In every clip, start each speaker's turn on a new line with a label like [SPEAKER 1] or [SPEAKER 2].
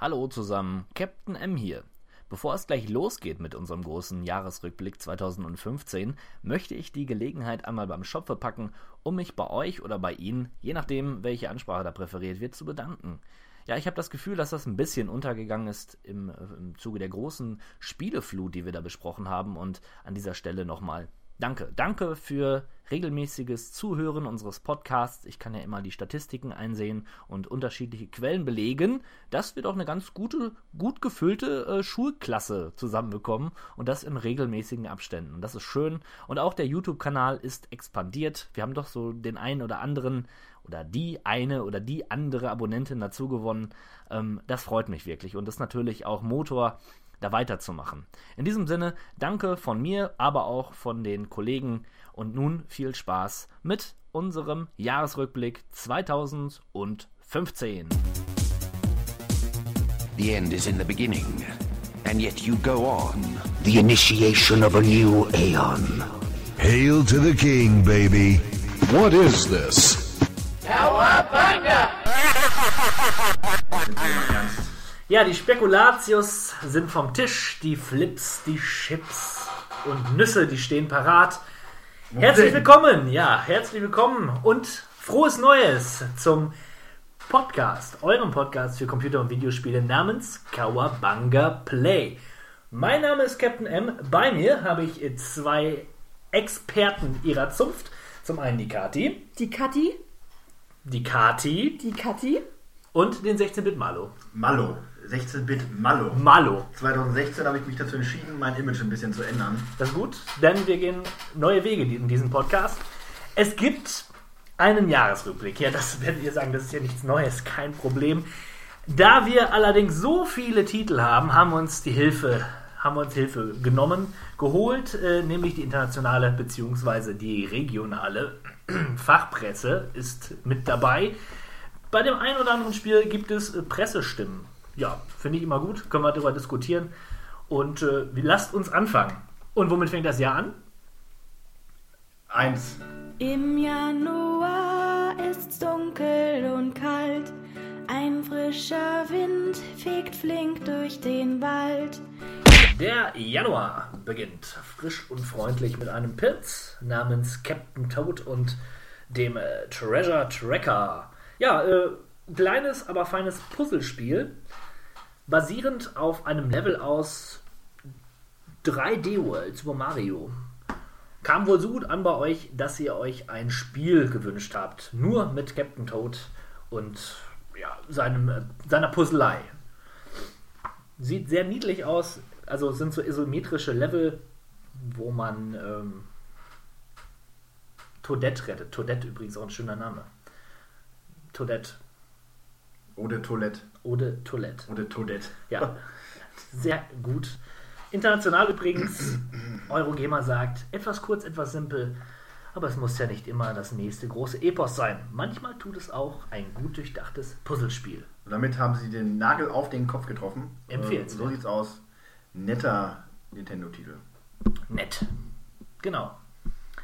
[SPEAKER 1] Hallo zusammen, Captain M hier. Bevor es gleich losgeht mit unserem großen Jahresrückblick 2015, möchte ich die Gelegenheit einmal beim Schopfe packen, um mich bei euch oder bei Ihnen, je nachdem, welche Ansprache da präferiert wird, zu bedanken. Ja, ich habe das Gefühl, dass das ein bisschen untergegangen ist im, im Zuge der großen Spieleflut, die wir da besprochen haben. Und an dieser Stelle nochmal Danke. Danke für regelmäßiges Zuhören unseres Podcasts. Ich kann ja immer die Statistiken einsehen und unterschiedliche Quellen belegen, dass wir doch eine ganz gute, gut gefüllte äh, Schulklasse zusammenbekommen und das in regelmäßigen Abständen. Und das ist schön. Und auch der YouTube-Kanal ist expandiert. Wir haben doch so den einen oder anderen oder die eine oder die andere Abonnentin dazu gewonnen. Ähm, das freut mich wirklich und ist natürlich auch Motor da weiterzumachen. In diesem Sinne, danke von mir, aber auch von den Kollegen und nun viel Spaß mit unserem Jahresrückblick 2015.
[SPEAKER 2] The end is in the beginning, and yet you go on.
[SPEAKER 3] The initiation of a new aeon.
[SPEAKER 4] Hail to the king, baby.
[SPEAKER 5] What is this?
[SPEAKER 1] Ja, die Spekulatius sind vom Tisch, die Flips, die Chips und Nüsse, die stehen parat. Herzlich willkommen, ja, herzlich willkommen und frohes Neues zum Podcast, eurem Podcast für Computer- und Videospiele namens Kawabanga Play. Mein Name ist Captain M. Bei mir habe ich zwei Experten ihrer Zunft. Zum einen die Kati,
[SPEAKER 6] Die Kathi,
[SPEAKER 1] die Kati
[SPEAKER 6] die Kathi,
[SPEAKER 1] und den 16-Bit Malo.
[SPEAKER 7] Mallo. 16-Bit Mallo.
[SPEAKER 1] Malo.
[SPEAKER 7] 2016 habe ich mich dazu entschieden, mein Image ein bisschen zu ändern.
[SPEAKER 1] Das ist gut, denn wir gehen neue Wege in diesem Podcast. Es gibt einen Jahresrückblick. Ja, das werdet ihr sagen, das ist ja nichts Neues, kein Problem. Da wir allerdings so viele Titel haben, haben wir uns die Hilfe, haben wir uns Hilfe genommen, geholt, äh, nämlich die internationale bzw. die regionale Fachpresse ist mit dabei. Bei dem einen oder anderen Spiel gibt es Pressestimmen. Ja, finde ich immer gut, können wir darüber diskutieren. Und äh, lasst uns anfangen. Und womit fängt das Jahr an?
[SPEAKER 7] Eins.
[SPEAKER 6] Im Januar ist's dunkel und kalt. Ein frischer Wind fegt flink durch den Wald.
[SPEAKER 1] Der Januar beginnt frisch und freundlich mit einem Pilz namens Captain Toad und dem äh, Treasure Tracker. Ja, äh, kleines, aber feines Puzzlespiel, basierend auf einem Level aus 3D World Super Mario. Kam wohl so gut an bei euch, dass ihr euch ein Spiel gewünscht habt. Nur mit Captain Toad und ja, seinem, äh, seiner Puzzlei. Sieht sehr niedlich aus. Also sind so isometrische Level, wo man ähm, Toadette rettet. Toadette übrigens auch ein schöner Name. Toadette.
[SPEAKER 7] Oder Toilette.
[SPEAKER 1] Ode Toilette.
[SPEAKER 7] Oder Toadette.
[SPEAKER 1] Ja, sehr gut. International übrigens, Eurogamer sagt, etwas kurz, etwas simpel, aber es muss ja nicht immer das nächste große Epos sein. Manchmal tut es auch ein gut durchdachtes Puzzlespiel.
[SPEAKER 7] Und damit haben sie den Nagel auf den Kopf getroffen.
[SPEAKER 1] Empfehlenswert.
[SPEAKER 7] Äh, So sieht's aus. Netter Nintendo-Titel.
[SPEAKER 1] Nett. Genau.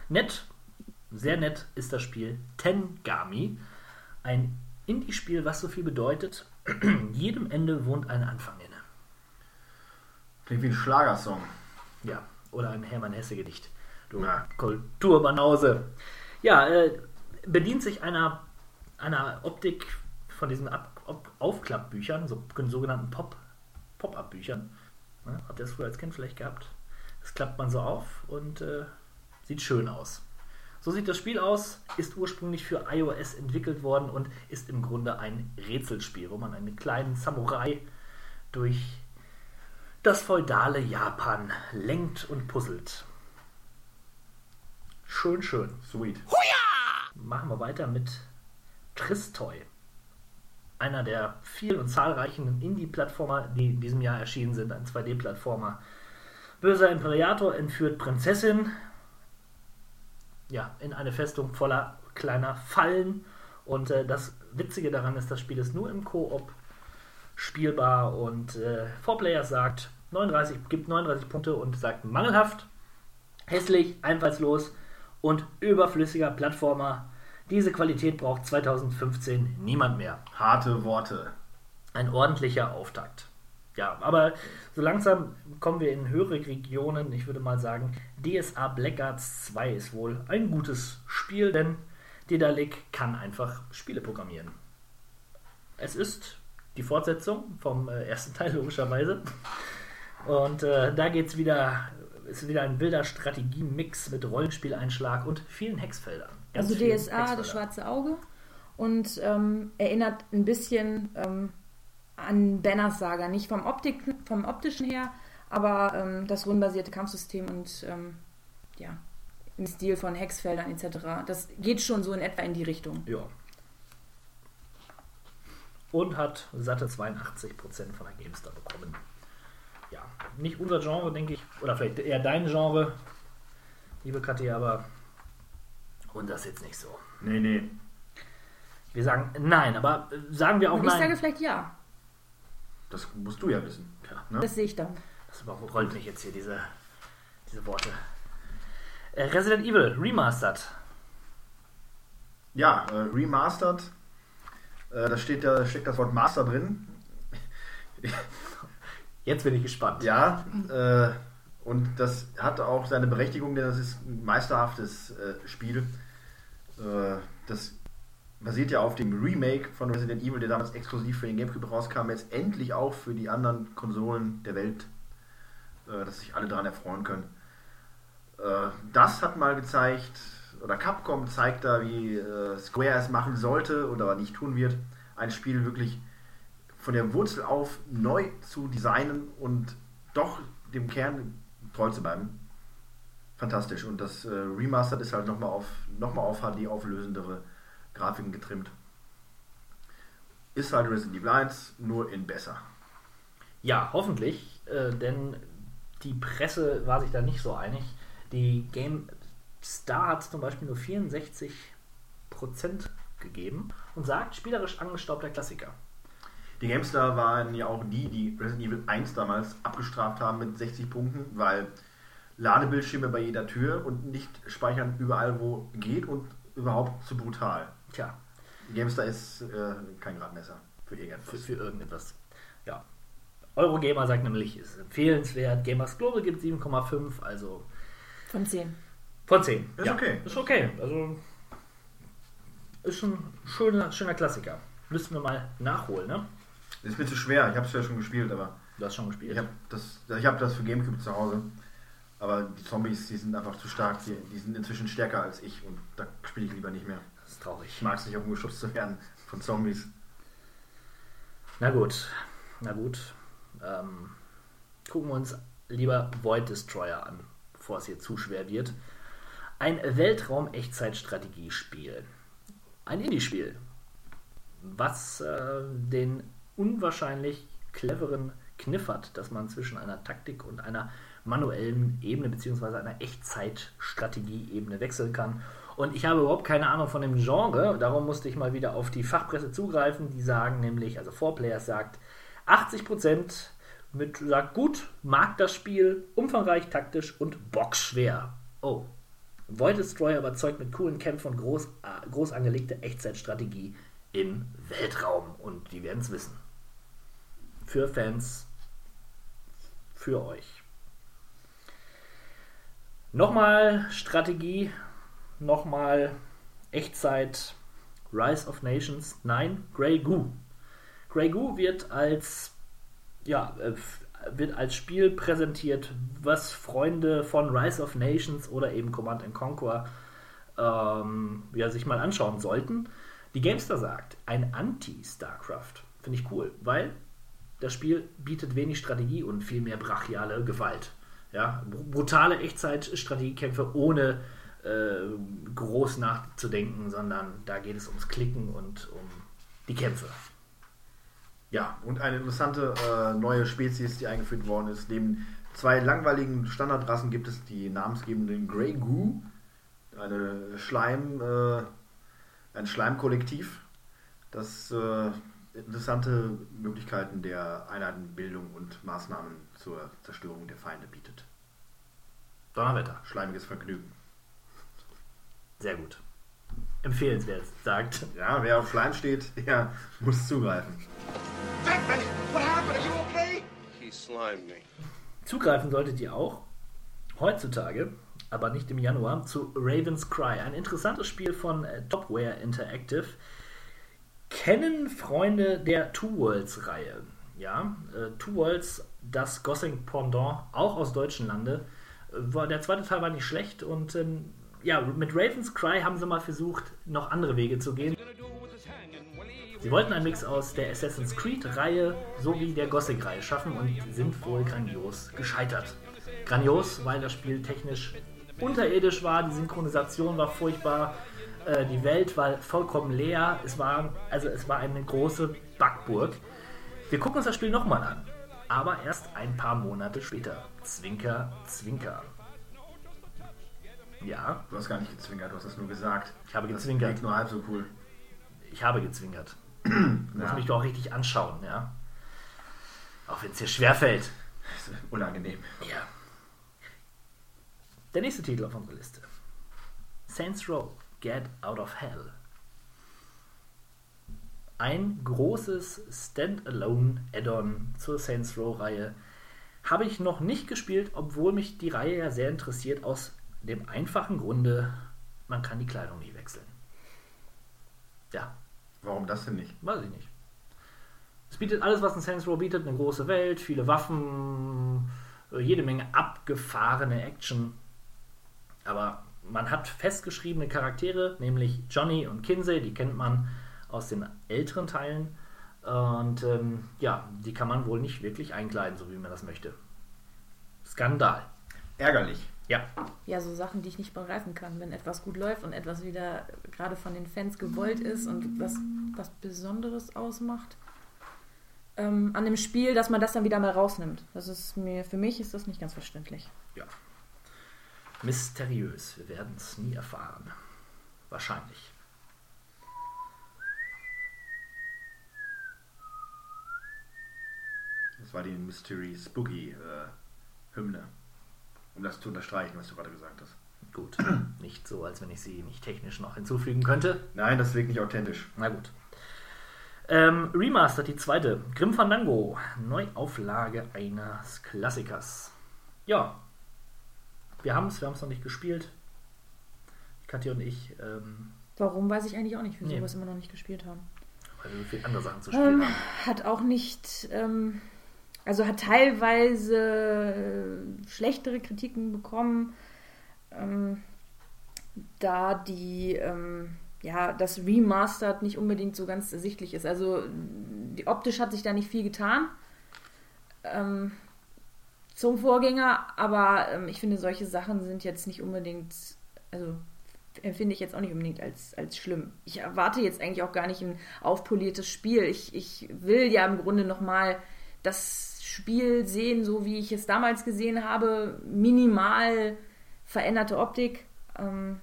[SPEAKER 1] Nett, sehr nett ist das Spiel Tengami. Ein Indie-Spiel, was so viel bedeutet, jedem Ende wohnt ein Anfang inne.
[SPEAKER 7] Klingt wie ein Schlagersong.
[SPEAKER 1] Ja, oder ein Hermann Hesse-Gedicht. Du
[SPEAKER 7] Na.
[SPEAKER 1] Kulturbanause. Ja, äh, bedient sich einer, einer Optik von diesen Ab Ob Aufklappbüchern, so sogenannten Pop- Pop-Up-Büchern. Ne? Habt ihr das früher als Kind vielleicht gehabt? Das klappt man so auf und äh, sieht schön aus. So sieht das Spiel aus, ist ursprünglich für iOS entwickelt worden und ist im Grunde ein Rätselspiel, wo man einen kleinen Samurai durch das feudale Japan lenkt und puzzelt. Schön, schön.
[SPEAKER 7] Sweet.
[SPEAKER 1] Machen wir weiter mit Tristoy. Einer der vielen und zahlreichen Indie-Plattformer, die in diesem Jahr erschienen sind, ein 2D-Plattformer. Böser Imperator entführt Prinzessin ja, in eine Festung voller kleiner Fallen. Und äh, das Witzige daran ist, das Spiel ist nur im Koop spielbar und äh, Players sagt 39, gibt 39 Punkte und sagt mangelhaft, hässlich, einfallslos und überflüssiger Plattformer. Diese Qualität braucht 2015 niemand mehr.
[SPEAKER 7] Harte Worte.
[SPEAKER 1] Ein ordentlicher Auftakt. Ja, aber so langsam kommen wir in höhere Regionen. Ich würde mal sagen, DSA Blackguards 2 ist wohl ein gutes Spiel, denn Dedalic kann einfach Spiele programmieren. Es ist die Fortsetzung vom äh, ersten Teil, logischerweise. Und äh, da geht's wieder, ist wieder ein wilder Strategie-Mix mit Rollenspieleinschlag und vielen Hexfeldern. Ganz
[SPEAKER 8] Also DSA,
[SPEAKER 1] Hexfeldern.
[SPEAKER 8] das schwarze Auge. Und ähm, erinnert ein bisschen ähm, an Banners Saga. Nicht vom, Optik, vom optischen her, aber ähm, das rundenbasierte Kampfsystem und ähm, ja, im Stil von Hexfeldern etc. Das geht schon so in etwa in die Richtung.
[SPEAKER 1] Ja. Und hat satte 82% von der GameStar bekommen. Ja, nicht unser Genre, denke ich. Oder vielleicht eher dein Genre, liebe Kathi, aber. Und das jetzt nicht so.
[SPEAKER 7] Nee, nee.
[SPEAKER 1] Wir sagen nein, aber äh, sagen wir auch
[SPEAKER 8] Und ich
[SPEAKER 1] nein.
[SPEAKER 8] sage vielleicht ja.
[SPEAKER 7] Das musst du ja wissen.
[SPEAKER 1] Ja.
[SPEAKER 7] Ne?
[SPEAKER 8] Das sehe ich dann.
[SPEAKER 1] Das überrollt mich jetzt hier, diese, diese Worte. Äh, Resident Evil Remastered.
[SPEAKER 7] Ja, äh, remastered. Äh, da steht da steckt das Wort Master drin.
[SPEAKER 1] Jetzt bin ich gespannt.
[SPEAKER 7] Ja, äh, und das hat auch seine Berechtigung, denn das ist ein meisterhaftes äh, Spiel. Äh, das basiert ja auf dem Remake von Resident Evil, der damals exklusiv für den Gamecube rauskam, jetzt endlich auch für die anderen Konsolen der Welt, äh, dass sich alle daran erfreuen können. Äh, das hat mal gezeigt, oder Capcom zeigt da, wie äh, Square es machen sollte oder aber nicht tun wird, ein Spiel wirklich von der Wurzel auf neu zu designen und doch dem Kern treu zu bleiben. Fantastisch. Und das äh, Remastered ist halt nochmal auf, noch auf HD auflösendere Grafiken getrimmt. Ist halt Resident Evil 1, nur in besser.
[SPEAKER 1] Ja, hoffentlich, äh, denn die Presse war sich da nicht so einig. Die GameStar hat zum Beispiel nur 64% gegeben und sagt, spielerisch angestaubter Klassiker.
[SPEAKER 7] Die GameStar waren ja auch die, die Resident Evil 1 damals abgestraft haben mit 60 Punkten, weil Ladebildschirme bei jeder Tür und nicht speichern überall, wo geht und überhaupt zu brutal.
[SPEAKER 1] Tja,
[SPEAKER 7] GameStar ist äh, kein Gradmesser für
[SPEAKER 1] für,
[SPEAKER 7] irgendetwas.
[SPEAKER 1] für irgendetwas. Ja. Eurogamer sagt nämlich, ist empfehlenswert. Gamers Global gibt 7,5, also
[SPEAKER 8] Von 10.
[SPEAKER 1] von 10.
[SPEAKER 7] Ist okay.
[SPEAKER 1] Ist okay. Also ist schon ein schöner, schöner Klassiker. Müssen wir mal nachholen, ne?
[SPEAKER 7] Das ist mir zu schwer, ich habe es ja schon gespielt, aber
[SPEAKER 1] Du hast schon gespielt.
[SPEAKER 7] ich habe das, ich hab das für Gamecube zu Hause. Aber die Zombies, die sind einfach zu stark, die, die sind inzwischen stärker als ich und da spiele ich lieber nicht mehr.
[SPEAKER 1] Traurig.
[SPEAKER 7] Ich mag es nicht, umgeschubst zu werden von Zombies.
[SPEAKER 1] Na gut, na gut. Ähm, gucken wir uns lieber Void Destroyer an, bevor es hier zu schwer wird. Ein Weltraum-Echtzeit-Strategiespiel. Ein Indie-Spiel, was äh, den unwahrscheinlich cleveren Kniff hat, dass man zwischen einer Taktik und einer manuellen Ebene bzw. einer Echtzeit-Strategie-Ebene wechseln kann. Und ich habe überhaupt keine Ahnung von dem Genre, darum musste ich mal wieder auf die Fachpresse zugreifen. Die sagen nämlich, also 4Players sagt, 80% mit, sagt gut, mag das Spiel, umfangreich, taktisch und boxschwer. Oh. Void Destroyer überzeugt mit coolen Kämpfen und groß, äh, groß angelegter Echtzeitstrategie im Weltraum. Und die werden es wissen. Für Fans, für euch. Nochmal Strategie, nochmal Echtzeit, Rise of Nations, nein, Grey Goo. Grey Goo wird als ja, äh, wird als Spiel präsentiert, was Freunde von Rise of Nations oder eben Command and Conquer ähm, ja, sich mal anschauen sollten. Die Gamester sagt, ein Anti-StarCraft. Finde ich cool, weil das Spiel bietet wenig Strategie und viel mehr brachiale Gewalt. Ja, br- brutale Echtzeit-Strategiekämpfe ohne äh, groß nachzudenken, sondern da geht es ums Klicken und um die Kämpfe.
[SPEAKER 7] Ja, und eine interessante äh, neue Spezies, die eingeführt worden ist. Neben zwei langweiligen Standardrassen gibt es die namensgebenden Grey Goo, eine Schleim, äh, ein Schleimkollektiv, das äh, interessante Möglichkeiten der Einheitenbildung und Maßnahmen zur Zerstörung der Feinde bietet.
[SPEAKER 1] Donnerwetter.
[SPEAKER 7] Schleimiges Vergnügen.
[SPEAKER 1] Sehr gut. Empfehlenswert, sagt.
[SPEAKER 7] Ja, wer auf Schleim steht, der muss zugreifen.
[SPEAKER 5] Beckman, what happened? Are you okay?
[SPEAKER 9] He slimed me.
[SPEAKER 1] Zugreifen solltet ihr auch heutzutage, aber nicht im Januar, zu Raven's Cry. Ein interessantes Spiel von äh, Topware Interactive. Kennen Freunde der Two Worlds-Reihe. Ja, äh, Two Worlds, das Gothic Pendant, auch aus deutschen Lande. Äh, war, der zweite Teil war nicht schlecht und ähm, ja, mit Raven's Cry haben sie mal versucht, noch andere Wege zu gehen. Sie wollten einen Mix aus der Assassin's Creed-Reihe sowie der Gothic-Reihe schaffen und sind wohl grandios gescheitert. Grandios, weil das Spiel technisch unterirdisch war, die Synchronisation war furchtbar, äh, die Welt war vollkommen leer, es war, also es war eine große Backburg. Wir gucken uns das Spiel nochmal an, aber erst ein paar Monate später. Zwinker, Zwinker. Ja,
[SPEAKER 7] Du hast gar nicht gezwinkert, du hast das nur gesagt.
[SPEAKER 1] Ich habe
[SPEAKER 7] Das
[SPEAKER 1] gezwinkert.
[SPEAKER 7] klingt nur halb so cool.
[SPEAKER 1] ich habe gezwinkert.
[SPEAKER 7] Ja.
[SPEAKER 1] mich doch auch richtig anschauen, ja. Auch wenn es dir schwerfällt.
[SPEAKER 7] Das unangenehm.
[SPEAKER 1] Ja. Der nächste Titel auf unserer Liste. Saints Row, Get Out of Hell. Ein großes Standalone Add-on zur Saints Row-Reihe. Habe ich noch nicht gespielt, obwohl mich die Reihe ja sehr interessiert, aus dem einfachen Grunde, man kann die Kleidung nicht wechseln. Ja,
[SPEAKER 7] Warum das denn nicht?
[SPEAKER 1] Weiß ich nicht. Es bietet alles, was ein Saints Row bietet, eine große Welt, viele Waffen, äh, jede Menge abgefahrene Action. Aber man hat festgeschriebene Charaktere, nämlich Johnny und Kinsey, die kennt man aus den älteren Teilen. Und ähm, ja, die kann man wohl nicht wirklich einkleiden, so wie man das möchte. Skandal.
[SPEAKER 7] Ärgerlich.
[SPEAKER 1] Ja,
[SPEAKER 8] Ja, so Sachen, die ich nicht begreifen kann, wenn etwas gut läuft und etwas wieder gerade von den Fans gewollt ist und was, was Besonderes ausmacht ähm, an dem Spiel, dass man das dann wieder mal rausnimmt. Das ist mir, für mich ist das nicht ganz verständlich.
[SPEAKER 1] ja. Mysteriös. Wir werden es nie erfahren. Wahrscheinlich.
[SPEAKER 7] Das war die Mystery Spooky äh, Hymne. Um das zu unterstreichen, was du gerade gesagt hast.
[SPEAKER 1] Gut. nicht so, als wenn ich sie nicht technisch noch hinzufügen könnte.
[SPEAKER 7] Nein, das wirkt nicht authentisch.
[SPEAKER 1] Na gut. Ähm, Remastered, die zweite. Grim Fandango. Neuauflage eines Klassikers. Ja. Wir haben es, wir haben es noch nicht gespielt. Katja und ich, ähm,
[SPEAKER 8] Warum, weiß ich eigentlich auch nicht, wieso
[SPEAKER 1] Nee.
[SPEAKER 8] wir es immer noch nicht gespielt haben.
[SPEAKER 1] weil wir so viele andere Sachen zu spielen
[SPEAKER 8] Ähm,
[SPEAKER 1] haben.
[SPEAKER 8] hat auch nicht, ähm, also hat teilweise äh, schlechtere Kritiken bekommen, ähm, da die, ähm, ja, das Remastered nicht unbedingt so ganz ersichtlich ist. Also die, optisch hat sich da nicht viel getan ähm, zum Vorgänger, aber ähm, ich finde, solche Sachen sind jetzt nicht unbedingt, also empfinde ich jetzt auch nicht unbedingt als, als schlimm. Ich erwarte jetzt eigentlich auch gar nicht ein aufpoliertes Spiel. Ich, ich will ja im Grunde nochmal das Spiel sehen, so wie ich es damals gesehen habe. Minimal veränderte Optik. Ähm,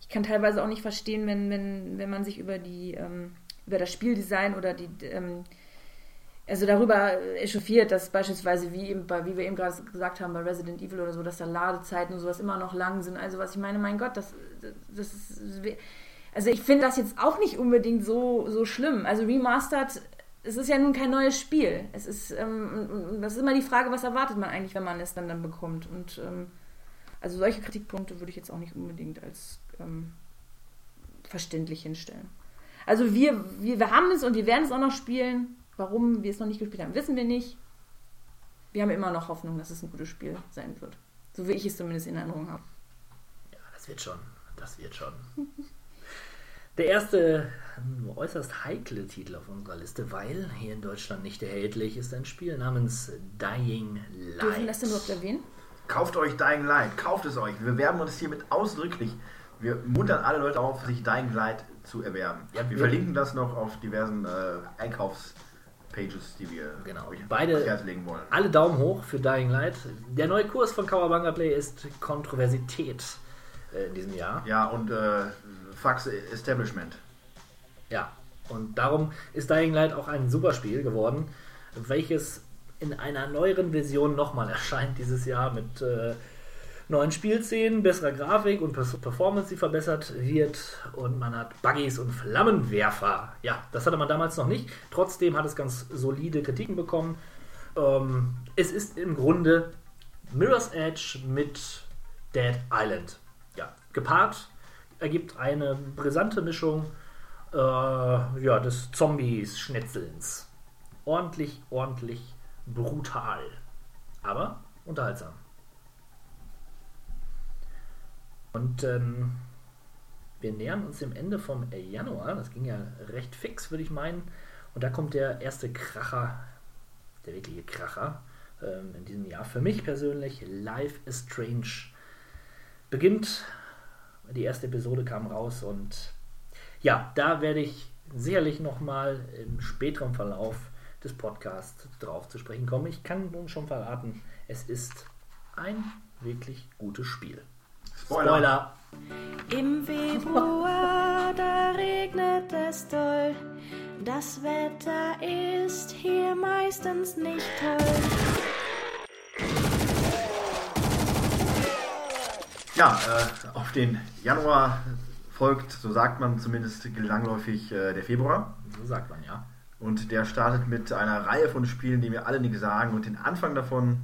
[SPEAKER 8] ich kann teilweise auch nicht verstehen, wenn, wenn, wenn man sich über die ähm, über das Spieldesign oder die ähm, also darüber echauffiert, dass beispielsweise, wie, eben bei, wie wir eben gerade gesagt haben, bei Resident Evil oder so, dass da Ladezeiten und sowas immer noch lang sind. Also was ich meine, mein Gott, das, das ist... Also ich finde das jetzt auch nicht unbedingt so, so schlimm. Also Remastered, es ist ja nun kein neues Spiel. Es ist, ähm, das ist immer die Frage, was erwartet man eigentlich, wenn man es dann, dann bekommt. Und ähm, also solche Kritikpunkte würde ich jetzt auch nicht unbedingt als ähm, verständlich hinstellen. Also wir, wir, wir haben es und wir werden es auch noch spielen. Warum wir es noch nicht gespielt haben, wissen wir nicht. Wir haben immer noch Hoffnung, dass es ein gutes Spiel sein wird. So wie ich es zumindest in Erinnerung habe.
[SPEAKER 1] Ja, das wird schon. Das wird schon. Der erste ähm, äußerst heikle Titel auf unserer Liste, weil hier in Deutschland nicht erhältlich ist ein Spiel namens Dying Light.
[SPEAKER 8] Dürfen das denn überhaupt erwähnen?
[SPEAKER 7] Kauft euch Dying Light, kauft es euch. Wir werben uns hiermit ausdrücklich. Wir muntern alle Leute auf, sich Dying Light zu erwerben.
[SPEAKER 1] Ja,
[SPEAKER 7] wir
[SPEAKER 1] wir-
[SPEAKER 7] verlinken das noch auf diversen äh, Einkaufspages, die wir
[SPEAKER 1] Genau.
[SPEAKER 7] euch
[SPEAKER 1] Beide-
[SPEAKER 7] legen wollen.
[SPEAKER 1] Alle Daumen hoch für Dying Light. Der neue Kurs von Kawabanga Play ist Kontroversität äh, in diesem Jahr.
[SPEAKER 7] Ja, und äh, Fax Establishment.
[SPEAKER 1] Ja, und darum ist Dying Light auch ein super Spiel geworden, welches in einer neueren Version nochmal erscheint dieses Jahr mit äh, neuen Spielszenen, besserer Grafik und Performance, die verbessert wird. Und man hat Buggies und Flammenwerfer. Ja, das hatte man damals noch nicht. Trotzdem hat es ganz solide Kritiken bekommen. Ähm, es ist im Grunde Mirror's Edge mit Dead Island. Ja, gepaart ergibt eine brisante Mischung äh, ja, des Zombies-Schnetzelns. Ordentlich, ordentlich brutal. Aber unterhaltsam. Und ähm, wir nähern uns dem Ende vom Januar. Das ging ja recht fix, würde ich meinen. Und da kommt der erste Kracher, der wirkliche Kracher ähm, in diesem Jahr. Für mich persönlich, Life is Strange. Beginnt, die erste Episode kam raus und ja, da werde ich sicherlich nochmal im späteren Verlauf des Podcasts drauf zu sprechen kommen. Ich kann nun schon verraten, es ist ein wirklich gutes Spiel. Spoiler.
[SPEAKER 6] Im Februar, da regnet es doll. Das Wetter ist hier meistens nicht toll.
[SPEAKER 7] Ja, äh, auf den Januar folgt, so sagt man zumindest langläufig, äh, der Februar.
[SPEAKER 1] So sagt man ja.
[SPEAKER 7] Und der startet mit einer Reihe von Spielen, die mir alle nichts sagen. Und den Anfang davon,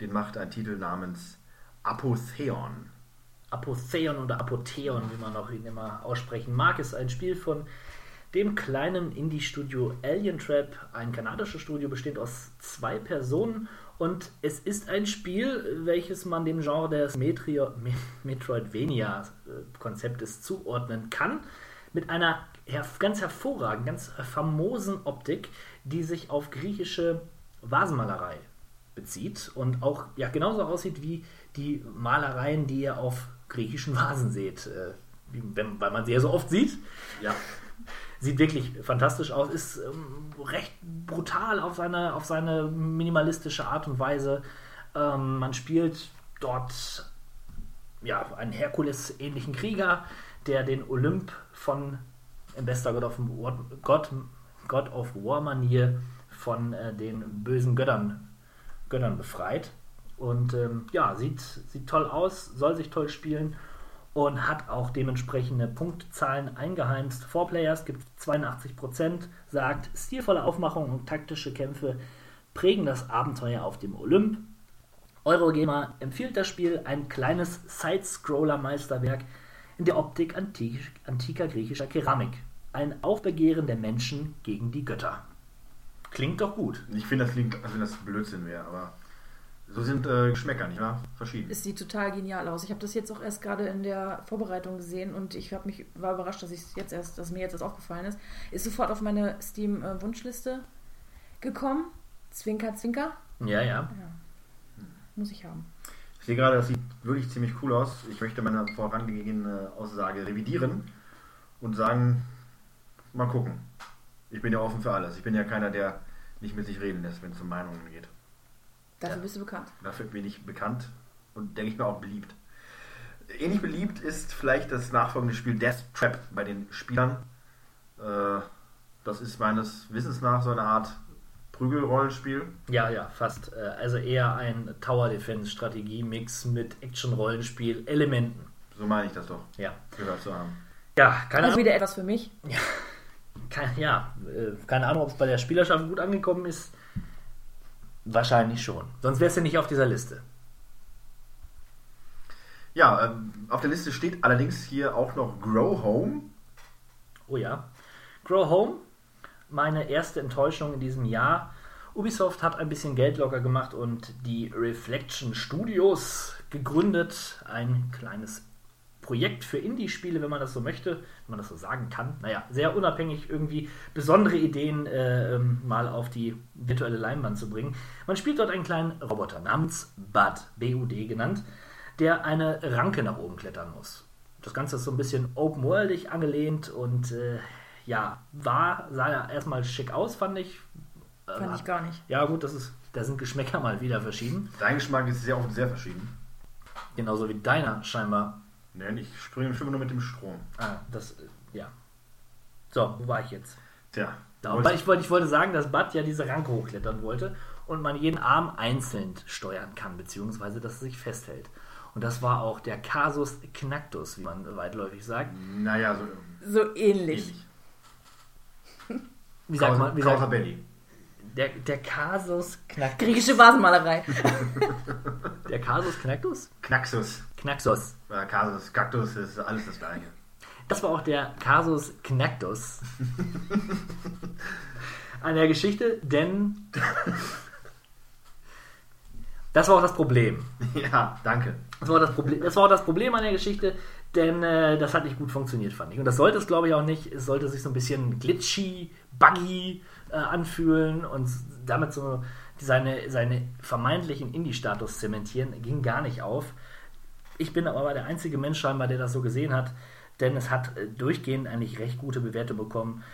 [SPEAKER 7] den macht ein Titel namens Apotheon.
[SPEAKER 1] Apotheon oder Apotheon, wie man auch ihn immer aussprechen mag, ist ein Spiel von dem kleinen Indie-Studio Alien Trap, ein kanadisches Studio, besteht aus zwei Personen und es ist ein Spiel, welches man dem Genre des Metrio, Me- Metroidvania-Konzeptes zuordnen kann, mit einer ganz hervorragenden, ganz famosen Optik, die sich auf griechische Vasenmalerei bezieht und auch ja, genauso aussieht wie die Malereien, die ihr auf griechischen Vasen seht, äh, weil man sie ja so oft sieht.
[SPEAKER 7] Ja.
[SPEAKER 1] Sieht wirklich fantastisch aus, ist ähm, recht brutal auf seine, auf seine minimalistische Art und Weise. Ähm, man spielt dort ja, einen Herkules-ähnlichen Krieger, der den Olymp von in bester God of War, God, God of War Manier von äh, den bösen Göttern, Göttern befreit. Und ähm, ja, sieht, sieht toll aus, soll sich toll spielen und hat auch dementsprechende Punktzahlen eingeheimst. Four Players gibt 82%, sagt, stilvolle Aufmachung und taktische Kämpfe prägen das Abenteuer auf dem Olymp. Eurogamer empfiehlt das Spiel, ein kleines Side-Scroller-Meisterwerk in der Optik antik, antiker griechischer Keramik. Ein Aufbegehren der Menschen gegen die Götter. Klingt doch gut.
[SPEAKER 7] Ich finde, das klingt, als wenn das Blödsinn wäre, aber so sind äh, Geschmäcker, nicht wahr? Verschieden.
[SPEAKER 8] Es sieht total genial aus. Ich habe das jetzt auch erst gerade in der Vorbereitung gesehen und ich habe mich war überrascht, dass ich jetzt erst, dass mir jetzt erst aufgefallen ist. Ist sofort auf meine Steam äh, Wunschliste gekommen. Zwinker, Zwinker,
[SPEAKER 1] Ja, ja.
[SPEAKER 8] muss ich haben.
[SPEAKER 7] Ich sehe gerade, das sieht wirklich ziemlich cool aus. Ich möchte meine vorangegangene Aussage revidieren und sagen, mal gucken. Ich bin ja offen für alles. Ich bin ja keiner, der nicht mit sich reden lässt, wenn es um Meinungen geht.
[SPEAKER 8] Dafür bist du bekannt.
[SPEAKER 7] Dafür bin ich bekannt und denke ich mir auch beliebt. Ähnlich beliebt ist vielleicht das nachfolgende Spiel Death Trap bei den Spielern. Äh, das ist meines Wissens nach so eine Art Prügelrollenspiel.
[SPEAKER 1] Ja, ja, fast. Äh, Also eher ein Tower Defense Strategie-Mix mit Action-Rollenspiel-Elementen.
[SPEAKER 7] So meine ich das doch,
[SPEAKER 1] Ja.
[SPEAKER 7] gehört zu haben.
[SPEAKER 1] Ja, keine Ahnung.
[SPEAKER 8] wieder etwas für mich.
[SPEAKER 1] Keine, ja, äh, keine Ahnung, ob es bei der Spielerschaft gut angekommen ist. Wahrscheinlich schon. Sonst wär's ja nicht auf dieser Liste.
[SPEAKER 7] Ja, ähm, auf der Liste steht allerdings hier auch noch Grow Home.
[SPEAKER 1] Oh ja. Grow Home, meine erste Enttäuschung in diesem Jahr. Ubisoft hat ein bisschen Geld locker gemacht und die Reflection Studios gegründet. Ein kleines Projekt für Indie-Spiele, wenn man das so möchte, wenn man das so sagen kann. Naja, sehr unabhängig irgendwie besondere Ideen äh, ähm, mal auf die virtuelle Leinwand zu bringen. Man spielt dort einen kleinen Roboter namens Bud, BUD genannt, der eine Ranke nach oben klettern muss. Das Ganze ist so ein bisschen open-worldig angelehnt und äh, ja, war, sah ja erstmal schick aus, fand ich. Äh,
[SPEAKER 8] Fand ich gar nicht.
[SPEAKER 1] Ja, gut, das ist, da sind Geschmäcker mal wieder verschieden.
[SPEAKER 7] Dein Geschmack ist sehr oft sehr verschieden.
[SPEAKER 1] Genauso wie deiner scheinbar.
[SPEAKER 7] Nein, ich springe schwimme nur mit dem Strom.
[SPEAKER 1] Ah, das, ja. So, wo war ich jetzt?
[SPEAKER 7] Tja,
[SPEAKER 1] Da, weil ich, wollte, ich wollte sagen, dass Bud ja diese Ranke hochklettern wollte und man jeden Arm einzeln steuern kann, beziehungsweise dass es sich festhält. Und das war auch der Casus Knactus, wie man weitläufig sagt.
[SPEAKER 7] Naja, so
[SPEAKER 8] So ähnlich.
[SPEAKER 7] ähnlich.
[SPEAKER 1] Wie sagt man? Wie sagt,
[SPEAKER 7] Belli.
[SPEAKER 1] der, der Casus Knactus.
[SPEAKER 8] Griechische Vasenmalerei.
[SPEAKER 1] Der Casus Knactus?
[SPEAKER 7] Knaxus.
[SPEAKER 1] Knaxus.
[SPEAKER 7] Äh, Kasus, Kaktus ist alles das gleiche.
[SPEAKER 1] Das war auch der Casus Knactus an der Geschichte, denn das war auch das Problem.
[SPEAKER 7] Ja, danke.
[SPEAKER 1] Das war, das Problem, das war auch das Problem an der Geschichte, denn äh, das hat nicht gut funktioniert, fand ich. Und das sollte es, glaube ich, auch nicht. Es sollte sich so ein bisschen glitchy, buggy äh, anfühlen und damit so seine, seine vermeintlichen Indie-Status zementieren. Ging gar nicht auf. Ich bin aber der einzige Mensch scheinbar, der das so gesehen hat, denn es hat äh, durchgehend eigentlich recht gute Bewertungen bekommen.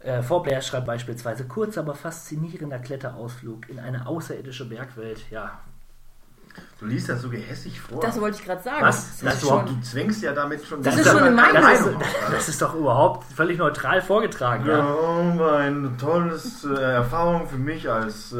[SPEAKER 1] Äh, schreibt beispielsweise kurz, aber faszinierender Kletterausflug in eine außerirdische Bergwelt. Ja,
[SPEAKER 7] Du liest das so gehässig vor.
[SPEAKER 8] Das wollte ich gerade sagen.
[SPEAKER 1] Was?
[SPEAKER 8] Das
[SPEAKER 1] Das
[SPEAKER 8] schon,
[SPEAKER 7] du zwängst ja damit schon...
[SPEAKER 8] Das ist schon eine Meinung.
[SPEAKER 1] das, ist, das ist doch überhaupt völlig neutral vorgetragen. Ja?
[SPEAKER 7] Ja, ein tolles äh, Erfahrung für mich als äh,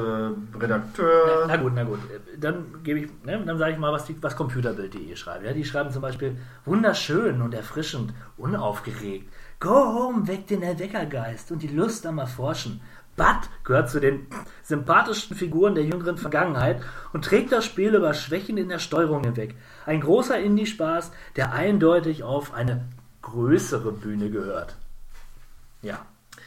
[SPEAKER 7] Redakteur.
[SPEAKER 1] Na gut, na gut. Dann gebe ich, ne, dann sage ich mal, was, die, was Computerbild.de schreibt. Ja, die schreiben zum Beispiel wunderschön und erfrischend, unaufgeregt. Go home weckt den Erweckergeist und die Lust am Erforschen. Bud gehört zu den sympathischsten Figuren der jüngeren Vergangenheit und trägt das Spiel über Schwächen in der Steuerung hinweg. Ein großer Indie-Spaß, der eindeutig auf eine größere Bühne gehört. Ja.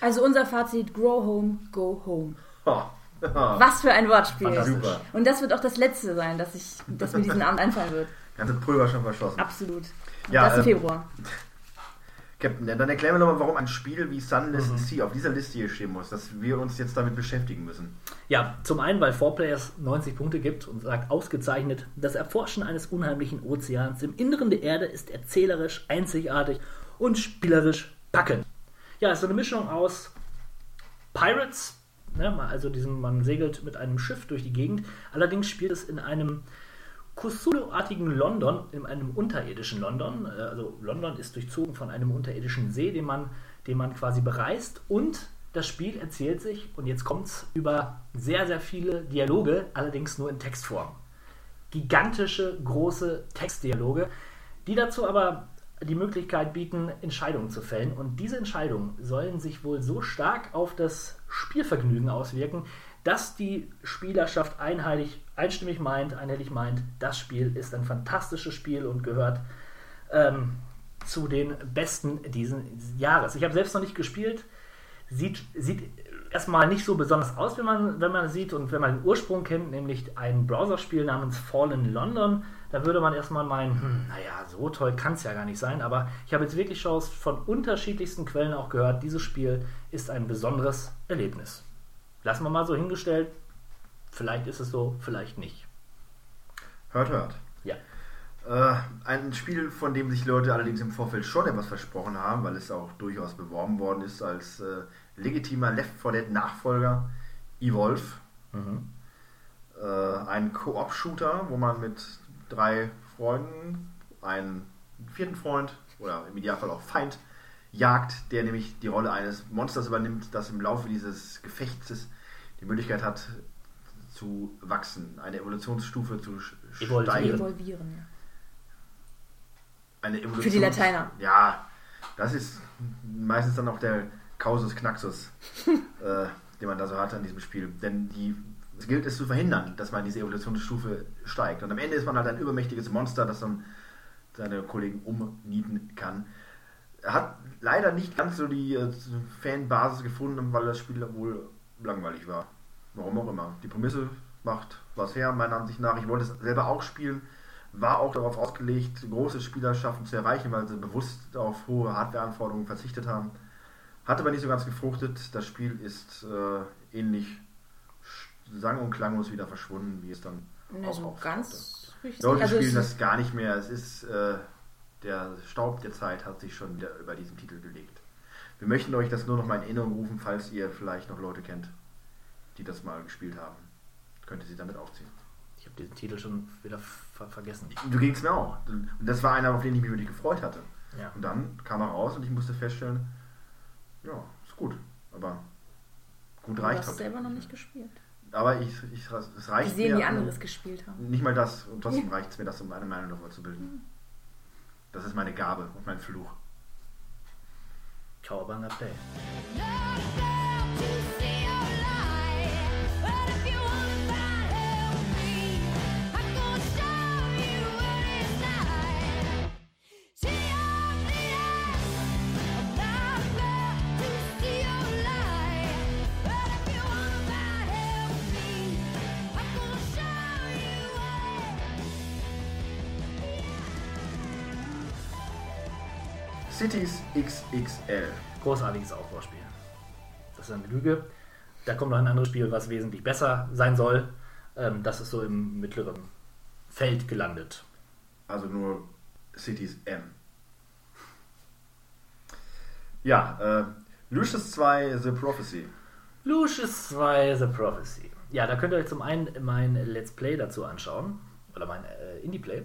[SPEAKER 8] also unser Fazit, grow home, go home.
[SPEAKER 7] Oh.
[SPEAKER 8] Was für ein Wortspiel. Und das wird auch das letzte sein, dass, ich, dass mir diesen Abend einfallen wird.
[SPEAKER 7] Ganze Pulver schon verschossen.
[SPEAKER 8] Absolut.
[SPEAKER 7] Ja,
[SPEAKER 8] das im
[SPEAKER 7] ähm,
[SPEAKER 8] Februar.
[SPEAKER 7] Captain, dann erklär mir nochmal, warum ein Spiel wie Sunless
[SPEAKER 1] Mhm.
[SPEAKER 7] Sea auf dieser Liste hier stehen muss, dass wir uns jetzt damit beschäftigen müssen.
[SPEAKER 1] Ja, zum einen, weil 4Players 90 Punkte gibt und sagt ausgezeichnet, das Erforschen eines unheimlichen Ozeans im Inneren der Erde ist erzählerisch, einzigartig und spielerisch packend. Ja, ist so eine Mischung aus Pirates, ne, also diesem, man segelt mit einem Schiff durch die Gegend, allerdings spielt es in einem Cthulhu-artigen London, in einem unterirdischen London. Äh, Also London ist durchzogen von einem unterirdischen See, den man, den man quasi bereist. Und das Spiel erzählt sich, und jetzt kommt es über sehr, sehr viele Dialoge, allerdings nur in Textform. Gigantische, große Textdialoge, die dazu aber die Möglichkeit bieten, Entscheidungen zu fällen. Und diese Entscheidungen sollen sich wohl so stark auf das Spielvergnügen auswirken, dass die Spielerschaft einheitlich, einstimmig meint, einhellig meint, das Spiel ist ein fantastisches Spiel und gehört ähm, zu den besten diesen Jahres. Ich habe selbst noch nicht gespielt. Sieht, sieht erstmal nicht so besonders aus, wenn man, wenn man sieht und wenn man den Ursprung kennt, nämlich ein Browserspiel namens Fallen London, da würde man erstmal meinen, hm, naja, so toll kann es ja gar nicht sein, aber ich habe jetzt wirklich schon von unterschiedlichsten Quellen auch gehört, dieses Spiel ist ein besonderes Erlebnis. Lassen wir mal so hingestellt, vielleicht ist es so, vielleicht nicht.
[SPEAKER 7] Hört, hört.
[SPEAKER 1] Ja.
[SPEAKER 7] Äh, ein Spiel, von dem sich Leute allerdings im Vorfeld schon etwas versprochen haben, weil es auch durchaus beworben worden ist als äh, legitimer Left 4 Dead Nachfolger, Evolve. Äh, ein Koop-Shooter, wo man mit drei Freunden einen vierten Freund oder im Idealfall auch Feind jagt, der nämlich die Rolle eines Monsters übernimmt, das im Laufe dieses Gefechtes die Möglichkeit hat zu wachsen, eine Evolutionsstufe zu steigern.
[SPEAKER 8] Evolvieren, ja.
[SPEAKER 7] Eine Evolution.
[SPEAKER 8] Für die Lateiner.
[SPEAKER 7] Ja, das ist meistens dann auch der Causus Knaxus, äh, den man da so hat an diesem Spiel. Denn die, es gilt es zu verhindern, dass man diese Evolutionsstufe steigt. Und am Ende ist man halt ein übermächtiges Monster, das dann seine Kollegen umnieten kann. Er hat leider nicht ganz so die äh, Fanbasis gefunden, weil das Spiel wohl langweilig war. Warum auch immer. Die Prämisse macht was her, meiner Ansicht nach. Ich wollte es selber auch spielen, war auch darauf ausgelegt, große Spielerschaften zu erreichen, weil sie bewusst auf hohe Hardwareanforderungen verzichtet haben. Hat aber nicht so ganz gefruchtet. Das Spiel ist äh, ähnlich sang- und klanglos wieder verschwunden, wie es dann
[SPEAKER 8] Na,
[SPEAKER 7] auch
[SPEAKER 8] so
[SPEAKER 7] auftauchte.
[SPEAKER 8] ganz richtig.
[SPEAKER 7] Leute
[SPEAKER 8] Also
[SPEAKER 7] spielen das gar nicht mehr. Es ist äh, der Staub der Zeit hat sich schon wieder über diesen Titel gelegt. Wir möchten euch das nur noch mal in Erinnerung rufen, falls ihr vielleicht noch Leute kennt, die das mal gespielt haben. Könnt ihr sie damit aufziehen.
[SPEAKER 1] Ich habe diesen Titel schon wieder ver vergessen.
[SPEAKER 7] Du ging es mir auch. Und das war einer, auf den ich mich wirklich gefreut hatte.
[SPEAKER 1] Ja.
[SPEAKER 7] Und dann kam er raus und ich musste feststellen, ja, ist gut. Aber gut
[SPEAKER 8] Du
[SPEAKER 7] reicht
[SPEAKER 8] hast
[SPEAKER 7] halt
[SPEAKER 8] selber noch
[SPEAKER 7] nicht
[SPEAKER 8] gespielt.
[SPEAKER 7] Aber ich, ich, es reicht
[SPEAKER 8] Die sehen,
[SPEAKER 7] mir.
[SPEAKER 8] die anderes gespielt haben.
[SPEAKER 7] Nicht mal das. Und trotzdem reicht es mir, das um meine Meinung darüber zu bilden. Das ist meine Gabe und mein Fluch.
[SPEAKER 1] Cowabunga Play.
[SPEAKER 7] Cities XXL.
[SPEAKER 1] Großartiges Aufbauspiel. Das ist eine Lüge. Da kommt noch ein anderes Spiel, was wesentlich besser sein soll. Ähm, das ist so im mittleren Feld gelandet.
[SPEAKER 7] Also nur Cities M. Ja, äh, Lucius 2 The Prophecy.
[SPEAKER 1] Lucius 2 The Prophecy. Ja, da könnt ihr euch zum einen mein Let's Play dazu anschauen. Oder mein äh, Indie-Play.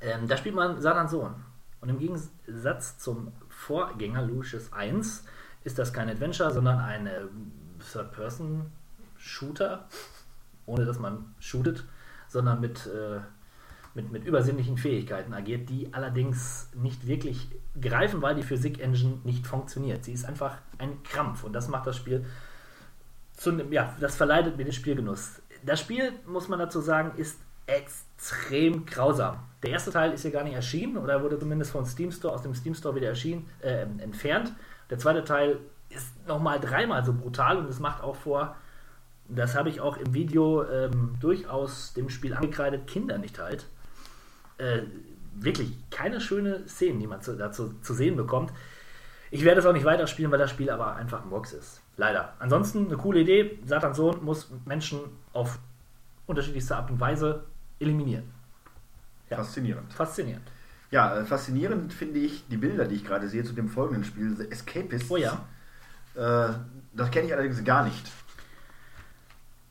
[SPEAKER 1] Ähm, da spielt man Satans Sohn. Und im Gegensatz zum Vorgänger Lucius 1 ist das kein Adventure, sondern ein äh, Third-Person-Shooter. Ohne dass man shootet, sondern mit, äh, mit, mit übersinnlichen Fähigkeiten agiert, die allerdings nicht wirklich greifen, weil die Physik-Engine nicht funktioniert. Sie ist einfach ein Krampf und das macht das Spiel zu, ja, das verleitet mir den Spielgenuss. Das Spiel, muss man dazu sagen, ist extrem grausam. Der erste Teil ist hier gar nicht erschienen oder wurde zumindest vom Steam Store, aus dem Steam Store wieder erschienen, äh, entfernt. Der zweite Teil ist nochmal dreimal so brutal und es macht auch vor, das habe ich auch im Video ähm, durchaus dem Spiel angekreidet, Kinder nicht halt. Äh, wirklich keine schöne Szenen, die man zu, dazu zu sehen bekommt. Ich werde es auch nicht weiterspielen, weil das Spiel aber einfach ein Box ist. Leider. Ansonsten eine coole Idee. Satans Sohn muss Menschen auf unterschiedlichste Art und Weise eliminieren. Ja.
[SPEAKER 7] Faszinierend.
[SPEAKER 1] Faszinierend.
[SPEAKER 7] Ja, äh, faszinierend finde ich die Bilder, die ich gerade sehe zu dem folgenden Spiel, The Escapists.
[SPEAKER 1] Oh ja.
[SPEAKER 7] Äh, das kenne ich allerdings gar nicht.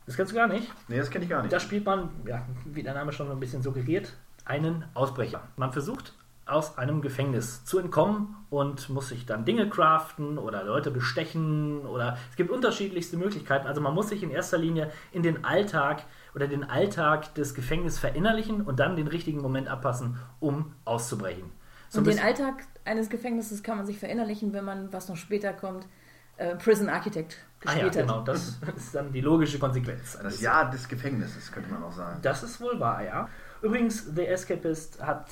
[SPEAKER 1] Das kennst du gar nicht.
[SPEAKER 7] Nee, das kenne ich gar nicht.
[SPEAKER 1] Da spielt man, ja, wie der Name schon ein bisschen suggeriert, einen Ausbrecher. Man versucht aus einem Gefängnis zu entkommen und muss sich dann Dinge craften oder Leute bestechen oder es gibt unterschiedlichste Möglichkeiten. Also man muss sich in erster Linie in den Alltag oder den Alltag des Gefängnisses verinnerlichen und dann den richtigen Moment abpassen, um auszubrechen. So
[SPEAKER 8] Und den Alltag eines Gefängnisses kann man sich verinnerlichen, wenn man, was noch später kommt, äh, Prison Architect
[SPEAKER 1] ah
[SPEAKER 8] gespielt
[SPEAKER 1] ja,
[SPEAKER 8] hat.
[SPEAKER 1] genau, das ist dann die logische Konsequenz.
[SPEAKER 7] das Jahr des Gefängnisses, könnte man auch sagen.
[SPEAKER 1] Das ist wohl wahr, ja. Übrigens, The Escapist hat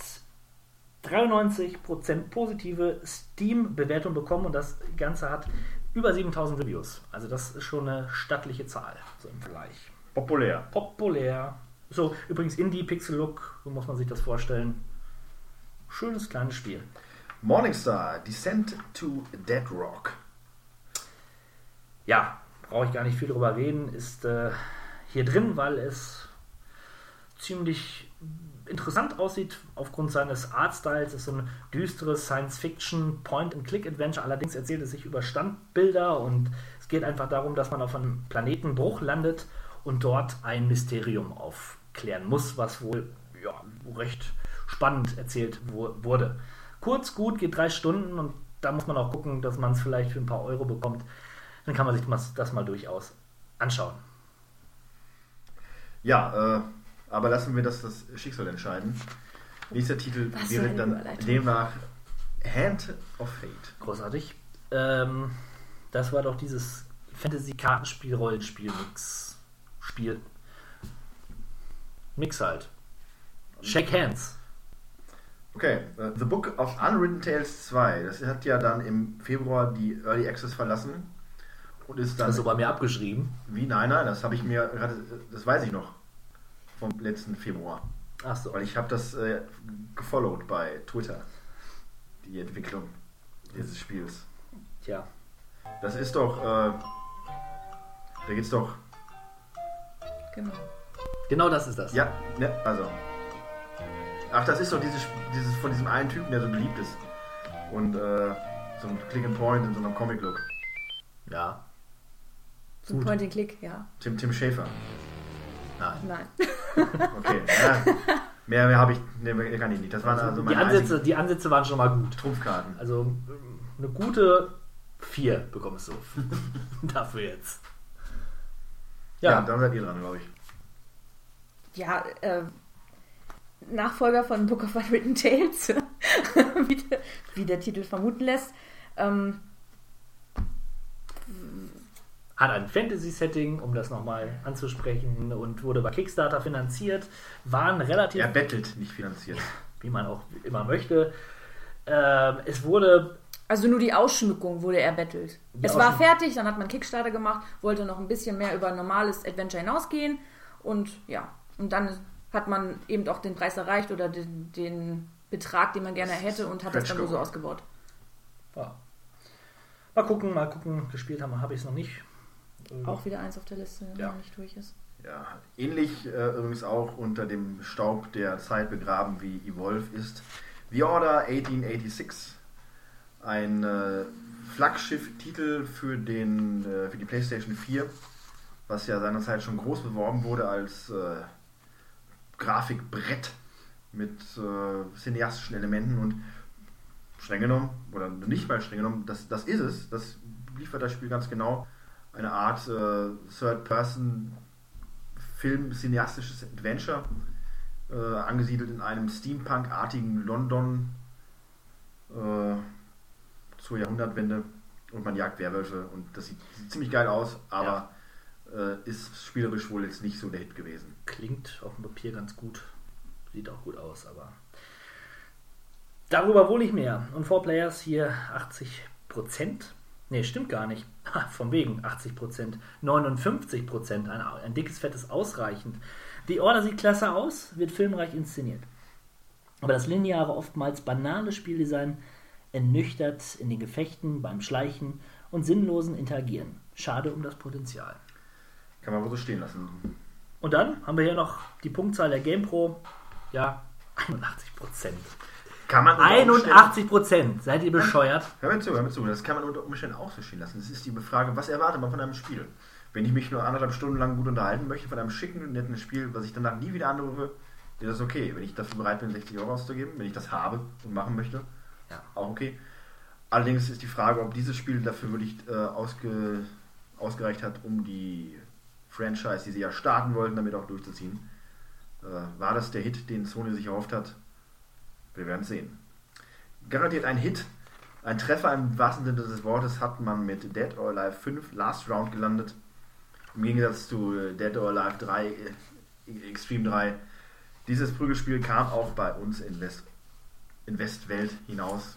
[SPEAKER 1] 93% positive Steam-Bewertung bekommen und das Ganze hat über 7000 Reviews. Also das ist schon eine stattliche Zahl, so im Vergleich.
[SPEAKER 7] Populär.
[SPEAKER 1] Populär. So, übrigens Indie, Pixel Look, so muss man sich das vorstellen. Schönes kleines Spiel.
[SPEAKER 7] Morningstar, Descent to Dead Rock.
[SPEAKER 1] Ja, brauche ich gar nicht viel drüber reden, ist äh, hier drin, weil es ziemlich interessant aussieht aufgrund seines Artstyles. Es ist so ein düsteres Science-Fiction Point-and-Click-Adventure. Allerdings erzählt es sich über Standbilder und es geht einfach darum, dass man auf einem Planetenbruch landet und dort ein Mysterium aufklären muss, was wohl ja, recht spannend erzählt wu- wurde. Kurz, gut, geht drei Stunden und da muss man auch gucken, dass man es vielleicht für ein paar Euro bekommt. Dann kann man sich das- das mal durchaus anschauen.
[SPEAKER 7] Ja, äh, aber lassen wir das, das Schicksal entscheiden. Nächster Titel
[SPEAKER 8] Was
[SPEAKER 7] wäre dann demnach Hand of Fate.
[SPEAKER 1] Großartig. Ähm, das war doch dieses Fantasy-Kartenspiel-Rollenspiel-Mix-Spiel. Mix halt. Shake Hands.
[SPEAKER 7] Okay, äh, The Book of Unwritten Tales 2. Das hat ja dann im Februar die Early Access verlassen und ist dann
[SPEAKER 1] Das ist so bei mir abgeschrieben.
[SPEAKER 7] wie nein, nein, das habe ich mir gerade, das weiß ich noch vom letzten Februar,
[SPEAKER 1] Ach so.
[SPEAKER 7] weil ich habe das äh, gefollowt bei Twitter, die Entwicklung dieses Spiels.
[SPEAKER 1] Tja.
[SPEAKER 7] Das ist doch, äh, da geht's doch,
[SPEAKER 8] Genau.
[SPEAKER 1] Genau das ist das.
[SPEAKER 7] ja, ne, also, ach, das ist doch dieses, dieses von diesem einen Typen, der so beliebt ist und äh, so ein Click and Point in so einem Comic-Look.
[SPEAKER 1] Ja.
[SPEAKER 8] So ein Point and Click, ja.
[SPEAKER 7] Tim, Tim Schäfer.
[SPEAKER 1] Nein.
[SPEAKER 8] Nein.
[SPEAKER 7] Okay, ja, mehr, mehr habe ich, ne, mehr kann ich nicht. Das waren also
[SPEAKER 1] Die
[SPEAKER 7] meine
[SPEAKER 1] Ansätze,
[SPEAKER 7] einzigen
[SPEAKER 1] die Ansätze waren schon mal gut.
[SPEAKER 7] Trumpfkarten.
[SPEAKER 1] Also ähm, eine gute 4 bekommst du dafür jetzt.
[SPEAKER 7] Ja,
[SPEAKER 1] Ja,
[SPEAKER 7] dann seid ihr dran, glaube ich.
[SPEAKER 8] Ja, äh, Nachfolger von Book of Unwritten Tales, wie, der, wie der Titel vermuten lässt. Ähm,
[SPEAKER 1] hat ein Fantasy-Setting, um das nochmal anzusprechen, und wurde bei Kickstarter finanziert. Waren relativ
[SPEAKER 7] Er bettelt, nicht finanziert.
[SPEAKER 1] wie man auch immer möchte. Ähm, es wurde
[SPEAKER 8] also nur die Ausschmückung wurde erbettelt.
[SPEAKER 1] Die
[SPEAKER 8] es war fertig, dann hat man Kickstarter gemacht, wollte noch ein bisschen mehr über ein normales Adventure hinausgehen und ja, und dann hat man eben auch den Preis erreicht oder den, den Betrag, den man gerne hätte und hat das dann nur so ausgebaut.
[SPEAKER 1] ja. mal gucken, mal gucken. Gespielt haben habe ich es noch nicht. Ähm,
[SPEAKER 8] Auch wieder eins auf der Liste, wenn
[SPEAKER 1] Ja.
[SPEAKER 8] man nicht durch ist.
[SPEAKER 7] Ja, ähnlich äh, übrigens auch unter dem Staub der Zeit begraben wie Evolve ist The Order 1886. Ein äh, Flaggschiff-Titel für, äh, für die PlayStation 4, was ja seinerzeit schon groß beworben wurde als äh, Grafikbrett mit äh, cineastischen Elementen und streng genommen, oder nicht mal streng genommen, das, das ist es, das liefert das Spiel ganz genau. Eine Art äh, Third-Person Film, cineastisches Adventure, äh, angesiedelt in einem Steampunk-artigen London äh, zur Jahrhundertwende und man jagt Werwölfe und das sieht, sieht ziemlich geil aus, aber äh, ist spielerisch wohl jetzt nicht so der Hit gewesen.
[SPEAKER 1] Klingt auf dem Papier ganz gut. Sieht auch gut aus, aber darüber wohl nicht mehr. Und Four Players hier 80 Prozent. Nee, stimmt gar nicht. Von wegen 80 Prozent. 59 Prozent. Ein, ein dickes, fettes Ausreichend. Die Order sieht klasse aus, wird filmreich inszeniert. Aber das lineare, oftmals banale Spieldesign ernüchtert in den Gefechten, beim Schleichen und sinnlosen Interagieren. Schade um das Potenzial.
[SPEAKER 7] Kann man wohl so stehen lassen.
[SPEAKER 1] Und dann haben wir hier noch die Punktzahl der GamePro. Ja, 81 Prozent.
[SPEAKER 7] Kann man unter Umständen-
[SPEAKER 1] 81 Prozent. Seid ihr bescheuert?
[SPEAKER 7] Hör mir zu, hör mir zu. Das kann man unter Umständen auch so stehen lassen. Das ist die Frage, was erwartet man von einem Spiel? Wenn ich mich nur anderthalb Stunden lang gut unterhalten möchte von einem schicken, netten Spiel, was ich danach nie wieder anrufe, ist das okay. Wenn ich dafür bereit bin, 60 Euro auszugeben, wenn ich das habe und machen möchte,
[SPEAKER 1] Ja.
[SPEAKER 7] auch okay. Allerdings ist die Frage, ob dieses Spiel dafür wirklich äh, ausge, ausgereicht hat, um die Franchise, die sie ja starten wollten, damit auch durchzuziehen. Äh, war das der Hit, den Sony sich erhofft hat? Wir werden sehen. Garantiert ein Hit, ein Treffer im wahrsten Sinne des Wortes hat man mit Dead or Alive 5 Last Round gelandet. Im Gegensatz zu äh, Dead or Alive 3, äh, Extreme 3. Dieses Prügelspiel kam auch bei uns in, West, in Westwelt hinaus.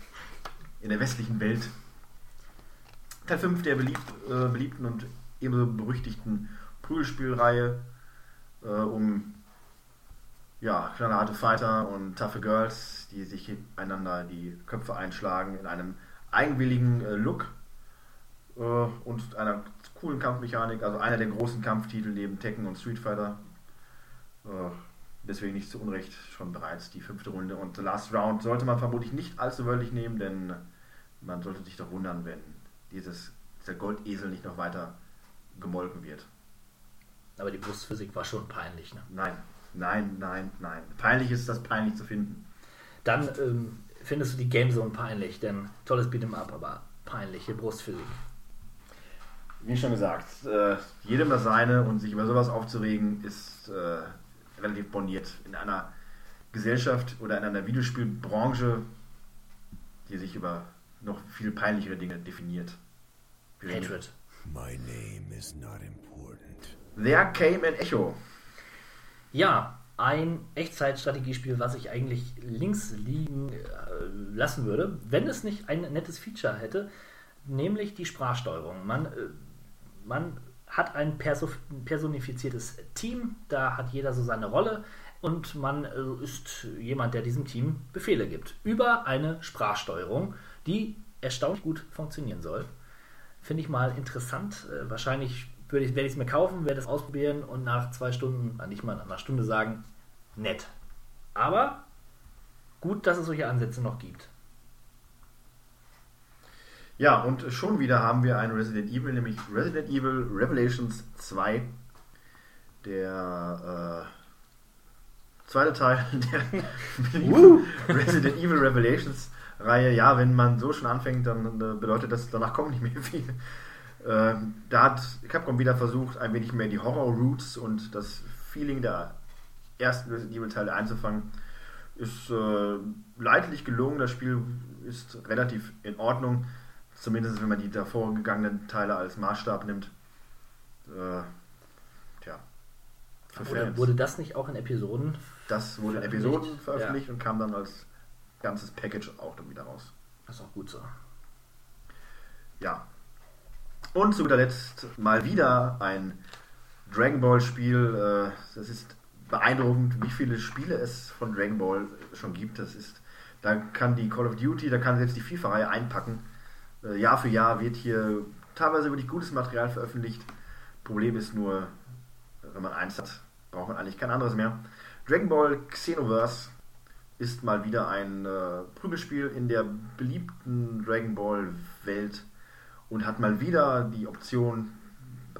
[SPEAKER 7] In der westlichen Welt. Teil 5 der beliebt, äh, beliebten und ebenso berüchtigten Prügelspielreihe äh, um ja, knallharte Fighter und taffe Girls, die sich einander die Köpfe einschlagen in einem eigenwilligen äh, Look äh, und einer coolen Kampfmechanik, also einer der großen Kampftitel neben Tekken und Street Fighter. Äh, deswegen nicht zu Unrecht schon bereits die fünfte Runde. Und The Last Round sollte man vermutlich nicht allzu wörtlich nehmen, denn man sollte sich doch wundern, wenn dieses, dieser Goldesel nicht noch weiter gemolken wird.
[SPEAKER 1] Aber die Brustphysik war schon peinlich. Ne?
[SPEAKER 7] Nein, nein, nein, nein. Peinlich ist das peinlich zu finden.
[SPEAKER 1] Dann ähm, findest du die Gamezone peinlich, denn tolles Beat'em Up, aber peinliche Brustphysik.
[SPEAKER 7] Wie schon gesagt, äh, jedem das seine und sich über sowas aufzuregen ist äh, relativ boniert. In einer Gesellschaft oder in einer Videospielbranche, die sich über noch viel peinlichere Dinge definiert.
[SPEAKER 1] Hatred.
[SPEAKER 4] My name is not important.
[SPEAKER 7] There came an echo.
[SPEAKER 1] Ja, ein Echtzeitstrategiespiel, was ich eigentlich links liegen äh, lassen würde, wenn es nicht ein nettes Feature hätte, nämlich die Sprachsteuerung. Man, äh, man hat ein perso personifiziertes Team, da hat jeder so seine Rolle und man äh, ist jemand, der diesem Team Befehle gibt. Über eine Sprachsteuerung, die erstaunlich gut funktionieren soll. Finde ich mal interessant. Äh, wahrscheinlich würde ich, werde ich es mir kaufen, werde es ausprobieren und nach zwei Stunden, äh, nicht mal nach einer Stunde sagen, nett. Aber gut, dass es solche Ansätze noch gibt.
[SPEAKER 7] Ja, und schon wieder haben wir ein Resident Evil, nämlich Resident Evil Revelations 2. Der äh, zweite Teil der Resident Evil Revelations Reihe. Ja, wenn man so schon anfängt, dann äh, bedeutet das, danach kommt nicht mehr viel. Ähm, da hat Capcom wieder versucht, ein wenig mehr die Horror-Roots und das Feeling der ersten Resident Evil-Teile einzufangen. Ist äh, leidlich gelungen, das Spiel ist relativ in Ordnung, zumindest wenn man die davor gegangenen Teile als Maßstab nimmt. Äh, tja. Fans.
[SPEAKER 1] wurde das nicht auch in Episoden?
[SPEAKER 7] Das wurde in? Episoden veröffentlicht und kam dann als ganzes Package auch dann wieder raus.
[SPEAKER 1] Das ist auch gut so.
[SPEAKER 7] Ja. Und zu guter Letzt mal wieder ein Dragon Ball Spiel. Äh, Das ist beeindruckend, wie viele Spiele es von Dragon Ball schon gibt. Das ist, da kann die Call of Duty, da kann selbst die FIFA-Reihe einpacken. Äh, Jahr für Jahr wird hier teilweise wirklich gutes Material veröffentlicht. Problem ist nur, wenn man eins hat, braucht man eigentlich kein anderes mehr. Dragon Ball Xenoverse ist mal wieder ein äh, Prügelspiel in der beliebten Dragon Ball Welt und hat mal wieder die Option,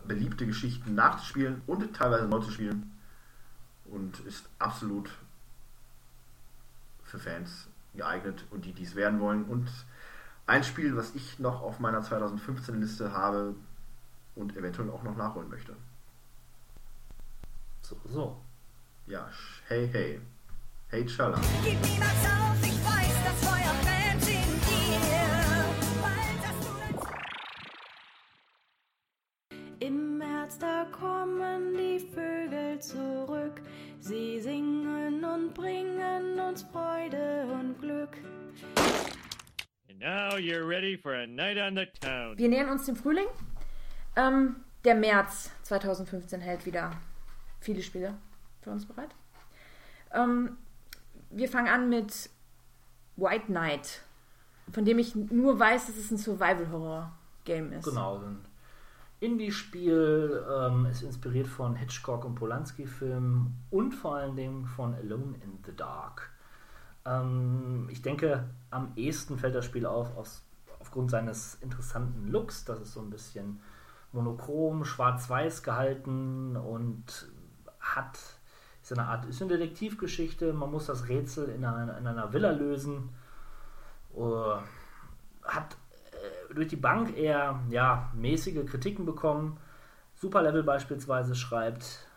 [SPEAKER 7] beliebte Geschichten nachzuspielen und teilweise neu zu spielen und ist absolut für Fans geeignet und die dies werden wollen und ein Spiel, was ich noch auf meiner 2015 Liste habe und eventuell auch noch nachholen möchte.
[SPEAKER 1] So, so.
[SPEAKER 7] Ja, hey hey. Hey Chala.
[SPEAKER 9] Gib niemals auf, ich weiß, das Feuer brennt in dir. Bald hast du das
[SPEAKER 6] Im März, da kommen die Vögel zurück. Sie singen und bringen uns Freude und Glück.
[SPEAKER 8] Wir nähern uns dem Frühling. Ähm, der März 2015 hält wieder viele Spiele für uns bereit. Ähm, wir fangen an mit White Knight, von dem ich nur weiß, dass es ein Survival-Horror-Game ist.
[SPEAKER 1] Genau, so ein Indie-Spiel, ähm, ist inspiriert von Hitchcock und Polanski-Filmen und vor allen Dingen von Alone in the Dark. Ähm, ich denke, am ehesten fällt das Spiel auf aus, aufgrund seines interessanten Looks. Das ist so ein bisschen monochrom, schwarz-weiß gehalten und hat ist eine Art, ist eine Detektivgeschichte. Man muss das Rätsel in einer, in einer Villa lösen. Uh, hat äh, durch die Bank eher ja, mäßige Kritiken bekommen. Superlevel beispielsweise schreibt,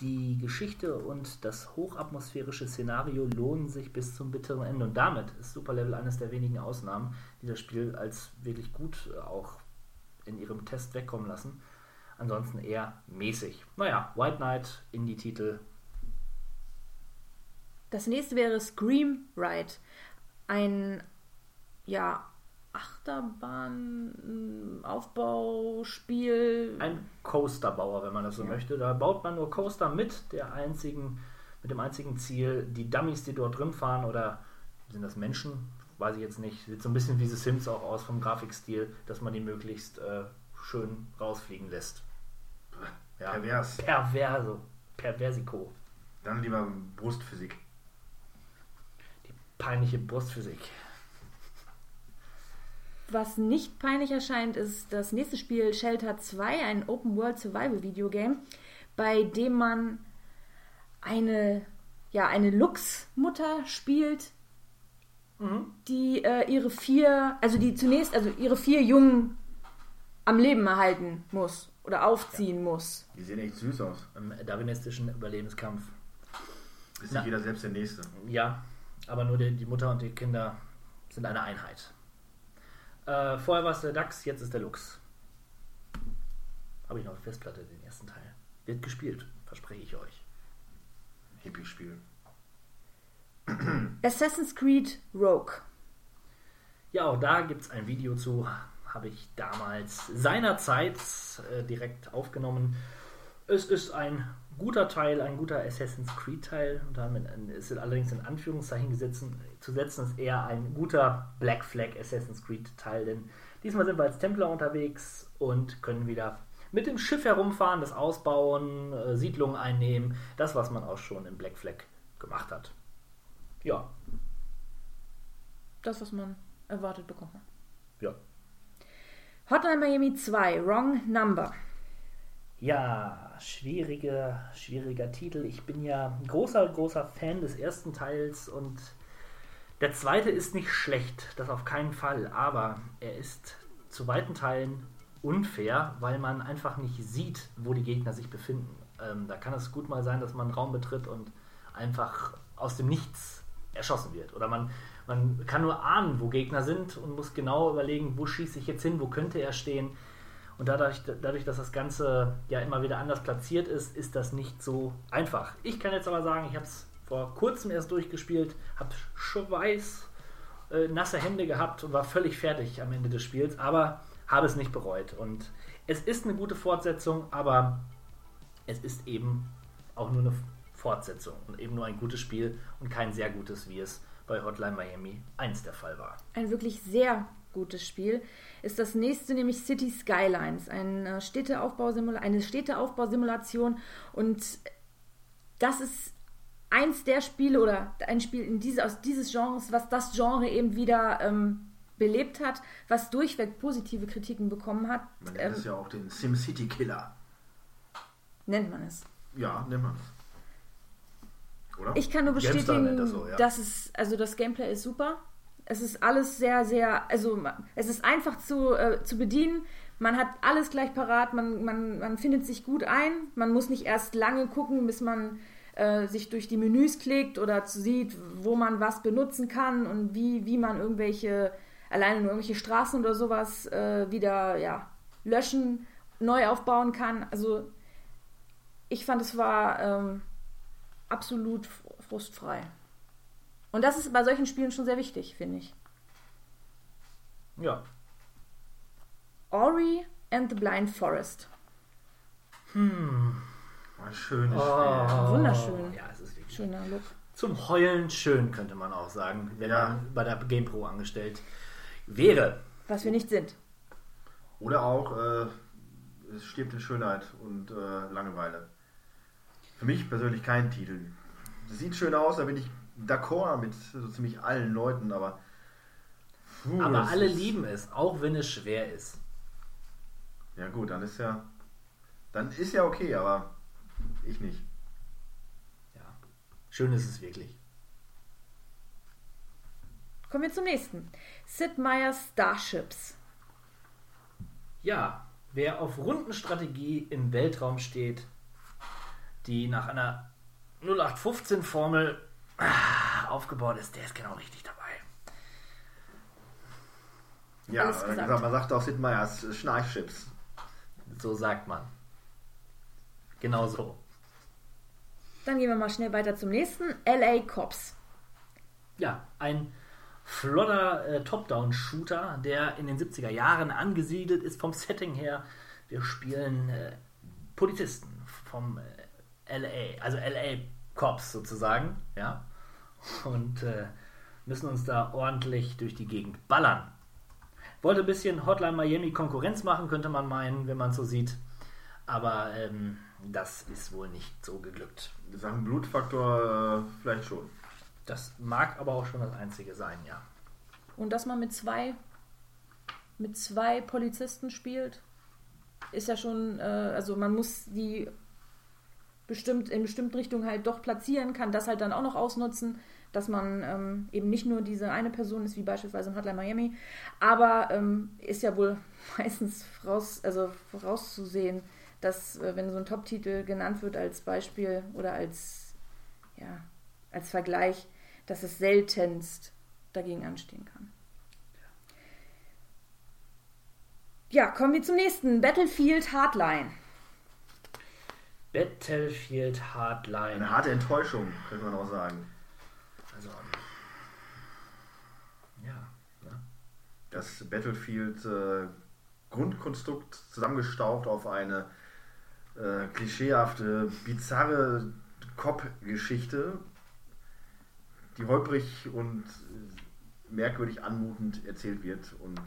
[SPEAKER 1] die Geschichte und das hochatmosphärische Szenario lohnen sich bis zum bitteren Ende. Und damit ist Superlevel eines der wenigen Ausnahmen, die das Spiel als wirklich gut äh, auch in ihrem Test wegkommen lassen. Ansonsten eher mäßig. Naja, White Knight, Indie-Titel.
[SPEAKER 8] Das nächste wäre Scream Ride. Ein, ja, Achterbahn-Aufbauspiel.
[SPEAKER 1] Ein Coasterbauer, wenn man das so möchte. Da baut man nur Coaster mit der einzigen, mit dem einzigen Ziel, die Dummies, die dort drin fahren, oder sind das Menschen? Weiß ich jetzt nicht. Sieht so ein bisschen wie The Sims auch aus vom Grafikstil, dass man die möglichst äh, schön rausfliegen lässt. Ja.
[SPEAKER 7] Pervers.
[SPEAKER 1] Perverso. Perversico.
[SPEAKER 7] Dann lieber Brustphysik.
[SPEAKER 1] Peinliche Brustphysik.
[SPEAKER 8] Was nicht peinlich erscheint, ist das nächste Spiel Shelter 2, ein Open World Survival Video Game, bei dem man eine, ja, eine Lux-Mutter spielt, die äh, ihre vier, also die zunächst, also ihre vier Jungen am Leben erhalten muss oder aufziehen muss.
[SPEAKER 7] Die sehen echt süß aus.
[SPEAKER 1] Im darwinistischen Überlebenskampf.
[SPEAKER 7] Ist nicht jeder selbst der Nächste.
[SPEAKER 1] Ja, aber nur die, die Mutter und die Kinder sind eine Einheit. Äh, vorher war es der Dachs, jetzt ist der Lux. Habe ich noch auf Festplatte, den ersten Teil. Wird gespielt, verspreche ich euch.
[SPEAKER 7] Hippie-Spiel.
[SPEAKER 8] Assassin's Creed Rogue.
[SPEAKER 1] Ja, auch da gibt es ein Video zu. Habe ich damals seinerzeit äh, direkt aufgenommen. Es ist ein guter Teil, ein guter Assassin's Creed-Teil. Und damit ist allerdings in Anführungszeichen gesetzt, zu setzen, ist eher ein guter Black Flag Assassin's Creed-Teil. Denn diesmal sind wir als Templer unterwegs und können wieder mit dem Schiff herumfahren, das ausbauen, äh, Siedlungen einnehmen. Das, was man auch schon in Black Flag gemacht hat. Ja,
[SPEAKER 8] Das, was man erwartet bekommt.
[SPEAKER 1] ja.
[SPEAKER 8] Hotline Miami 2, Wrong Number.
[SPEAKER 1] Ja, schwieriger, schwieriger Titel. Ich bin ja ein großer, großer Fan des ersten Teils und der zweite ist nicht schlecht, das auf keinen Fall, aber er ist zu weiten Teilen unfair, weil man einfach nicht sieht, wo die Gegner sich befinden. Ähm, da kann es gut mal sein, dass man einen Raum betritt und einfach aus dem Nichts erschossen wird. Oder man, man kann nur ahnen, wo Gegner sind und muss genau überlegen, wo schieße ich jetzt hin, wo könnte er stehen. Und dadurch, dadurch, dass das Ganze ja immer wieder anders platziert ist, ist das nicht so einfach. Ich kann jetzt aber sagen, ich habe es vor kurzem erst durchgespielt, habe Schweiß, äh, nasse Hände gehabt und war völlig fertig am Ende des Spiels, aber habe es nicht bereut. Und es ist eine gute Fortsetzung, aber es ist eben auch nur eine Fortsetzung und eben nur ein gutes Spiel und kein sehr gutes, wie es bei Hotline Miami 1 der Fall war.
[SPEAKER 8] Ein wirklich sehr gutes Spiel ist das nächste, nämlich City Skylines, eine Städteaufbausimula eine Städteaufbausimulation. Und das ist eins der Spiele oder ein Spiel in diese, aus dieses Genres, was das Genre eben wieder ähm, belebt hat, was durchweg positive Kritiken bekommen hat.
[SPEAKER 7] Man nennt
[SPEAKER 8] Ähm,
[SPEAKER 7] es ja auch den SimCity Killer.
[SPEAKER 8] nennt man es.
[SPEAKER 7] Ja, nennt man es. Oder?
[SPEAKER 8] Ich kann nur bestätigen,
[SPEAKER 7] so, ja.
[SPEAKER 8] dass es, also das Gameplay ist super. Es ist alles sehr, sehr, also es ist einfach zu, äh, zu bedienen. Man hat alles gleich parat, man, man, man findet sich gut ein. Man muss nicht erst lange gucken, bis man äh, sich durch die Menüs klickt oder sieht, wo man was benutzen kann und wie, wie man irgendwelche, alleine nur irgendwelche Straßen oder sowas äh, wieder ja, löschen, neu aufbauen kann. Also ich fand, es war ähm, absolut fr- frustfrei. Und das ist bei solchen Spielen schon sehr wichtig, finde ich.
[SPEAKER 1] Ja,
[SPEAKER 8] Ori and the Blind Forest.
[SPEAKER 7] Ein schönes
[SPEAKER 1] Oh.
[SPEAKER 8] Wunderschön.
[SPEAKER 1] Ja, es ist wirklich
[SPEAKER 8] Schöner Look.
[SPEAKER 1] zum Heulen schön, könnte man auch sagen, wenn
[SPEAKER 7] Ja.
[SPEAKER 1] man bei der GamePro angestellt wäre.
[SPEAKER 8] Was wir nicht sind.
[SPEAKER 7] Spiel. Oder auch, äh, es stirbt in Schönheit und äh, Langeweile. Für mich persönlich kein Titel. Sieht schön aus, da bin ich d'accord mit so ziemlich allen Leuten, aber. Puh,
[SPEAKER 1] Aber alle
[SPEAKER 7] ist-
[SPEAKER 1] lieben es, auch wenn es schwer ist.
[SPEAKER 7] Ja, gut, dann ist ja. Dann ist ja okay, aber ich nicht.
[SPEAKER 1] Ja. Schön ist es wirklich.
[SPEAKER 8] Kommen wir zum nächsten. Sid Meier's Starships.
[SPEAKER 1] Ja, wer auf Rundenstrategie im Weltraum steht, die nach einer 0815-Formel ah, aufgebaut ist, der ist genau richtig dabei.
[SPEAKER 7] Ja,
[SPEAKER 8] gesagt.
[SPEAKER 7] gesagt, man sagt auch Sid Meier's Schnarchchips.
[SPEAKER 1] So sagt man. Genau so.
[SPEAKER 8] Dann gehen wir mal schnell weiter zum nächsten. LA Cops.
[SPEAKER 1] Ja, ein flotter äh, Top-Down-Shooter, der in den 70er Jahren angesiedelt ist vom Setting her. Wir spielen äh, Polizisten vom äh, LA, also LA Cops sozusagen, ja. Und äh, müssen uns da ordentlich durch die Gegend ballern. Wollte ein bisschen Hotline Miami Konkurrenz machen, könnte man meinen, wenn man es so sieht. Aber ähm, das ist wohl nicht so geglückt.
[SPEAKER 7] Sachen Blutfaktor äh, vielleicht schon.
[SPEAKER 1] Das mag aber auch schon das Einzige sein, ja.
[SPEAKER 8] Und dass man mit zwei, mit zwei Polizisten spielt, ist ja schon, äh, also man muss die bestimmt in bestimmten Richtungen halt doch platzieren, kann das halt dann auch noch ausnutzen, dass man ähm, eben nicht nur diese eine Person ist, wie beispielsweise in Hotline Miami, aber ähm, ist ja wohl meistens voraus, also vorauszusehen, dass äh, wenn so ein Top-Titel genannt wird als Beispiel oder als, ja, als Vergleich, dass es seltenst dagegen anstehen kann. Ja, kommen wir zum nächsten. Battlefield Hardline.
[SPEAKER 1] Battlefield Hardline.
[SPEAKER 7] Eine harte Enttäuschung, könnte man auch sagen.
[SPEAKER 1] Also, ja, ne?
[SPEAKER 7] Das Battlefield äh, Grundkonstrukt zusammengestaucht auf eine äh, klischeehafte, bizarre Cop-Geschichte, die holprig und äh, merkwürdig anmutend erzählt wird und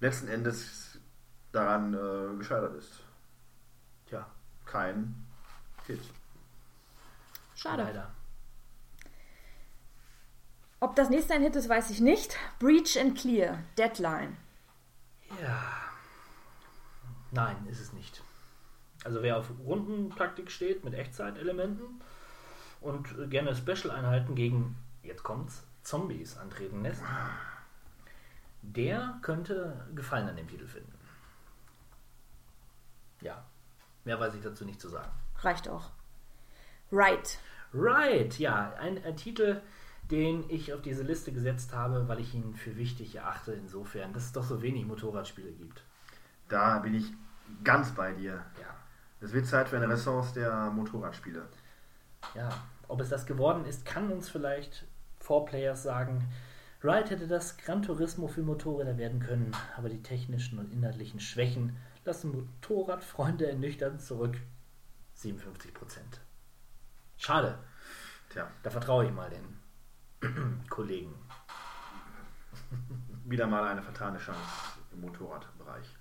[SPEAKER 7] letzten Endes daran äh, gescheitert ist.
[SPEAKER 1] Tja,
[SPEAKER 7] Kein Hit.
[SPEAKER 8] Schade.
[SPEAKER 1] leider.
[SPEAKER 8] Ob das nächste ein Hit ist, weiß ich nicht. Breach and Clear. Deadline.
[SPEAKER 1] Ja. Nein, ist es nicht. Also wer auf Rundentaktik steht mit Echtzeitelementen und gerne Special-Einheiten gegen, jetzt kommt's, Zombies antreten lässt, der könnte Gefallen an dem Titel finden. Ja, mehr weiß ich dazu nicht zu sagen.
[SPEAKER 8] Reicht auch. Right.
[SPEAKER 1] Right, ja, ein, ein Titel, den ich auf diese Liste gesetzt habe, weil ich ihn für wichtig erachte, insofern, dass es doch so wenig Motorradspiele gibt.
[SPEAKER 7] Da bin ich ganz bei dir.
[SPEAKER 1] Ja.
[SPEAKER 7] Es wird Zeit für eine Renaissance der Motorradspiele.
[SPEAKER 1] Ja, ob es das geworden ist, kann uns vielleicht Four Players sagen. Ride hätte das Gran Turismo für Motorräder werden können, aber die technischen und inhaltlichen Schwächen lassen Motorradfreunde ernüchternd zurück. 57 Prozent. Schade.
[SPEAKER 7] Tja,
[SPEAKER 1] Da vertraue ich mal den Kollegen.
[SPEAKER 7] wieder mal eine vertane Chance im Motorradbereich.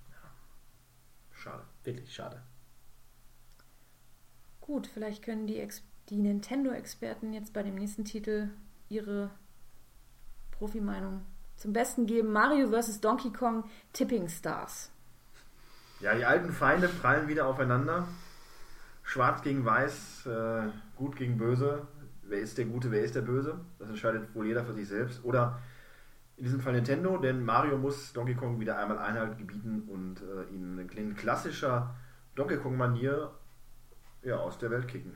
[SPEAKER 7] Schade.
[SPEAKER 1] Wirklich schade.
[SPEAKER 8] Gut, vielleicht können die, Ex die Nintendo-Experten jetzt bei dem nächsten Titel ihre Profimeinung zum Besten geben. Mario vs. Donkey Kong Tipping Stars.
[SPEAKER 7] Ja, die alten Feinde prallen wieder aufeinander. Schwarz gegen Weiß, äh, Gut gegen Böse. Wer ist der Gute, wer ist der Böse? Das entscheidet wohl jeder für sich selbst. Oder in diesem Fall Nintendo, denn Mario muss Donkey Kong wieder einmal Einhalt gebieten und äh, ihn in klassischer Donkey Kong-Manier ja, aus der Welt kicken.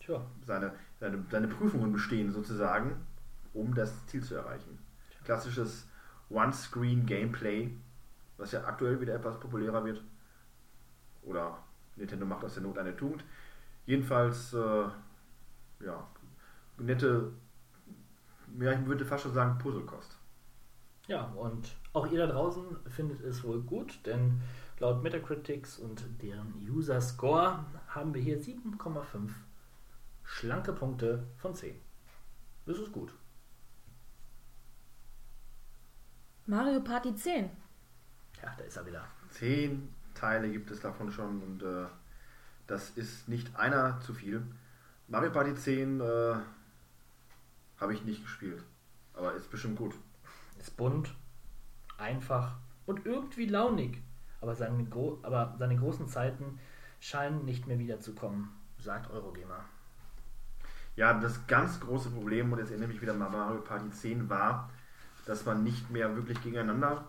[SPEAKER 1] Tja,
[SPEAKER 7] Seine, seine, seine Prüfungen bestehen sozusagen, um das Ziel zu erreichen. Klassisches One-Screen-Gameplay, was ja aktuell wieder etwas populärer wird. Oder Nintendo macht aus der Not eine Tugend. Jedenfalls, äh, ja, nette, ja, ich würde fast schon sagen, Puzzlekost.
[SPEAKER 1] Ja, und auch ihr da draußen findet es wohl gut, denn laut Metacritics und deren User Score haben wir hier 7,5 schlanke Punkte von 10. Das ist gut.
[SPEAKER 8] Mario Party 10.
[SPEAKER 1] Ja, da ist er wieder.
[SPEAKER 7] Zehn Teile gibt es davon schon und äh, das ist nicht einer zu viel. Mario Party 10 äh, habe ich nicht gespielt, aber ist bestimmt gut.
[SPEAKER 1] Ist bunt, einfach und irgendwie launig. Aber seine, gro aber seine großen Zeiten scheinen nicht mehr wiederzukommen, sagt Eurogamer.
[SPEAKER 7] Ja, das ganz große Problem, und jetzt erinnere ich mich wieder mal Mario Party 10, war, dass man nicht mehr wirklich gegeneinander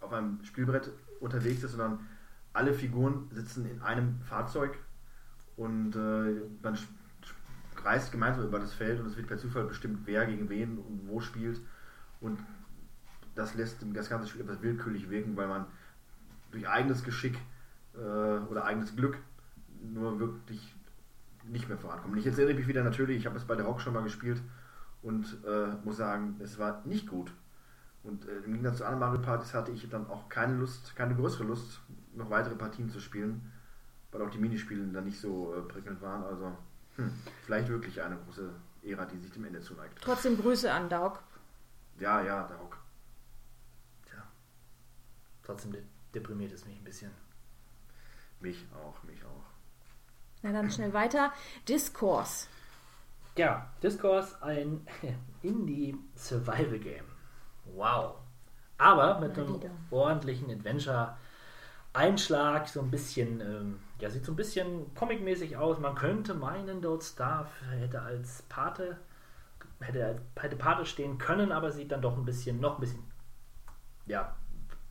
[SPEAKER 7] auf einem Spielbrett unterwegs ist, sondern alle Figuren sitzen in einem Fahrzeug und äh, man reist gemeinsam über das Feld und es wird per Zufall bestimmt, wer gegen wen und wo spielt. Und das lässt das ganze Spiel etwas willkürlich wirken, weil man durch eigenes Geschick äh, oder eigenes Glück nur wirklich nicht mehr vorankommt. Und ich erinnere mich wieder natürlich, ich habe es bei der Rock schon mal gespielt und äh, muss sagen, es war nicht gut. Und äh, im Gegensatz zu anderen Mario Partys hatte ich dann auch keine Lust, keine größere Lust, noch weitere Partien zu spielen, weil auch die Minispiele dann nicht so äh, prickelnd waren. Also hm, vielleicht wirklich eine große Ära, die sich dem Ende zuneigt.
[SPEAKER 8] Trotzdem Grüße an Dauk.
[SPEAKER 7] Ja, ja, Rock.
[SPEAKER 1] Tja, trotzdem de deprimiert es mich ein bisschen.
[SPEAKER 7] Mich auch, mich auch.
[SPEAKER 8] Na dann schnell weiter. Discourse.
[SPEAKER 1] Ja, Discourse, ein Indie-Survival-Game. Wow. Aber mit einem ordentlichen Adventure-Einschlag, so ein bisschen, ähm, ja, sieht so ein bisschen comic-mäßig aus. Man könnte meinen, Don't Starve hätte als Pate, hätte, hätte Pate stehen können, aber sieht dann doch ein bisschen, noch ein bisschen, ja,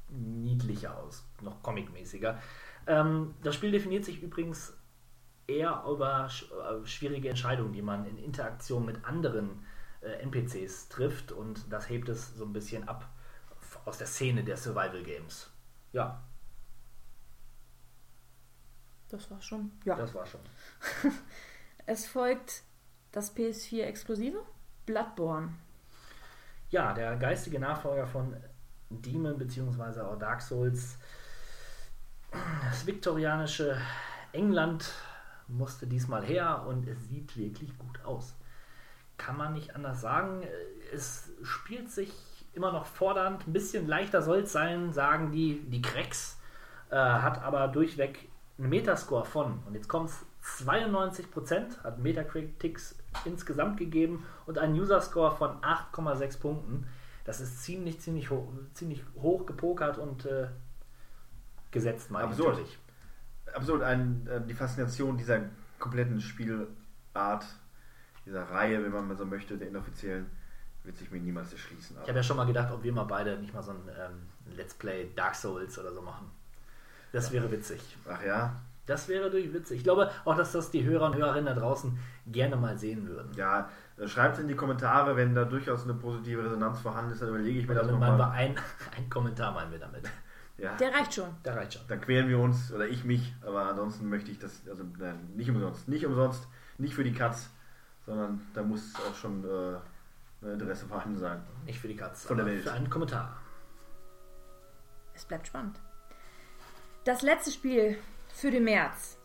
[SPEAKER 1] niedlicher aus, noch comic-mäßiger. Ähm, das Spiel definiert sich übrigens eher über sch äh, schwierige Entscheidungen, die man in Interaktion mit anderen äh, NPCs trifft und das hebt es so ein bisschen ab aus der Szene der Survival Games. Ja,
[SPEAKER 8] Das war schon. Ja.
[SPEAKER 1] das war schon.
[SPEAKER 8] Es folgt das PS4 Exklusive. Bloodborne.
[SPEAKER 1] Ja, der geistige Nachfolger von Demon bzw. auch Dark Souls. Das viktorianische England musste diesmal her und es sieht wirklich gut aus. Kann man nicht anders sagen. Es spielt sich immer noch fordernd, ein bisschen leichter soll es sein, sagen die, die Cracks. Äh, hat aber durchweg einen Metascore von, und jetzt kommt es 92%, hat Metacritics insgesamt gegeben und einen User-Score von 8,6 Punkten. Das ist ziemlich, ziemlich hoch, ziemlich hoch gepokert und äh, gesetzt mal
[SPEAKER 7] Absurd.
[SPEAKER 1] natürlich.
[SPEAKER 7] Absurd, ein, äh, die Faszination dieser kompletten Spielart, dieser Reihe, wenn man mal so möchte, der inoffiziellen, wird sich mir niemals erschließen.
[SPEAKER 1] Ich habe ja schon mal gedacht, ob wir mal beide nicht mal so ein ähm, Let's Play Dark Souls oder so machen. Das wäre witzig.
[SPEAKER 7] Ach ja,
[SPEAKER 1] Das wäre durch witzig. Ich glaube auch, dass das die Hörer und Hörerinnen da draußen gerne mal sehen würden.
[SPEAKER 7] Ja, schreibt es in die Kommentare, wenn da durchaus eine positive Resonanz vorhanden ist, dann überlege ich mir das
[SPEAKER 1] meinen wir
[SPEAKER 7] nochmal.
[SPEAKER 1] ein, ein Kommentar meinen wir damit.
[SPEAKER 7] Ja,
[SPEAKER 8] Der reicht schon.
[SPEAKER 1] Da reicht schon.
[SPEAKER 7] dann quälen wir uns, oder ich mich, aber ansonsten möchte ich das, also nein, nicht umsonst, nicht umsonst, nicht für die Katz, sondern da muss auch schon äh, Interesse vorhanden sein.
[SPEAKER 1] Nicht für die Katze,
[SPEAKER 7] Von der
[SPEAKER 1] aber
[SPEAKER 7] Welt.
[SPEAKER 1] für einen Kommentar.
[SPEAKER 8] Es bleibt spannend. Das letzte Spiel für den März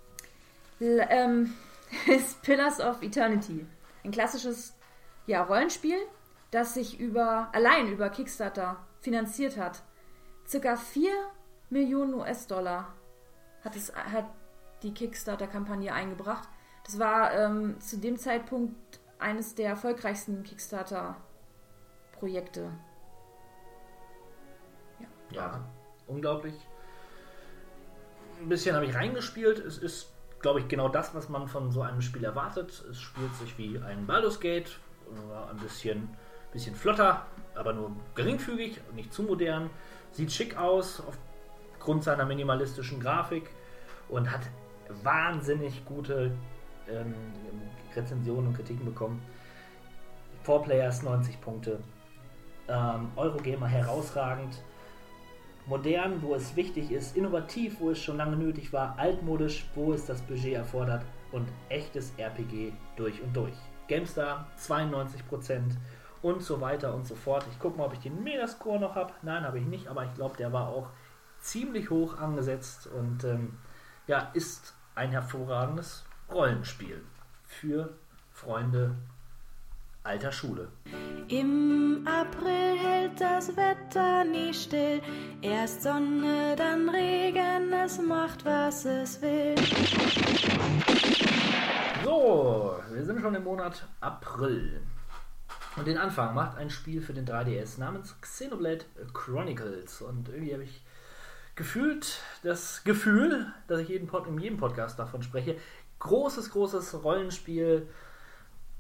[SPEAKER 8] ähm, ist Pillars of Eternity. Ein klassisches ja, Rollenspiel, das sich über, allein über Kickstarter finanziert hat. Circa 4 Millionen US-Dollar hat, hat die Kickstarter-Kampagne eingebracht. Das war ähm, zu dem Zeitpunkt eines der erfolgreichsten Kickstarter-Projekte.
[SPEAKER 1] Ja, unglaublich. Ein bisschen habe ich reingespielt. Es ist, glaube ich, genau das, was man von so einem Spiel erwartet. Es spielt sich wie ein Baldur's Gate, ein bisschen, bisschen flotter, aber nur geringfügig nicht zu modern. Sieht schick aus aufgrund seiner minimalistischen Grafik und hat wahnsinnig gute ähm, Rezensionen und Kritiken bekommen. Four Players 90 Punkte. Ähm, Eurogamer herausragend modern, wo es wichtig ist, innovativ, wo es schon lange nötig war, altmodisch, wo es das Budget erfordert und echtes RPG durch und durch. GameStar 92% und so weiter und so fort. Ich gucke mal, ob ich den Megascore noch habe. Nein, habe ich nicht, aber ich glaube, der war auch ziemlich hoch angesetzt und ähm, ja, ist ein hervorragendes Rollenspiel für Freunde alter Schule.
[SPEAKER 6] Im April hält das Wetter nie still. Erst Sonne, dann Regen, es macht, was es will.
[SPEAKER 1] So, wir sind schon im Monat April. Und den Anfang macht ein Spiel für den 3DS namens Xenoblade Chronicles. Und irgendwie habe ich gefühlt das Gefühl, dass ich jeden Pod in jedem Podcast davon spreche. Großes, großes Rollenspiel.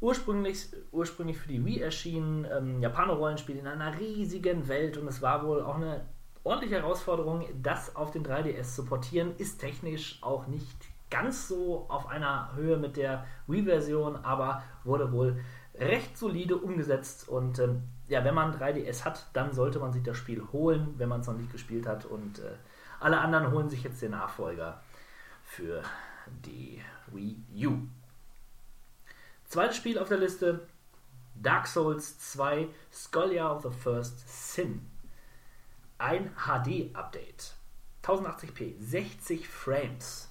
[SPEAKER 1] Ursprünglich, ursprünglich für die Wii erschienen, ähm, Japaner-Rollenspiel in einer riesigen Welt. Und es war wohl auch eine ordentliche Herausforderung, das auf den 3DS zu portieren. Ist technisch auch nicht ganz so auf einer Höhe mit der Wii-Version, aber wurde wohl recht solide umgesetzt. Und ähm, ja, wenn man 3DS hat, dann sollte man sich das Spiel holen, wenn man es noch nicht gespielt hat. Und äh, alle anderen holen sich jetzt den Nachfolger für die Wii U. Zweites Spiel auf der Liste: Dark Souls 2 Scholia of the First Sin. Ein HD-Update. 1080p, 60 Frames.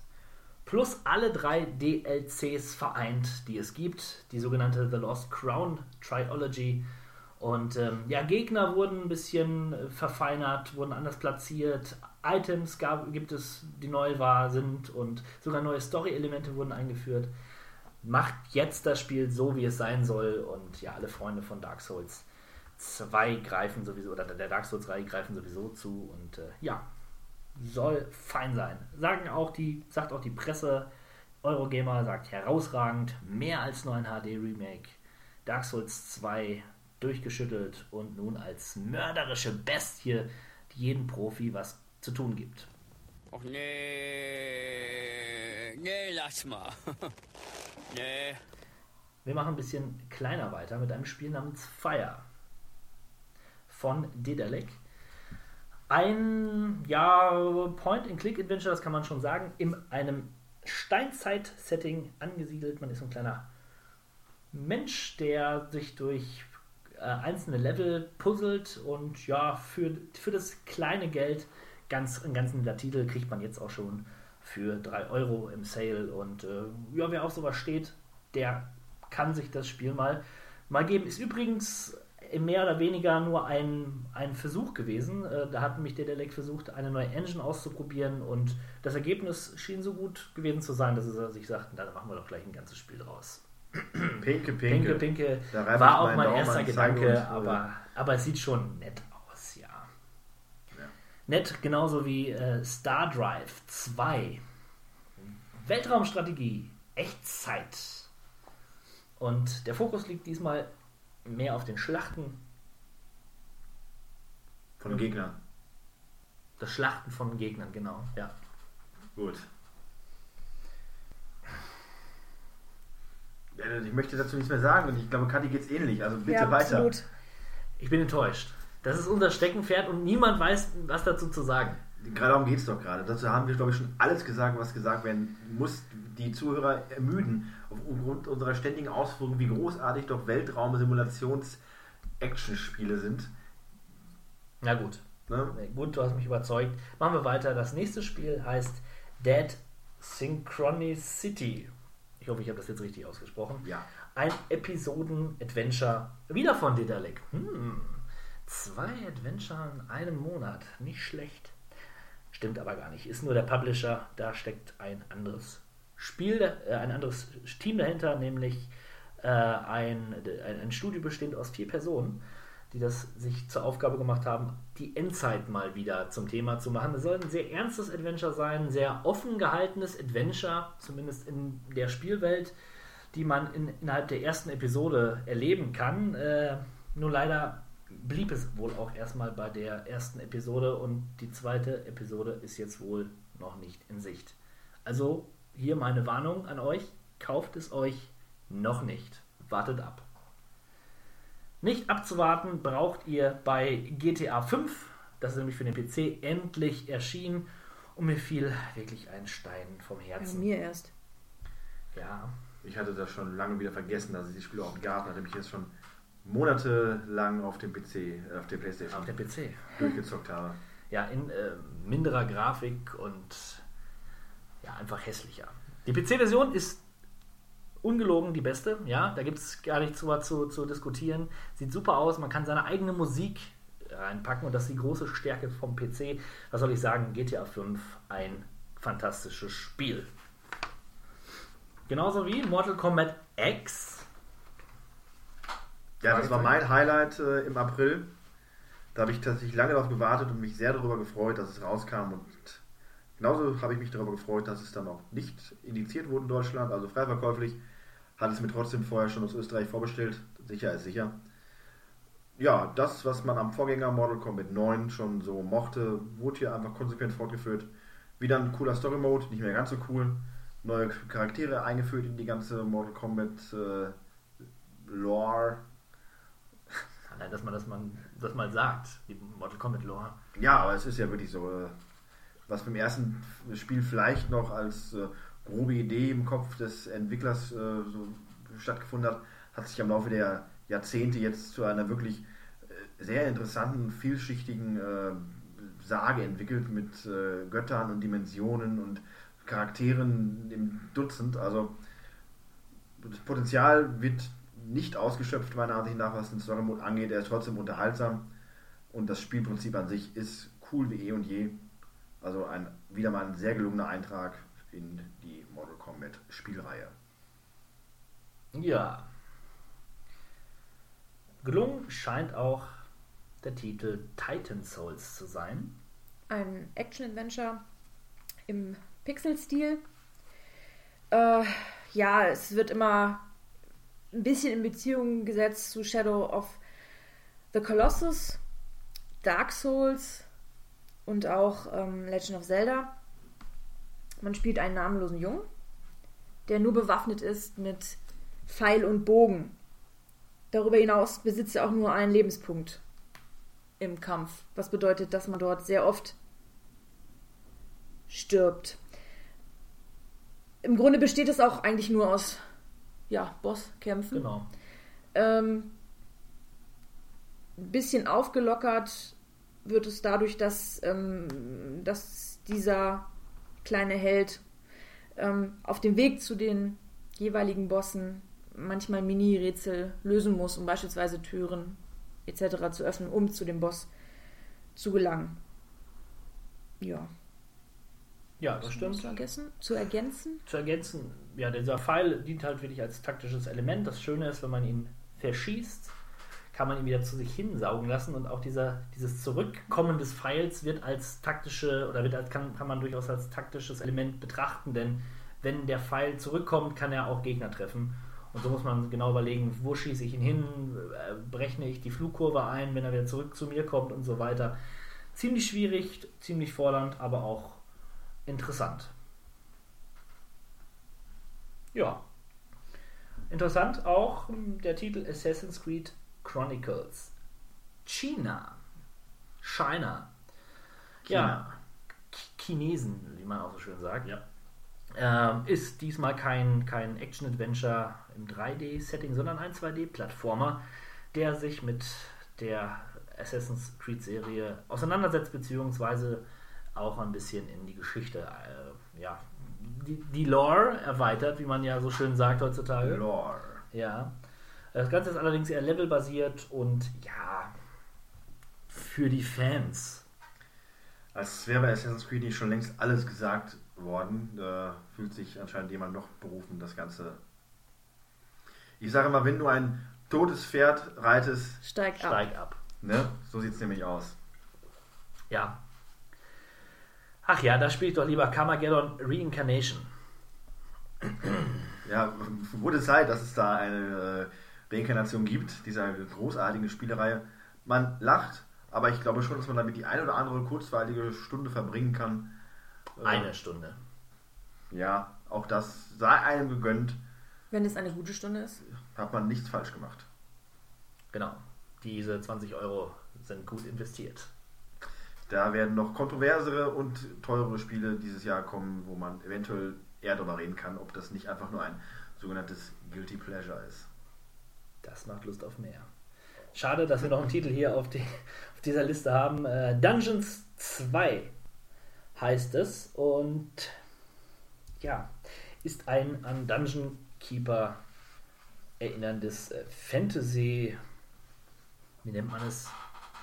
[SPEAKER 1] Plus alle drei DLCs vereint, die es gibt. Die sogenannte The Lost Crown Trilogy. Und ähm, ja, Gegner wurden ein bisschen äh, verfeinert, wurden anders platziert. Items gab, gibt es, die neu war, sind und sogar neue Story-Elemente wurden eingeführt. Macht jetzt das Spiel so, wie es sein soll. Und ja, alle Freunde von Dark Souls 2 greifen sowieso, oder der Dark Souls 3 greifen sowieso zu. Und äh, ja, soll fein sein. Sagen auch die, sagt auch die Presse, Eurogamer sagt herausragend, mehr als nur ein HD-Remake. Dark Souls 2 durchgeschüttelt und nun als mörderische Bestie, die jedem Profi was zu tun gibt.
[SPEAKER 10] Och nee. Nee, lass mal. nee.
[SPEAKER 1] Wir machen ein bisschen kleiner weiter mit einem Spiel namens Fire von Dedalek. Ein ja, Point-and-Click-Adventure, das kann man schon sagen, in einem Steinzeit-Setting angesiedelt. Man ist ein kleiner Mensch, der sich durch äh, einzelne Level puzzelt und ja, für, für das kleine Geld, ganz, ein ganz netter Titel, kriegt man jetzt auch schon für 3 Euro im Sale. Und äh, ja, wer auf sowas steht, der kann sich das Spiel mal, mal geben. Ist übrigens mehr oder weniger nur ein, ein Versuch gewesen. Äh, da hat nämlich der Delec versucht, eine neue Engine auszuprobieren und das Ergebnis schien so gut gewesen zu sein, dass er sich sagten, da machen wir doch gleich ein ganzes Spiel draus.
[SPEAKER 7] Pinke, pinke.
[SPEAKER 1] Pinke, Pinke
[SPEAKER 7] Da
[SPEAKER 1] war auch mein
[SPEAKER 7] Daumen
[SPEAKER 1] erster
[SPEAKER 7] an,
[SPEAKER 1] Gedanke,
[SPEAKER 7] zeige uns,
[SPEAKER 1] aber, aber es sieht schon nett. Nett, genauso wie äh, Star Drive 2. Weltraumstrategie, Echtzeit. Und der Fokus liegt diesmal mehr auf den Schlachten.
[SPEAKER 7] Von Gegnern.
[SPEAKER 1] Das Schlachten von Gegnern, genau, ja.
[SPEAKER 7] Gut. Ich möchte dazu nichts mehr sagen und ich glaube, Kati es ähnlich. Also bitte
[SPEAKER 8] ja,
[SPEAKER 7] weiter.
[SPEAKER 8] Absolut.
[SPEAKER 1] Ich bin enttäuscht. Das ist unser Steckenpferd und niemand weiß, was dazu zu sagen.
[SPEAKER 7] Gerade darum geht es doch gerade. Dazu haben wir, glaube ich, schon alles gesagt, was gesagt werden muss. Die Zuhörer ermüden aufgrund unserer ständigen Ausführungen, wie großartig doch Weltraum-Simulations-Action-Spiele sind.
[SPEAKER 1] Na gut.
[SPEAKER 7] Ne?
[SPEAKER 1] Gut, du hast mich überzeugt. Machen wir weiter. Das nächste Spiel heißt Dead Synchronicity. Ich hoffe, ich habe das jetzt richtig ausgesprochen.
[SPEAKER 7] Ja.
[SPEAKER 1] Ein Episoden-Adventure. Wieder von Dedalek. Hm. Zwei Adventure in einem Monat. Nicht schlecht. Stimmt aber gar nicht. Ist nur der Publisher. Da steckt ein anderes Spiel, äh, ein anderes Team dahinter, nämlich äh, ein, ein, Studio bestehend aus vier Personen, die das sich zur Aufgabe gemacht haben, die Endzeit mal wieder zum Thema zu machen. Es soll ein sehr ernstes Adventure sein, ein sehr offen gehaltenes Adventure, zumindest in der Spielwelt, die man in, innerhalb der ersten Episode erleben kann. Äh, nur leider blieb es wohl auch erstmal bei der ersten Episode und die zweite Episode ist jetzt wohl noch nicht in Sicht. Also hier meine Warnung an euch, kauft es euch noch nicht. Wartet ab. Nicht abzuwarten braucht ihr bei GTA 5, das ist nämlich für den PC endlich erschienen und mir fiel wirklich ein Stein vom
[SPEAKER 8] Ja,
[SPEAKER 1] Herzen.
[SPEAKER 8] mir erst.
[SPEAKER 1] Ja,
[SPEAKER 7] Ich hatte das schon lange wieder vergessen, dass es die Spiele auch gab, nachdem ich jetzt schon monatelang auf dem PC, äh, auf der Playstation
[SPEAKER 1] auf der PC.
[SPEAKER 7] durchgezockt habe.
[SPEAKER 1] Ja, in äh, minderer Grafik und ja, einfach hässlicher. Die PC-Version ist ungelogen die beste, ja, da gibt es gar nichts drüber zu, zu diskutieren. Sieht super aus, man kann seine eigene Musik reinpacken und das ist die große Stärke vom PC. Was soll ich sagen, GTA 5 ein fantastisches Spiel. Genauso wie Mortal Kombat X.
[SPEAKER 7] Ja, das war mein Highlight äh, im April. Da habe ich tatsächlich lange darauf gewartet und mich sehr darüber gefreut, dass es rauskam. Und genauso habe ich mich darüber gefreut, dass es dann auch nicht indiziert wurde in Deutschland, also frei verkäuflich. Hatte es mir trotzdem vorher schon aus Österreich vorbestellt. Sicher ist sicher. Ja, das, was man am Vorgänger Mortal Kombat 9 schon so mochte, wurde hier einfach konsequent fortgeführt. Wieder ein cooler Story Mode, nicht mehr ganz so cool. Neue Charaktere eingeführt in die ganze Mortal Kombat äh, Lore.
[SPEAKER 1] Allein, dass man das mal, das mal sagt, die Mortal Kombat Lore.
[SPEAKER 7] Ja, aber es ist ja wirklich so, äh, was beim ersten Spiel vielleicht noch als äh, grobe Idee im Kopf des Entwicklers äh, so stattgefunden hat, hat sich im Laufe der Jahrzehnte jetzt zu einer wirklich äh, sehr interessanten, vielschichtigen äh, Sage entwickelt mit äh, Göttern und Dimensionen und Charakteren im Dutzend. Also das Potenzial wird nicht ausgeschöpft, meiner Ansicht nach, was den Story Mode angeht. Er ist trotzdem unterhaltsam und das Spielprinzip an sich ist cool wie eh und je. Also ein, wieder mal ein sehr gelungener Eintrag in die Mortal Kombat Spielreihe.
[SPEAKER 1] Ja. Gelungen scheint auch der Titel Titan Souls zu sein.
[SPEAKER 8] Ein Action-Adventure im Pixel-Stil. Äh, ja, es wird immer ein bisschen in Beziehung gesetzt zu Shadow of the Colossus, Dark Souls und auch ähm, Legend of Zelda. Man spielt einen namenlosen Jungen, der nur bewaffnet ist mit Pfeil und Bogen. Darüber hinaus besitzt er auch nur einen Lebenspunkt im Kampf, was bedeutet, dass man dort sehr oft stirbt. Im Grunde besteht es auch eigentlich nur aus ja, Bosskämpfen.
[SPEAKER 1] Genau.
[SPEAKER 8] Ähm, ein bisschen aufgelockert wird es dadurch, dass, ähm, dass dieser kleine Held ähm, auf dem Weg zu den jeweiligen Bossen manchmal Mini-Rätsel lösen muss, um beispielsweise Türen etc. zu öffnen, um zu dem Boss zu gelangen. Ja.
[SPEAKER 1] Ja, das stimmt.
[SPEAKER 8] Zu ergänzen? Zu ergänzen?
[SPEAKER 1] Zu ergänzen, ja, dieser Pfeil dient halt wirklich als taktisches Element. Das Schöne ist, wenn man ihn verschießt, kann man ihn wieder zu sich hinsaugen lassen und auch dieser, dieses Zurückkommen des Pfeils wird als taktische oder wird als, kann, kann man durchaus als taktisches Element betrachten, denn wenn der Pfeil zurückkommt, kann er auch Gegner treffen. Und so muss man genau überlegen, wo schieße ich ihn hin, äh, berechne ich die Flugkurve ein, wenn er wieder zurück zu mir kommt und so weiter. Ziemlich schwierig, ziemlich fordernd, aber auch interessant. Ja. Interessant auch hm, der Titel Assassin's Creed Chronicles. China. China. Ja. Ch- Chinesen, wie man auch so schön sagt.
[SPEAKER 7] Ja.
[SPEAKER 1] Ähm, ist diesmal kein, kein Action-Adventure im 3D-Setting, sondern ein 2D-Plattformer, der sich mit der Assassin's Creed-Serie auseinandersetzt, beziehungsweise auch ein bisschen in die Geschichte, äh, ja, die, die Lore erweitert, wie man ja so schön sagt heutzutage.
[SPEAKER 7] Lore.
[SPEAKER 1] Ja. Das Ganze ist allerdings eher levelbasiert und ja, für die Fans.
[SPEAKER 7] Als wäre bei Assassin's Creed nicht schon längst alles gesagt worden, da fühlt sich anscheinend jemand noch berufen, das Ganze. Ich sage mal, wenn du ein totes Pferd reitest,
[SPEAKER 8] Steig ab.
[SPEAKER 1] Steig ab.
[SPEAKER 7] ne? So sieht es nämlich aus.
[SPEAKER 1] Ja. Ach ja, da spiele ich doch lieber Carmageddon Reincarnation.
[SPEAKER 7] Ja, wurde Zeit, dass es da eine äh, Reinkarnation gibt, dieser großartigen Spielerei. Man lacht, aber ich glaube schon, dass man damit die eine oder andere kurzweilige Stunde verbringen kann. Äh,
[SPEAKER 1] Eine Stunde.
[SPEAKER 7] Ja, auch das sei einem gegönnt,
[SPEAKER 8] Wenn es eine gute Stunde ist.
[SPEAKER 7] hat man nichts falsch gemacht.
[SPEAKER 1] Genau. Diese 20 Euro sind gut investiert.
[SPEAKER 7] Da werden noch kontroversere und teurere Spiele dieses Jahr kommen, wo man eventuell eher darüber reden kann, ob das nicht einfach nur ein sogenanntes Guilty Pleasure ist.
[SPEAKER 1] Das macht Lust auf mehr. Schade, dass wir noch einen Titel hier auf, die, auf dieser Liste haben. Äh, Dungeons 2 heißt es und ja, ist ein an Dungeon Keeper erinnerndes äh, Fantasy, wie nennt man es?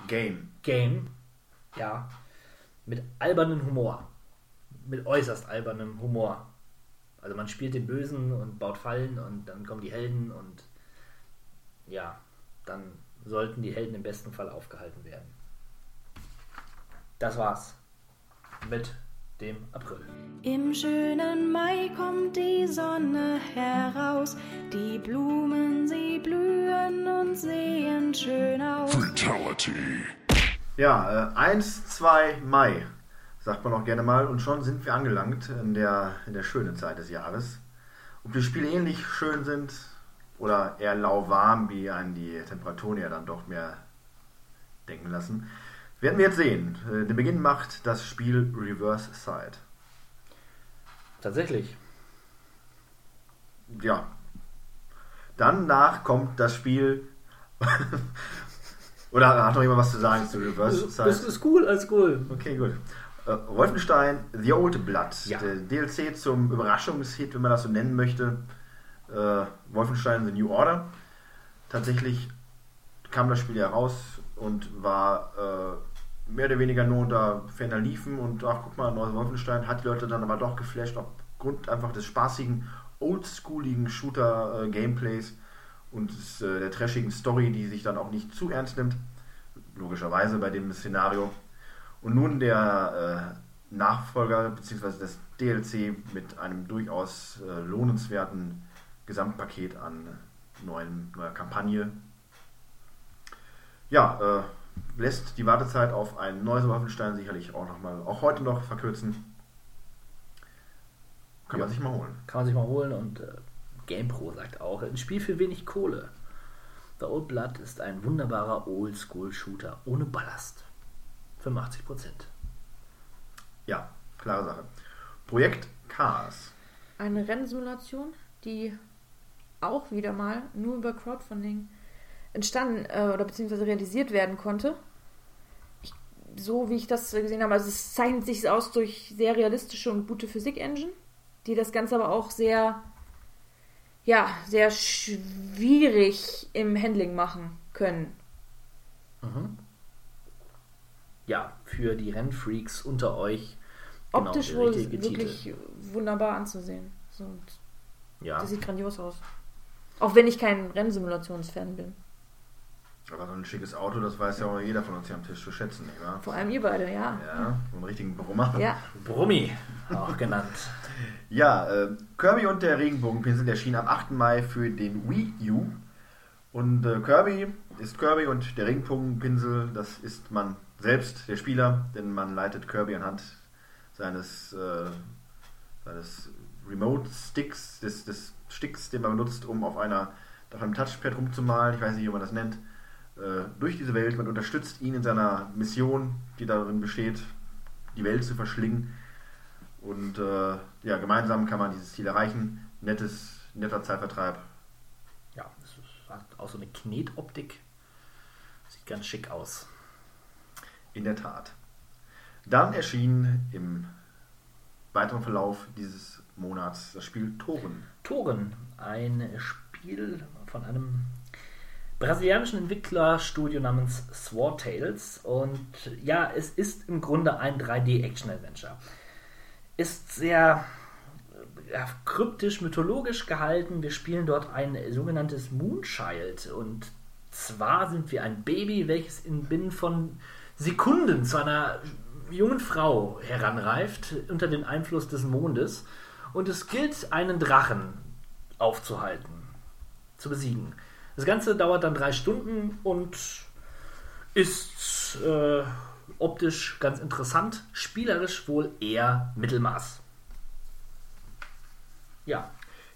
[SPEAKER 7] Game.
[SPEAKER 1] Game, ja, mit albernem Humor. Mit äußerst albernem Humor. Also man spielt den Bösen und baut Fallen und dann kommen die Helden und ja, dann sollten die Helden im besten Fall aufgehalten werden. Das war's mit dem April.
[SPEAKER 6] Im schönen Mai kommt die Sonne heraus, die Blumen sie blühen und sehen schön aus.
[SPEAKER 3] Fatality.
[SPEAKER 7] Ja, äh, 1, 2 Mai, sagt man auch gerne mal, und schon sind wir angelangt in der, in der schönen Zeit des Jahres. Ob die Spiele ähnlich schön sind oder eher lauwarm, wie einen die Temperaturen ja dann doch mehr denken lassen, werden wir jetzt sehen. Äh, den Beginn macht das Spiel Reverse Side.
[SPEAKER 1] Tatsächlich.
[SPEAKER 7] Ja. Danach kommt das Spiel. Oder hat noch jemand was zu sagen zu Reverse Side?
[SPEAKER 1] Das ist cool, alles cool.
[SPEAKER 7] Okay, gut. Äh, Wolfenstein The Old Blood,
[SPEAKER 1] Ja.
[SPEAKER 7] der DLC zum Überraschungshit, wenn man das so nennen möchte. Äh, Wolfenstein The New Order. Tatsächlich kam das Spiel ja raus und war äh, mehr oder weniger nur unter ferner Liefen und ach guck mal, neues Wolfenstein hat die Leute dann aber doch geflasht aufgrund einfach des spaßigen, oldschooligen Shooter-Gameplays und des, äh, der trashigen Story, die sich dann auch nicht zu ernst nimmt. Logischerweise bei dem Szenario. Und nun der äh, Nachfolger bzw. das DLC mit einem durchaus äh, lohnenswerten Gesamtpaket an neuen, neuer Kampagne. Ja, äh, lässt die Wartezeit auf ein neues Wolfenstein sicherlich auch noch mal, auch heute noch verkürzen. Kann man
[SPEAKER 1] Ja.
[SPEAKER 7] sich mal holen.
[SPEAKER 1] Kann man sich mal holen und äh, GamePro sagt auch, ein Spiel für wenig Kohle. The Old Blood ist ein wunderbarer Oldschool-Shooter ohne Ballast. 85%.
[SPEAKER 7] Ja, klare Sache. Projekt Cars.
[SPEAKER 8] Eine Rennsimulation, die auch wieder mal nur über Crowdfunding entstanden äh, oder beziehungsweise realisiert werden konnte. Ich, so wie ich das gesehen habe, also es zeichnet sich aus durch sehr realistische und gute Physik-Engine, die das Ganze aber auch sehr, ja, sehr schwierig im Handling machen können.
[SPEAKER 1] Ja, für die Rennfreaks unter euch. genau
[SPEAKER 8] Optisch
[SPEAKER 1] der
[SPEAKER 8] wohl
[SPEAKER 1] richtige Titel.
[SPEAKER 8] wirklich wunderbar anzusehen. So,
[SPEAKER 1] Ja,
[SPEAKER 8] Das sieht grandios aus. Auch wenn ich kein Rennsimulationsfan bin.
[SPEAKER 7] Aber so ein schickes Auto, das weiß ja auch jeder von uns hier am Tisch zu schätzen, nicht wahr?
[SPEAKER 8] Vor allem ihr beide, ja.
[SPEAKER 7] Ja, so einen richtigen Brummer.
[SPEAKER 8] Ja,
[SPEAKER 1] Brummi, auch genannt.
[SPEAKER 7] Ja, äh, Kirby und der Regenbogenpinsel erschien am 8. Mai für den Wii U. Und äh, Kirby ist Kirby und der Regenbogenpinsel, das ist man selbst, der Spieler, denn man leitet Kirby anhand seines, äh, seines Remote-Sticks, des, des Sticks, den man benutzt, um auf einer auf einem Touchpad rumzumalen, ich weiß nicht, wie man das nennt, äh, durch diese Welt. Man unterstützt ihn in seiner Mission, die darin besteht, die Welt zu verschlingen. Und äh, ja, gemeinsam kann man dieses Ziel erreichen. Nettes, netter Zeitvertreib.
[SPEAKER 1] Ja, es hat auch so eine Knetoptik. Sieht ganz schick aus.
[SPEAKER 7] In der Tat. Dann erschien im weiteren Verlauf dieses Monats das Spiel Toren.
[SPEAKER 1] Toren, ein Spiel von einem brasilianischen Entwicklerstudio namens Sword Tales. Und ja, es ist im Grunde ein 3D-Action-Adventure. Ist sehr ja, kryptisch, mythologisch gehalten. Wir spielen dort ein sogenanntes Moonchild. Und zwar sind wir ein Baby, welches in binnen von Sekunden zu einer jungen Frau heranreift unter dem Einfluss des Mondes. Und es gilt, einen Drachen aufzuhalten, zu besiegen. Das Ganze dauert dann drei Stunden und ist äh, optisch ganz interessant, spielerisch wohl eher Mittelmaß. Ja.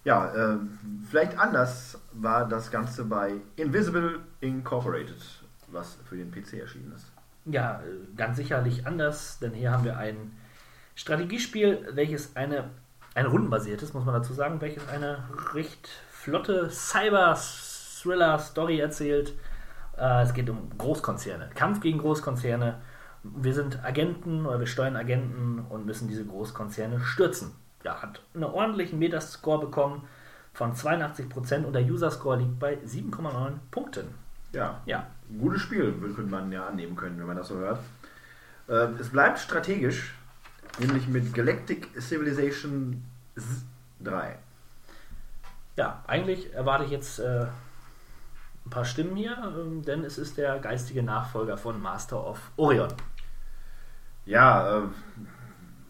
[SPEAKER 7] Ja, äh, vielleicht anders war das Ganze bei Invisible Incorporated, was für den PC erschienen ist.
[SPEAKER 1] Ja, ganz sicherlich anders, denn hier haben wir ein Strategiespiel, welches eine, ein rundenbasiertes, muss man dazu sagen, welches eine recht flotte Cyber-Thriller-Story erzählt. Äh, es geht um Großkonzerne, Kampf gegen Großkonzerne. Wir sind Agenten oder wir steuern Agenten und müssen diese Großkonzerne stürzen. Ja, hat einen ordentlichen Metascore bekommen von 82% und der User-Score liegt bei 7,9 Punkten.
[SPEAKER 7] Ja,
[SPEAKER 1] Ja,
[SPEAKER 7] ein gutes Spiel könnte man ja annehmen können, wenn man das so hört. Äh, es bleibt strategisch, nämlich mit Galactic Civilization 3.
[SPEAKER 1] Ja, eigentlich erwarte ich jetzt äh, ein paar Stimmen hier, ähm, denn es ist der geistige Nachfolger von Master of Orion.
[SPEAKER 7] Ja, äh,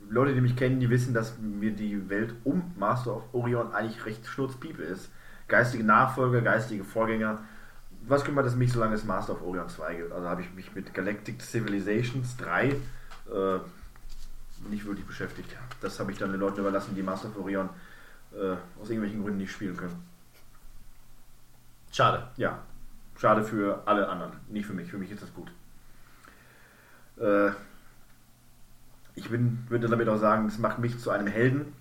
[SPEAKER 7] Leute, die mich kennen, die wissen, dass mir die Welt um Master of Orion eigentlich recht schnurzpiepe ist. Geistige Nachfolger, geistige Vorgänger. Was kümmert es mich, solange es Master of Orion 2 gibt? Also habe ich mich mit Galactic Civilizations 3 äh, nicht wirklich beschäftigt. Das habe ich dann den Leuten überlassen, die Master of Orion äh, aus irgendwelchen Gründen nicht spielen können.
[SPEAKER 1] Schade.
[SPEAKER 7] Ja, schade für alle anderen. Nicht für mich. Für mich ist das gut. Äh, ich bin, würde damit auch sagen, es macht mich zu einem Helden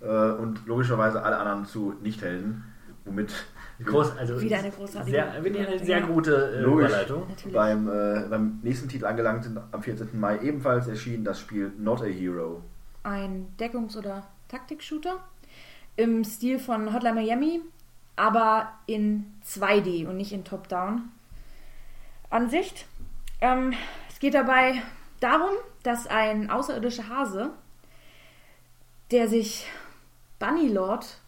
[SPEAKER 7] äh, und logischerweise alle anderen zu Nicht-Helden. Womit
[SPEAKER 1] Groß, also
[SPEAKER 8] Wieder eine großartige
[SPEAKER 1] sehr, ich eine sehr gute äh,
[SPEAKER 7] logisch
[SPEAKER 1] Überleitung.
[SPEAKER 8] Natürlich.
[SPEAKER 7] beim, äh, beim nächsten Titel angelangt sind, am 14. Mai ebenfalls erschien das Spiel Not a Hero.
[SPEAKER 8] Ein Deckungs- oder Taktik-Shooter im Stil von Hotline Miami, aber in 2D und nicht in Top-Down-Ansicht. Ähm, es geht dabei darum, dass ein außerirdischer Hase, der sich Bunny Lord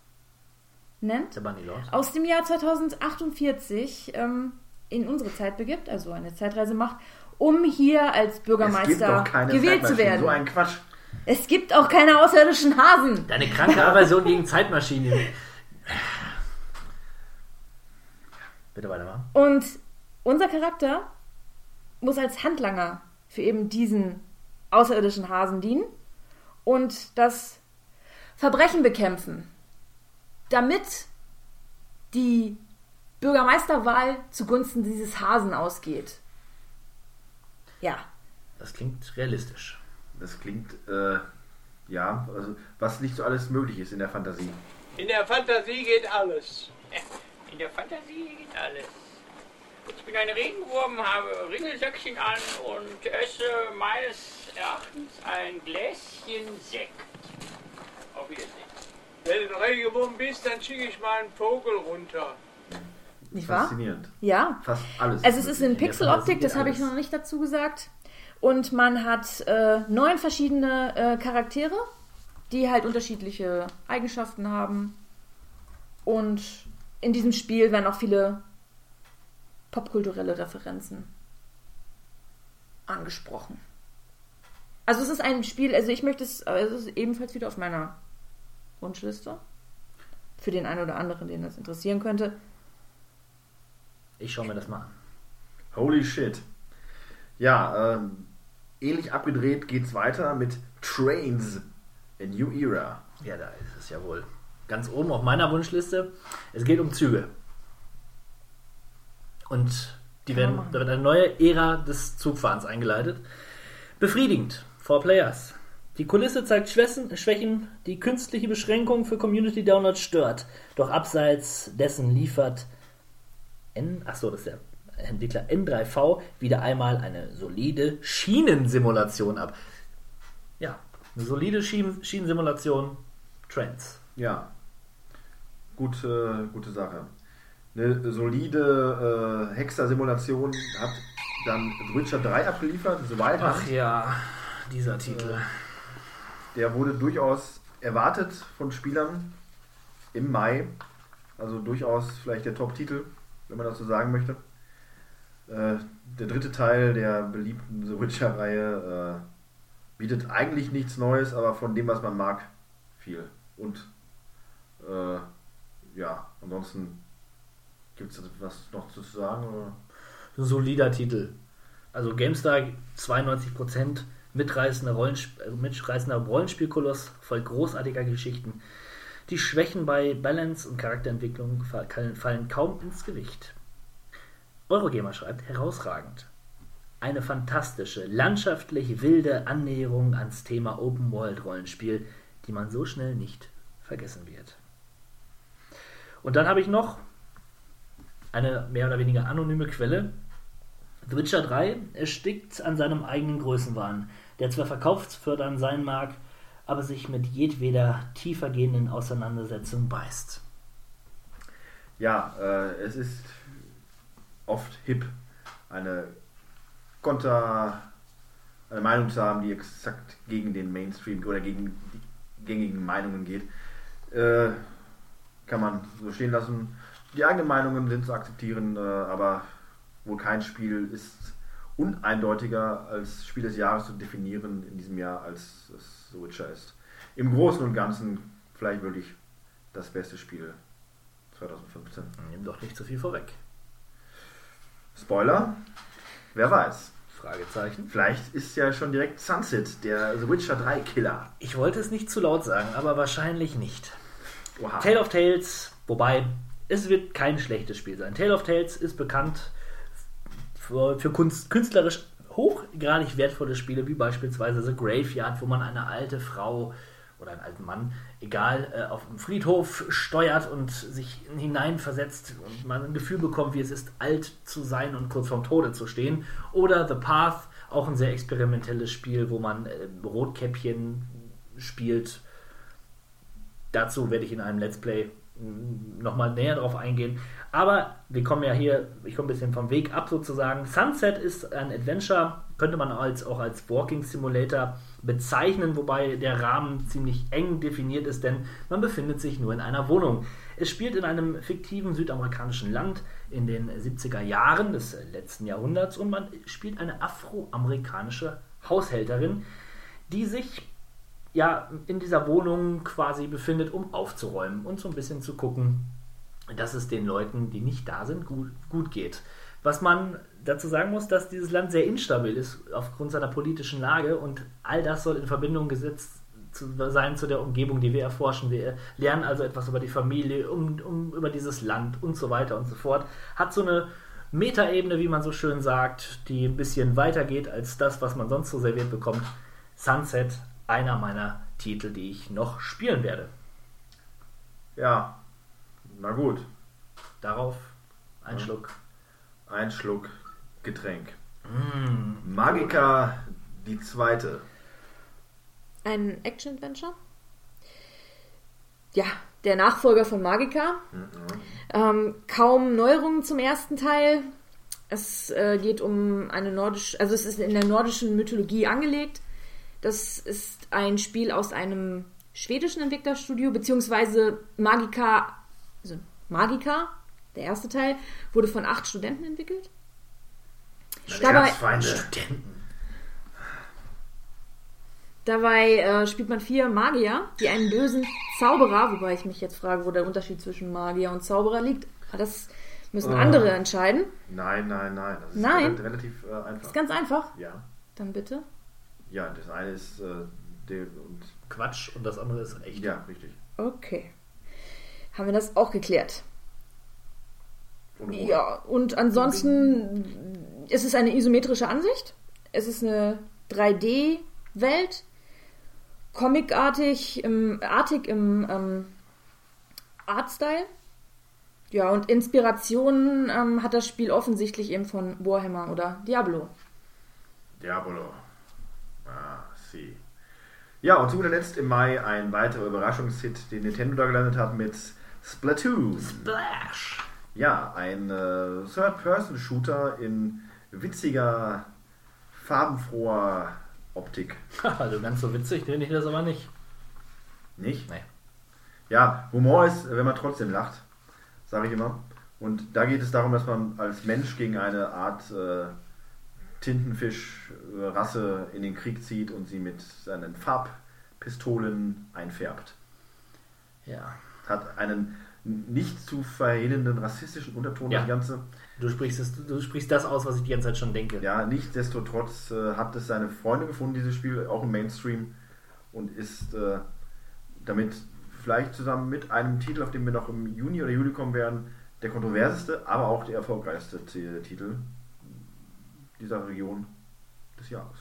[SPEAKER 8] nennt,
[SPEAKER 1] Bunny Lord.
[SPEAKER 8] aus dem Jahr 2048 ähm, in unsere Zeit begibt, also eine Zeitreise macht, um hier als Bürgermeister gewählt zu werden.
[SPEAKER 7] So ein Quatsch.
[SPEAKER 8] Es gibt auch keine außerirdischen Hasen.
[SPEAKER 1] Deine kranke Aversion gegen Zeitmaschinen. Bitte weitermachen.
[SPEAKER 8] Und unser Charakter muss als Handlanger für eben diesen außerirdischen Hasen dienen und das Verbrechen bekämpfen, damit die Bürgermeisterwahl zugunsten dieses Hasen ausgeht. Ja,
[SPEAKER 1] Das klingt realistisch.
[SPEAKER 7] Das klingt, äh, ja, also was nicht so alles möglich ist in der Fantasie.
[SPEAKER 11] In der Fantasie geht alles.
[SPEAKER 10] In der Fantasie geht alles. Ich bin ein Regenwurm, habe Ringelsöckchen an und esse meines Erachtens ein Gläschen Sekt. Auf Wiedersehen.
[SPEAKER 11] Wenn du ein Regenwurm bist, dann schicke ich mal einen Vogel runter.
[SPEAKER 8] nicht wahr?
[SPEAKER 7] Faszinierend.
[SPEAKER 8] Ja.
[SPEAKER 7] Fast alles.
[SPEAKER 8] Also es ist in Pixeloptik, das habe ich noch nicht dazu gesagt. Und man hat äh, neun verschiedene äh, Charaktere, die halt unterschiedliche Eigenschaften haben. Und in diesem Spiel werden auch viele popkulturelle Referenzen angesprochen. Also es ist ein Spiel, also ich möchte es, es ist ebenfalls wieder auf meiner Wunschliste. Für den einen oder anderen, den das interessieren könnte.
[SPEAKER 1] Ich schaue mir das mal an.
[SPEAKER 7] Holy shit. Ja, ähm, ähnlich abgedreht geht's weiter mit Trains, A New Era.
[SPEAKER 1] Ja, da ist es ja wohl. Ganz oben auf meiner Wunschliste. Es geht um Züge. Und die werden, da wird eine neue Ära des Zugfahrens eingeleitet. Befriedigend. For Players. Die Kulisse zeigt Schwächen, Schwächen, die künstliche Beschränkung für Community Downloads stört. Doch abseits dessen liefert N, achso, das ist der Entwickler N3V wieder einmal eine solide Schienensimulation ab. Ja, eine solide Schien Schienensimulation Trends.
[SPEAKER 7] Ja. Gute, gute Sache. Eine solide äh, Hexer-Simulation hat dann The Witcher 3 abgeliefert, The Wild
[SPEAKER 1] Ach ja, dieser Titel.
[SPEAKER 7] Der wurde durchaus erwartet von Spielern im Mai. Also durchaus vielleicht der Top-Titel, wenn man das so sagen möchte. Äh, der dritte Teil der beliebten The Witcher-Reihe äh, bietet eigentlich nichts Neues, aber von dem, was man mag, viel. Und äh, ja, ansonsten gibt es was noch zu sagen? Oder?
[SPEAKER 1] Ein solider Titel. Also GameStar 92% mitreißender, Rollensp äh, mitreißender Rollenspielkoloss voll großartiger Geschichten. Die Schwächen bei Balance und Charakterentwicklung fa- fallen kaum ins Gewicht. Eurogamer schreibt herausragend. Eine fantastische, landschaftlich wilde Annäherung ans Thema Open World Rollenspiel, die man so schnell nicht vergessen wird. Und dann habe ich noch eine mehr oder weniger anonyme Quelle. The Witcher 3 erstickt an seinem eigenen Größenwahn, der zwar verkaufsfördernd sein mag, aber sich mit jedweder tiefergehenden Auseinandersetzung beißt.
[SPEAKER 7] Ja, äh, es ist oft hip, eine Konter, eine Meinung zu haben, die exakt gegen den Mainstream oder gegen die gängigen Meinungen geht. Äh, kann man so stehen lassen. Die eigenen Meinungen sind zu akzeptieren, äh, aber wohl kein Spiel ist uneindeutiger als Spiel des Jahres zu definieren in diesem Jahr, als es The Witcher ist. Im Großen und Ganzen vielleicht wirklich das beste Spiel 2015.
[SPEAKER 1] Nimm doch nicht zu viel vorweg.
[SPEAKER 7] Spoiler, wer weiß.
[SPEAKER 1] Fragezeichen.
[SPEAKER 7] Vielleicht ist ja schon direkt Sunset, der The Witcher 3 Killer.
[SPEAKER 1] Ich wollte es nicht zu laut sagen, aber wahrscheinlich nicht.
[SPEAKER 7] Oha.
[SPEAKER 1] Tale of Tales, wobei es wird kein schlechtes Spiel sein. Tale of Tales ist bekannt für, für Kunst, künstlerisch hochgradig wertvolle Spiele, wie beispielsweise The Graveyard, wo man eine alte Frau oder einen alten Mann, egal, äh, auf dem Friedhof steuert und sich hineinversetzt und man ein Gefühl bekommt, wie es ist, alt zu sein und kurz vorm Tode zu stehen. Oder The Path, auch ein sehr experimentelles Spiel, wo man äh, Rotkäppchen spielt. Dazu werde ich in einem Let's Play nochmal näher drauf eingehen. Aber wir kommen ja hier, ich komme ein bisschen vom Weg ab sozusagen. Sunset ist ein Adventure, könnte man als, auch als Walking Simulator bezeichnen, wobei der Rahmen ziemlich eng definiert ist, denn man befindet sich nur in einer Wohnung. Es spielt in einem fiktiven südamerikanischen Land in den 70er Jahren des letzten Jahrhunderts und man spielt eine afroamerikanische Haushälterin, die sich ja in dieser Wohnung quasi befindet, um aufzuräumen und so ein bisschen zu gucken, dass es den Leuten, die nicht da sind, gut, gut geht. Was man dazu sagen muss, dass dieses Land sehr instabil ist aufgrund seiner politischen Lage und all das soll in Verbindung gesetzt zu sein zu der Umgebung, die wir erforschen. Wir lernen also etwas über die Familie, um, um über dieses Land und so weiter und so fort. Hat so eine Metaebene, wie man so schön sagt, die ein bisschen weiter geht als das, was man sonst so serviert bekommt. Sunset, einer meiner Titel, die ich noch spielen werde.
[SPEAKER 7] Ja, na gut.
[SPEAKER 1] Darauf ein
[SPEAKER 7] Ja.
[SPEAKER 1] Schluck.
[SPEAKER 7] Ein Schluck Getränk.
[SPEAKER 1] Mm.
[SPEAKER 7] Magica, die zweite.
[SPEAKER 8] Ein Action-Adventure. Ja, der Nachfolger von Magica. Ähm, kaum Neuerungen zum ersten Teil. Es äh, geht um eine nordische, also es ist in der nordischen Mythologie angelegt. Das ist ein Spiel aus einem schwedischen Entwicklerstudio, beziehungsweise Magica, also Magica, der erste Teil, wurde von acht Studenten entwickelt. Dabei.
[SPEAKER 1] Studenten.
[SPEAKER 8] Dabei äh, spielt man vier Magier, die einen bösen Zauberer, wobei ich mich jetzt frage, wo der Unterschied zwischen Magier und Zauberer liegt. Aber das müssen
[SPEAKER 7] Ah.
[SPEAKER 8] andere entscheiden.
[SPEAKER 7] Nein, nein, nein. Das ist
[SPEAKER 8] Nein.
[SPEAKER 7] rel- relativ äh, einfach.
[SPEAKER 8] Ist ganz einfach.
[SPEAKER 7] Ja.
[SPEAKER 8] Dann bitte.
[SPEAKER 7] Ja, das eine ist äh, der und
[SPEAKER 1] Quatsch und das andere ist echt.
[SPEAKER 7] ja, richtig.
[SPEAKER 8] Okay. haben wir das auch geklärt.
[SPEAKER 7] Und
[SPEAKER 8] Ja, und ansonsten ist es eine isometrische Ansicht. Es ist eine 3D-Welt. Comicartig, im, artig im ähm, Artstyle. Ja, und Inspiration ähm, hat das Spiel offensichtlich eben von Warhammer oder Diablo.
[SPEAKER 7] Diabolo. Ah, sie. Ja, und zu guter Letzt im Mai ein weiterer Überraschungshit, den Nintendo da gelandet hat mit Splatoon.
[SPEAKER 1] Splash!
[SPEAKER 7] Ja, ein äh, Third-Person-Shooter in witziger, farbenfroher Optik.
[SPEAKER 1] Also ganz so witzig finde ich das aber nicht.
[SPEAKER 7] Nicht?
[SPEAKER 1] Nee.
[SPEAKER 7] Ja, Humor ist, wenn man trotzdem lacht, sage ich immer. Und da geht es darum, dass man als Mensch gegen eine Art äh, Tintenfisch-Rasse in den Krieg zieht und sie mit seinen Farbpistolen einfärbt.
[SPEAKER 1] Ja.
[SPEAKER 7] Hat einen nicht zu verhehlenden rassistischen Unterton,
[SPEAKER 1] Ja.
[SPEAKER 7] das Ganze.
[SPEAKER 1] Du sprichst, es, du sprichst das aus, was ich die ganze Zeit schon denke.
[SPEAKER 7] Ja, nichtsdestotrotz äh, hat es seine Freunde gefunden, dieses Spiel, auch im Mainstream, und ist äh, damit vielleicht zusammen mit einem Titel, auf den wir noch im Juni oder Juli kommen werden, der kontroverseste, aber auch der erfolgreichste Titel dieser Region des Jahres.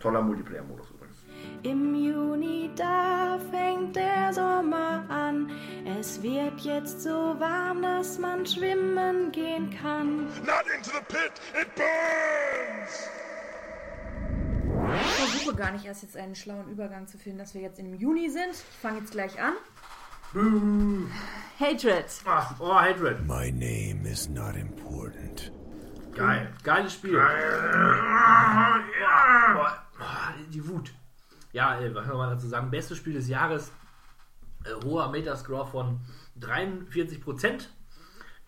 [SPEAKER 7] Toller Multiplayer-Modus übrigens.
[SPEAKER 6] Im Juni, da fängt der Sommer an. Es wird jetzt so warm, dass man schwimmen gehen kann.
[SPEAKER 4] Not into the pit! It burns!
[SPEAKER 8] Ich versuche gar nicht erst jetzt einen schlauen Übergang zu finden, dass wir jetzt im Juni sind. Ich fange jetzt gleich an. Hatred.
[SPEAKER 1] Ach, oh, Hatred.
[SPEAKER 4] My name is not important.
[SPEAKER 7] Geil.
[SPEAKER 1] Geiles Spiel. Ja. Boah, boah, die Wut. Ja, äh, was soll man dazu sagen? Bestes Spiel des Jahres. Äh, hoher Metascore von 43%.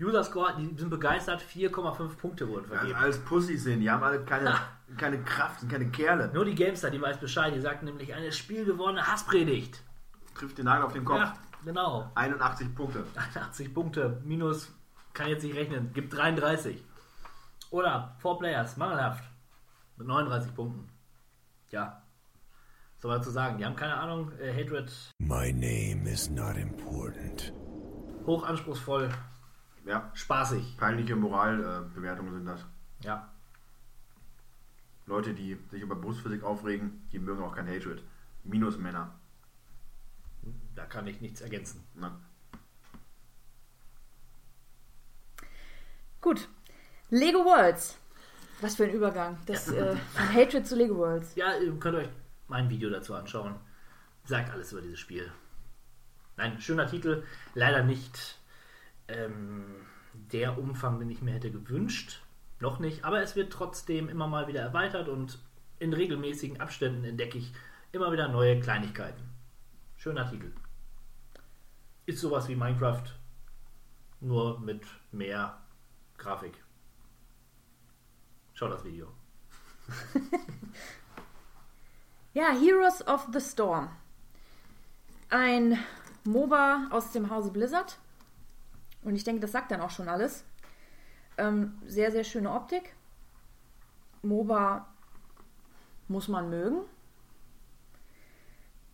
[SPEAKER 1] User Score, die sind begeistert. 4,5 Punkte wurden
[SPEAKER 7] Also
[SPEAKER 1] vergeben.
[SPEAKER 7] alles Pussys sind, die haben alle keine, keine Kraft, sind keine Kerle.
[SPEAKER 1] Nur die Gamestar, die weiß Bescheid. Die sagt nämlich eine spielgewonnene Hasspredigt.
[SPEAKER 7] Trifft den Nagel auf den Kopf.
[SPEAKER 1] Ja, genau.
[SPEAKER 7] 81 Punkte.
[SPEAKER 1] 80 Punkte minus, kann jetzt nicht rechnen, gibt 33. Oder 4 Players, mangelhaft. Mit 39 Punkten. Ja. Was soll man dazu sagen? Die haben keine Ahnung, äh, Hatred
[SPEAKER 4] My name is not important.
[SPEAKER 1] hochanspruchsvoll,
[SPEAKER 7] Ja,
[SPEAKER 1] spaßig.
[SPEAKER 7] peinliche Moralbewertungen sind das.
[SPEAKER 1] Ja.
[SPEAKER 7] Leute, die sich über Brustphysik aufregen, die mögen auch kein Hatred. Minus Männer.
[SPEAKER 1] Da kann ich nichts ergänzen.
[SPEAKER 7] Ne?
[SPEAKER 8] Gut. Lego Worlds. Was für ein Übergang. Das, äh, von Hatred zu Lego Worlds.
[SPEAKER 1] Ja, ihr könnt euch mein Video dazu anschauen. Sagt alles über dieses Spiel. Nein, schöner Titel. Leider nicht ähm, der Umfang, den ich mir hätte gewünscht. Noch nicht. Aber es wird trotzdem immer mal wieder erweitert und in regelmäßigen Abständen entdecke ich immer wieder neue Kleinigkeiten. Schöner Titel. Ist sowas wie Minecraft, nur mit mehr Grafik. Schau das Video.
[SPEAKER 8] Ja, Heroes of the Storm. Ein MOBA aus dem Hause Blizzard. Und ich denke, das sagt dann auch schon alles. Ähm, sehr, sehr schöne Optik. MOBA muss man mögen.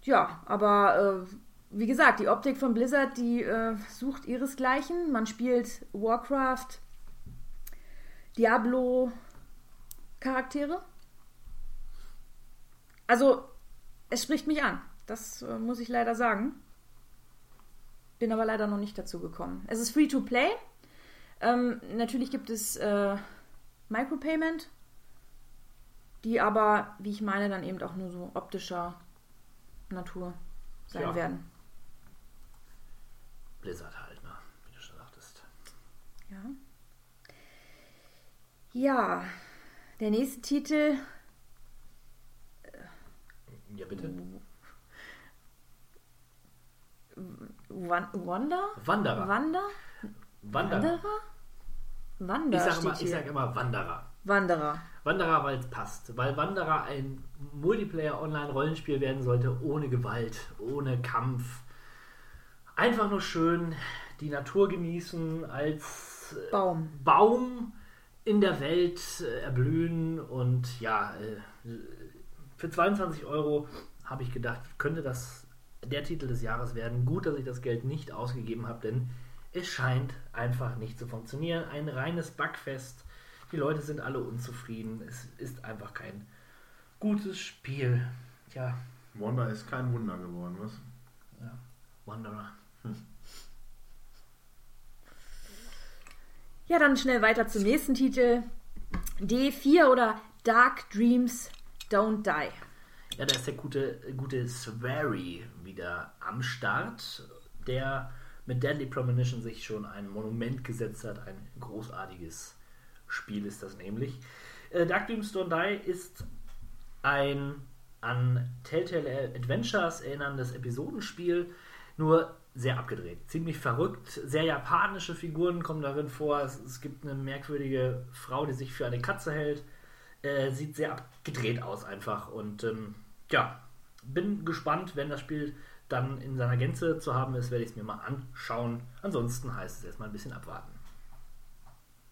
[SPEAKER 8] Ja, aber äh, wie gesagt, die Optik von Blizzard, die äh, sucht ihresgleichen. Man spielt Warcraft, Diablo Charaktere. Also, es spricht mich an. Das äh, muss ich leider sagen. Bin aber leider noch nicht dazu gekommen. Es ist free to play. Ähm, natürlich gibt es äh, Micropayment, die aber, wie ich meine, dann eben auch nur so optischer Natur sein
[SPEAKER 1] Ja.
[SPEAKER 8] werden.
[SPEAKER 1] Blizzard halt, ne? wie du schon sagtest.
[SPEAKER 8] Ja. Ja, der nächste Titel.
[SPEAKER 1] Ja, bitte.
[SPEAKER 8] Wan- Wanda?
[SPEAKER 1] Wanderer.
[SPEAKER 8] Wander?
[SPEAKER 1] Wanderer.
[SPEAKER 8] Wanderer? Wander
[SPEAKER 1] Ich sage immer, sag immer Wanderer.
[SPEAKER 8] Wanderer.
[SPEAKER 1] Wanderer, weil es passt. Weil Wanderer ein Multiplayer-Online-Rollenspiel werden sollte, ohne Gewalt, ohne Kampf. Einfach nur schön die Natur genießen, als äh,
[SPEAKER 8] Baum.
[SPEAKER 1] Baum in der Welt äh, erblühen und ja, äh, für 22 Euro habe ich gedacht, könnte das der Titel des Jahres werden. Gut, dass ich das Geld nicht ausgegeben habe, denn es scheint einfach nicht zu funktionieren. Ein reines Bugfest. Die Leute sind alle unzufrieden. Es ist einfach kein gutes Spiel. Tja,
[SPEAKER 7] Wanda ist kein Wunder geworden, was?
[SPEAKER 1] ja. Wanderer.
[SPEAKER 8] Ja, dann schnell weiter zum nächsten Titel. D4 oder Dark Dreams Don't Die.
[SPEAKER 1] Ja, da ist der gute, gute Swery wieder am Start, der mit Deadly Premonition sich schon ein Monument gesetzt hat. Ein großartiges Spiel ist das nämlich. Äh, Dark Dreams Don't Die ist ein an Telltale Adventures erinnerndes Episodenspiel, nur sehr abgedreht. Ziemlich verrückt. Sehr japanische Figuren kommen darin vor. Es, es gibt eine merkwürdige Frau, die sich für eine Katze hält. Äh, sieht sehr abgedreht aus einfach. Und ähm, ja, bin gespannt, wenn das Spiel dann in seiner Gänze zu haben ist, werde ich es mir mal anschauen. Ansonsten heißt es erstmal ein bisschen abwarten.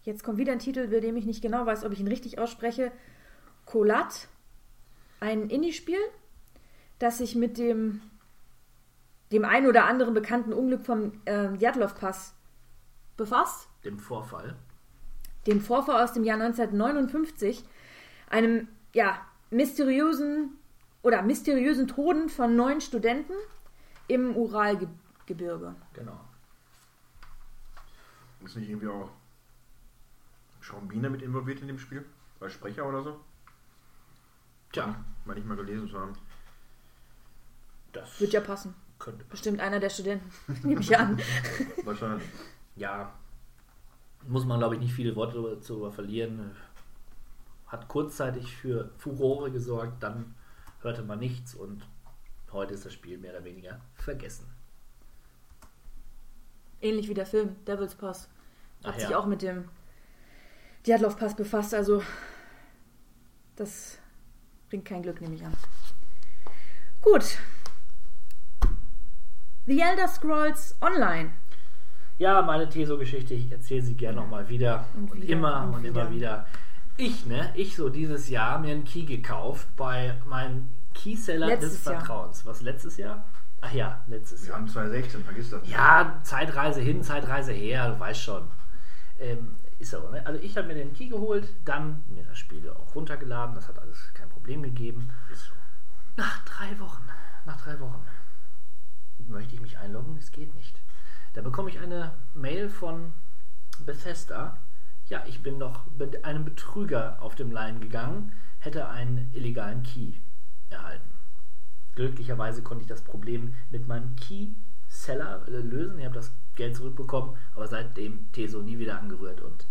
[SPEAKER 8] Jetzt kommt wieder ein Titel, bei dem ich nicht genau weiß, ob ich ihn richtig ausspreche. Colat. Ein Indie-Spiel, das sich mit dem, dem ein oder anderen bekannten Unglück vom äh, Djatlov-Pass befasst.
[SPEAKER 1] Dem Vorfall.
[SPEAKER 8] Dem Vorfall aus dem Jahr 1959. Einem, ja, mysteriösen oder mysteriösen Toten von neun Studenten im Uralgebirge.
[SPEAKER 1] Genau.
[SPEAKER 7] Ist nicht irgendwie auch Sean Bean mit involviert in dem Spiel? Als Sprecher oder so?
[SPEAKER 1] Tja,
[SPEAKER 7] Mal nicht mal gelesen zu haben.
[SPEAKER 1] das
[SPEAKER 8] Wird ja passen.
[SPEAKER 1] Könnte.
[SPEAKER 8] Bestimmt einer der Studenten, nehme ich an.
[SPEAKER 7] Wahrscheinlich.
[SPEAKER 1] Ja, muss man glaube ich nicht viele Worte darüber- zu verlieren. Hat kurzzeitig für Furore gesorgt, dann hörte man nichts und heute ist das Spiel mehr oder weniger vergessen.
[SPEAKER 8] Ähnlich wie der Film Devil's Pass. Hat
[SPEAKER 1] Ach
[SPEAKER 8] sich
[SPEAKER 1] ja.
[SPEAKER 8] auch mit dem Djatlov-Pass befasst. Also, das bringt kein Glück, nehme ich an. Gut. The Elder Scrolls Online.
[SPEAKER 1] Ja, meine Teso-Geschichte, ich erzähle sie gerne nochmal wieder und,
[SPEAKER 8] Und wieder
[SPEAKER 1] immer
[SPEAKER 8] und
[SPEAKER 1] und, immer
[SPEAKER 8] wieder.
[SPEAKER 1] wieder. Ich, ne, ich so dieses Jahr mir einen Key gekauft bei meinem Keyseller
[SPEAKER 8] Letztes
[SPEAKER 1] des
[SPEAKER 8] Jahr.
[SPEAKER 1] Vertrauens. Was letztes Jahr? Ach ja, letztes
[SPEAKER 7] Wir
[SPEAKER 1] Jahr.
[SPEAKER 7] haben 2016, vergiss das. nicht.
[SPEAKER 1] Ja, Zeitreise hin, Zeitreise her, du weißt schon. Ähm, ist aber, ne? Also ich habe mir den Key geholt, dann mir das Spiel auch runtergeladen, das hat alles kein Problem gegeben.
[SPEAKER 7] Ist so.
[SPEAKER 1] Nach drei Wochen, nach drei Wochen möchte ich mich einloggen, es geht nicht. Da bekomme ich eine Mail von Bethesda. Ja, ich bin doch mit einem Betrüger auf dem Line gegangen, hätte einen illegalen Key erhalten. Glücklicherweise konnte ich das Problem mit meinem Key-Seller äh, lösen. Ich habe das Geld zurückbekommen, aber seitdem Teso nie wieder angerührt und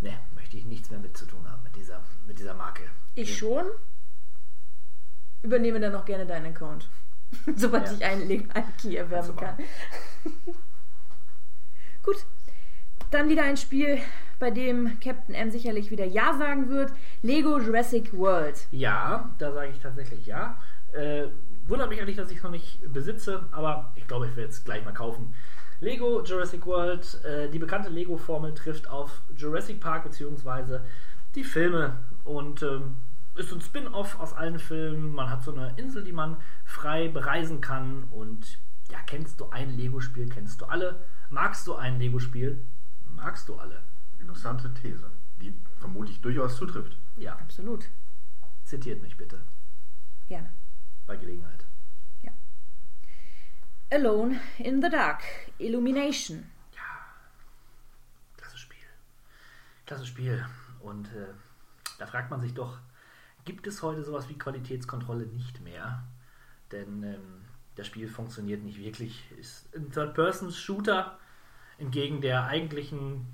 [SPEAKER 1] ne, möchte ich nichts mehr mit zu tun haben mit dieser, mit dieser Marke.
[SPEAKER 8] Ich schon. Übernehme dann auch gerne deinen Account. Sobald
[SPEAKER 1] Ja.
[SPEAKER 8] ich einen legalen Key erwerben kann. Gut. Dann wieder ein Spiel, bei dem Captain M sicherlich wieder Ja sagen wird. Lego Jurassic World.
[SPEAKER 1] Ja, da sage ich tatsächlich ja. Äh, wundert mich eigentlich, dass ich es noch nicht besitze, aber ich glaube, ich werde es gleich mal kaufen. Lego Jurassic World, äh, die bekannte Lego-Formel trifft auf Jurassic Park bzw. die Filme und ähm, ist ein Spin-off aus allen Filmen. Man hat so eine Insel, die man frei bereisen kann und ja, kennst du ein Lego-Spiel, kennst du alle. Magst du ein Lego-Spiel, magst du alle.
[SPEAKER 7] Interessante These, die vermutlich durchaus zutrifft.
[SPEAKER 1] Ja,
[SPEAKER 8] Absolut.
[SPEAKER 1] zitiert mich bitte
[SPEAKER 8] Gerne.
[SPEAKER 1] bei Gelegenheit.
[SPEAKER 8] Alone in the Dark. Illumination.
[SPEAKER 1] Klasse Spiel. Klasse Spiel. Und äh, da fragt man sich doch, gibt es heute sowas wie Qualitätskontrolle nicht mehr? Denn ähm, das Spiel funktioniert nicht wirklich. Ist ein Third-Person-Shooter entgegen der eigentlichen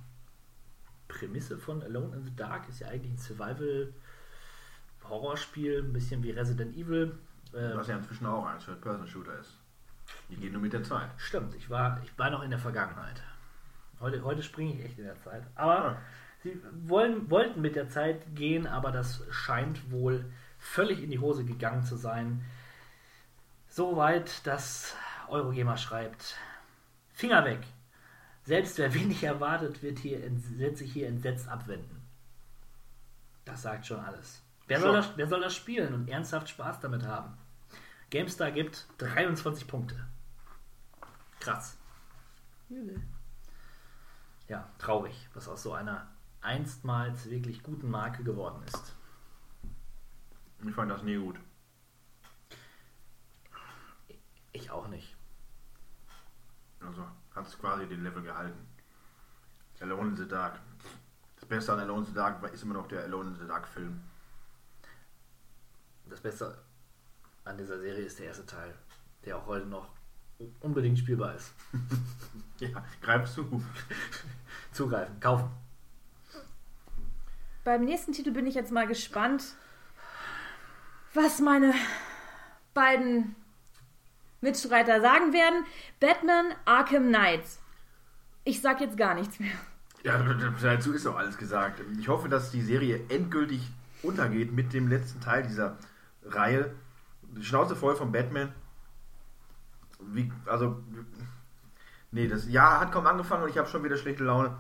[SPEAKER 1] Prämisse von Alone in the Dark ist ja eigentlich ein Survival-Horrorspiel, ein bisschen wie Resident Evil. Ähm,
[SPEAKER 7] Was ja inzwischen auch ein Third-Person-Shooter ist. Die gehen nur mit der Zeit.
[SPEAKER 1] Stimmt, ich war, ich war noch in der Vergangenheit. Heute, heute springe ich echt in der Zeit. Aber. Sie wollen, wollten mit der Zeit gehen, aber das scheint wohl völlig in die Hose gegangen zu sein. So weit, dass Eurogamer schreibt: Finger weg. Selbst wer wenig erwartet, wird, hier, wird sich hier entsetzt abwenden. Das sagt schon alles. Wer soll,
[SPEAKER 7] Schock.
[SPEAKER 1] das, wer soll das spielen und ernsthaft Spaß damit haben? GameStar gibt 23 Punkte. Krass. Ja, traurig, was aus so einer einstmals wirklich guten Marke geworden ist.
[SPEAKER 7] Ich fand das nie gut.
[SPEAKER 1] Ich auch nicht.
[SPEAKER 7] Also hat es quasi den Level gehalten. Alone in the Dark. Das Beste an Alone in the Dark ist immer noch der Alone in the Dark Film.
[SPEAKER 1] Das Beste an dieser Serie ist der erste Teil, der auch heute noch unbedingt spielbar ist.
[SPEAKER 7] Ja, greifst du.
[SPEAKER 1] Zugreifen, kaufen.
[SPEAKER 8] Beim nächsten Titel bin ich jetzt mal gespannt, was meine beiden Mitstreiter sagen werden. Batman Arkham Knights. Ich sag jetzt gar nichts mehr.
[SPEAKER 7] Ja, dazu ist auch alles gesagt. Ich hoffe, dass die Serie endgültig untergeht mit dem letzten Teil dieser Reihe. Schnauze voll von Batman. Wie, also, nee, das Jahr hat kaum angefangen und ich habe schon wieder schlechte Laune.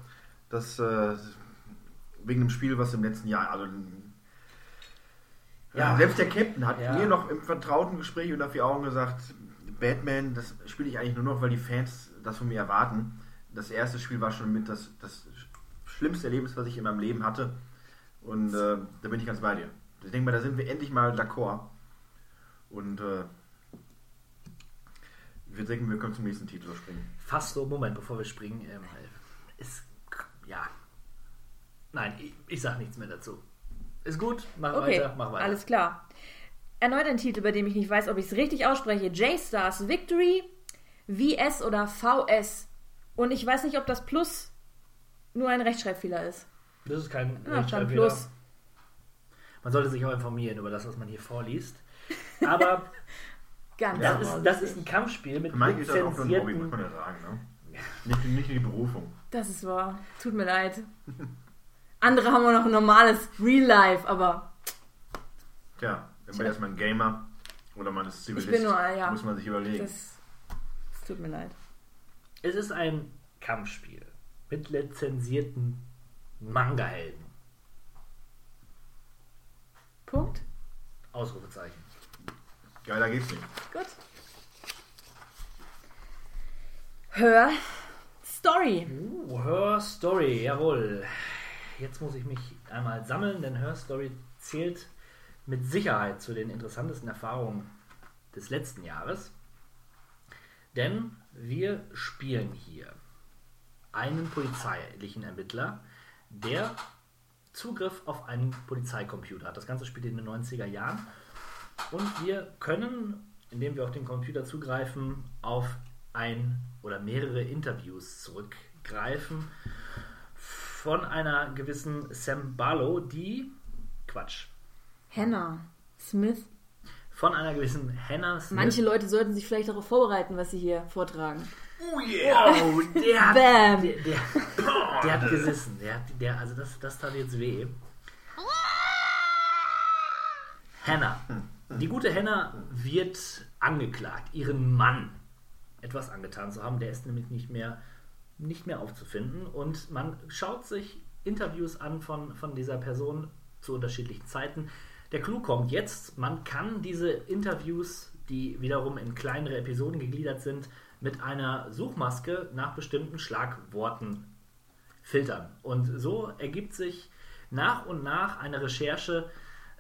[SPEAKER 7] Das, äh, wegen dem Spiel, was im letzten Jahr, also, ja,
[SPEAKER 1] Ja.
[SPEAKER 7] selbst der Captain hat
[SPEAKER 1] Ja.
[SPEAKER 7] mir noch im vertrauten Gespräch unter vier Augen gesagt, Batman, das spiele ich eigentlich nur noch, weil die Fans das von mir erwarten. Das erste Spiel war schon mit das, das schlimmste Erlebnis, was ich in meinem Leben hatte. Und äh, da bin ich ganz bei dir. Ich denke mal, da sind wir endlich mal d'accord. Und äh, würde sagen, wir können zum nächsten Titel springen.
[SPEAKER 1] Fast so, Moment, bevor wir springen. Ähm, ist, ja. Nein, ich, ich sag nichts mehr dazu. Ist gut, mach
[SPEAKER 8] Okay,
[SPEAKER 1] weiter, mach weiter.
[SPEAKER 8] alles klar. Erneut ein Titel, bei dem ich nicht weiß, ob ich es richtig ausspreche. J-Stars Victory, VS oder VS. Und ich weiß nicht, ob das Plus nur ein Rechtschreibfehler ist.
[SPEAKER 1] Das ist kein
[SPEAKER 8] stand
[SPEAKER 1] Rechtschreibfehler.
[SPEAKER 8] Plus.
[SPEAKER 1] Man sollte sich auch informieren über das, was man hier vorliest. Aber
[SPEAKER 8] Ganz
[SPEAKER 1] das, ist, das ist ein Kampfspiel mit
[SPEAKER 7] manche ist auch nur ein Hobby, muss man ja sagen. Ne? Nicht, nicht die Berufung.
[SPEAKER 8] Das ist wahr. Tut mir leid. Andere haben auch noch ein normales Real Life, aber
[SPEAKER 7] Tja, wenn man erstmal ein Gamer oder man ist Zivilist,
[SPEAKER 8] bin nur, ja.
[SPEAKER 7] muss man sich überlegen.
[SPEAKER 8] das, das tut mir leid.
[SPEAKER 1] Es ist ein Kampfspiel mit lizenzierten Manga-Helden.
[SPEAKER 8] Punkt.
[SPEAKER 1] Ausrufezeichen.
[SPEAKER 7] Geiler geht's nicht.
[SPEAKER 8] Gut. Hör Story.
[SPEAKER 1] Uh, Her Story, jawohl. Jetzt muss ich mich einmal sammeln, denn Her Story zählt mit Sicherheit zu den interessantesten Erfahrungen des letzten Jahres. Denn wir spielen hier einen polizeilichen Ermittler, der Zugriff auf einen Polizeicomputer hat. Das Ganze spielt in den 90er Jahren. Und wir können, indem wir auf den Computer zugreifen, auf ein oder mehrere Interviews zurückgreifen von einer gewissen Sam Barlow, die Quatsch.
[SPEAKER 8] Hannah Smith.
[SPEAKER 1] Von einer gewissen Hannah Smith.
[SPEAKER 8] Manche Leute sollten sich vielleicht darauf vorbereiten, was sie hier vortragen.
[SPEAKER 1] Oh yeah! Oh, der, hat,
[SPEAKER 8] Bam.
[SPEAKER 1] der, der, der hat gesessen. Der, der, also das, das tat jetzt weh. Hannah. Die gute Hannah wird angeklagt, ihren Mann etwas angetan zu haben. Der ist nämlich nicht mehr, nicht mehr aufzufinden. Und man schaut sich Interviews an von, von dieser Person zu unterschiedlichen Zeiten. Der Clou kommt jetzt, man kann diese Interviews, die wiederum in kleinere Episoden gegliedert sind, mit einer Suchmaske nach bestimmten Schlagworten filtern. Und so ergibt sich nach und nach eine Recherche,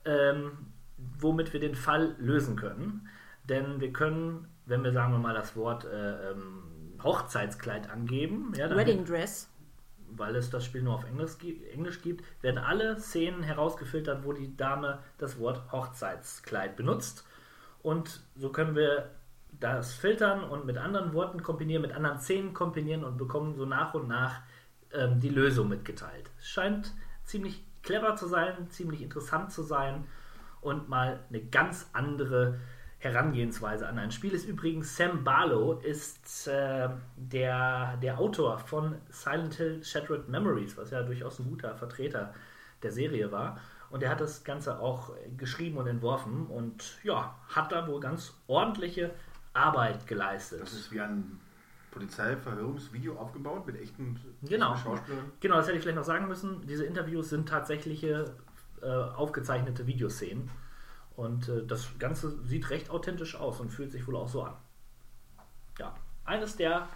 [SPEAKER 1] ähm, womit wir den Fall lösen können. Denn wir können, wenn wir sagen wir mal das Wort äh, ähm, Hochzeitskleid angeben, ja, dann
[SPEAKER 8] Wedding Dress.
[SPEAKER 1] weil es das Spiel nur auf Englisch, Englisch gibt, werden alle Szenen herausgefiltert, wo die Dame das Wort Hochzeitskleid benutzt. Und so können wir das filtern und mit anderen Worten kombinieren, mit anderen Szenen kombinieren und bekommen so nach und nach ähm, die Lösung mitgeteilt. Es scheint ziemlich clever zu sein, ziemlich interessant zu sein und mal eine ganz andere Herangehensweise an ein Spiel ist übrigens Sam Barlow ist äh, der, der Autor von Silent Hill Shattered Memories, was ja durchaus ein guter Vertreter der Serie war. Und er hat das Ganze auch geschrieben und entworfen und ja, hat da wohl ganz ordentliche Arbeit geleistet.
[SPEAKER 7] Das ist wie ein Polizeiverhörungsvideo aufgebaut mit echten
[SPEAKER 1] Genau.
[SPEAKER 7] echten Schauspielern.
[SPEAKER 1] Genau, das hätte ich vielleicht noch sagen müssen. Diese Interviews sind tatsächliche äh, aufgezeichnete Videoszenen. Und äh, das Ganze sieht recht authentisch aus und fühlt sich wohl auch so an. Ja, eines der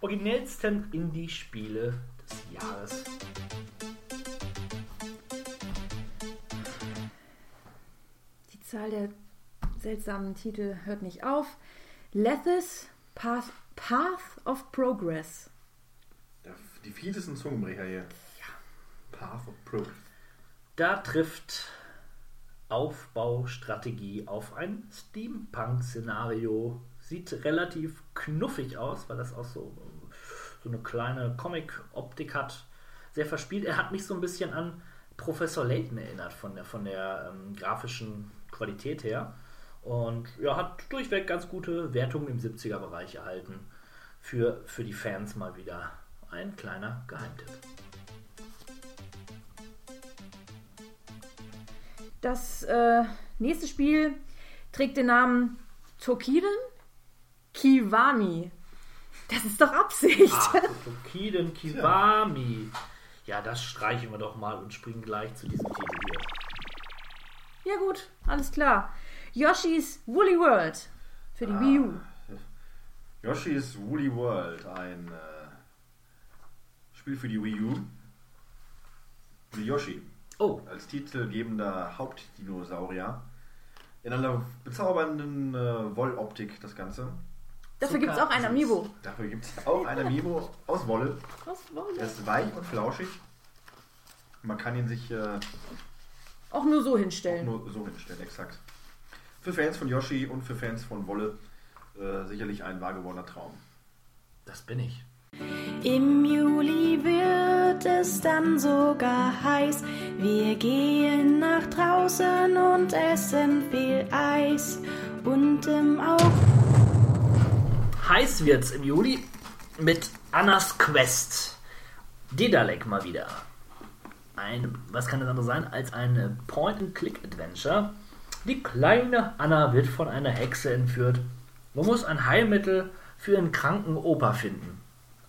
[SPEAKER 1] originellsten Indie-Spiele des Jahres.
[SPEAKER 8] Die Zahl der seltsamen Titel hört nicht auf. Lethis Path, Path of Progress.
[SPEAKER 7] Die vieltesten Zungenbrecher hier. Path of Progress.
[SPEAKER 1] Da trifft Aufbaustrategie auf ein Steampunk-Szenario. Sieht relativ knuffig aus, weil das auch so, so eine kleine Comic-Optik hat. Sehr verspielt. Er hat mich so ein bisschen an Professor Layton erinnert von der, von der ähm, grafischen Qualität her. Und ja, hat durchweg ganz gute Wertungen im 70er-Bereich erhalten. Für, für die Fans mal wieder ein kleiner Geheimtipp.
[SPEAKER 8] Das äh, nächste Spiel trägt den Namen Tokiden Kiwami. Das ist doch Absicht.
[SPEAKER 1] Ah, Tokiden Kiwami. Ja, das streichen wir doch mal und springen gleich zu diesem Titel hier.
[SPEAKER 8] Ja gut, alles klar. Yoshi's Woolly World für die Wii U.
[SPEAKER 7] Yoshi's Woolly World, ein äh, Spiel für die Wii U. Wie Yoshi.
[SPEAKER 1] Oh.
[SPEAKER 7] Als titelgebender Hauptdinosaurier. In einer bezaubernden äh, Wolloptik das Ganze.
[SPEAKER 8] Dafür gibt es auch ein Amiibo.
[SPEAKER 7] Dafür gibt es auch ein Amiibo aus Wolle.
[SPEAKER 8] Aus Wolle.
[SPEAKER 7] Er ist weich und flauschig. Man kann ihn sich äh,
[SPEAKER 8] Auch nur so hinstellen.
[SPEAKER 7] nur so hinstellen, exakt. Für Fans von Yoshi und für Fans von Wolle äh, sicherlich ein wahr gewordener Traum.
[SPEAKER 1] Das bin ich.
[SPEAKER 6] Im Juli wird es dann sogar heiß. Wir gehen nach draußen und essen viel Eis. Und im Auge.
[SPEAKER 1] Heiß wird's im Juli mit Annas Quest. Dedalek mal wieder. Ein, was kann das andere sein als ein Point-and-Click-Adventure? Die kleine Anna wird von einer Hexe entführt. Man muss ein Heilmittel für einen kranken Opa finden.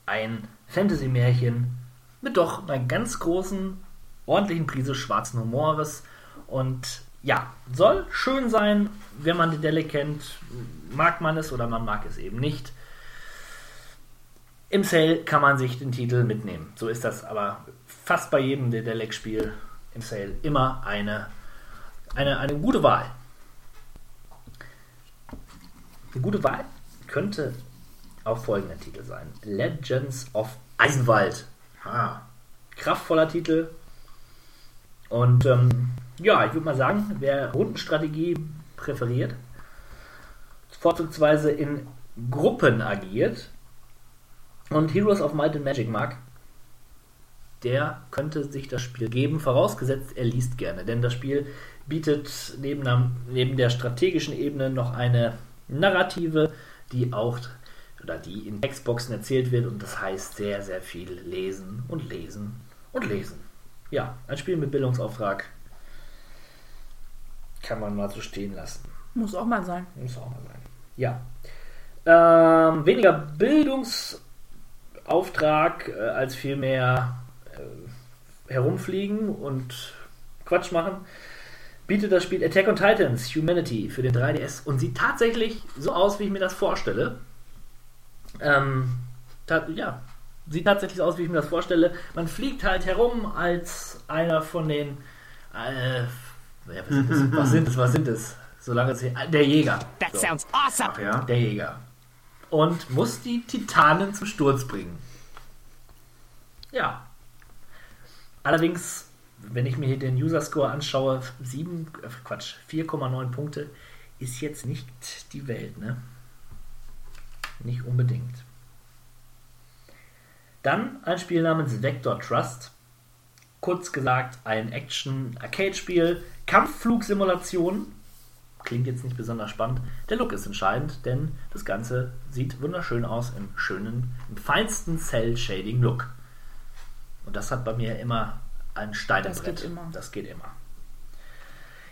[SPEAKER 1] Ein Fantasy-Märchen mit doch einer ganz großen, ordentlichen Prise schwarzen Humores. Und ja, soll schön sein, wenn man die Delle kennt. Mag man es oder man mag es eben nicht. Im Sale kann man sich den Titel mitnehmen. So ist das aber fast bei jedem Dedelec-Spiel im Sale immer eine, eine, eine gute Wahl. Eine gute Wahl könnte auch folgender Titel sein: Legends of Eisenwald. Ah, kraftvoller Titel. Und ähm, ja, ich würde mal sagen, wer Rundenstrategie präferiert, vorzugsweise in Gruppen agiert und Heroes of Might and Magic mag, der könnte sich das Spiel geben, vorausgesetzt er liest gerne. Denn das Spiel bietet neben neben der strategischen Ebene noch eine Narrative, die auch oder die in Textboxen erzählt wird und das heißt sehr, sehr viel lesen und lesen und lesen. Ja, ein Spiel mit Bildungsauftrag kann man mal so stehen lassen.
[SPEAKER 8] Muss auch mal sein.
[SPEAKER 1] Muss auch mal sein. Ja. Ähm, weniger Bildungsauftrag äh, als vielmehr äh, herumfliegen und Quatsch machen, bietet das Spiel Attack on Titans Humanity für den 3DS und sieht tatsächlich so aus, wie ich mir das vorstelle. Ähm, ta ja, sieht tatsächlich so aus, wie ich mir das vorstelle. Man fliegt halt herum als einer von den. Äh, ja, was, sind das? was sind es? Was sind es? Solange es der Jäger.
[SPEAKER 9] That
[SPEAKER 1] So.
[SPEAKER 9] sounds awesome.
[SPEAKER 7] Ach ja.
[SPEAKER 1] Der Jäger. Und muss die Titanen zum Sturz bringen. Ja. Allerdings, wenn ich mir hier den User Score anschaue, 7, äh, Quatsch, 4,9 Punkte ist jetzt nicht die Welt, ne? Nicht unbedingt. Dann ein Spiel namens Vector Trust. Kurz gesagt, ein Action-Arcade-Spiel, Kampfflugsimulation. Klingt jetzt nicht besonders spannend. Der Look ist entscheidend, denn das Ganze sieht wunderschön aus im schönen, im feinsten Cell-Shading-Look. Und das hat bei mir immer ein Stein im
[SPEAKER 8] Das
[SPEAKER 1] Brett.
[SPEAKER 8] geht immer.
[SPEAKER 1] Das geht immer.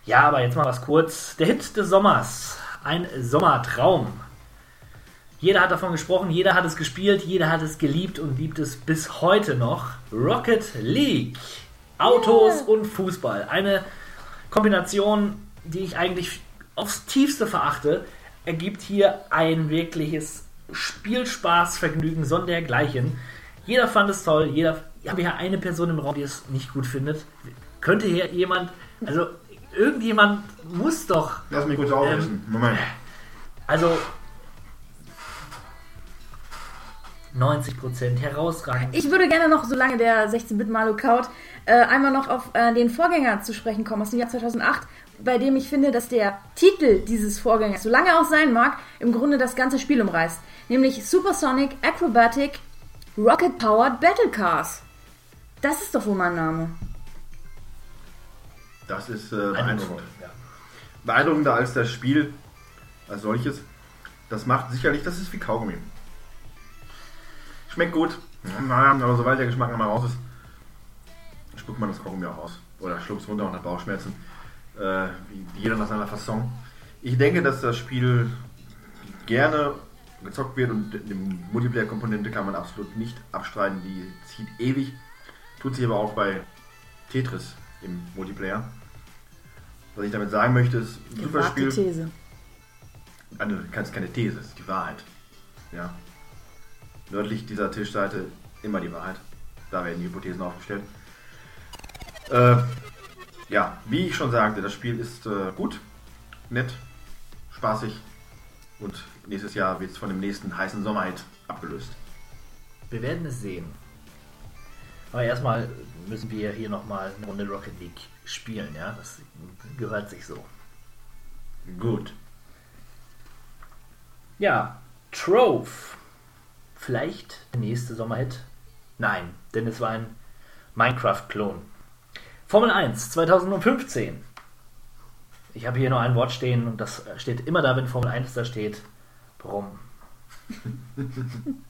[SPEAKER 1] Ja, aber jetzt mal was kurz. Der Hit des Sommers. Ein Sommertraum. Jeder hat davon gesprochen, jeder hat es gespielt, jeder hat es geliebt und liebt es bis heute noch. Rocket League. Autos und Fußball. Eine Kombination, die ich eigentlich aufs tiefste verachte, ergibt hier ein wirkliches Spielspaßvergnügen sondergleichen. Jeder fand es toll, jeder. Ich habe ja eine Person im Raum, die es nicht gut findet. Könnte hier jemand, also irgendjemand muss doch.
[SPEAKER 7] Lass mich kurz auflösen. Moment.
[SPEAKER 1] Also 90% herausragend.
[SPEAKER 8] Ich würde gerne noch, solange der 16-Bit Mario kaut, äh, einmal noch auf äh, den Vorgänger zu sprechen kommen aus dem Jahr 2008, bei dem ich finde, dass der Titel dieses Vorgängers, solange er auch sein mag, im Grunde das ganze Spiel umreißt. Nämlich Supersonic Acrobatic Rocket Powered Battle Cars. Das ist doch wohl mein Name.
[SPEAKER 7] Das ist äh, beeindruckend. Beeindruckender als das Spiel als solches. Das macht sicherlich, das ist wie Kaugummi. Schmeckt gut, naja, aber sobald der Geschmack einmal raus ist, spuckt man das Kaugummi auch aus. Oder schluckt es runter und hat Bauchschmerzen. Äh, wie jeder nach seiner Fasson. Ich denke, dass das Spiel gerne gezockt wird und die Multiplayer-Komponente kann man absolut nicht abstreiten. Die zieht ewig. Tut sie aber auch bei Tetris im Multiplayer. Was ich damit sagen möchte, ist ein super Spiel.
[SPEAKER 8] These.
[SPEAKER 7] Also, das ist keine These, das ist die Wahrheit. Ja. Nördlich dieser Tischseite immer die Wahrheit. Da werden die Hypothesen aufgestellt. Äh, ja, wie ich schon sagte, das Spiel ist äh, gut, nett, spaßig und nächstes Jahr wird es von dem nächsten heißen Sommerhit abgelöst.
[SPEAKER 1] Wir werden es sehen. Aber erstmal müssen wir hier nochmal eine Runde Rocket League spielen, ja? Das gehört sich so.
[SPEAKER 7] Gut.
[SPEAKER 1] Ja, Trove. Vielleicht der nächste Sommerhit? Nein, denn es war ein Minecraft-Klon. Formel 1 2015. Ich habe hier nur ein Wort stehen und das steht immer da, wenn Formel 1 da steht. Brumm.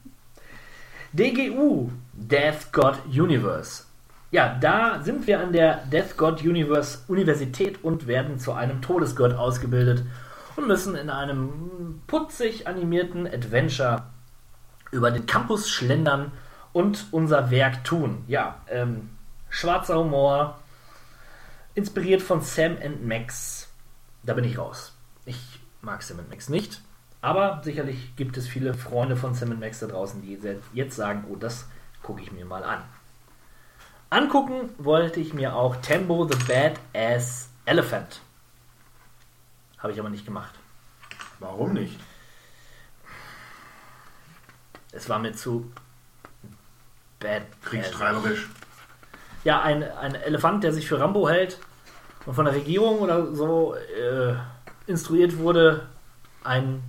[SPEAKER 1] DGU, Death God Universe. Ja, da sind wir an der Death God Universe Universität und werden zu einem Todesgott ausgebildet und müssen in einem putzig animierten Adventure über den Campus schlendern und unser Werk tun. Ja, ähm, schwarzer Humor, inspiriert von Sam and Max. Da bin ich raus. Ich mag Sam and Max nicht. Aber sicherlich gibt es viele Freunde von Sam Max da draußen, die jetzt sagen, oh, das gucke ich mir mal an. Angucken wollte ich mir auch Tembo the Badass Elephant. Habe ich aber nicht gemacht.
[SPEAKER 7] Warum nicht?
[SPEAKER 1] Es war mir zu bad.
[SPEAKER 7] Kriegstreiberisch.
[SPEAKER 1] Ja, ein, ein Elefant, der sich für Rambo hält und von der Regierung oder so äh, instruiert wurde, einen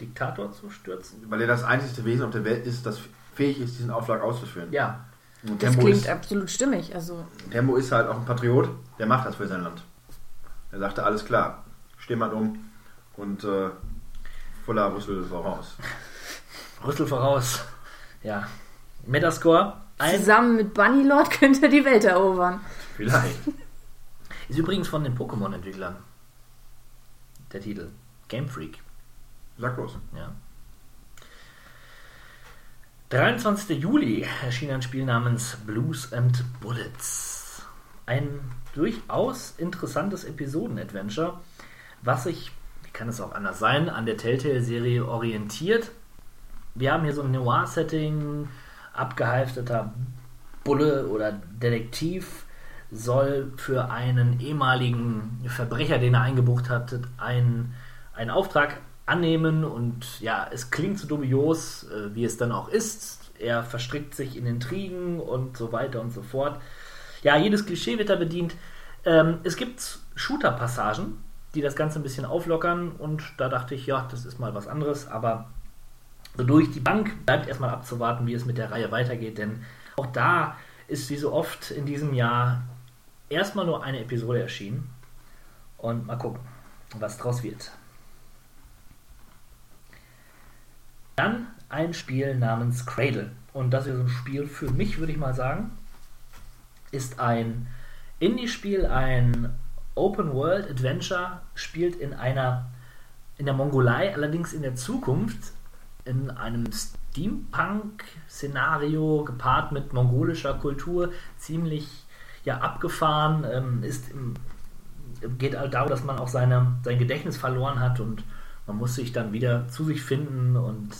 [SPEAKER 1] Diktator zu stürzen.
[SPEAKER 7] Weil er das einzige Wesen auf der Welt ist, das fähig ist, diesen Auftrag auszuführen.
[SPEAKER 1] Ja.
[SPEAKER 7] Und
[SPEAKER 8] Das
[SPEAKER 7] Tembo
[SPEAKER 8] klingt
[SPEAKER 7] ist,
[SPEAKER 8] absolut stimmig. Also,
[SPEAKER 7] Tembo ist halt auch ein Patriot, der macht das für sein Land. Er sagte, alles klar, steh mal um und äh, voller Rüssel voraus.
[SPEAKER 1] Rüssel voraus. Ja. Metascore. Ein,
[SPEAKER 8] zusammen mit Bunny Lord könnte er die Welt erobern.
[SPEAKER 7] Vielleicht.
[SPEAKER 1] ist übrigens von den Pokémon-Entwicklern. Der Titel. Game Freak.
[SPEAKER 7] Sag los.
[SPEAKER 1] Ja. 23. Juli erschien ein Spiel namens Blues and Bullets. Ein durchaus interessantes Episoden-Adventure, was sich, wie kann es auch anders sein, an der Telltale-Serie orientiert. Wir haben hier so ein Noir-Setting, abgehalfteter Bulle oder Detektiv soll für einen ehemaligen Verbrecher, den er eingebucht hat, einen, einen Auftrag annehmen und ja, es klingt so dubios, äh, wie es dann auch ist. Er verstrickt sich in Intrigen und so weiter und so fort. Ja, jedes Klischee wird da bedient. Ähm, es gibt Shooter-Passagen, die das Ganze ein bisschen auflockern und da dachte ich, ja, das ist mal was anderes, aber durch die Bank bleibt erstmal abzuwarten, wie es mit der Reihe weitergeht, denn auch da ist wie so oft in diesem Jahr erstmal nur eine Episode erschienen und mal gucken, was draus wird. Dann ein Spiel namens Cradle. Und das ist ein Spiel für mich, würde ich mal sagen. Ist ein Indie-Spiel, ein Open World Adventure, spielt in einer in der Mongolei, allerdings in der Zukunft, in einem Steampunk-Szenario, gepaart mit mongolischer Kultur, ziemlich ja abgefahren, ähm, ist im geht halt darum, dass man auch seine, sein Gedächtnis verloren hat und man muss sich dann wieder zu sich finden und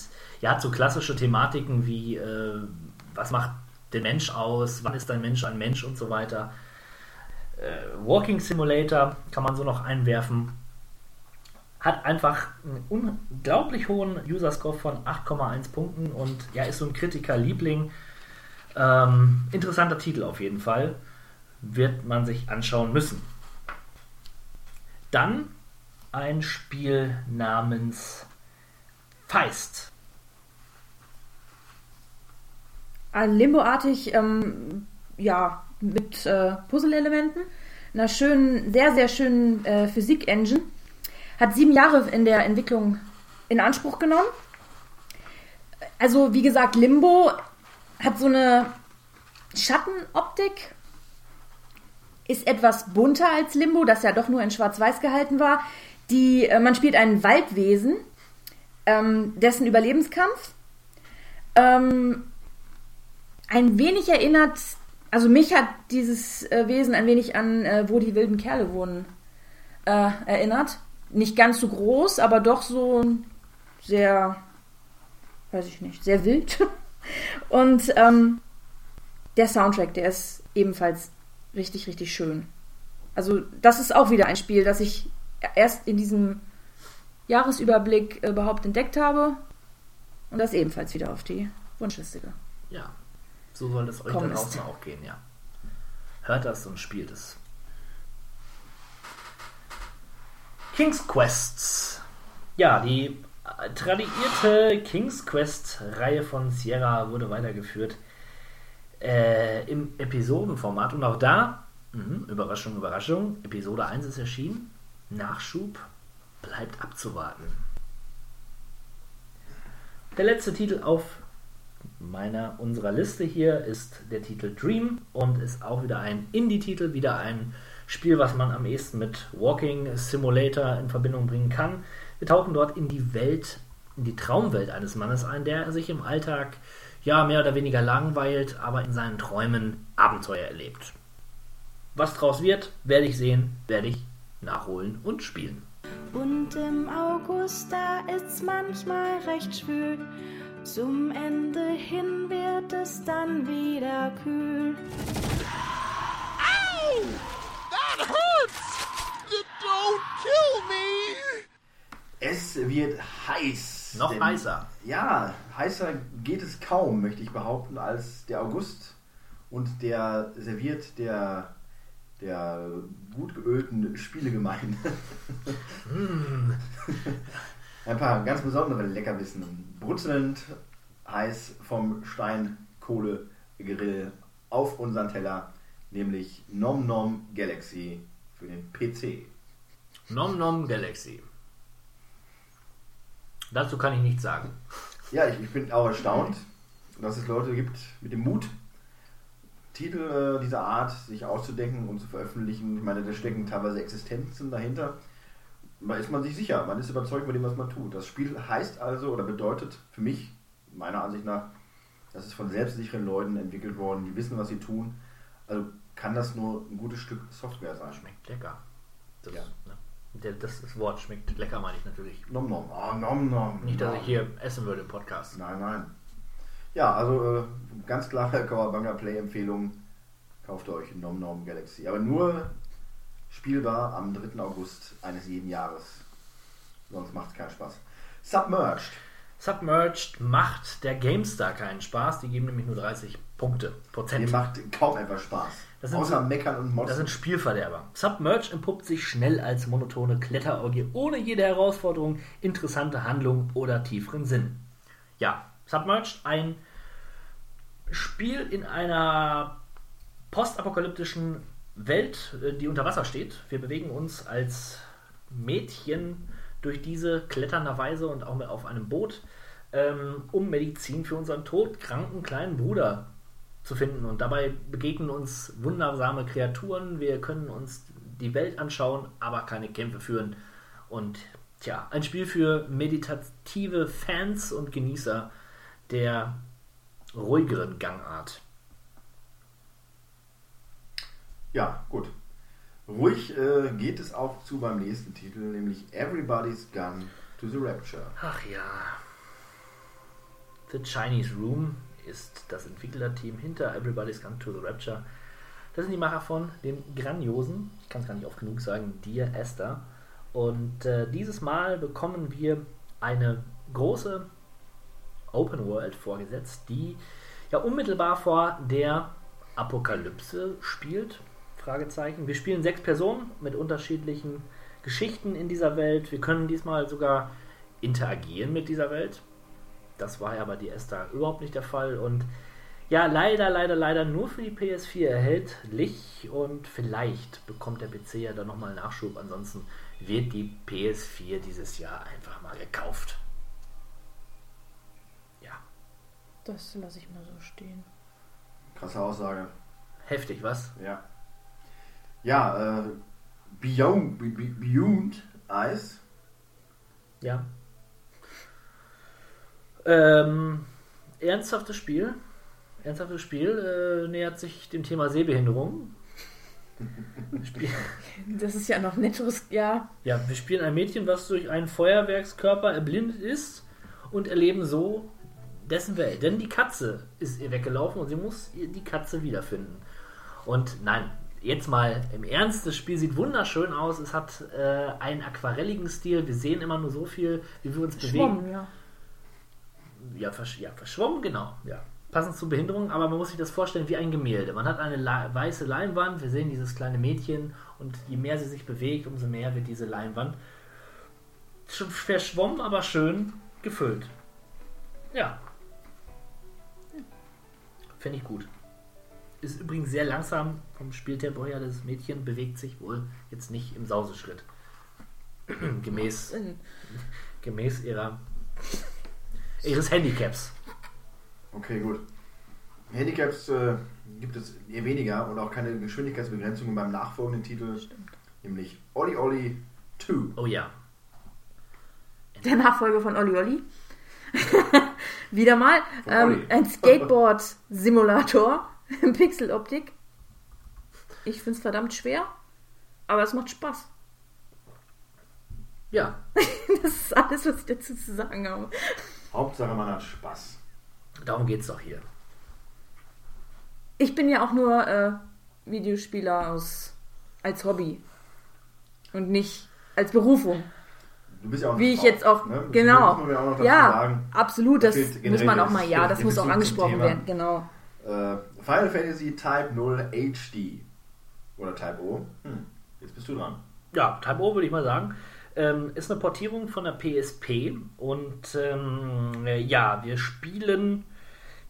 [SPEAKER 1] ja, hat so klassische Thematiken wie äh, was macht den Mensch aus, wann ist ein Mensch ein Mensch und so weiter. Äh, Walking Simulator kann man so noch einwerfen. Hat einfach einen unglaublich hohen User-Score von 8,1 Punkten und ja, ist so ein Kritiker-Liebling. Ähm, interessanter Titel auf jeden Fall. Wird man sich anschauen müssen. Dann ein Spiel namens Feist.
[SPEAKER 8] Limbo-artig, ähm, ja, mit äh, Puzzle-Elementen, einer schönen, sehr, sehr schönen äh, Physik-Engine. Hat sieben Jahre in der Entwicklung in Anspruch genommen. Also, wie gesagt, Limbo hat so eine Schattenoptik, ist etwas bunter als Limbo, das ja doch nur in Schwarz-Weiß gehalten war. Die, äh, man spielt ein Waldwesen, ähm, dessen Überlebenskampf ähm, ein wenig erinnert, also mich hat dieses äh, Wesen ein wenig an, äh, wo die wilden Kerle wohnen, äh, erinnert. Nicht ganz so groß, aber doch so sehr, weiß ich nicht, sehr wild. Und ähm, der Soundtrack, der ist ebenfalls richtig, richtig schön. Also das ist auch wieder ein Spiel, das ich erst in diesem Jahresüberblick überhaupt entdeckt habe und das ebenfalls wieder auf die Wunschliste.
[SPEAKER 1] Ja, so soll es euch da draußen auch gehen, ja. Hört das und spielt es. King's Quests. Ja, die tradierte King's Quest-Reihe von Sierra wurde weitergeführt äh, im Episodenformat. Und auch da, mh, Überraschung, Überraschung, Episode 1 ist erschienen. Nachschub bleibt abzuwarten. Der letzte Titel auf meiner unserer Liste hier ist der Titel Dream und ist auch wieder ein Indie-Titel, wieder ein Spiel, was man am ehesten mit Walking Simulator in Verbindung bringen kann. Wir tauchen dort in die Welt, in die Traumwelt eines Mannes ein, der sich im Alltag ja mehr oder weniger langweilt, aber in seinen Träumen Abenteuer erlebt. Was draus wird, werde ich sehen, werde ich nachholen und spielen.
[SPEAKER 6] Und im August, da ist's manchmal recht schwül. Zum Ende hin wird es dann wieder kühl.
[SPEAKER 5] Ow! That hurts! Don't kill me!
[SPEAKER 7] Es wird heiß.
[SPEAKER 1] Noch
[SPEAKER 7] Denn-
[SPEAKER 1] heißer.
[SPEAKER 7] Ja, heißer geht es kaum, möchte ich behaupten, als der August. Und der serviert der, der gut geölten Spielegemeinde. Ein paar ganz besondere Leckerbissen. Brutzelnd heiß vom Steinkohlegrill auf unseren Teller, nämlich Nom Nom Galaxy für den PC.
[SPEAKER 1] Nom Nom Galaxy. Dazu kann ich nichts sagen.
[SPEAKER 7] Ja, ich, ich bin auch erstaunt, dass es Leute gibt mit dem Mut, Titel äh, dieser Art sich auszudenken und zu veröffentlichen. Ich meine, da stecken teilweise Existenzen dahinter. Da ist man sich sicher, man ist überzeugt mit dem, was man tut. Das Spiel heißt also oder bedeutet für mich, meiner Ansicht nach, das ist von selbstsicheren Leuten entwickelt worden, die wissen, was sie tun. Also kann das nur ein gutes Stück Software sein.
[SPEAKER 1] Schmeckt lecker. Das,
[SPEAKER 7] Ja.
[SPEAKER 1] ne? Das, das Wort schmeckt lecker, meine ich natürlich.
[SPEAKER 7] Nom nom, ah, nom nom.
[SPEAKER 1] Nicht, dass
[SPEAKER 7] nom.
[SPEAKER 1] ich hier essen würde im Podcast.
[SPEAKER 7] Nein, nein. Ja, also äh, ganz klare Kawabanga Play-Empfehlung. Kauft euch Nom Nom Galaxy. Aber nur spielbar am 3. August eines jeden Jahres. Sonst macht es keinen Spaß. Submerged.
[SPEAKER 1] Submerged macht der GameStar keinen Spaß. Die geben nämlich nur 30 Punkte. Prozent.
[SPEAKER 7] Mir macht kaum etwas Spaß.
[SPEAKER 1] Das sind
[SPEAKER 7] Außer Meckern und Motzen.
[SPEAKER 1] Das sind Spielverderber. Submerged entpuppt sich schnell als monotone Kletterorgie ohne jede Herausforderung, interessante Handlung oder tieferen Sinn. Ja, Submerged, ein Spiel in einer postapokalyptischen Welt, äh, die unter Wasser steht. Wir bewegen uns als Mädchen durch diese kletternerweise und auch mit auf einem Boot, ähm, um Medizin für unseren todkranken kleinen Bruder zu finden. Und dabei begegnen uns wundersame Kreaturen. Wir können uns die Welt anschauen, aber keine Kämpfe führen. Und tja, ein Spiel für meditative Fans und Genießer der ruhigeren Gangart.
[SPEAKER 7] Ja, gut. Ruhig äh, geht es auch zu beim nächsten Titel, nämlich Everybody's Gone to the Rapture.
[SPEAKER 1] Ach ja. The Chinese Room ist das Entwicklerteam hinter Everybody's Gone to the Rapture. Das sind die Macher von dem grandiosen, ich kann es gar nicht oft genug sagen, Dear Esther. Und äh, dieses Mal bekommen wir eine große Open World vorgesetzt, die ja unmittelbar vor der Apokalypse spielt. Fragezeichen. Wir spielen sechs Personen mit unterschiedlichen Geschichten in dieser Welt. Wir können diesmal sogar interagieren mit dieser Welt. Das war ja bei die Esther überhaupt nicht der Fall. Und ja, leider, leider, leider nur für die PS4 erhältlich. Und vielleicht bekommt der PC ja dann nochmal Nachschub. Ansonsten wird die PS4 dieses Jahr einfach mal gekauft. Ja.
[SPEAKER 8] Das lasse ich mal so stehen.
[SPEAKER 7] Krasse Aussage.
[SPEAKER 1] Heftig, was?
[SPEAKER 7] Ja. Ja, äh, Beyond, Be- Be- Beyond Eyes.
[SPEAKER 1] Ja. Ähm, ernsthaftes Spiel. Ernsthaftes Spiel äh, nähert sich dem Thema Sehbehinderung. Spiel,
[SPEAKER 8] Das ist ja noch netteres, ja.
[SPEAKER 1] ja, wir spielen ein Mädchen, was durch einen Feuerwerkskörper erblindet ist und erleben so dessen Welt. Denn die Katze ist ihr weggelaufen und sie muss die Katze wiederfinden. Und nein, jetzt mal im Ernst, das Spiel sieht wunderschön aus. Es hat äh, einen aquarelligen Stil. Wir sehen immer nur so viel, wie wir uns bewegen.
[SPEAKER 8] Ja.
[SPEAKER 1] Ja, versch ja, verschwommen, genau. Ja. Passend zur Behinderung, aber man muss sich das vorstellen wie ein Gemälde. Man hat eine La weiße Leinwand, wir sehen dieses kleine Mädchen und je mehr sie sich bewegt, umso mehr wird diese Leinwand schon verschwommen, aber schön gefüllt. Ja. Finde ich gut. Ist übrigens sehr langsam vom Spieltempo her. Das Mädchen bewegt sich wohl jetzt nicht im Sauseschritt. gemäß, gemäß ihrer, ihres Handicaps.
[SPEAKER 7] Okay, gut. Handicaps äh, gibt es eher weniger und auch keine Geschwindigkeitsbegrenzungen beim nachfolgenden Titel, nämlich Olli Olli 2.
[SPEAKER 1] Oh ja.
[SPEAKER 8] Der Nachfolger von Olli Olli. Wieder mal. Ähm, ein Skateboard-Simulator in Pixeloptik. Ich finde es verdammt schwer, aber es macht Spaß.
[SPEAKER 1] Ja.
[SPEAKER 8] Das ist alles, was ich dazu zu sagen habe.
[SPEAKER 7] Hauptsache man hat Spaß.
[SPEAKER 1] Darum geht's doch hier.
[SPEAKER 8] Ich bin ja auch nur äh, Videospieler aus, als Hobby und nicht als Berufung.
[SPEAKER 7] Du bist ja auch
[SPEAKER 8] Wie ich
[SPEAKER 7] Frau,
[SPEAKER 8] jetzt auch,
[SPEAKER 7] ne? Das
[SPEAKER 8] genau.
[SPEAKER 7] auch
[SPEAKER 8] ja,
[SPEAKER 7] sagen.
[SPEAKER 8] absolut,
[SPEAKER 7] Da
[SPEAKER 8] das
[SPEAKER 7] fehlt
[SPEAKER 8] muss man auch
[SPEAKER 7] das-
[SPEAKER 8] mal, ja, das muss auch angesprochen werden, genau.
[SPEAKER 7] Äh, Final Fantasy Type 0 HD. Oder Type O. Hm, jetzt bist du dran.
[SPEAKER 1] Ja, Type O würde ich mal sagen. Ähm, ist eine Portierung von der PSP und ähm, äh, ja, wir spielen,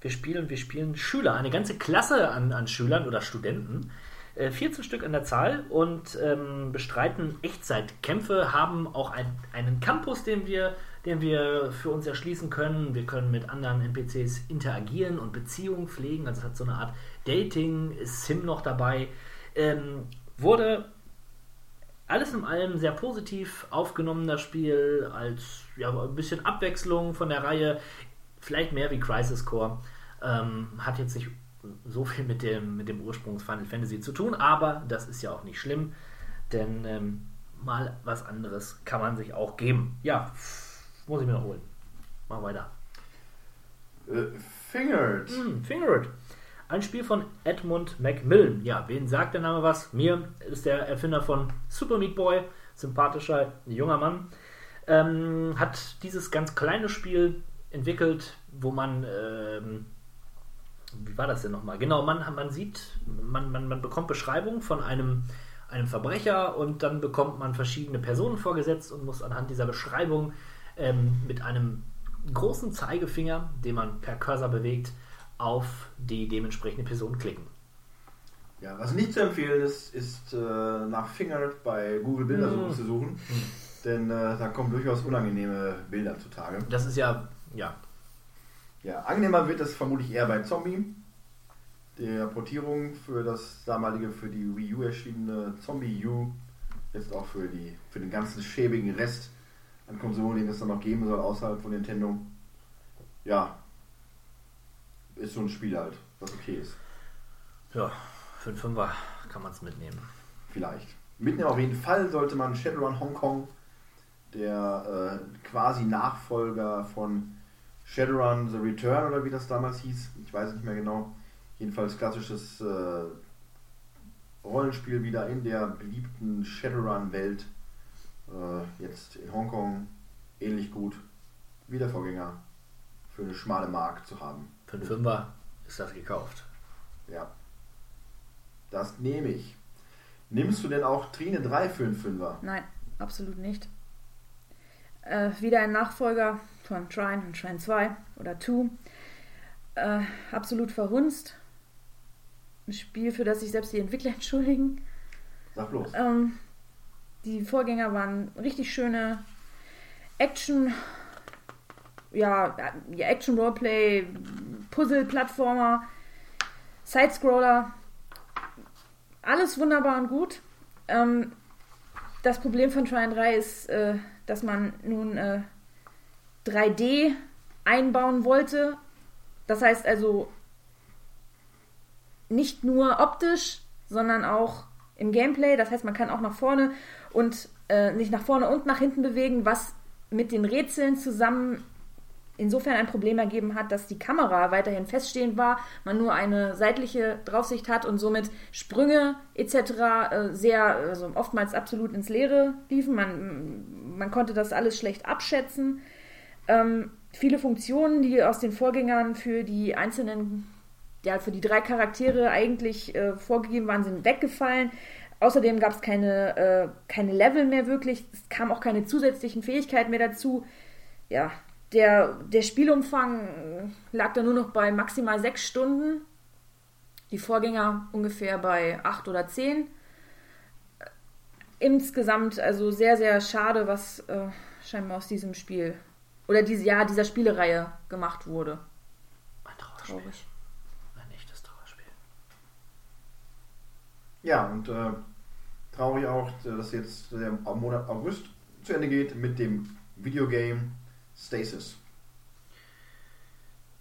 [SPEAKER 1] wir spielen, wir spielen Schüler, eine ganze Klasse an, an Schülern oder Studenten, äh, 14 Stück an der Zahl und ähm, bestreiten Echtzeitkämpfe, haben auch ein, einen Campus, den wir, den wir für uns erschließen können. Wir können mit anderen NPCs interagieren und Beziehungen pflegen, also es hat so eine Art Dating, Sim noch dabei. Ähm, wurde alles in allem sehr positiv aufgenommen, das Spiel, als ja, ein bisschen Abwechslung von der Reihe, vielleicht mehr wie Crisis Core. Ähm, hat jetzt nicht so viel mit dem, mit dem Ursprungs Final Fantasy zu tun, aber das ist ja auch nicht schlimm, denn ähm, mal was anderes kann man sich auch geben. Ja, muss ich mir noch holen. Mach weiter.
[SPEAKER 7] Äh, Fingered.
[SPEAKER 1] Hm, Fingered. Ein Spiel von Edmund Macmillan. Ja, wen sagt der Name was? Mir ist der Erfinder von Super Meat Boy. Sympathischer junger Mann. Ähm, hat dieses ganz kleine Spiel entwickelt, wo man. Ähm, wie war das denn nochmal? Genau, man, man sieht, man, man, man bekommt Beschreibungen von einem, einem Verbrecher und dann bekommt man verschiedene Personen vorgesetzt und muss anhand dieser Beschreibung ähm, mit einem großen Zeigefinger, den man per Cursor bewegt, auf die dementsprechende Person klicken.
[SPEAKER 7] Ja, was nicht zu empfehlen ist, ist äh, nach Fingered bei Google Bildersuche
[SPEAKER 1] Hm.
[SPEAKER 7] zu suchen. Denn äh, da kommen durchaus unangenehme Bilder zutage.
[SPEAKER 1] Das ist ja, ja,
[SPEAKER 7] Ja, angenehmer wird es vermutlich eher bei Zombie. Der Portierung für das damalige, für die Wii U erschienene Zombie U. Jetzt auch für, die, für den ganzen schäbigen Rest an Konsolen, den es dann noch geben soll, außerhalb von Nintendo. Ja, ist so ein Spiel halt, was okay ist.
[SPEAKER 1] ja, für einen Fünfer kann man es mitnehmen.
[SPEAKER 7] Vielleicht. mitnehmen. Auf jeden Fall sollte man Shadowrun Hong Kong, der äh, quasi Nachfolger von Shadowrun The Return oder wie das damals hieß, ich weiß nicht mehr genau. Jedenfalls klassisches äh, Rollenspiel wieder in der beliebten Shadowrun-Welt. Äh, jetzt in Hongkong ähnlich gut wie der Vorgänger für eine schmale Mark zu haben.
[SPEAKER 1] Für einen Fünfer ist das gekauft.
[SPEAKER 7] Ja. Das nehme ich. Nimmst du denn auch Trine 3 für einen Fünfer?
[SPEAKER 8] Nein, absolut nicht. Äh, wieder ein Nachfolger von Trine und Trine 2 oder 2. Äh, absolut verhunzt. Ein Spiel, für das sich selbst die Entwickler entschuldigen.
[SPEAKER 7] Sag bloß.
[SPEAKER 8] Ähm, die Vorgänger waren richtig schöne Action, ja, ja Action Roleplay, Puzzle, Plattformer, Sidescroller. Alles wunderbar und gut. Ähm, das Problem von Trine 3 ist, äh, dass man nun äh, 3D einbauen wollte. Das heißt also nicht nur optisch, sondern auch im Gameplay. Das heißt, man kann auch nach vorne und äh, sich nach vorne und nach hinten bewegen, was mit den Rätseln zusammen insofern ein Problem ergeben hat, dass die Kamera weiterhin feststehend war, man nur eine seitliche Draufsicht hat und somit Sprünge etc. Äh, sehr, also oftmals absolut ins Leere liefen. Man, man konnte das alles schlecht abschätzen. Ähm, viele Funktionen, die aus den Vorgängern für die einzelnen, ja, für die drei Charaktere eigentlich äh, vorgegeben waren, sind weggefallen. Außerdem gab es keine, äh, keine Level mehr wirklich. Es kamen auch keine zusätzlichen Fähigkeiten mehr dazu. Ja, der, der Spielumfang lag da nur noch bei maximal sechs Stunden. Die Vorgänger ungefähr bei acht oder zehn. Insgesamt also sehr, sehr schade, was äh, scheinbar aus diesem Spiel oder diese, ja, dieser Spielereihe gemacht wurde.
[SPEAKER 1] Ein Trauerspiel.
[SPEAKER 8] Traurig.
[SPEAKER 1] Ein echtes Trauerspiel.
[SPEAKER 7] Ja, und äh, traurig auch, dass jetzt der Monat August zu Ende geht mit dem Videogame Stasis.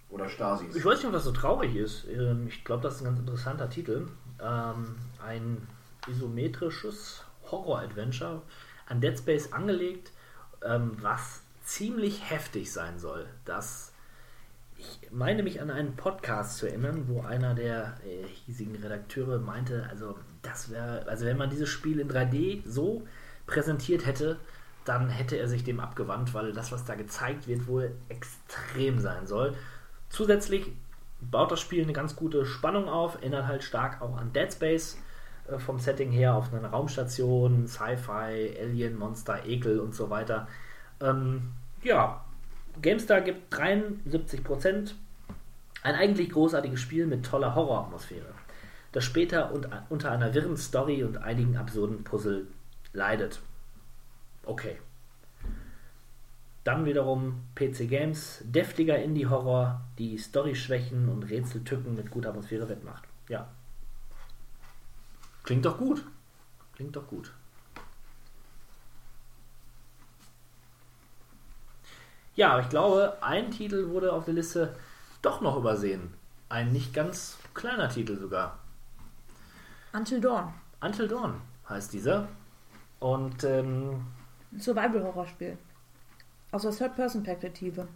[SPEAKER 7] Oder Stasis.
[SPEAKER 1] Ich weiß nicht, ob das so traurig ist. Ähm, Ich glaube, das ist ein ganz interessanter Titel. Ähm, ein isometrisches Horror-Adventure an Dead Space angelegt, ähm, was ziemlich heftig sein soll. Das ich meine mich an einen Podcast zu erinnern, wo einer der äh, hiesigen Redakteure meinte, also das wäre, also wenn man dieses Spiel in 3D so präsentiert hätte, dann hätte er sich dem abgewandt, weil das, was da gezeigt wird, wohl extrem sein soll. Zusätzlich baut das Spiel eine ganz gute Spannung auf, erinnert halt stark auch an Dead Space äh, vom Setting her, auf eine Raumstation, Sci-Fi, Alien, Monster, Ekel und so weiter. Ähm, ja, GameStar gibt 73%. Ein eigentlich großartiges Spiel mit toller Horroratmosphäre, das später unter einer wirren Story und einigen absurden Puzzle leidet. Okay. Dann wiederum PC Games, deftiger Indie-Horror, die Story-Schwächen und Rätseltücken mit guter Atmosphäre wettmacht. Ja. Klingt doch gut. Klingt doch gut. Ja, aber ich glaube, ein Titel wurde auf der Liste doch noch übersehen. Ein nicht ganz kleiner Titel sogar.
[SPEAKER 8] Until Dawn.
[SPEAKER 1] Until Dawn heißt dieser. Und ähm,
[SPEAKER 8] Survival-Horrorspiel. Aus der Third-Person-Perspektive.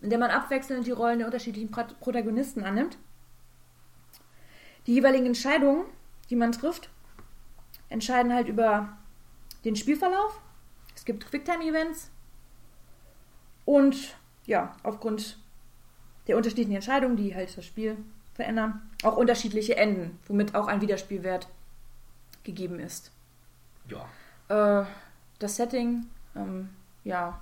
[SPEAKER 8] In der man abwechselnd die Rollen der unterschiedlichen Pro- Protagonisten annimmt. Die jeweiligen Entscheidungen, die man trifft, entscheiden halt über den Spielverlauf. Es gibt Quicktime-Events. Und ja, aufgrund der unterschiedlichen Entscheidungen, die halt das Spiel verändern, auch unterschiedliche Enden, womit auch ein Wiederspielwert gegeben ist.
[SPEAKER 1] ja,
[SPEAKER 8] Äh, das Setting, ähm, ja,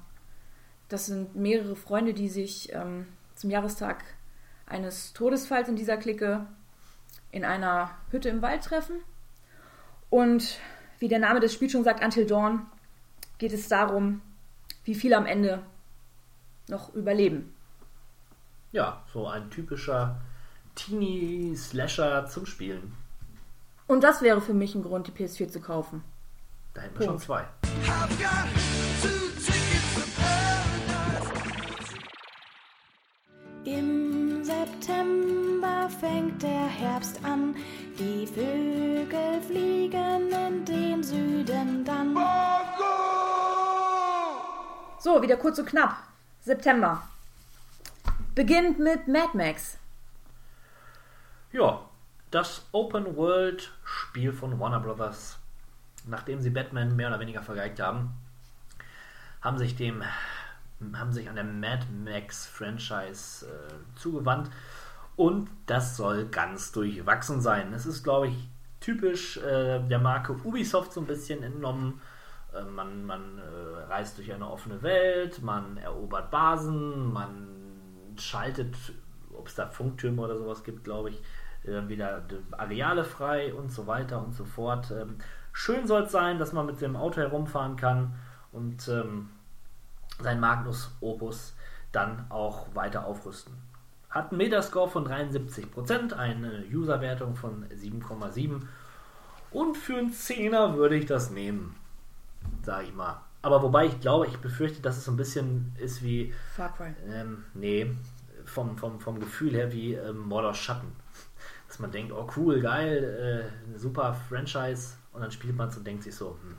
[SPEAKER 8] das sind mehrere Freunde, die sich ähm, zum Jahrestag eines Todesfalls in dieser Clique in einer Hütte im Wald treffen. Und wie der Name des Spiels schon sagt, Until Dawn, geht es darum, wie viele am Ende noch überleben.
[SPEAKER 1] ja, so ein typischer Teenie-Slasher zum Spielen.
[SPEAKER 8] Und das wäre für mich ein Grund, die PS4 zu kaufen.
[SPEAKER 1] Da hätten wir schon
[SPEAKER 8] Punkt.
[SPEAKER 1] zwei.
[SPEAKER 6] Im September fängt der Herbst an. Die Vögel fliegen in den Süden dann.
[SPEAKER 8] So, wieder kurz und knapp. September. Beginnt mit Mad Max.
[SPEAKER 1] Ja, das Open World Spiel von Warner Brothers, nachdem sie Batman mehr oder weniger vergeigt haben, haben sich dem haben sich an der Mad Max Franchise äh, zugewandt und das soll ganz durchwachsen sein. Es ist, glaube ich, typisch äh, der Marke Ubisoft so ein bisschen entnommen. Äh, man man äh, reist durch eine offene Welt, man erobert Basen, man schaltet, ob es da Funktürme oder sowas gibt, glaube ich, äh, wieder Areale frei und so weiter und so fort. Ähm, schön soll es sein, dass man mit dem Auto herumfahren kann und ähm, sein Magnus Opus dann auch weiter aufrüsten. Hat einen Metascore von 73%, eine Userwertung von 7,7 und für einen Zehner würde ich das nehmen, sage ich mal. Aber wobei ich glaube, ich befürchte, dass es so ein bisschen ist wie,
[SPEAKER 8] Far Cry.
[SPEAKER 1] ähm, nee, vom, vom, vom Gefühl her wie ähm, Mordor Schatten. Dass man denkt, oh cool, geil, äh, super Franchise und dann spielt man es und denkt sich so, hm,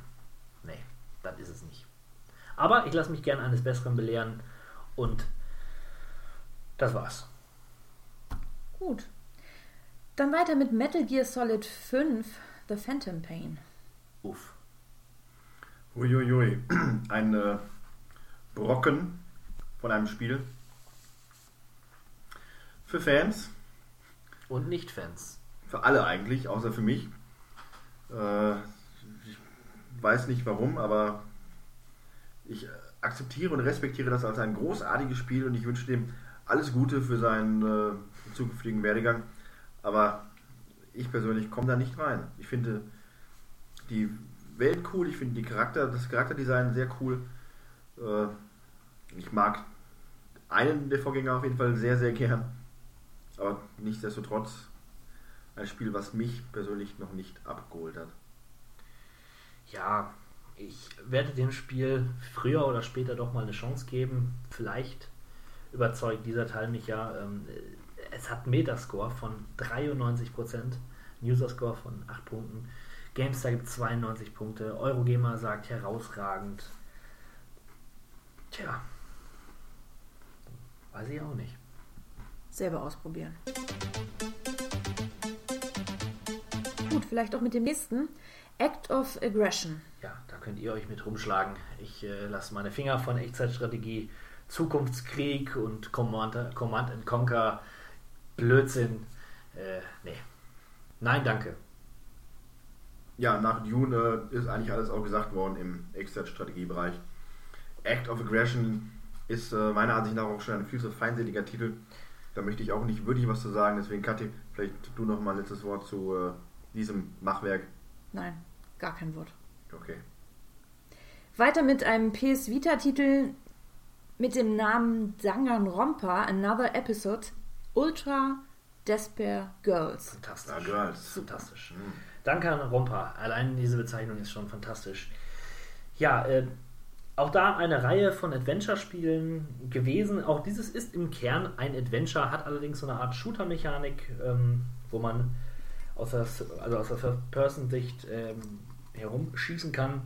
[SPEAKER 1] nee, das ist es nicht. Aber ich lasse mich gerne eines Besseren belehren und das war's.
[SPEAKER 8] Gut. Dann weiter mit Metal Gear Solid 5, The Phantom Pain.
[SPEAKER 1] Uff.
[SPEAKER 7] Uiuiui. Ein äh, Brocken von einem Spiel. Für Fans.
[SPEAKER 1] Und Nicht-Fans.
[SPEAKER 7] Für alle eigentlich, außer für mich. Äh, ich weiß nicht warum, aber ich akzeptiere und respektiere das als ein großartiges Spiel und ich wünsche dem alles Gute für seinen äh, zukünftigen Werdegang. Aber ich persönlich komme da nicht rein. Ich finde die Welt cool, ich finde Charakter, das Charakterdesign sehr cool. Äh, ich mag einen der Vorgänger auf jeden Fall sehr, sehr gern. Aber nichtsdestotrotz ein Spiel, was mich persönlich noch nicht abgeholt hat.
[SPEAKER 1] Ja, ich werde dem Spiel früher oder später doch mal eine Chance geben. Vielleicht überzeugt dieser Teil mich ja. Ähm, es hat einen Metascore von 93%, einen User-Score von 8 Punkten. GameStar gibt 92 Punkte. Eurogamer sagt herausragend. Tja. Weiß ich auch nicht.
[SPEAKER 8] Selber ausprobieren. Gut, vielleicht auch mit dem nächsten. Act of Aggression.
[SPEAKER 1] Ja, da könnt ihr euch mit rumschlagen. Ich äh, lasse meine Finger von Echtzeitstrategie, Zukunftskrieg und Command, Command and Conquer Blödsinn. Äh, nee. Nein, danke.
[SPEAKER 7] Ja, nach Dune äh, ist eigentlich alles auch gesagt worden im Exit-Strategiebereich. Act of Aggression ist äh, meiner Ansicht nach auch schon ein viel zu feindseliger Titel. Da möchte ich auch nicht wirklich was zu sagen. Deswegen, Kathi, vielleicht du noch mal ein letztes Wort zu äh, diesem Machwerk.
[SPEAKER 8] Nein, gar kein Wort.
[SPEAKER 7] Okay.
[SPEAKER 8] Weiter mit einem PS Vita-Titel mit dem Namen Danganronpa, Another Episode, Ultra Despair Girls.
[SPEAKER 1] Fantastisch.
[SPEAKER 7] Ah, Girls.
[SPEAKER 1] Fantastisch. Danke an Rompa. Allein diese Bezeichnung ist schon fantastisch. Ja, äh, auch da eine Reihe von Adventure-Spielen gewesen. Auch dieses ist im Kern ein Adventure, hat allerdings so eine Art Shooter-Mechanik, ähm, wo man aus der, also aus der Third-Person-Sicht ähm, herumschießen kann.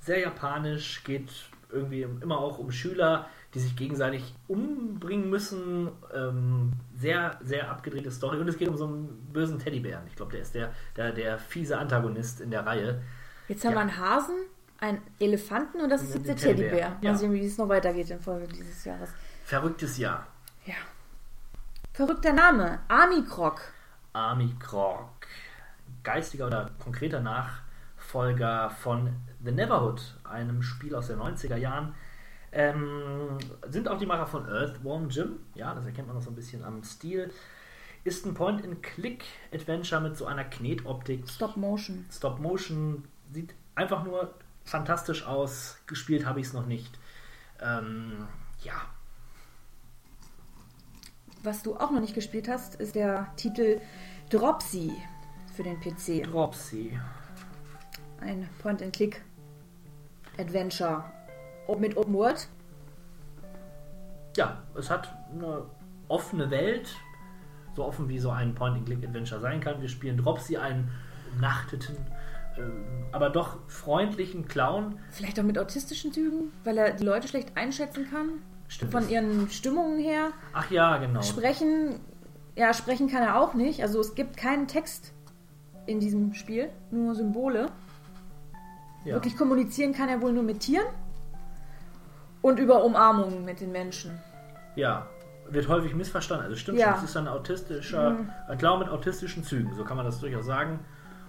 [SPEAKER 1] Sehr japanisch, geht irgendwie immer auch um Schüler, die sich gegenseitig umbringen müssen. Ähm, sehr, sehr abgedrehte Story. Und es geht um so einen bösen Teddybären. Ich glaube, der ist der, der, der fiese Antagonist in der Reihe.
[SPEAKER 8] Jetzt haben
[SPEAKER 1] Ja.
[SPEAKER 8] wir einen Hasen, einen Elefanten und das ist jetzt der
[SPEAKER 1] Teddybär.
[SPEAKER 8] Teddybär. Mal
[SPEAKER 1] Ja.
[SPEAKER 8] sehen, wie es noch weitergeht in Folge dieses Jahres.
[SPEAKER 1] Verrücktes Jahr.
[SPEAKER 8] Ja. Verrückter Name, Army Krog.
[SPEAKER 1] Army Krog. Geistiger oder konkreter Nachfolger von The Neverhood, einem Spiel aus den 90er Jahren. Ähm, sind auch die Macher von Earthworm Jim. Ja, das erkennt man noch so ein bisschen am Stil. Ist ein Point-and-Click-Adventure mit so einer Knetoptik.
[SPEAKER 8] Stop Motion.
[SPEAKER 1] Stop Motion. Sieht einfach nur fantastisch aus. Gespielt habe ich es noch nicht. Ähm, ja,
[SPEAKER 8] Was du auch noch nicht gespielt hast, ist der Titel Dropsy für den PC.
[SPEAKER 1] Dropsy.
[SPEAKER 8] Ein Point-and-Click-Adventure mit Open World.
[SPEAKER 1] ja, es hat eine offene Welt, so offen wie so ein Point-and-Click-Adventure sein kann. Wir spielen Dropsy, einen umnachteten, ähm, aber doch freundlichen Clown.
[SPEAKER 8] Vielleicht auch mit autistischen Zügen, weil er die Leute schlecht einschätzen kann.
[SPEAKER 1] Stimmt.
[SPEAKER 8] Von ihren Stimmungen her.
[SPEAKER 1] Ach ja, genau.
[SPEAKER 8] Sprechen, ja, sprechen kann er auch nicht. Also es gibt keinen Text in diesem Spiel, nur Symbole.
[SPEAKER 1] Ja.
[SPEAKER 8] Wirklich kommunizieren kann er wohl nur mit Tieren und über Umarmungen mit den Menschen.
[SPEAKER 1] Ja, wird häufig missverstanden. Also stimmt
[SPEAKER 8] Ja.
[SPEAKER 1] schon, es ist ein autistischer,
[SPEAKER 8] Mhm.
[SPEAKER 1] ein Clown mit autistischen Zügen, so kann man das durchaus sagen.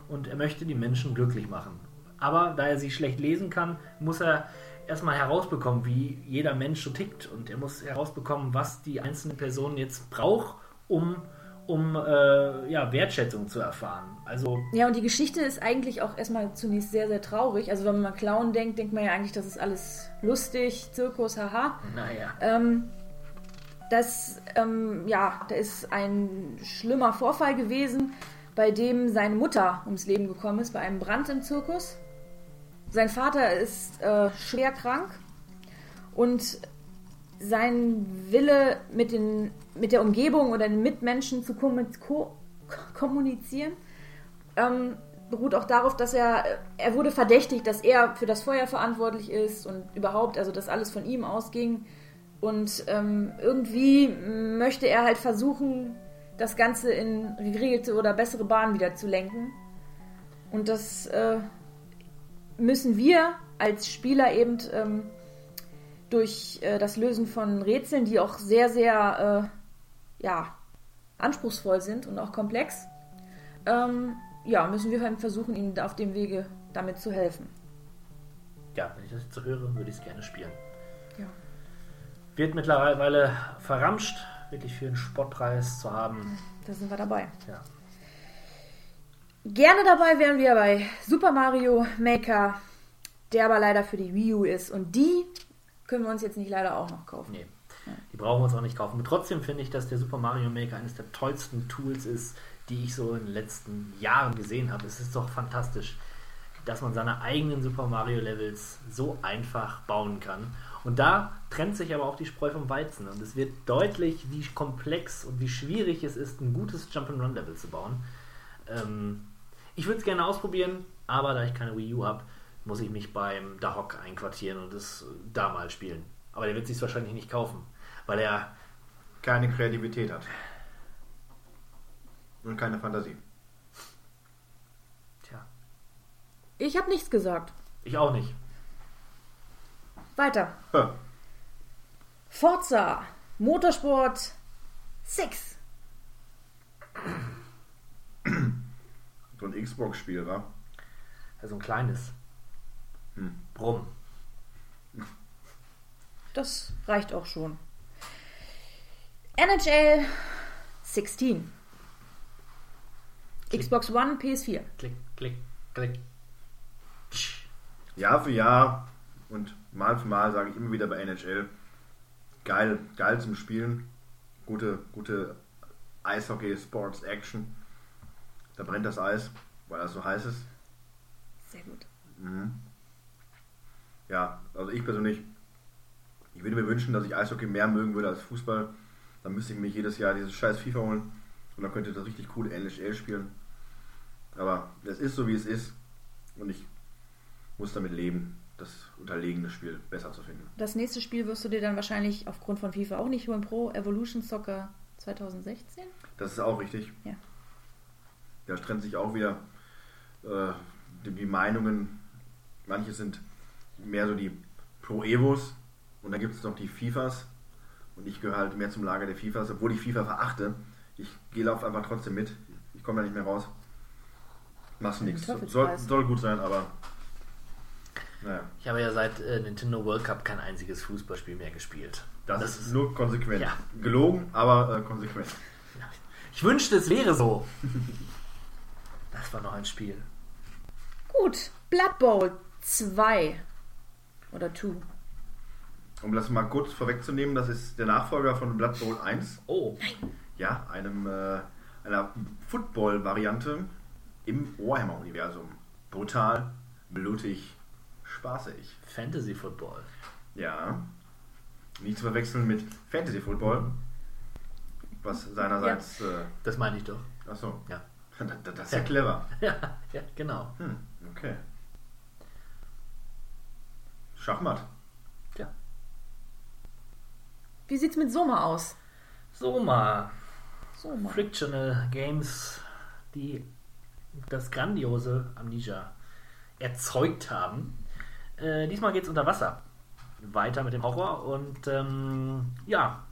[SPEAKER 1] Und er möchte die Menschen glücklich machen. Aber da er sie schlecht lesen kann, muss er erstmal herausbekommen, wie jeder Mensch so tickt. Und er muss herausbekommen, was die einzelne Person jetzt braucht, um, um äh, ja, Wertschätzung zu erfahren. Also
[SPEAKER 8] Ja, und die Geschichte ist eigentlich auch erstmal zunächst sehr, sehr traurig. Also wenn man mal Clown denkt, denkt man ja eigentlich, das ist alles lustig, Zirkus, haha.
[SPEAKER 1] Naja.
[SPEAKER 8] Ähm, das, ähm, ja, da ist ein schlimmer Vorfall gewesen, bei dem seine Mutter ums Leben gekommen ist, bei einem Brand im Zirkus. Sein Vater ist äh, schwer krank und sein Wille mit, den, mit der Umgebung oder den Mitmenschen zu kommu- ko kommunizieren ähm, beruht auch darauf, dass er, er wurde verdächtigt, dass er für das Feuer verantwortlich ist und überhaupt, also dass alles von ihm ausging. Und ähm, irgendwie möchte er halt versuchen, das Ganze in geregelte oder bessere Bahnen wieder zu lenken. Und das äh, müssen wir als Spieler eben ähm, durch äh, das Lösen von Rätseln, die auch sehr, sehr äh, ja, anspruchsvoll sind und auch komplex, ähm, ja, müssen wir halt versuchen, ihnen auf dem Wege damit zu helfen.
[SPEAKER 1] ja, wenn ich das jetzt höre, würde ich es gerne spielen.
[SPEAKER 8] Ja.
[SPEAKER 1] Wird mittlerweile verramscht, wirklich für einen Spottpreis zu haben.
[SPEAKER 8] Da sind wir dabei.
[SPEAKER 1] Ja.
[SPEAKER 8] Gerne dabei wären wir bei Super Mario Maker, der aber leider für die Wii U ist. Und die können wir uns jetzt nicht leider auch noch kaufen.
[SPEAKER 1] Nee. Die brauchen wir uns auch nicht kaufen. Und trotzdem finde ich, dass der Super Mario Maker eines der tollsten Tools ist, die ich so in den letzten Jahren gesehen habe. Es ist doch fantastisch, dass man seine eigenen Super Mario Levels so einfach bauen kann. Und da trennt sich aber auch die Spreu vom Weizen. Und es wird deutlich, wie komplex und wie schwierig es ist, ein gutes Jump'n'Run Level zu bauen. Ähm, ich würde es gerne ausprobieren, aber da ich keine Wii U habe, muss ich mich beim Dahok einquartieren und es da mal spielen. Aber der wird sich wahrscheinlich nicht kaufen, weil er
[SPEAKER 7] keine Kreativität hat. Und keine Fantasie.
[SPEAKER 1] Tja.
[SPEAKER 8] Ich habe nichts gesagt.
[SPEAKER 1] Ich auch nicht.
[SPEAKER 8] Weiter.
[SPEAKER 7] Ha.
[SPEAKER 8] Forza Motorsport 6.
[SPEAKER 7] So ein Xbox-Spiel, wa?
[SPEAKER 1] Also ein kleines.
[SPEAKER 7] Hm.
[SPEAKER 1] Brumm.
[SPEAKER 8] Das reicht auch schon. NHL 16. Xbox One, PS4.
[SPEAKER 1] Klick, klick, klick.
[SPEAKER 7] Jahr für Jahr und Mal für Mal sage ich immer wieder bei NHL, geil, geil zum Spielen, gute, gute Eishockey, Sports, Action. Da brennt das Eis, weil das so heiß ist.
[SPEAKER 8] Sehr gut.
[SPEAKER 7] Mhm. Ja, also ich persönlich, ich würde mir wünschen, dass ich Eishockey mehr mögen würde als Fußball. Dann müsste ich mich jedes Jahr dieses scheiß FIFA holen und dann könnte das richtig coole NHL spielen. Aber es ist so, wie es ist und ich muss damit leben, das unterlegene Spiel besser zu finden.
[SPEAKER 8] Das nächste Spiel wirst du dir dann wahrscheinlich aufgrund von FIFA auch nicht holen. Pro Evolution Soccer 2016.
[SPEAKER 7] Das ist auch richtig.
[SPEAKER 8] Ja.
[SPEAKER 7] Da trennt sich auch wieder äh, die, die Meinungen. Manche sind mehr so die Pro Evos und dann gibt es noch die FIFAs und ich gehöre halt mehr zum Lager der FIFAs, obwohl ich FIFA verachte. Ich gehe lauf einfach trotzdem mit. Ich komme da nicht mehr raus. Machst nichts. Soll, soll gut sein, aber naja.
[SPEAKER 1] Ich habe ja seit äh, Nintendo World Cup kein einziges Fußballspiel mehr gespielt.
[SPEAKER 7] Das, ist nur konsequent.
[SPEAKER 1] Ja.
[SPEAKER 7] Gelogen, aber äh, konsequent.
[SPEAKER 1] Ich wünschte, es wäre so. Das war noch ein Spiel.
[SPEAKER 8] Gut. Blood Bowl 2. Oder 2.
[SPEAKER 7] Um das mal kurz vorwegzunehmen, das ist der Nachfolger von Blood Bowl 1.
[SPEAKER 1] Oh.
[SPEAKER 7] Ja, einem, äh, einer Football-Variante im Warhammer-Universum. Brutal, blutig, spaßig.
[SPEAKER 1] Fantasy Football.
[SPEAKER 7] Ja. Nicht zu verwechseln mit Fantasy Football. was seinerseits. Äh,
[SPEAKER 1] Das meine ich doch.
[SPEAKER 7] achso.
[SPEAKER 1] Ja.
[SPEAKER 7] Das, das ist ja clever.
[SPEAKER 1] Ja, ja genau.
[SPEAKER 7] Hm, okay. Schachmatt.
[SPEAKER 8] Wie sieht's mit Soma aus?
[SPEAKER 1] Soma.
[SPEAKER 8] Soma.
[SPEAKER 1] Frictional Games, die das grandiose Amnesia erzeugt haben. Äh, diesmal geht es unter Wasser. Weiter mit dem Horror und ähm, ja,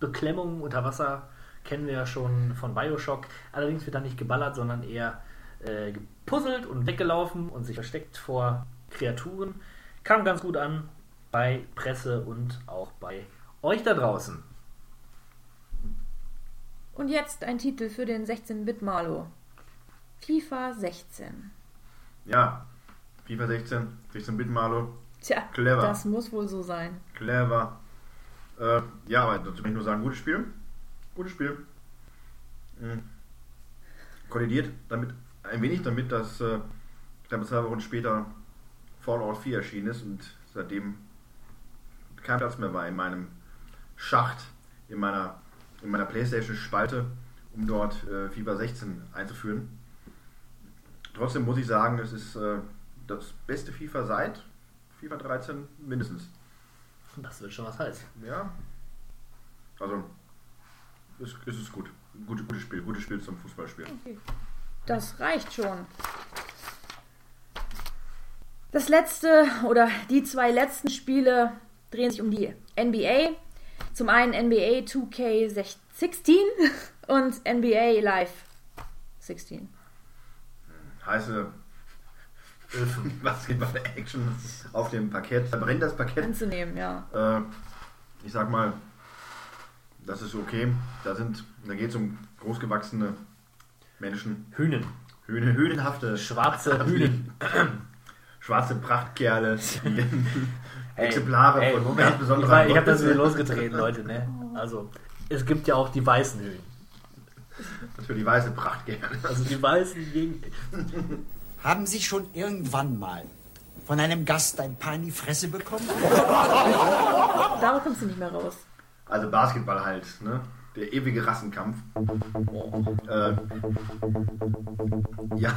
[SPEAKER 1] Beklemmung unter Wasser kennen wir ja schon von Bioshock. Allerdings wird da nicht geballert, sondern eher äh, gepuzzelt und weggelaufen und sich versteckt vor Kreaturen. Kam ganz gut an bei Presse und auch bei euch da draußen.
[SPEAKER 8] Und jetzt ein Titel für den 16-Bit-Malo. FIFA 16.
[SPEAKER 7] Ja, FIFA 16, 16 Bit Malo.
[SPEAKER 8] Tja,
[SPEAKER 7] Clever.
[SPEAKER 8] das muss wohl so sein.
[SPEAKER 7] Clever. Äh, ja, aber dazu kann ich nur sagen, gutes Spiel. Gutes Spiel. Mhm. Kollidiert damit ein wenig damit, dass äh, ich glaube zwei Wochen später Fallout 4 erschienen ist und seitdem kein Platz mehr war in meinem Schacht, in meiner, in meiner Playstation-Spalte, um dort äh, FIFA 16 einzuführen. Trotzdem muss ich sagen, es ist äh, das beste FIFA seit FIFA 13 mindestens.
[SPEAKER 1] Das wird schon was heißen.
[SPEAKER 7] Ja. Also, es, es ist gut. Gut, gutes Spiel, gutes Spiel zum Fußballspielen.
[SPEAKER 8] Das reicht schon. Das letzte oder die zwei letzten Spiele drehen sich um die NBA. Zum einen NBA 2K16 und NBA Live 16.
[SPEAKER 7] Heiße Basketball Action auf dem Parkett. Da brennt das Parkett.
[SPEAKER 8] Anzunehmen, ja.
[SPEAKER 7] Äh, ich sag mal, das ist okay. Da sind, da geht es um großgewachsene Menschen.
[SPEAKER 1] Hühnen.
[SPEAKER 7] Hühne, hühnenhafte.
[SPEAKER 1] Schwarze Hühnen.
[SPEAKER 7] Schwarze Prachtkerle. Die Exemplare
[SPEAKER 1] ey,
[SPEAKER 7] von
[SPEAKER 1] Moment.
[SPEAKER 7] ganz
[SPEAKER 1] Ich,
[SPEAKER 7] besonderer
[SPEAKER 1] war- ich habe das wieder losgetreten, Leute. Ne? Also, es gibt ja auch die weißen.
[SPEAKER 7] Das für die weiße Prachtkerle.
[SPEAKER 1] Also die weißen gegen.
[SPEAKER 12] Haben Sie schon irgendwann mal von einem Gast ein paar in die Fresse bekommen?
[SPEAKER 8] Darauf kommst du nicht mehr raus.
[SPEAKER 7] Also Basketball halt, ne? Der ewige Rassenkampf. Äh, ja.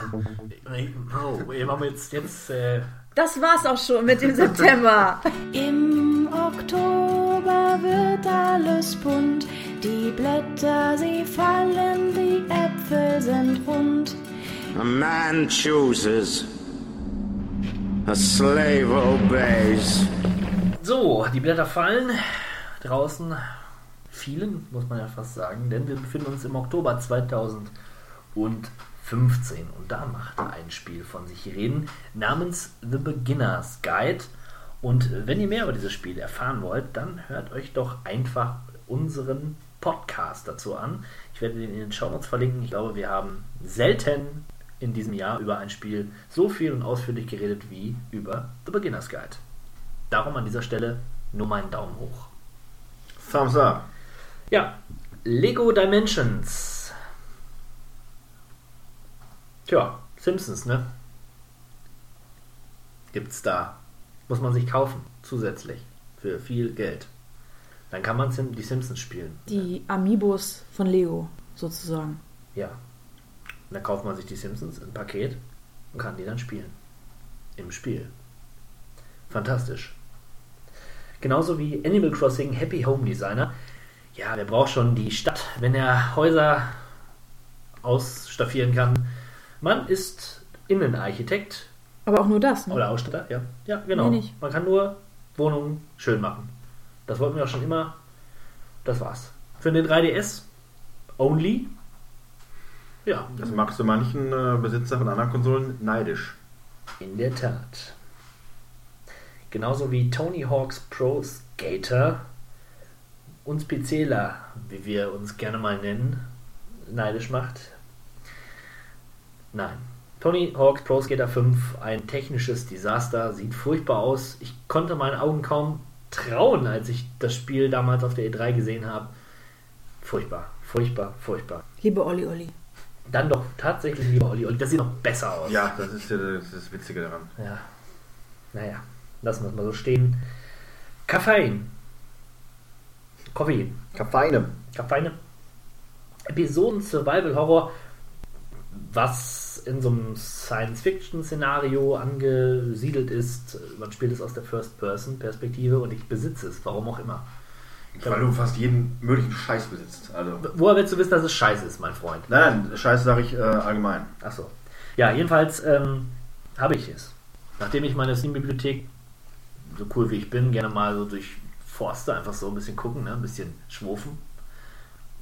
[SPEAKER 1] Oh, wir haben jetzt, jetzt äh,
[SPEAKER 8] Das war's auch schon mit dem September.
[SPEAKER 6] Im Oktober wird alles bunt, die Blätter sie fallen, die Äpfel sind rund.
[SPEAKER 13] A man chooses, a slave obeys.
[SPEAKER 1] So, die Blätter fallen. Draußen vielen, muss man ja fast sagen, denn wir befinden uns im Oktober 2015 und da macht ein Spiel von sich reden namens The Beginner's Guide. Und wenn ihr mehr über dieses Spiel erfahren wollt, dann hört euch doch einfach unseren Podcast dazu an. Ich werde den in den Show Notes verlinken. Ich glaube, wir haben selten in diesem Jahr über ein Spiel so viel und ausführlich geredet wie über The Beginner's Guide. Darum an dieser Stelle nur meinen Daumen hoch.
[SPEAKER 7] Thumbs up.
[SPEAKER 1] Ja, Lego Dimensions. Tja, Simpsons, ne? Gibt's da. Muss man sich kaufen, zusätzlich. Für viel Geld. Dann kann man die Simpsons spielen.
[SPEAKER 8] Die Amiibos von Lego, sozusagen.
[SPEAKER 1] Ja. Und dann kauft man sich die Simpsons im Paket und kann die dann spielen. Im Spiel. Fantastisch. Genauso wie Animal Crossing Happy Home Designer. Ja, wer braucht schon die Stadt, wenn er Häuser ausstaffieren kann? Man ist Innenarchitekt.
[SPEAKER 8] Aber auch nur das, ne?
[SPEAKER 1] Oder Ausstatter, ja. Ja, genau.
[SPEAKER 8] Nee, nicht.
[SPEAKER 1] Man kann nur Wohnungen schön machen. Das wollten wir auch schon immer. Das war's. Für den 3DS only. Ja.
[SPEAKER 7] Das macht so manchen äh, Besitzer von anderen Konsolen neidisch.
[SPEAKER 1] In der Tat. Genauso wie Tony Hawk's Pro Skater uns PCler, wie wir uns gerne mal nennen, neidisch macht. Nein. Tony Hawk's Pro Skater 5, ein technisches Desaster, sieht furchtbar aus. Ich konnte meinen Augen kaum trauen, als ich das Spiel damals auf der E3 gesehen habe. Furchtbar, furchtbar, furchtbar.
[SPEAKER 8] Liebe Olli Olli.
[SPEAKER 1] Dann doch tatsächlich lieber Olli Olli. Das sieht noch besser aus.
[SPEAKER 7] Ja, das ist ja das, ist das Witzige daran.
[SPEAKER 1] Ja. Naja, lassen wir es mal so stehen. Koffein. Koffein.
[SPEAKER 7] Koffeine.
[SPEAKER 1] feine Episoden-Survival-Horror, was in so einem Science-Fiction-Szenario angesiedelt ist. Man spielt es aus der First-Person-Perspektive und ich besitze es, warum auch immer.
[SPEAKER 7] Weil du fast jeden möglichen Scheiß besitzt. Also.
[SPEAKER 1] Woher willst du wissen, dass es scheiße ist, mein Freund?
[SPEAKER 7] Nein, nein, Scheiß sage ich äh, allgemein.
[SPEAKER 1] Achso. Ja, jedenfalls ähm, habe ich es. Nachdem ich meine Steam-Bibliothek, so cool wie ich bin, gerne mal so durchforste, einfach so ein bisschen gucken, ne? ein bisschen schwufen,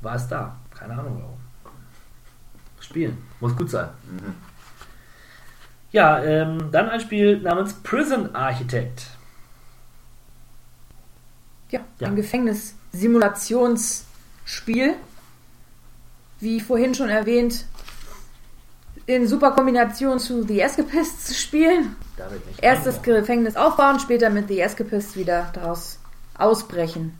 [SPEAKER 1] war es da. Keine Ahnung warum. Spielen. Muss gut sein.
[SPEAKER 7] Mhm.
[SPEAKER 1] Ja, ähm, dann ein Spiel namens Prison Architect.
[SPEAKER 8] Ja, ein Gefängnis-Simulationsspiel. Wie vorhin schon erwähnt, in super Kombination zu The Escapists zu spielen. Erst das Gefängnis aufbauen, später mit The Escapists wieder daraus ausbrechen.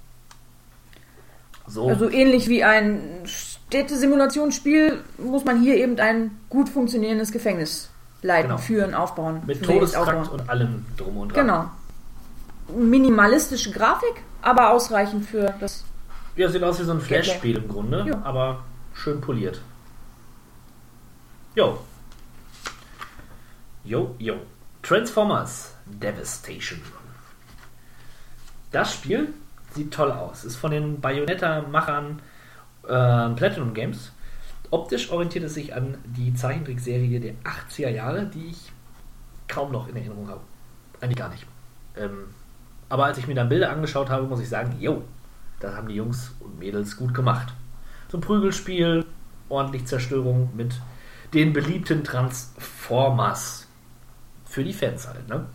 [SPEAKER 1] So.
[SPEAKER 8] Also ähnlich wie ein Städtesimulationsspiel muss man hier eben ein gut funktionierendes Gefängnis leiten,
[SPEAKER 1] Genau.
[SPEAKER 8] führen, aufbauen.
[SPEAKER 1] Mit Todestrakt und allem drum und dran.
[SPEAKER 8] Genau. Minimalistische Grafik, aber ausreichend für das.
[SPEAKER 1] Ja, sieht aus wie so ein Flash-Spiel im Grunde,
[SPEAKER 8] Ja.
[SPEAKER 1] aber schön poliert. Jo. Jo, jo. Transformers Devastation. Das Spiel sieht toll aus. Ist von den Bayonetta-Machern äh, Platinum Games. Optisch orientiert es sich an die Zeichentrickserie der 80er Jahre, die ich kaum noch in Erinnerung habe. Eigentlich gar nicht. Ähm, aber als ich mir dann Bilder angeschaut habe, muss ich sagen, jo, das haben die Jungs und Mädels gut gemacht. So ein Prügelspiel, ordentlich Zerstörung mit den beliebten Transformers. Für die Fans halt, ne?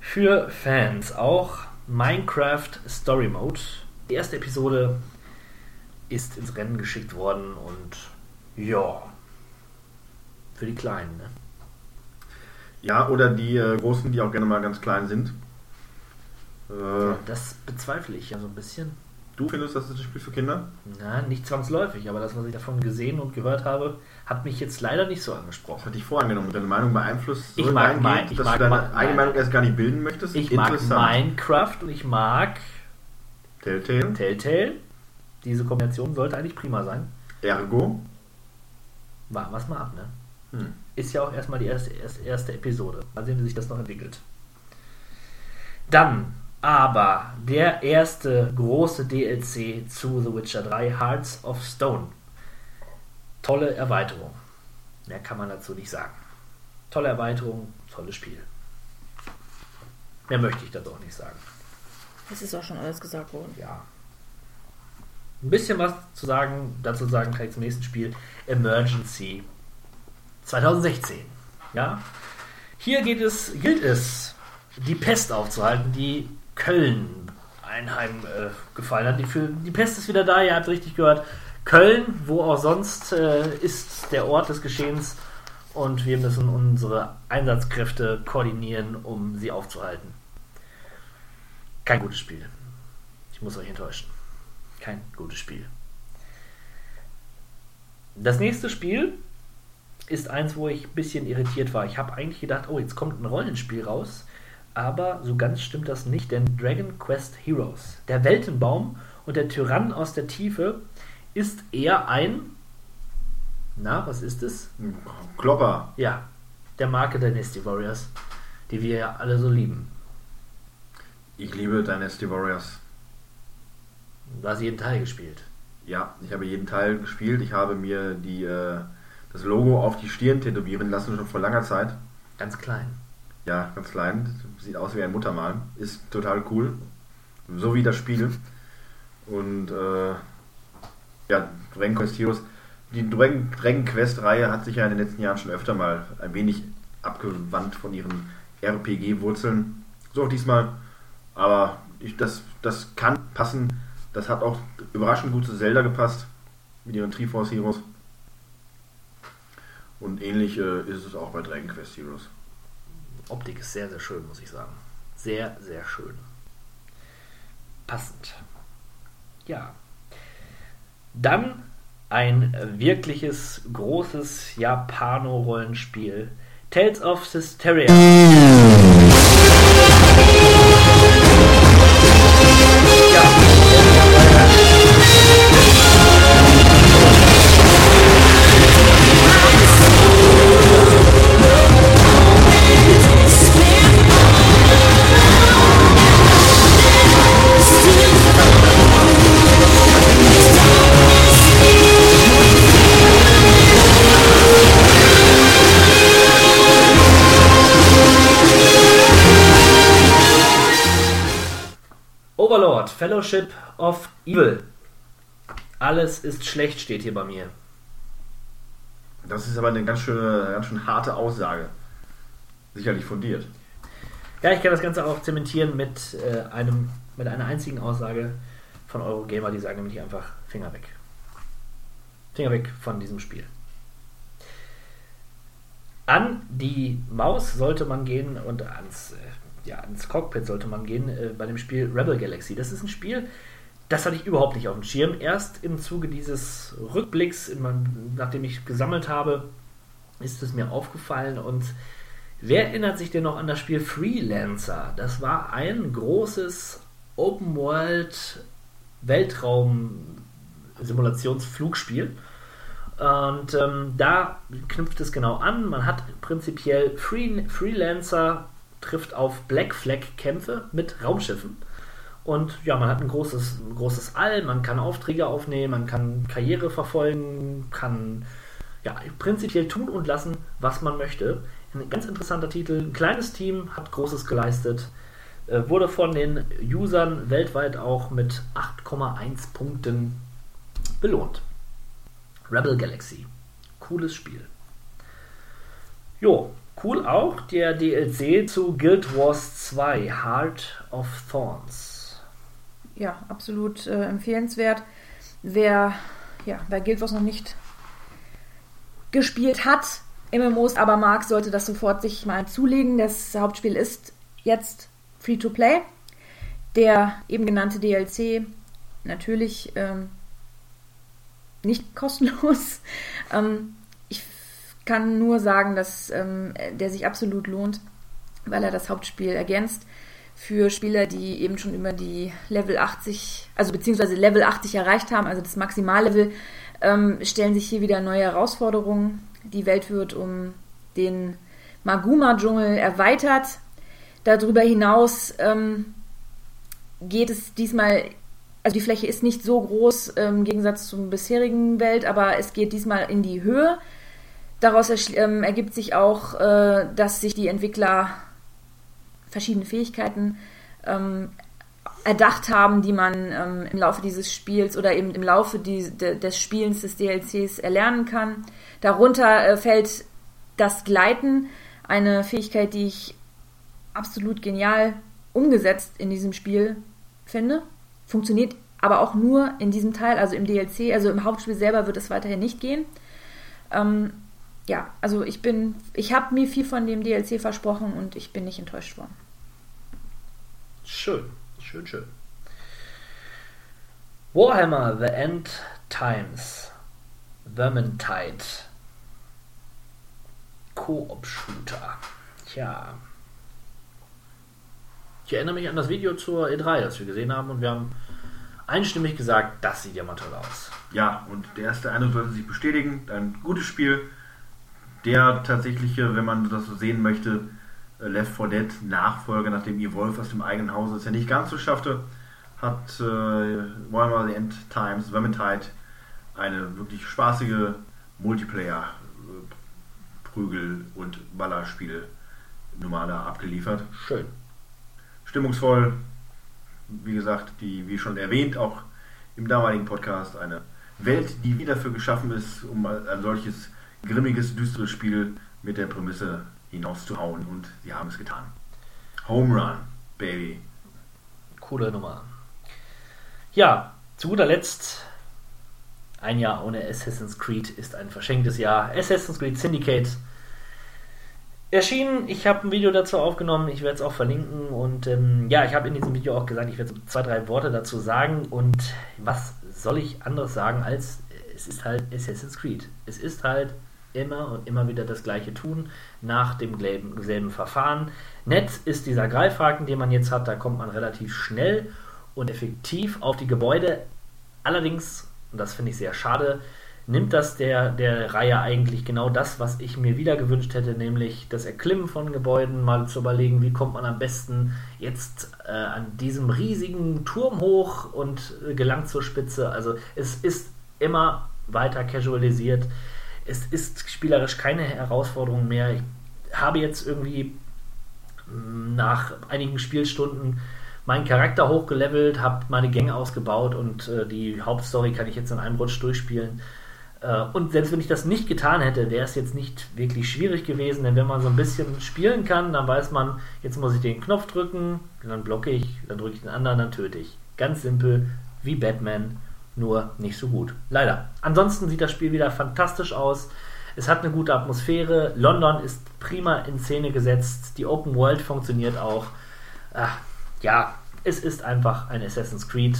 [SPEAKER 1] Für Fans auch Minecraft Story Mode. Die erste Episode ist ins Rennen geschickt worden und ja, für die Kleinen, ne?
[SPEAKER 7] Ja, oder die äh, Großen, die auch gerne mal ganz klein sind. Äh,
[SPEAKER 1] Das bezweifle ich ja so ein bisschen.
[SPEAKER 7] du findest, das ist ein Spiel für Kinder?
[SPEAKER 1] Na, nicht zwangsläufig, aber das, was ich davon gesehen und gehört habe, hat mich jetzt leider nicht so angesprochen.
[SPEAKER 7] Hatte ich vorangenommen. Deine Meinung beeinflusst so
[SPEAKER 1] Ich mag mein- ich
[SPEAKER 7] dass
[SPEAKER 1] mag
[SPEAKER 7] du deine eigene
[SPEAKER 1] mein-
[SPEAKER 7] Meinung erst gar nicht bilden möchtest?
[SPEAKER 1] Ich mag. Minecraft und ich mag
[SPEAKER 7] Telltale.
[SPEAKER 1] Telltale. Diese Kombination sollte eigentlich prima sein.
[SPEAKER 7] Ergo.
[SPEAKER 1] Warten wir es mal ab, ne?
[SPEAKER 7] Hm.
[SPEAKER 1] Ist ja auch erstmal die erste, erste, erste Episode. Mal sehen, wie sich das noch entwickelt. Dann aber der erste große DLC zu The Witcher 3, Hearts of Stone. Tolle Erweiterung. Mehr kann man dazu nicht sagen. Tolle Erweiterung, tolles Spiel. Mehr möchte ich dazu auch nicht sagen.
[SPEAKER 8] Es ist auch schon alles gesagt worden.
[SPEAKER 1] Ja. Ein bisschen was zu sagen, dazu sagen kann ich zum nächsten Spiel. Emergency 2016. Ja. Hier geht es, gilt es, die Pest aufzuhalten, die Köln einheim äh, gefallen hat. Die, für, die Pest ist wieder da, ihr habt richtig gehört. Köln, wo auch sonst, äh, ist der Ort des Geschehens und wir müssen unsere Einsatzkräfte koordinieren, um sie aufzuhalten. Kein gutes Spiel. Ich muss euch enttäuschen. Kein gutes Spiel. Das nächste Spiel ist eins, wo ich ein bisschen irritiert war. Ich habe eigentlich gedacht, oh, jetzt kommt ein Rollenspiel raus. Aber so ganz stimmt das nicht, denn Dragon Quest Heroes, der Weltenbaum und der Tyrann aus der Tiefe, ist eher ein. Na, was ist es?
[SPEAKER 7] Klopper.
[SPEAKER 1] Ja, der Marke Dynasty Warriors, die wir ja alle so lieben.
[SPEAKER 7] Ich liebe Dynasty Warriors.
[SPEAKER 1] Du hast jeden Teil gespielt.
[SPEAKER 7] Ja, ich habe jeden Teil gespielt. Ich habe mir die, äh, das Logo auf die Stirn tätowieren lassen, schon vor langer Zeit.
[SPEAKER 1] Ganz klein.
[SPEAKER 7] Ja, ganz klein. Sieht aus wie ein Muttermal. Ist total cool. So wie das Spiel. Und äh, ja, Dragon Quest Heroes. Die Dragon, Dragon Quest Reihe hat sich ja in den letzten Jahren schon öfter mal ein wenig abgewandt von ihren RPG-Wurzeln. So auch diesmal. Aber ich, das, das kann passen. Das hat auch überraschend gut zu Zelda gepasst. Mit ihren Triforce Heroes. Und ähnlich äh, ist es auch bei Dragon Quest Heroes.
[SPEAKER 1] Optik ist sehr, sehr schön, muss ich sagen. Sehr, sehr schön. Passend. Ja. Dann ein wirkliches, großes Japano-Rollenspiel. Tales of Systeria. Ja, Fellowship of Evil. Alles ist schlecht, steht hier bei mir.
[SPEAKER 7] Das ist aber eine ganz schöne, ganz schön harte Aussage. Sicherlich fundiert.
[SPEAKER 1] Ja, ich kann das Ganze auch zementieren mit, äh, einem, mit einer einzigen Aussage von Eurogamer, die sagen nämlich einfach Finger weg. Finger weg von diesem Spiel. An die Maus sollte man gehen und ans, äh, ja, ans Cockpit sollte man gehen äh, bei dem Spiel Rebel Galaxy. Das ist ein Spiel, das hatte ich überhaupt nicht auf dem Schirm. Erst im Zuge dieses Rückblicks, in meinem, nachdem ich gesammelt habe, ist es mir aufgefallen. Und wer erinnert sich denn noch an das Spiel Freelancer? Das war ein großes Open World Weltraum Simulationsflugspiel. Und ähm, da knüpft es genau an. Man hat prinzipiell Free Freelancer, trifft auf Black Flag Kämpfe mit Raumschiffen. Und ja, man hat ein großes, großes All, man kann Aufträge aufnehmen, man kann Karriere verfolgen, kann ja, prinzipiell tun und lassen, was man möchte. Ein ganz interessanter Titel. Ein kleines Team hat Großes geleistet. Äh, wurde von den Usern weltweit auch mit 8,1 Punkten belohnt. Rebel Galaxy. Cooles Spiel. Jo, cool auch der DLC zu Guild Wars 2 Heart of Thorns.
[SPEAKER 8] Ja, absolut äh, empfehlenswert. Wer, ja, wer Guild Wars noch nicht gespielt hat, MMOs aber mag, sollte das sofort sich mal zulegen. Das Hauptspiel ist jetzt free to play. Der eben genannte DLC natürlich ähm, nicht kostenlos. Ähm, kann nur sagen, dass ähm, der sich absolut lohnt, weil er das Hauptspiel ergänzt. Für Spieler, die eben schon über die Level 80, also beziehungsweise Level 80 erreicht haben, also das Maximallevel, ähm, stellen sich hier wieder neue Herausforderungen. Die Welt wird um den Maguma-Dschungel erweitert. Darüber hinaus ähm, geht es diesmal also die Fläche ist nicht so groß ähm, im Gegensatz zur bisherigen Welt, aber es geht diesmal in die Höhe. Daraus ähm, ergibt sich auch, äh, dass sich die Entwickler verschiedene Fähigkeiten ähm, erdacht haben, die man ähm, im Laufe dieses Spiels oder eben im Laufe die, de, des Spielens des DLCs erlernen kann. Darunter äh, fällt das Gleiten, eine Fähigkeit, die ich absolut genial umgesetzt in diesem Spiel finde funktioniert aber auch nur in diesem Teil, also im DLC, also im Hauptspiel selber wird es weiterhin nicht gehen. Ähm, ja, also ich bin, ich habe mir viel von dem DLC versprochen und ich bin nicht enttäuscht worden.
[SPEAKER 1] Schön, schön, schön. Warhammer The End Times Vermintide Koop-Shooter. Tja, ich erinnere mich an das Video zur E3, das wir gesehen haben und wir haben einstimmig gesagt, das sieht ja mal toll aus.
[SPEAKER 7] Ja, und der erste Eindruck sollte sich bestätigen. Ein gutes Spiel. Der tatsächliche, wenn man das so sehen möchte, äh, Left 4 Dead Nachfolger, nachdem Evolve aus dem eigenen Hause es ja nicht ganz so schaffte, hat äh, Warhammer The End Times Vermintide eine wirklich spaßige Multiplayer-Prügel- äh, und Ballerspiel Nummer da abgeliefert.
[SPEAKER 1] Schön
[SPEAKER 7] stimmungsvoll. Wie gesagt, die, wie schon erwähnt, auch im damaligen Podcast eine Welt, die wieder dafür geschaffen ist, um ein solches grimmiges, düsteres Spiel mit der Prämisse hinauszuhauen. Und sie haben es getan. Home Run, Baby.
[SPEAKER 1] Coole Nummer. Ja, zu guter Letzt, ein Jahr ohne Assassin's Creed ist ein verschenktes Jahr. Assassin's Creed Syndicate erschienen. Ich habe ein Video dazu aufgenommen, ich werde es auch verlinken. Und ähm, ja, ich habe in diesem Video auch gesagt, ich werde zwei, drei Worte dazu sagen. Und was soll ich anderes sagen, als es ist halt Assassin's Creed. Es ist halt immer und immer wieder das gleiche tun, nach dem selben Verfahren. Nett ist dieser Greifhaken, den man jetzt hat, da kommt man relativ schnell und effektiv auf die Gebäude. Allerdings, und das finde ich sehr schade, nimmt das der, der Reihe eigentlich genau das, was ich mir wieder gewünscht hätte, nämlich das Erklimmen von Gebäuden, mal zu überlegen, wie kommt man am besten jetzt äh, an diesem riesigen Turm hoch und äh, gelangt zur Spitze. Also es ist immer weiter casualisiert. Es ist spielerisch keine Herausforderung mehr. Ich habe jetzt irgendwie mm, nach einigen Spielstunden meinen Charakter hochgelevelt, habe meine Gänge ausgebaut und äh, die Hauptstory kann ich jetzt in einem Rutsch durchspielen. Äh, und selbst wenn ich das nicht getan hätte, wäre es jetzt nicht wirklich schwierig gewesen, denn wenn man so ein bisschen spielen kann, dann weiß man, jetzt muss ich den Knopf drücken, dann blocke ich, dann drücke ich den anderen, dann töte ich. Ganz simpel, wie Batman, nur nicht so gut. Leider. Ansonsten sieht das Spiel wieder fantastisch aus. Es hat eine gute Atmosphäre. London ist prima in Szene gesetzt. Die Open World funktioniert auch. Ach, ja, es ist einfach ein Assassin's Creed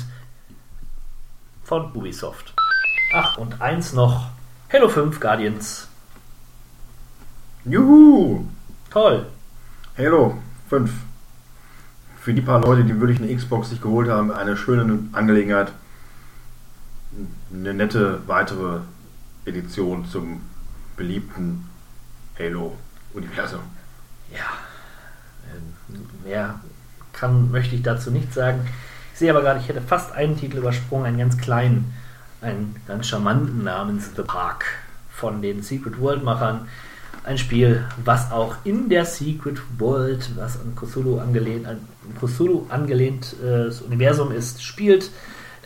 [SPEAKER 1] von Ubisoft. Ach, und eins noch. Halo 5 Guardians.
[SPEAKER 7] Juhu!
[SPEAKER 1] Toll.
[SPEAKER 7] Halo 5. Für die paar Leute, die wirklich eine Xbox sich geholt haben, eine schöne Angelegenheit. Eine nette weitere Edition zum beliebten Halo-Universum.
[SPEAKER 1] Mehr kann, möchte ich dazu nicht sagen. Ich sehe aber gerade, ich hätte fast einen Titel übersprungen, einen ganz kleinen, einen ganz charmanten namens The Park von den Secret World-Machern. Ein Spiel, was auch in der Secret World, was an Cthulhu angelehnt, an Cthulhu angelehntes Universum ist, spielt.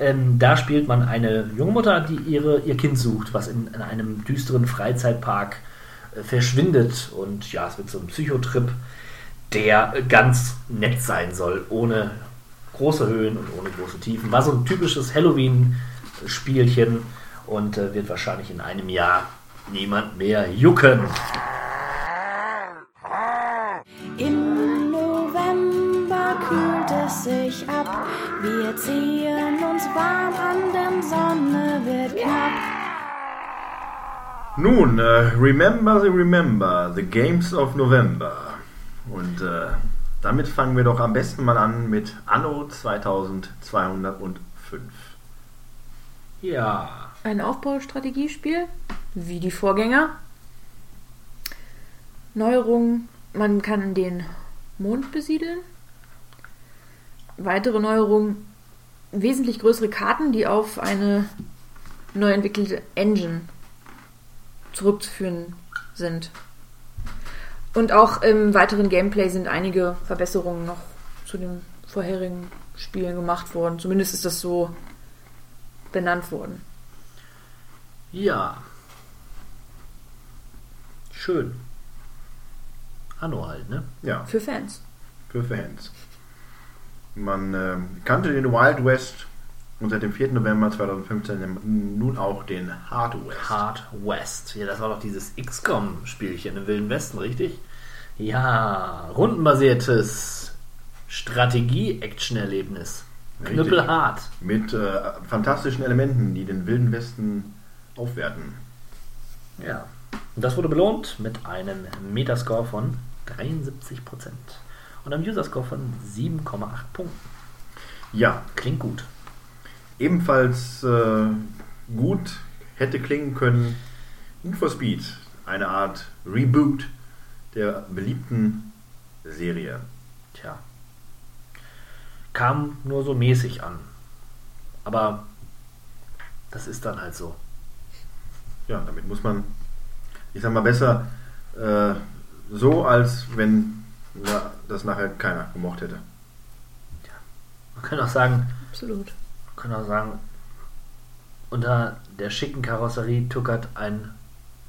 [SPEAKER 1] Ähm, da spielt man eine junge Mutter, die ihre, ihr Kind sucht, was in, in einem düsteren Freizeitpark äh, verschwindet. Und ja, es wird so ein Psychotrip, der ganz nett sein soll, ohne große Höhen und ohne große Tiefen. War so ein typisches Halloween-Spielchen und äh, wird wahrscheinlich in einem Jahr niemand mehr jucken.
[SPEAKER 6] Im November kühlt es sich ab. Wir ziehen
[SPEAKER 7] Nun, äh, remember the remember, the Games of November. Und äh, damit fangen wir doch am besten mal an mit Anno 2205.
[SPEAKER 1] Ja.
[SPEAKER 8] Ein Aufbaustrategiespiel, wie die Vorgänger. Neuerungen, man kann den Mond besiedeln. Weitere Neuerungen, wesentlich größere Karten, die auf eine neu entwickelte Engine zurückzuführen sind. Und auch im weiteren Gameplay sind einige Verbesserungen noch zu den vorherigen Spielen gemacht worden. Zumindest ist das so benannt worden.
[SPEAKER 1] Ja. Schön. Anno halt, ne?
[SPEAKER 7] Ja.
[SPEAKER 8] Für Fans.
[SPEAKER 7] Für Fans. Man äh, kannte den Wild West und seit dem 4. November 2015 nun auch den Hard West.
[SPEAKER 1] Hard West. Ja, das war doch dieses XCOM-Spielchen im Wilden Westen, richtig? Ja, rundenbasiertes Strategie-Action-Erlebnis. Knüppelhart.
[SPEAKER 7] Mit äh, fantastischen Elementen, die den Wilden Westen aufwerten.
[SPEAKER 1] Ja. Und das wurde belohnt mit einem Metascore von 73% und einem User-Score von 7,8 Punkten.
[SPEAKER 7] Ja.
[SPEAKER 1] Klingt gut.
[SPEAKER 7] Ebenfalls äh, gut hätte klingen können Infospeed, eine Art Reboot der beliebten Serie.
[SPEAKER 1] Tja. Kam nur so mäßig an. Aber das ist dann halt so.
[SPEAKER 7] Ja, damit muss man, ich sag mal, besser äh, so, als wenn ja, das nachher keiner gemocht hätte.
[SPEAKER 1] Man kann auch sagen,
[SPEAKER 8] Absolut.
[SPEAKER 1] Kann auch sagen, unter der schicken Karosserie tuckert ein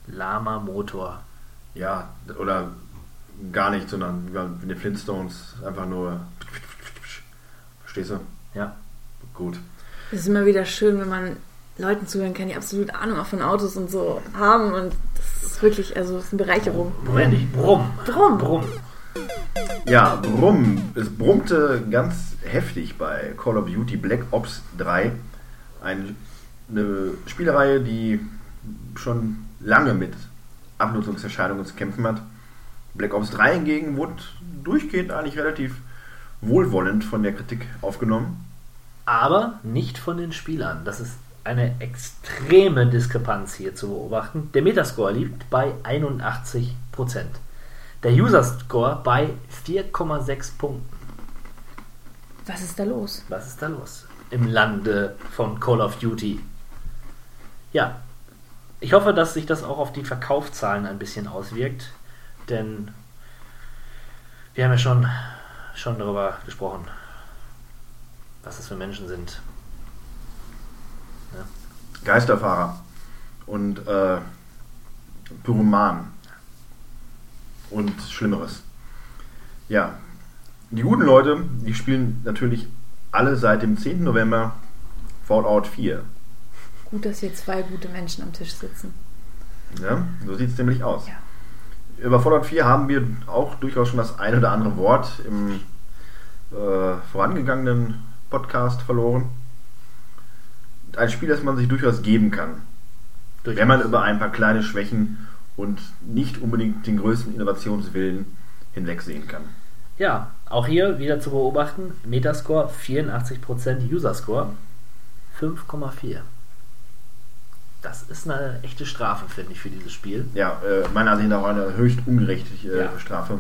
[SPEAKER 1] lahmer Motor.
[SPEAKER 7] Ja, oder gar nicht, sondern wie die Flintstones einfach nur. Verstehst du?
[SPEAKER 1] Ja.
[SPEAKER 7] Gut.
[SPEAKER 8] Es ist immer wieder schön, wenn man Leuten zuhören kann, die absolut Ahnung auch von Autos und so haben. Und das ist wirklich, also das ist eine Bereicherung.
[SPEAKER 1] Moment, ich brumm.
[SPEAKER 8] Brumm.
[SPEAKER 1] Brumm.
[SPEAKER 7] Ja, Brumm. Es brummte ganz heftig bei Call of Duty Black Ops 3. Ein, eine Spielereihe, die schon lange mit Abnutzungserscheinungen zu kämpfen hat. Black Ops 3 hingegen wurde durchgehend eigentlich relativ wohlwollend von der Kritik aufgenommen.
[SPEAKER 1] Aber nicht von den Spielern. Das ist eine extreme Diskrepanz hier zu beobachten. Der Metascore liegt bei 81%. Der User-Score bei 4,6 Punkten.
[SPEAKER 8] Was ist da los?
[SPEAKER 1] Was ist da los? Im Lande von Call of Duty. Ja, ich hoffe, dass sich das auch auf die Verkaufszahlen ein bisschen auswirkt, denn wir haben ja schon, schon darüber gesprochen. was das für Menschen sind.
[SPEAKER 7] Geisterfahrer und äh, Pyromanen und Schlimmeres. Ja, die guten Leute, die spielen natürlich alle seit dem 10. November Fallout 4.
[SPEAKER 8] Gut, dass hier zwei gute Menschen am Tisch sitzen.
[SPEAKER 7] Ja, so sieht es nämlich aus. Über Fallout 4 haben wir auch durchaus schon das ein oder andere Wort im äh, vorangegangenen Podcast verloren. Ein Spiel, das man sich durchaus geben kann. Wenn man über ein paar kleine Schwächen und nicht unbedingt den größten Innovationswillen hinwegsehen kann.
[SPEAKER 1] Ja, auch hier wieder zu beobachten, Metascore 84%, User-Score 5,4. Das ist eine echte Strafe, finde ich, für dieses Spiel.
[SPEAKER 7] Ja, äh, meiner Ansicht nach auch eine höchst ungerechte äh,
[SPEAKER 1] Ja.
[SPEAKER 7] Strafe.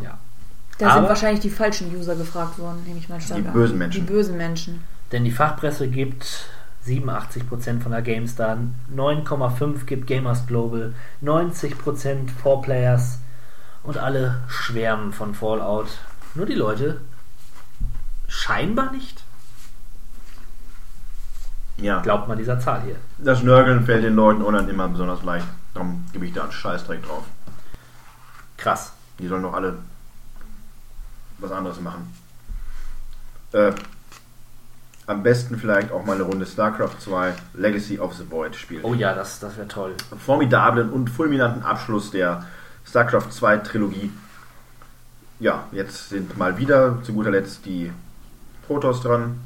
[SPEAKER 8] Da
[SPEAKER 1] Aber-
[SPEAKER 8] sind wahrscheinlich die falschen User gefragt worden, nehme ich mal stark
[SPEAKER 7] Die
[SPEAKER 8] an.
[SPEAKER 7] bösen Menschen.
[SPEAKER 8] Die bösen Menschen.
[SPEAKER 1] Denn die Fachpresse gibt 87% von der GameStar, 9,5% gibt Gamers Global, 90% 4Players und alle schwärmen von Fallout. Nur die Leute scheinbar nicht.
[SPEAKER 7] Ja.
[SPEAKER 1] Glaubt man dieser Zahl hier.
[SPEAKER 7] Das Nörgeln fällt den Leuten online immer besonders leicht. Darum gebe ich da einen Scheißdreck drauf.
[SPEAKER 1] Krass.
[SPEAKER 7] Die sollen doch alle was anderes machen. Äh, am besten vielleicht auch mal eine Runde StarCraft 2 Legacy of the Void spielen.
[SPEAKER 1] Oh ja, das, das wäre toll.
[SPEAKER 7] Formidablen und fulminanten Abschluss der StarCraft 2 Trilogie. Ja, jetzt sind mal wieder zu guter Letzt die Protoss dran.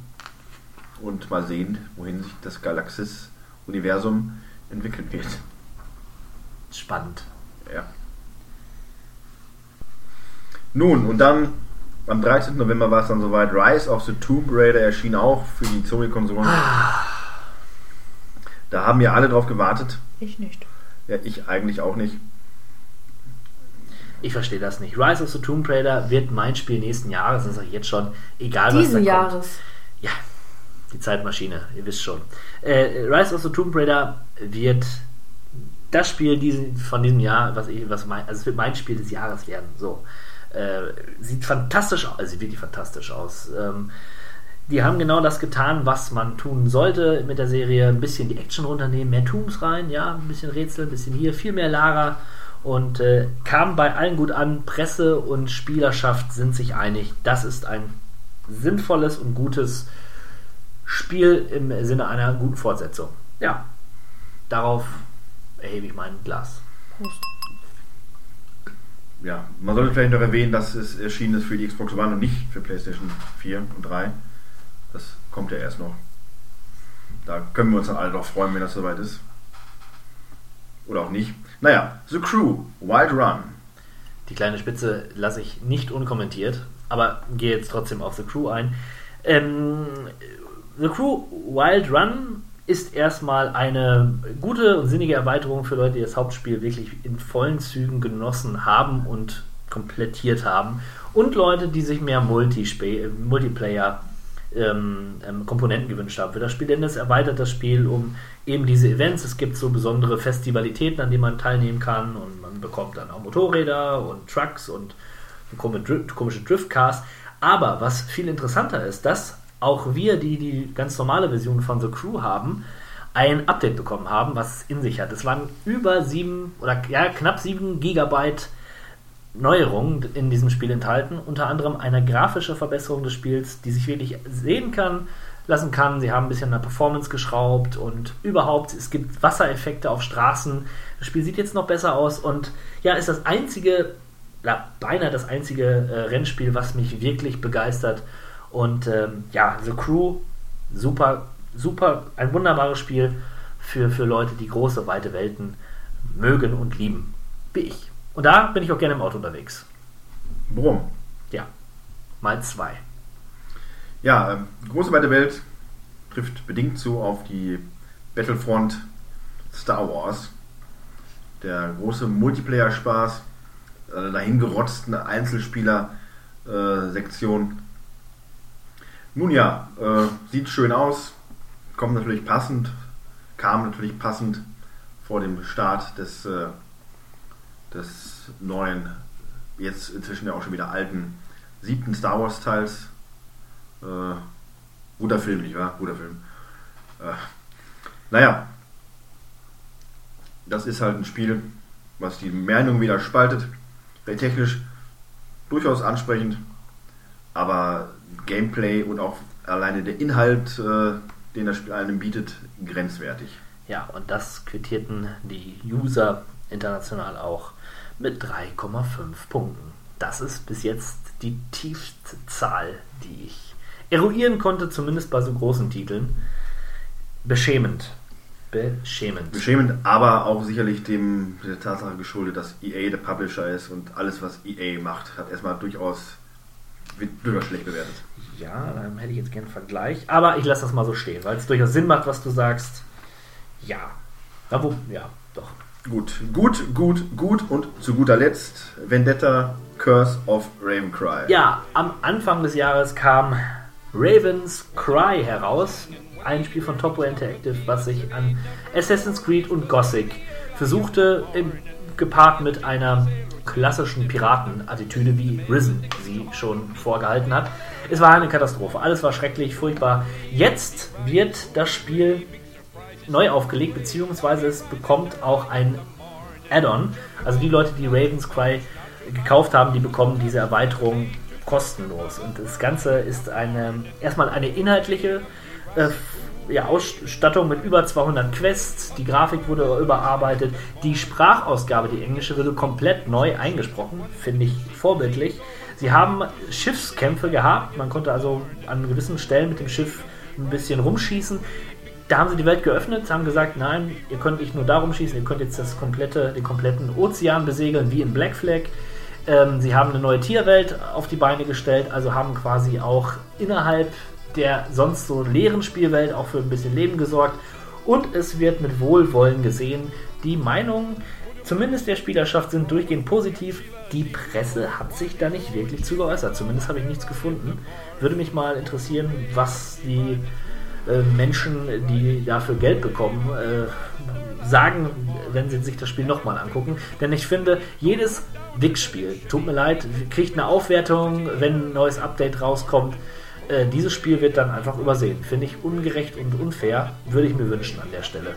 [SPEAKER 7] Und mal sehen, wohin sich das Galaxis-Universum entwickeln wird.
[SPEAKER 1] Spannend.
[SPEAKER 7] Ja. Nun, und dann am 13. November war es dann soweit. Rise of the Tomb Raider erschien auch für die Sony-Konsolen. Da haben wir alle drauf gewartet.
[SPEAKER 8] Ich nicht.
[SPEAKER 7] Ja, ich eigentlich auch nicht.
[SPEAKER 1] Ich verstehe das nicht. Rise of the Tomb Raider wird mein Spiel nächsten Jahres, das sage ich jetzt schon, egal was
[SPEAKER 8] Diesen
[SPEAKER 1] da kommt.
[SPEAKER 8] Jahres.
[SPEAKER 1] Ja, die Zeitmaschine, ihr wisst schon. Äh, Rise of the Tomb Raider wird das Spiel diesen, von diesem Jahr, was ich, was mein, also es wird mein Spiel des Jahres werden. So. Äh, sieht fantastisch aus, also sieht wirklich fantastisch aus. Ähm, die haben genau das getan, was man tun sollte mit der Serie. Ein bisschen die Action runternehmen, mehr Tooms rein, ja, ein bisschen Rätsel, ein bisschen hier, viel mehr Lara. Und äh, kam bei allen gut an. Presse und Spielerschaft sind sich einig. Das ist ein sinnvolles und gutes Spiel im Sinne einer guten Fortsetzung. Ja, darauf erhebe ich mein Glas.
[SPEAKER 7] Ja, man sollte vielleicht noch erwähnen, dass es erschienen ist für die Xbox One und nicht für PlayStation 4 und 3. Das kommt ja erst noch. Da können wir uns dann alle drauf freuen, wenn das soweit ist. Oder auch nicht. Naja, The Crew, Wild Run.
[SPEAKER 1] Die kleine Spitze lasse ich nicht unkommentiert, aber gehe jetzt trotzdem auf The Crew ein. Ähm, The Crew Wild Run ist erstmal eine gute und sinnige Erweiterung für Leute, die das Hauptspiel wirklich in vollen Zügen genossen haben und komplettiert haben. Und Leute, die sich mehr Multispa- Multiplayer ähm, ähm, Komponenten gewünscht haben für das Spiel, denn es erweitert das Spiel um eben diese Events. Es gibt so besondere Festivalitäten, an denen man teilnehmen kann und man bekommt dann auch Motorräder und Trucks und komische Dri- komische Driftcars. Aber was viel interessanter ist, dass auch wir, die die ganz normale Version von The Crew haben, ein Update bekommen haben, was es in sich hat. Es waren über sieben oder ja, knapp sieben Gigabyte Neuerungen in diesem Spiel enthalten, unter anderem eine grafische Verbesserung des Spiels, die sich wirklich sehen kann, lassen kann. Sie haben ein bisschen an der Performance geschraubt und überhaupt, es gibt Wassereffekte auf Straßen. Das Spiel sieht jetzt noch besser aus und ja, ist das einzige, ja, beinahe das einzige äh, Rennspiel, was mich wirklich begeistert. Und ähm, ja, The Crew, super, super, ein wunderbares Spiel für, für Leute, die große, weite Welten mögen und lieben, wie ich. Und da bin ich auch gerne im Auto unterwegs.
[SPEAKER 7] Brumm.
[SPEAKER 1] Ja, mal zwei.
[SPEAKER 7] Ja, ähm, große weite Welt trifft bedingt zu auf die Battlefront Star Wars. Der große Multiplayer-Spaß, äh, dahingerotzten Einzelspieler-Sektion. Nun ja, äh, sieht schön aus, kommt natürlich passend, kam natürlich passend vor dem Start des, äh, des neuen, jetzt inzwischen ja auch schon wieder alten siebten Star Wars Teils. Äh, Guter Film, nicht wahr? Guter Film. Äh, naja, das ist halt ein Spiel, was die Meinung wieder spaltet. Technisch durchaus ansprechend, aber Gameplay und auch alleine der Inhalt, äh, den das Spiel einem bietet, grenzwertig.
[SPEAKER 1] Ja, und das quittierten die User international auch mit 3,5 Punkten. Das ist bis jetzt die tiefste Zahl, die ich eruieren konnte, zumindest bei so großen Titeln. Beschämend. Beschämend.
[SPEAKER 7] Beschämend, aber auch sicherlich dem der Tatsache geschuldet, dass EA der Publisher ist und alles, was EA macht, hat erstmal durchaus wird durchaus schlecht bewertet.
[SPEAKER 1] Ja, dann hätte ich jetzt gerne einen Vergleich. Aber ich lasse das mal so stehen, weil es durchaus Sinn macht, was du sagst. Ja. Ja, wo, ja doch.
[SPEAKER 7] Gut, gut, gut, gut und zu guter Letzt Vendetta Curse of Ravencry.
[SPEAKER 1] Ja, am Anfang des Jahres kam Raven's Cry heraus. Ein Spiel von Topway Interactive, was sich an Assassin's Creed und Gothic versuchte, im, gepaart mit einer klassischen Piratenattitüde, wie Risen sie schon vorgehalten hat. Es war eine Katastrophe. Alles war schrecklich, furchtbar. Jetzt wird das Spiel neu aufgelegt, beziehungsweise es bekommt auch ein Add-on. Also die Leute, die Raven's Cry gekauft haben, die bekommen diese Erweiterung kostenlos. Und das Ganze ist eine erstmal eine inhaltliche äh, ja, Ausstattung mit über 200 Quests. Die Grafik wurde überarbeitet. Die Sprachausgabe, die englische, wurde komplett neu eingesprochen. Finde ich vorbildlich. Sie haben Schiffskämpfe gehabt. Man konnte also an gewissen Stellen mit dem Schiff ein bisschen rumschießen. Da haben sie die Welt geöffnet, haben gesagt, nein, ihr könnt nicht nur darum schießen, ihr könnt jetzt das komplette, den kompletten Ozean besegeln, wie in Black Flag. Ähm, sie haben eine neue Tierwelt auf die Beine gestellt, also haben quasi auch innerhalb der sonst so leeren Spielwelt auch für ein bisschen Leben gesorgt. Und es wird mit Wohlwollen gesehen. Die Meinungen, zumindest der Spielerschaft, sind durchgehend positiv. Die Presse hat sich da nicht wirklich zu geäußert. Zumindest habe ich nichts gefunden. Würde mich mal interessieren, was die äh, Menschen, die dafür Geld bekommen, äh, sagen, wenn sie sich das Spiel nochmal angucken. Denn ich finde, jedes Wix-Spiel, tut mir leid, kriegt eine Aufwertung, wenn ein neues Update rauskommt. Äh, dieses Spiel wird dann einfach übersehen. Finde ich ungerecht und unfair. Würde ich mir wünschen an der Stelle.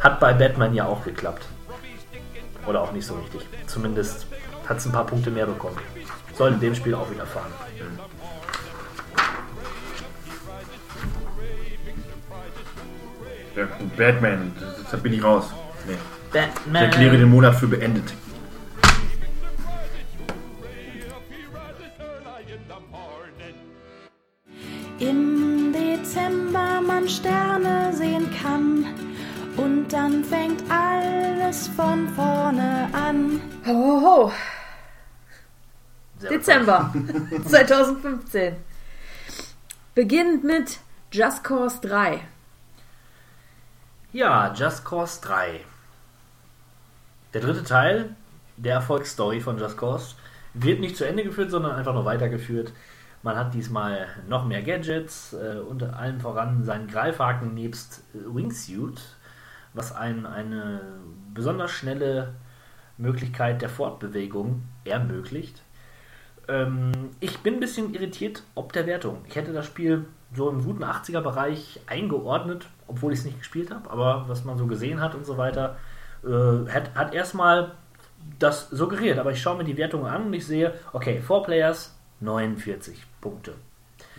[SPEAKER 1] Hat bei Batman ja auch geklappt. Oder auch nicht so richtig. Zumindest hat es ein paar Punkte mehr bekommen. Soll in dem Spiel auch wieder fahren.
[SPEAKER 7] Ja, Batman, da bin ich raus. Nee.
[SPEAKER 1] Batman.
[SPEAKER 7] Ich erkläre den Monat für beendet.
[SPEAKER 6] Im Dezember man Sterne sehen kann und dann fängt alles von vorne an.
[SPEAKER 8] Ho, ho, ho. Dezember 2015. Beginnt mit Just Cause 3.
[SPEAKER 1] Ja, Just Cause 3. Der dritte Teil der Erfolgsstory von Just Cause wird nicht zu Ende geführt, sondern einfach nur weitergeführt. Man hat diesmal noch mehr Gadgets, äh, unter allem voran seinen Greifhaken nebst äh, Wingsuit, was einen eine besonders schnelle Möglichkeit der Fortbewegung ermöglicht. Ähm, ich bin ein bisschen irritiert ob der Wertung. Ich hätte das Spiel so im guten 80er Bereich eingeordnet, obwohl ich es nicht gespielt habe, aber was man so gesehen hat und so weiter, äh, hat, hat erstmal das suggeriert. Aber ich schaue mir die Wertungen an und ich sehe, okay, 4 Players 49 Punkte.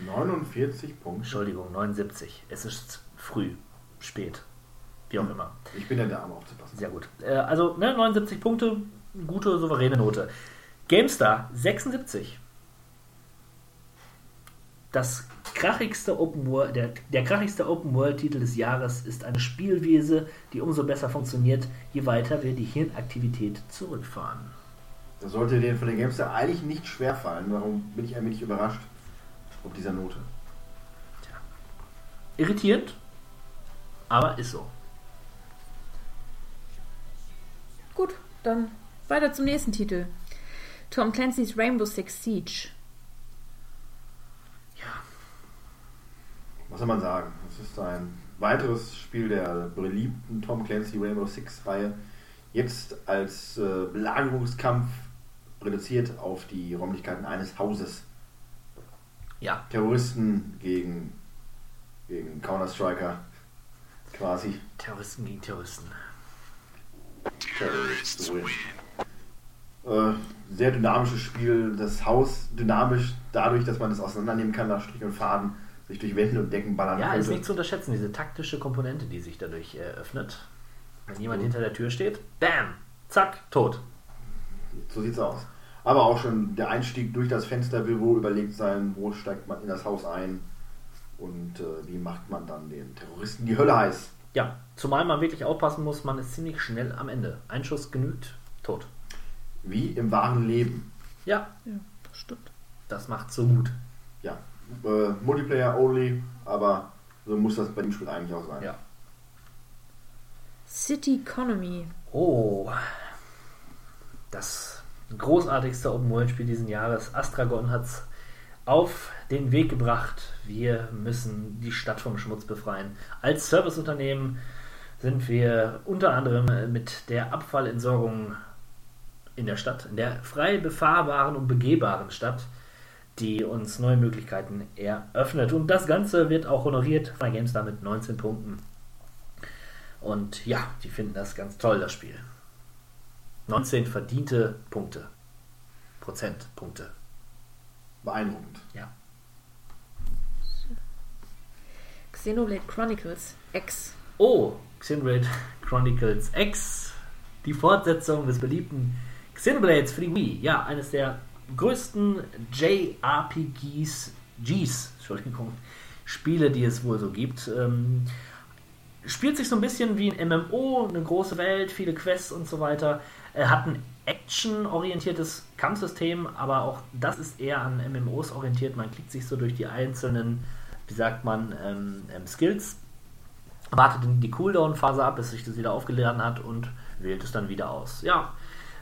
[SPEAKER 7] 49 Punkte?
[SPEAKER 1] Entschuldigung, 79. Es ist früh, spät, wie auch immer.
[SPEAKER 7] Ich bin ja da, um aufzupassen.
[SPEAKER 1] Sehr gut. Äh, also ne, 79 Punkte, gute, souveräne Note. GameStar 76. Das krachigste Open World, der, der krachigste Open World Titel des Jahres ist eine Spielwiese, die umso besser funktioniert, je weiter wir die Hirnaktivität zurückfahren.
[SPEAKER 7] Das sollte den von den Gamester eigentlich nicht schwer fallen. Warum bin ich ein wenig überrascht ob dieser Note?
[SPEAKER 1] Irritierend, aber ist so.
[SPEAKER 8] Gut, dann weiter zum nächsten Titel. Tom Clancy's Rainbow Six Siege.
[SPEAKER 7] Was soll man sagen? Es ist ein weiteres Spiel der beliebten Tom Clancy Rainbow Six Reihe. Jetzt als äh, Belagerungskampf reduziert auf die Räumlichkeiten eines Hauses.
[SPEAKER 1] Ja.
[SPEAKER 7] Terroristen gegen gegen Counter-Striker quasi.
[SPEAKER 1] Terroristen gegen Terroristen.
[SPEAKER 7] Terrorists win. Äh, sehr dynamisches Spiel. Das Haus dynamisch dadurch, dass man es auseinandernehmen kann nach Strich und Faden, sich durch Wände und Decken ballern
[SPEAKER 1] Ja, ist
[SPEAKER 7] könnte.
[SPEAKER 1] nicht zu unterschätzen, diese taktische Komponente, die sich dadurch eröffnet. Wenn jemand
[SPEAKER 7] Mhm.
[SPEAKER 1] hinter der Tür steht, bam, zack, tot.
[SPEAKER 7] So sieht's aus. Aber auch schon der Einstieg durch das Fenster will wohl überlegt sein, wo steigt man in das Haus ein und äh, wie macht man dann den Terroristen die Hölle heiß.
[SPEAKER 1] Ja, zumal man wirklich aufpassen muss, man ist ziemlich schnell am Ende. Ein Schuss genügt, tot.
[SPEAKER 7] Wie im wahren Leben.
[SPEAKER 1] Ja,
[SPEAKER 8] Ja, das stimmt.
[SPEAKER 1] das macht so gut.
[SPEAKER 7] Ja, äh, Multiplayer only, aber so muss das bei dem Spiel eigentlich auch sein.
[SPEAKER 1] Ja.
[SPEAKER 8] City Economy.
[SPEAKER 1] Oh, das großartigste Open-World-Spiel diesen Jahres. Astragon hat es auf den Weg gebracht. Wir müssen die Stadt vom Schmutz befreien. Als Serviceunternehmen sind wir unter anderem mit der Abfallentsorgung in der Stadt, in der frei befahrbaren und begehbaren Stadt, die uns neue Möglichkeiten eröffnet. Und das Ganze wird auch honoriert von GameStar mit 19 Punkten. Und ja, die finden das ganz toll, das Spiel. 19 verdiente Punkte. Prozentpunkte.
[SPEAKER 7] Beeindruckend.
[SPEAKER 1] Ja.
[SPEAKER 8] Xenoblade Chronicles X.
[SPEAKER 1] Oh, Xenoblade Chronicles X. Die Fortsetzung des beliebten Xenoblades für die Wii. Ja, eines der größten JRPGs, Gs, Entschuldigung, Spiele, die es wohl so gibt. Ähm, spielt sich so ein bisschen wie ein MMO, eine große Welt, viele Quests und so weiter. Er hat ein actionorientiertes Kampfsystem, aber auch das ist eher an MMOs orientiert. Man klickt sich so durch die einzelnen, wie sagt man, ähm, ähm, Skills, wartet die Cooldown-Phase ab, bis sich das wieder aufgeladen hat und wählt es dann wieder aus. Ja,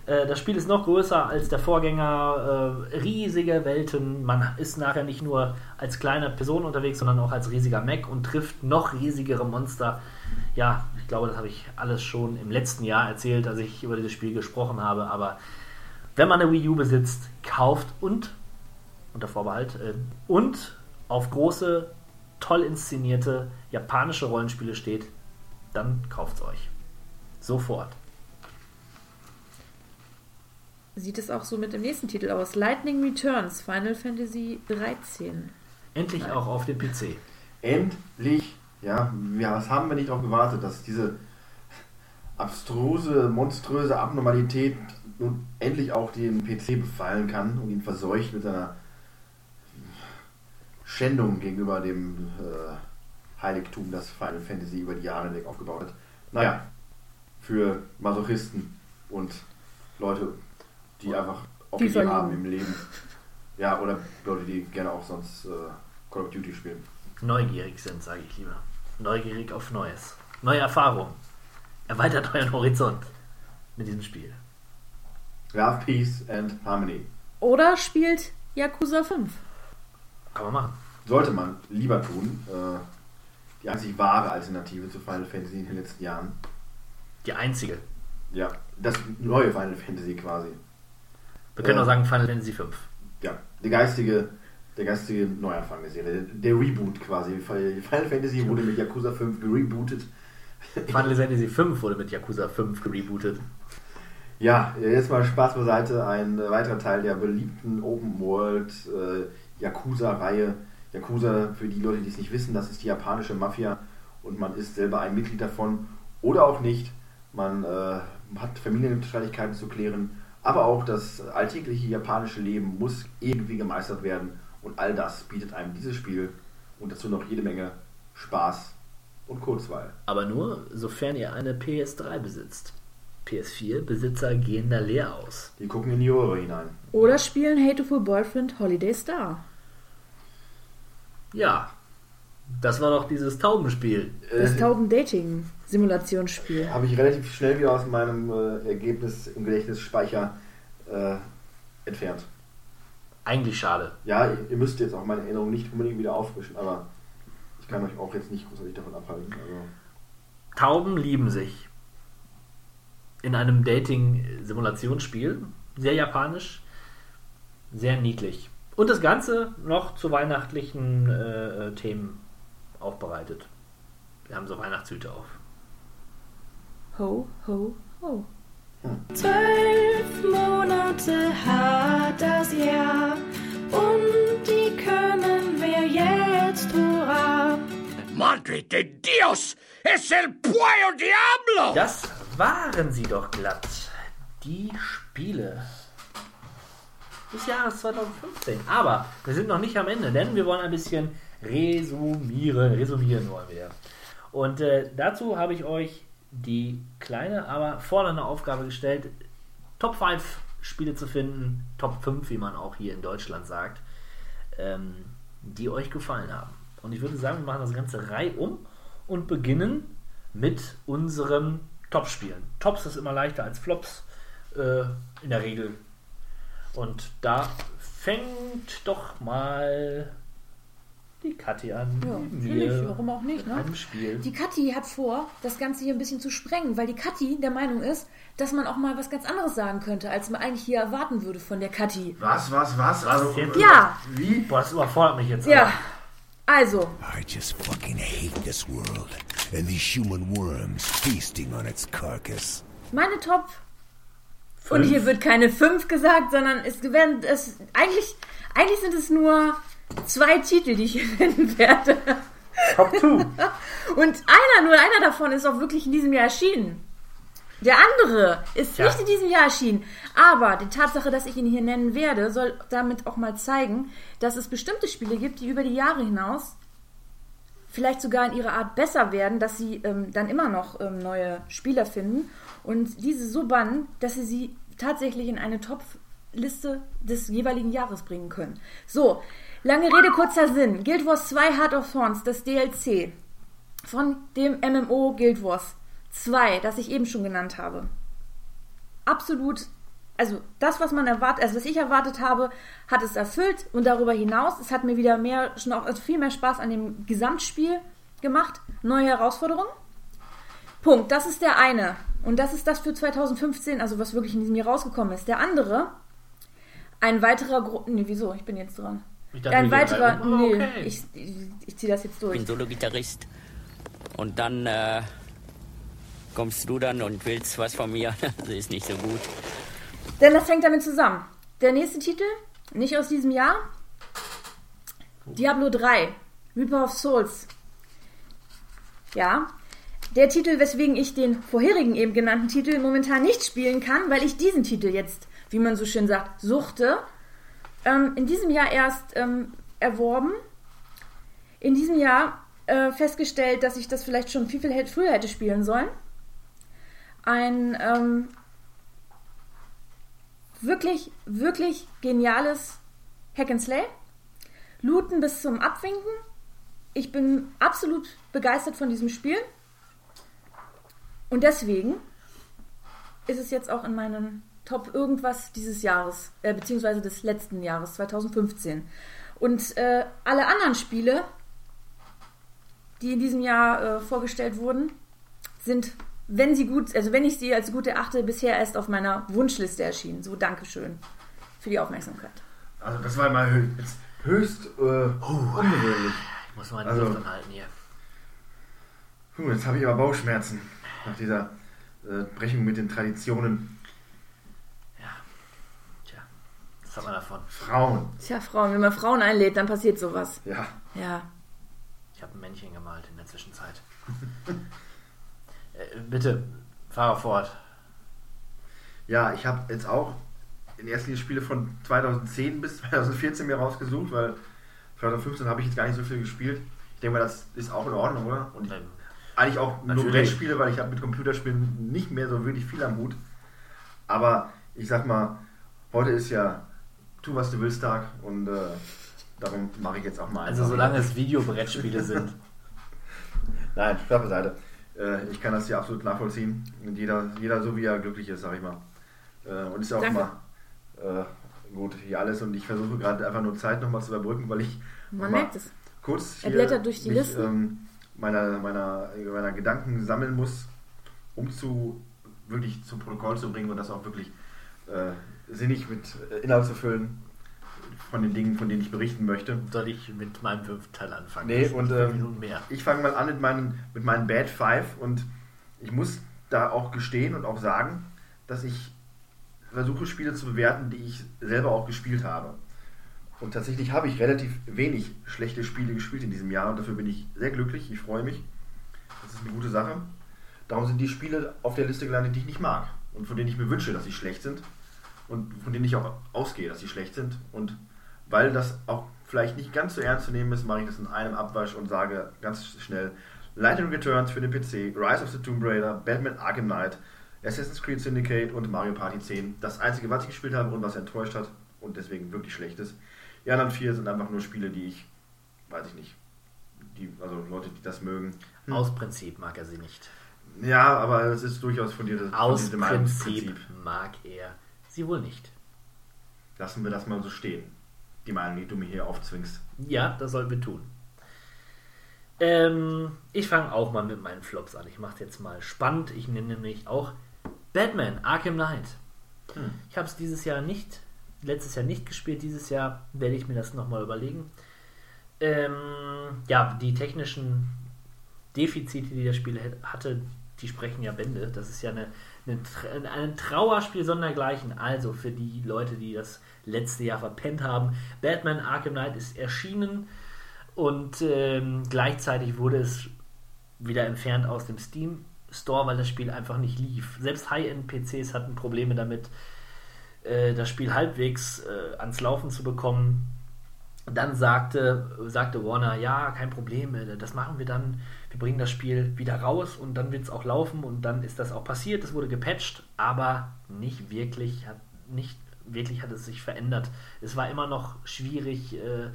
[SPEAKER 1] äh, das Spiel ist noch größer als der Vorgänger, äh, riesige Welten. Man ist nachher nicht nur als kleine Person unterwegs, sondern auch als riesiger Mech und trifft noch riesigere Monster. Ja, ich glaube, das habe ich alles schon im letzten Jahr erzählt, als ich über dieses Spiel gesprochen habe. Aber wenn man eine Wii U besitzt, kauft und, unter Vorbehalt, äh, und auf große, toll inszenierte japanische Rollenspiele steht, dann kauft es euch. Sofort.
[SPEAKER 8] Sieht es auch so mit dem nächsten Titel aus. Lightning Returns, Final Fantasy 13.
[SPEAKER 1] Endlich auch auf dem PC.
[SPEAKER 7] Endlich, ja, wir, was haben wir nicht darauf gewartet, dass diese abstruse, monströse Abnormalität nun endlich auch den PC befallen kann und ihn verseucht mit seiner Schändung gegenüber dem äh, Heiligtum, das Final Fantasy über die Jahre hinweg aufgebaut hat. Naja, für Masochisten und Leute, die einfach
[SPEAKER 8] verlieben.
[SPEAKER 7] haben im Leben. Ja, oder Leute, die gerne auch sonst äh, Call of Duty spielen.
[SPEAKER 1] Neugierig sind, sage ich lieber. Neugierig auf Neues. Neue Erfahrungen. Erweitert euren Horizont mit diesem Spiel.
[SPEAKER 7] Love, Peace and Harmony.
[SPEAKER 8] Oder spielt Yakuza 5.
[SPEAKER 1] Kann man machen.
[SPEAKER 7] Sollte man lieber tun. Äh, die einzig wahre Alternative zu Final Fantasy in den letzten Jahren.
[SPEAKER 1] Die einzige.
[SPEAKER 7] Ja, das neue Final Fantasy quasi.
[SPEAKER 1] Wir können
[SPEAKER 7] Äh,
[SPEAKER 1] auch sagen Final Fantasy 5.
[SPEAKER 7] Ja, der geistige, der geistige Neuanfang der Serie. Der, Reboot quasi. Final Fantasy wurde mit Yakuza 5 gerebootet.
[SPEAKER 1] Final Fantasy 5 wurde mit Yakuza 5 gerebootet.
[SPEAKER 7] Ja, jetzt mal Spaß beiseite. Ein weiterer Teil der beliebten Open World äh, Yakuza-Reihe. Yakuza, für die Leute, die es nicht wissen, das ist die japanische Mafia und man ist selber ein Mitglied davon oder auch nicht. Man äh, hat Familienstreitigkeiten zu klären, aber auch das alltägliche japanische Leben muss irgendwie gemeistert werden und all das bietet einem dieses Spiel und dazu noch jede Menge Spaß und Kurzweil.
[SPEAKER 1] Aber nur, sofern ihr eine PS3 besitzt. PS4-Besitzer gehen da leer aus.
[SPEAKER 7] Die gucken in die Röhre hinein.
[SPEAKER 8] Oder spielen Hateful Boyfriend Holiday Star.
[SPEAKER 1] Ja, das war doch dieses Taubenspiel.
[SPEAKER 8] Das
[SPEAKER 7] Äh,
[SPEAKER 8] Tauben-Dating-Simulationsspiel.
[SPEAKER 7] habe ich relativ schnell wieder aus meinem äh, Ergebnis im Gedächtnisspeicher äh, entfernt.
[SPEAKER 1] Eigentlich schade.
[SPEAKER 7] Ja, ihr, müsst jetzt auch meine Erinnerung nicht unbedingt wieder auffrischen, aber ich kann euch auch jetzt nicht großartig davon abhalten. Also,
[SPEAKER 1] Tauben lieben sich. In einem Dating-Simulationsspiel. Sehr japanisch. Sehr niedlich. Und das Ganze noch zu weihnachtlichen äh, äh, Themen aufbereitet. Wir haben so Weihnachtshüte auf.
[SPEAKER 8] Ho, ho, ho.
[SPEAKER 6] Zwölf Monate hat das Jahr und die können wir jetzt hurra.
[SPEAKER 5] Madre de Dios! Es el Puyo Diablo!
[SPEAKER 1] Das waren sie doch glatt. Die Spiele des Jahres 2015. Aber wir sind noch nicht am Ende, denn wir wollen ein bisschen resumieren. Resumieren wollen wir. Und äh, dazu habe ich euch die kleine, aber fordernde Aufgabe gestellt, Top 5 Spiele zu finden, Top 5, wie man auch hier in Deutschland sagt, ähm, die euch gefallen haben. Und ich würde sagen, wir machen das Ganze reihum und beginnen mit unseren Top-Spielen. Tops ist immer leichter als Flops, äh, in der Regel. Und da fängt doch mal die Kathi an.
[SPEAKER 8] Ja, natürlich, warum auch nicht, ne?
[SPEAKER 1] Spiel.
[SPEAKER 8] Die Kathi hat vor, das Ganze hier ein bisschen zu sprengen, weil die Kathi der Meinung ist, dass man auch mal was ganz anderes sagen könnte, als man eigentlich hier erwarten würde von der Kathi.
[SPEAKER 7] Was, was, was? Also,
[SPEAKER 8] Ja.
[SPEAKER 7] Wie?
[SPEAKER 1] Boah, das überfordert mich jetzt.
[SPEAKER 8] Ja, also,
[SPEAKER 4] I just fucking hate this world and these human worms feasting on its carcass.
[SPEAKER 8] meine Top. Und hier wird keine 5 gesagt, sondern es werden es eigentlich eigentlich sind es nur zwei Titel, die ich hier nennen werde.
[SPEAKER 1] Top 2.
[SPEAKER 8] Und einer, nur einer davon ist auch wirklich in diesem Jahr erschienen. Der andere ist
[SPEAKER 1] Ja.
[SPEAKER 8] nicht in diesem Jahr erschienen. Aber die Tatsache, dass ich ihn hier nennen werde, soll damit auch mal zeigen, dass es bestimmte Spiele gibt, die über die Jahre hinaus vielleicht sogar in ihrer Art besser werden, dass sie ähm, dann immer noch ähm, neue Spieler finden und diese so bannen, dass sie sie tatsächlich in eine Top-Liste des jeweiligen Jahres bringen können. So, lange Rede, kurzer Sinn. Guild Wars 2 Heart of Thorns, das DLC von dem MMO Guild Wars 2, das ich eben schon genannt habe. Absolut, also das, was man erwartet, also was ich erwartet habe, hat es erfüllt und darüber hinaus, es hat mir wieder mehr, auch also viel mehr Spaß an dem Gesamtspiel gemacht. Neue Herausforderungen. Punkt. Das ist der eine. Und das ist das für 2015, also was wirklich in diesem Jahr rausgekommen ist. Der andere, ein weiterer Grund. Nee, wieso? Ich bin jetzt dran.
[SPEAKER 1] Ich dachte,
[SPEAKER 8] ein weiterer. Nee,
[SPEAKER 1] Okay.
[SPEAKER 8] ich, ich, ich ziehe das jetzt durch.
[SPEAKER 14] bin Solo-Gitarrist. Und dann äh, kommst du dann und willst was von mir. Das ist nicht so gut.
[SPEAKER 8] Denn das hängt damit zusammen. Der nächste Titel, nicht aus diesem Jahr. Diablo 3, Reaper of Souls. Ja, der Titel, weswegen ich den vorherigen eben genannten Titel momentan nicht spielen kann, weil ich diesen Titel jetzt, wie man so schön sagt, suchte. Ähm, in diesem Jahr erst ähm, erworben. In diesem Jahr äh, festgestellt, dass ich das vielleicht schon viel, viel früher hätte spielen sollen. Ein ähm, wirklich, wirklich geniales Hack and Slay. Looten bis zum Abwinken. Ich bin absolut begeistert von diesem Spiel. Und deswegen ist es jetzt auch in meinen Top irgendwas dieses Jahres, äh, beziehungsweise des letzten Jahres, 2015. Und äh, alle anderen Spiele, die in diesem Jahr äh, vorgestellt wurden, sind, wenn sie gut, also wenn ich sie als gut erachte, bisher erst auf meiner Wunschliste erschienen. So, Dankeschön für die Aufmerksamkeit.
[SPEAKER 7] Also das war mal hö jetzt höchst äh, ungewöhnlich.
[SPEAKER 1] Ich muss mal die
[SPEAKER 7] Also-
[SPEAKER 1] Luft anhalten hier.
[SPEAKER 7] Puh, jetzt habe ich aber Bauchschmerzen nach dieser äh, Brechung mit den Traditionen.
[SPEAKER 1] Was hat man davon?
[SPEAKER 7] Frauen.
[SPEAKER 8] Tja, Frauen, wenn man Frauen einlädt, dann passiert sowas.
[SPEAKER 7] Ja.
[SPEAKER 8] Ja.
[SPEAKER 1] Ich habe ein Männchen gemalt in der Zwischenzeit. äh, bitte, fahre fort.
[SPEAKER 7] Ja, ich habe jetzt auch in erster Linie Spiele von 2010 bis 2014 mir rausgesucht, weil 2015 habe ich jetzt gar nicht so viel gespielt. Ich denke mal, das ist auch in Ordnung, oder? Und ich, eigentlich auch nur
[SPEAKER 1] Natürlich.
[SPEAKER 7] Brettspiele, weil ich habe mit Computerspielen nicht mehr so wirklich viel am Hut. Aber ich sag mal, heute ist ja tu was du willst Tag und äh, darum mache ich jetzt auch mal
[SPEAKER 1] Also solange es Videobrettspiele sind.
[SPEAKER 7] Nein, Spaß beiseite. Äh, ich kann das hier absolut nachvollziehen. Und jeder, jeder so wie er glücklich ist, sag ich mal. Äh, und ist ja auch
[SPEAKER 8] Danke.
[SPEAKER 7] mal äh, gut hier alles. Und ich versuche gerade einfach nur Zeit nochmal zu überbrücken, weil ich
[SPEAKER 8] Man merkt es.
[SPEAKER 7] kurz
[SPEAKER 8] Er blättert durch die
[SPEAKER 7] mich,
[SPEAKER 8] Listen.
[SPEAKER 7] Ähm, meiner, meiner, meiner Gedanken sammeln muss, um zu wirklich zum Protokoll zu bringen und das auch wirklich äh, sinnig mit äh, Inhalt zu füllen. von den Dingen, von denen ich berichten möchte.
[SPEAKER 1] Soll ich mit meinem fünften Teil anfangen?
[SPEAKER 7] Nee, und ähm, ich fange mal an mit meinen, mit meinen Bad Five und ich muss da auch gestehen und auch sagen, dass ich versuche, Spiele zu bewerten, die ich selber auch gespielt habe. Und tatsächlich habe ich relativ wenig schlechte Spiele gespielt in diesem Jahr und dafür bin ich sehr glücklich. Ich freue mich. Das ist eine gute Sache. Darum sind die Spiele auf der Liste gelandet, die ich nicht mag und von denen ich mir wünsche, dass sie schlecht sind und von denen ich auch ausgehe, dass sie schlecht sind. Und weil das auch vielleicht nicht ganz so ernst zu nehmen ist, mache ich das in einem Abwasch und sage ganz schnell Lightning Returns für den PC, Rise of the Tomb Raider, Batman Arkham Knight, Assassin's Creed Syndicate und Mario Party 10. Das einzige, was ich gespielt habe und was enttäuscht hat und deswegen wirklich schlecht ist. Die anderen vier sind einfach nur Spiele, die ich, weiß ich nicht, die, also Leute, die das mögen. Hm.
[SPEAKER 1] Aus Prinzip mag er sie nicht.
[SPEAKER 7] Ja, aber es ist durchaus von dir das
[SPEAKER 1] Aus
[SPEAKER 7] von diesem
[SPEAKER 1] Prinzip mag er sie wohl nicht.
[SPEAKER 7] Lassen wir das mal so stehen. Die Meinung, die du mir hier aufzwingst.
[SPEAKER 1] Ja, das sollten wir tun. Ähm, ich fange auch mal mit meinen Flops an. Ich mache es jetzt mal spannend. Ich nenne nämlich auch Batman Arkham Knight.
[SPEAKER 7] Hm.
[SPEAKER 1] Ich habe es dieses Jahr nicht, letztes Jahr nicht gespielt. Dieses Jahr werde ich mir das nochmal überlegen. Ähm, ja, die technischen Defizite, die das Spiel hat- hatte, die sprechen ja Bände. Das ist ja eine, ein Trauerspiel sondergleichen. Also für die Leute, die das letzte Jahr verpennt haben. Batman Arkham Knight ist erschienen und ähm, gleichzeitig wurde es wieder entfernt aus dem Steam Store, weil das Spiel einfach nicht lief. Selbst High-End-PCs hatten Probleme damit, äh, das Spiel halbwegs äh, ans Laufen zu bekommen. Dann sagte, sagte Warner, ja, kein Problem, äh, das machen wir dann. Wir bringen das Spiel wieder raus und dann wird es auch laufen und dann ist das auch passiert. Es wurde gepatcht, aber nicht wirklich, hat, nicht wirklich hat es sich verändert. Es war immer noch schwierig. Äh,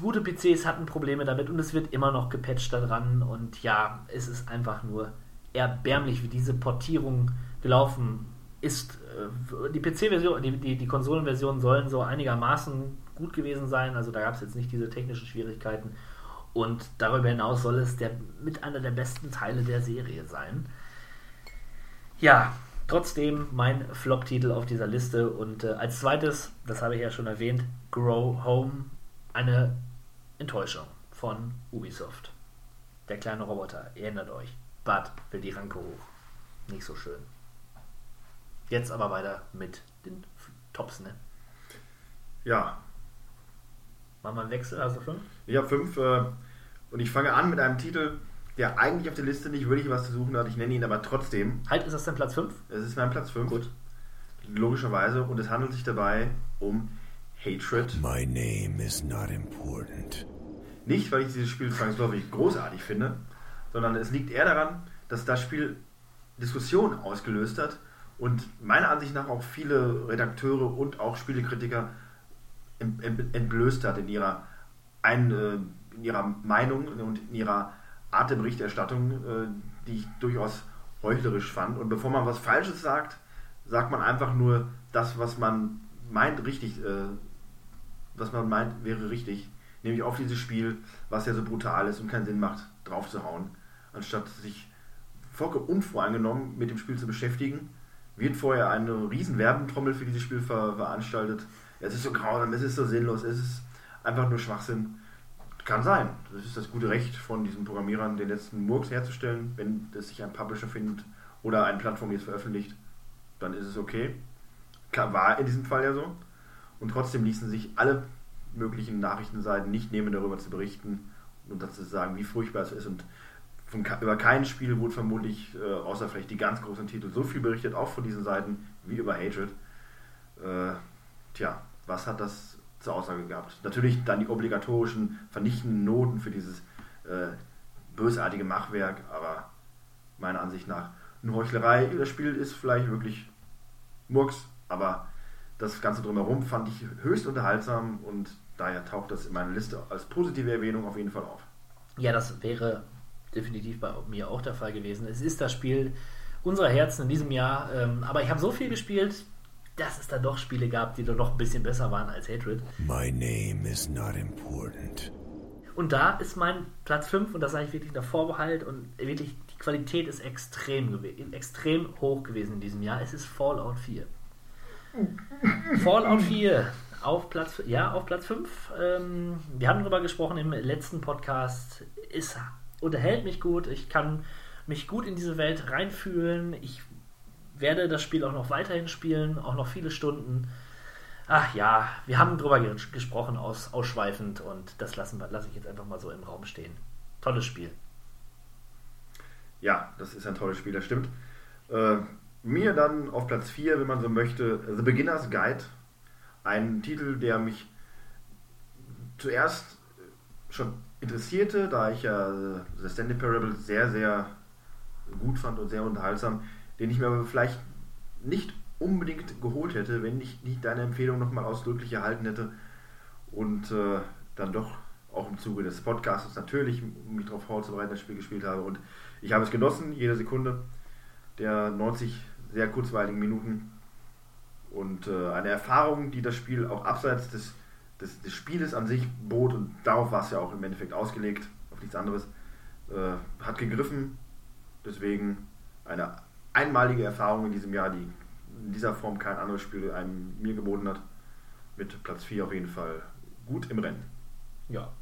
[SPEAKER 1] gute PCs hatten Probleme damit und es wird immer noch gepatcht daran und ja, es ist einfach nur erbärmlich, wie diese Portierung gelaufen ist. Äh, Die PC-Version, die, die, die Konsolenversionen sollen so einigermaßen gut gewesen sein, also da gab es jetzt nicht diese technischen Schwierigkeiten und darüber hinaus soll es der, mit einer der besten Teile der Serie sein. Ja, trotzdem mein Flop-Titel auf dieser Liste und äh, als zweites, das habe ich ja schon erwähnt, Grow Home, eine Enttäuschung von Ubisoft. Der kleine Roboter, ihr erinnert euch. Bud will die Ranke hoch. Nicht so schön. Jetzt aber weiter mit den Tops, ne?
[SPEAKER 7] Ja,
[SPEAKER 1] Machen wir einen Wechsel, also fünf?
[SPEAKER 7] Ich habe fünf äh, und ich fange an mit einem Titel, der eigentlich auf der Liste nicht wirklich was zu suchen hat. Ich nenne ihn aber trotzdem.
[SPEAKER 1] Halt, ist das dein Platz 5?
[SPEAKER 7] Es ist mein Platz 5.
[SPEAKER 1] Gut.
[SPEAKER 7] Logischerweise. Und es handelt sich dabei um Hatred.
[SPEAKER 4] My name is not important.
[SPEAKER 7] Nicht, weil ich dieses Spiel zwangsläufig großartig finde, sondern es liegt eher daran, dass das Spiel Diskussionen ausgelöst hat und meiner Ansicht nach auch viele Redakteure und auch Spielekritiker entblößt hat in ihrer, ein, äh, in ihrer Meinung und in ihrer Art der Berichterstattung, äh, die ich durchaus heuchlerisch fand. Und bevor man was Falsches sagt, sagt man einfach nur das, was man meint, richtig, äh, was man meint, wäre richtig. Nämlich auf dieses Spiel, was ja so brutal ist und keinen Sinn macht, draufzuhauen, anstatt sich vollkommen unvoreingenommen mit dem Spiel zu beschäftigen, wird vorher eine riesen Werbentrommel für dieses Spiel ver veranstaltet. Es ist so grausam, es ist so sinnlos, es ist einfach nur Schwachsinn. Kann sein. Das ist das gute Recht von diesen Programmierern, den letzten Murks herzustellen. Wenn es sich ein Publisher findet oder eine Plattform jetzt veröffentlicht, dann ist es okay. Ka- War in diesem Fall ja so. Und trotzdem ließen sich alle möglichen Nachrichtenseiten nicht nehmen, darüber zu berichten und dazu zu sagen, wie furchtbar es ist. Und von, über kein Spiel wurde vermutlich, äh, außer vielleicht die ganz großen Titel, so viel berichtet, auch von diesen Seiten, wie über Hatred. Äh, tja, was hat das zur Aussage gehabt? Natürlich dann die obligatorischen vernichtenden Noten für dieses äh, bösartige Machwerk, aber meiner Ansicht nach eine Heuchlerei. Das Spiel ist vielleicht wirklich Murks, aber das Ganze drumherum fand ich höchst unterhaltsam und daher taucht das in meiner Liste als positive Erwähnung auf jeden Fall auf.
[SPEAKER 1] Ja, das wäre definitiv bei mir auch der Fall gewesen. Es ist das Spiel unserer Herzen in diesem Jahr, ähm, aber ich habe so viel gespielt, dass es da doch Spiele gab, die doch noch ein bisschen besser waren als Hatred.
[SPEAKER 4] My name is not important.
[SPEAKER 1] Und da ist mein Platz 5 und das sage ich wirklich unter Vorbehalt und wirklich die Qualität ist extrem, extrem hoch gewesen in diesem Jahr. Es ist Fallout 4. Fallout 4, Auf Platz, ja, auf Platz 5. Ähm, wir haben darüber gesprochen im letzten Podcast. Es unterhält mich gut. Ich kann mich gut in diese Welt reinfühlen. Ich werde das Spiel auch noch weiterhin spielen, auch noch viele Stunden. Ach ja, wir haben drüber ges gesprochen, aus, ausschweifend, und das lassen wir, lasse ich jetzt einfach mal so im Raum stehen. Tolles Spiel.
[SPEAKER 7] Ja, das ist ein tolles Spiel, das stimmt. Äh, mir dann auf Platz 4, wenn man so möchte, The Beginner's Guide. Ein Titel, der mich zuerst schon interessierte, da ich ja The Stanley Parable sehr, sehr gut fand und sehr unterhaltsam, den ich mir aber vielleicht nicht unbedingt geholt hätte, wenn ich nicht deine Empfehlung nochmal ausdrücklich erhalten hätte und äh, dann doch auch im Zuge des Podcasts natürlich, mich darauf vorzubereiten, das Spiel gespielt habe. Und ich habe es genossen, jede Sekunde der 90 sehr kurzweiligen Minuten. Und äh, eine Erfahrung, die das Spiel auch abseits des, des, des Spieles an sich bot, und darauf war es ja auch im Endeffekt ausgelegt, auf nichts anderes, äh, hat gegriffen. Deswegen eine einmalige Erfahrung in diesem Jahr, die in dieser Form kein anderes Spiel einem mir geboten hat. Mit Platz 4 auf jeden Fall gut im Rennen.
[SPEAKER 1] Ja.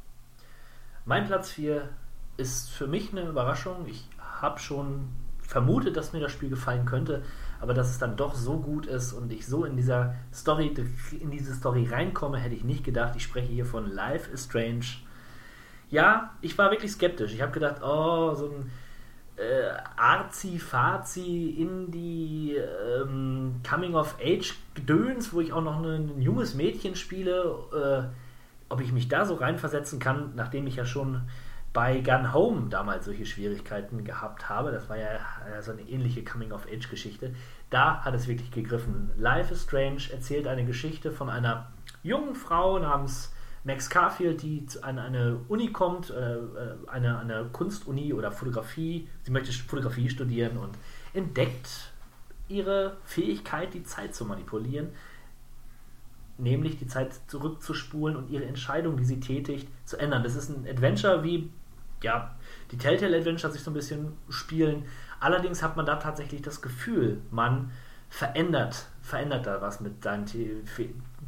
[SPEAKER 1] Mein Platz 4 ist für mich eine Überraschung. Ich habe schon vermutet, dass mir das Spiel gefallen könnte, aber dass es dann doch so gut ist und ich so in dieser Story, in diese Story reinkomme, hätte ich nicht gedacht. Ich spreche hier von Life is Strange. Ja, ich war wirklich skeptisch. Ich habe gedacht, oh, so ein äh, arzi-fazi Indie ähm, Coming-of-Age-Gedöns, wo ich auch noch ein, ein junges Mädchen spiele, äh, ob ich mich da so reinversetzen kann, nachdem ich ja schon bei Gun Home damals solche Schwierigkeiten gehabt habe. Das war ja äh, so eine ähnliche Coming-of-Age-Geschichte. Da hat es wirklich gegriffen. Life is Strange erzählt eine Geschichte von einer jungen Frau namens Max Carfield, die an eine Uni kommt, äh, eine, eine Kunstuni oder Fotografie. Sie möchte Fotografie studieren und entdeckt ihre Fähigkeit, die Zeit zu manipulieren, nämlich die Zeit zurückzuspulen und ihre Entscheidung, die sie tätigt, zu ändern. Das ist ein Adventure wie ja, die Telltale Adventure sich so ein bisschen spielen. Allerdings hat man da tatsächlich das Gefühl, man verändert, verändert da was mit seinen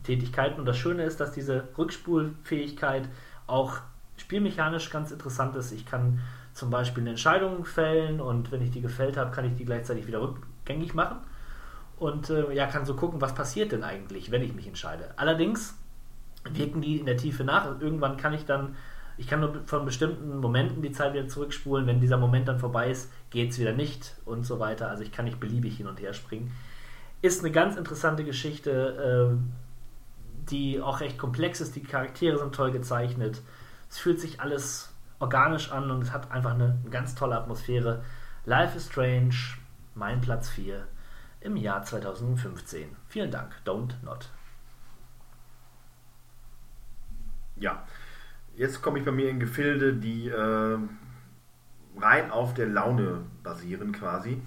[SPEAKER 1] Tätigkeiten. Und das Schöne ist, dass diese Rückspulfähigkeit auch spielmechanisch ganz interessant ist. Ich kann zum Beispiel eine Entscheidung fällen und wenn ich die gefällt habe, kann ich die gleichzeitig wieder rückgängig machen. Und äh, ja, kann so gucken, was passiert denn eigentlich, wenn ich mich entscheide. Allerdings wirken die in der Tiefe nach und irgendwann kann ich dann, ich kann nur von bestimmten Momenten die Zeit wieder zurückspulen. Wenn dieser Moment dann vorbei ist, geht es wieder nicht und so weiter. Also ich kann nicht beliebig hin und her springen. Ist eine ganz interessante Geschichte. Äh, die auch recht komplex ist. Die Charaktere sind toll gezeichnet. Es fühlt sich alles organisch an und es hat einfach eine, eine ganz tolle Atmosphäre. Life is Strange, mein Platz 4 im Jahr 2015. Vielen Dank. Don't not.
[SPEAKER 7] Ja, jetzt komme ich bei mir in Gefilde, die äh, rein auf der Laune basieren quasi.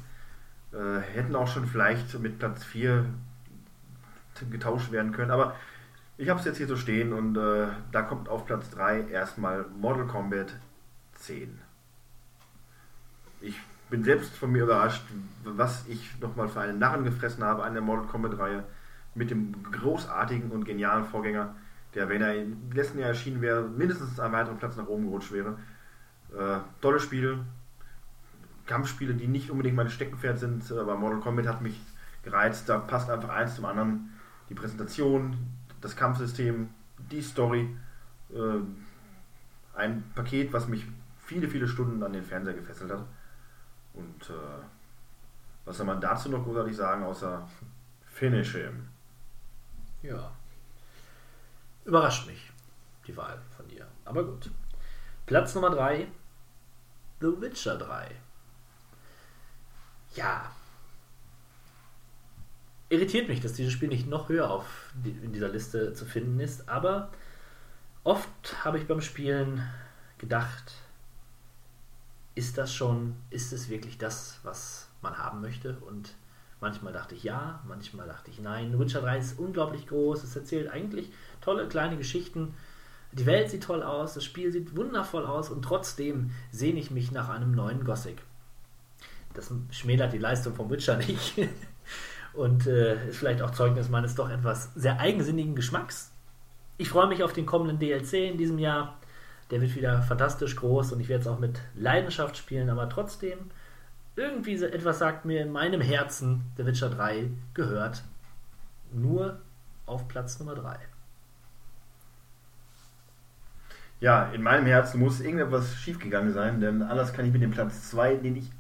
[SPEAKER 7] Äh, hätten auch schon vielleicht mit Platz 4 getauscht werden können, aber ich habe es jetzt hier so stehen und äh, da kommt auf Platz 3 erstmal Mortal Kombat 10. Ich bin selbst von mir überrascht, was ich nochmal für einen Narren gefressen habe an der Mortal Kombat-Reihe mit dem großartigen und genialen Vorgänger, der, wenn er im letzten Jahr erschienen wäre, mindestens einen weiteren Platz nach oben gerutscht wäre. Äh, tolle Spiele, Kampfspiele, die nicht unbedingt mein Steckenpferd sind, aber Mortal Kombat hat mich gereizt. Da passt einfach eins zum anderen. Die Präsentation, das Kampfsystem, die Story, äh, ein Paket, was mich viele, viele Stunden an den Fernseher gefesselt hat. Und äh, was soll man dazu noch großartig sagen, außer Finish him?
[SPEAKER 1] Ja. Überrascht mich, die Wahl von dir. Aber gut. Platz Nummer 3, The Witcher 3. Ja, irritiert mich, dass dieses Spiel nicht noch höher auf in dieser Liste zu finden ist, aber oft habe ich beim Spielen gedacht, ist das schon, ist es wirklich das, was man haben möchte? Und manchmal dachte ich ja, manchmal dachte ich nein. Witcher 3 ist unglaublich groß, es erzählt eigentlich tolle kleine Geschichten. Die Welt sieht toll aus, das Spiel sieht wundervoll aus und trotzdem sehne ich mich nach einem neuen Gothic. Das schmälert die Leistung vom Witcher nicht und äh, ist vielleicht auch Zeugnis meines doch etwas sehr eigensinnigen Geschmacks. Ich freue mich auf den kommenden DLC in diesem Jahr. Der wird wieder fantastisch groß und ich werde es auch mit Leidenschaft spielen, aber trotzdem, irgendwie etwas sagt mir in meinem Herzen, The Witcher 3 gehört nur auf Platz Nummer 3.
[SPEAKER 7] Ja, in meinem Herzen muss irgendetwas schiefgegangen sein, denn anders kann ich mit dem Platz 2, den ich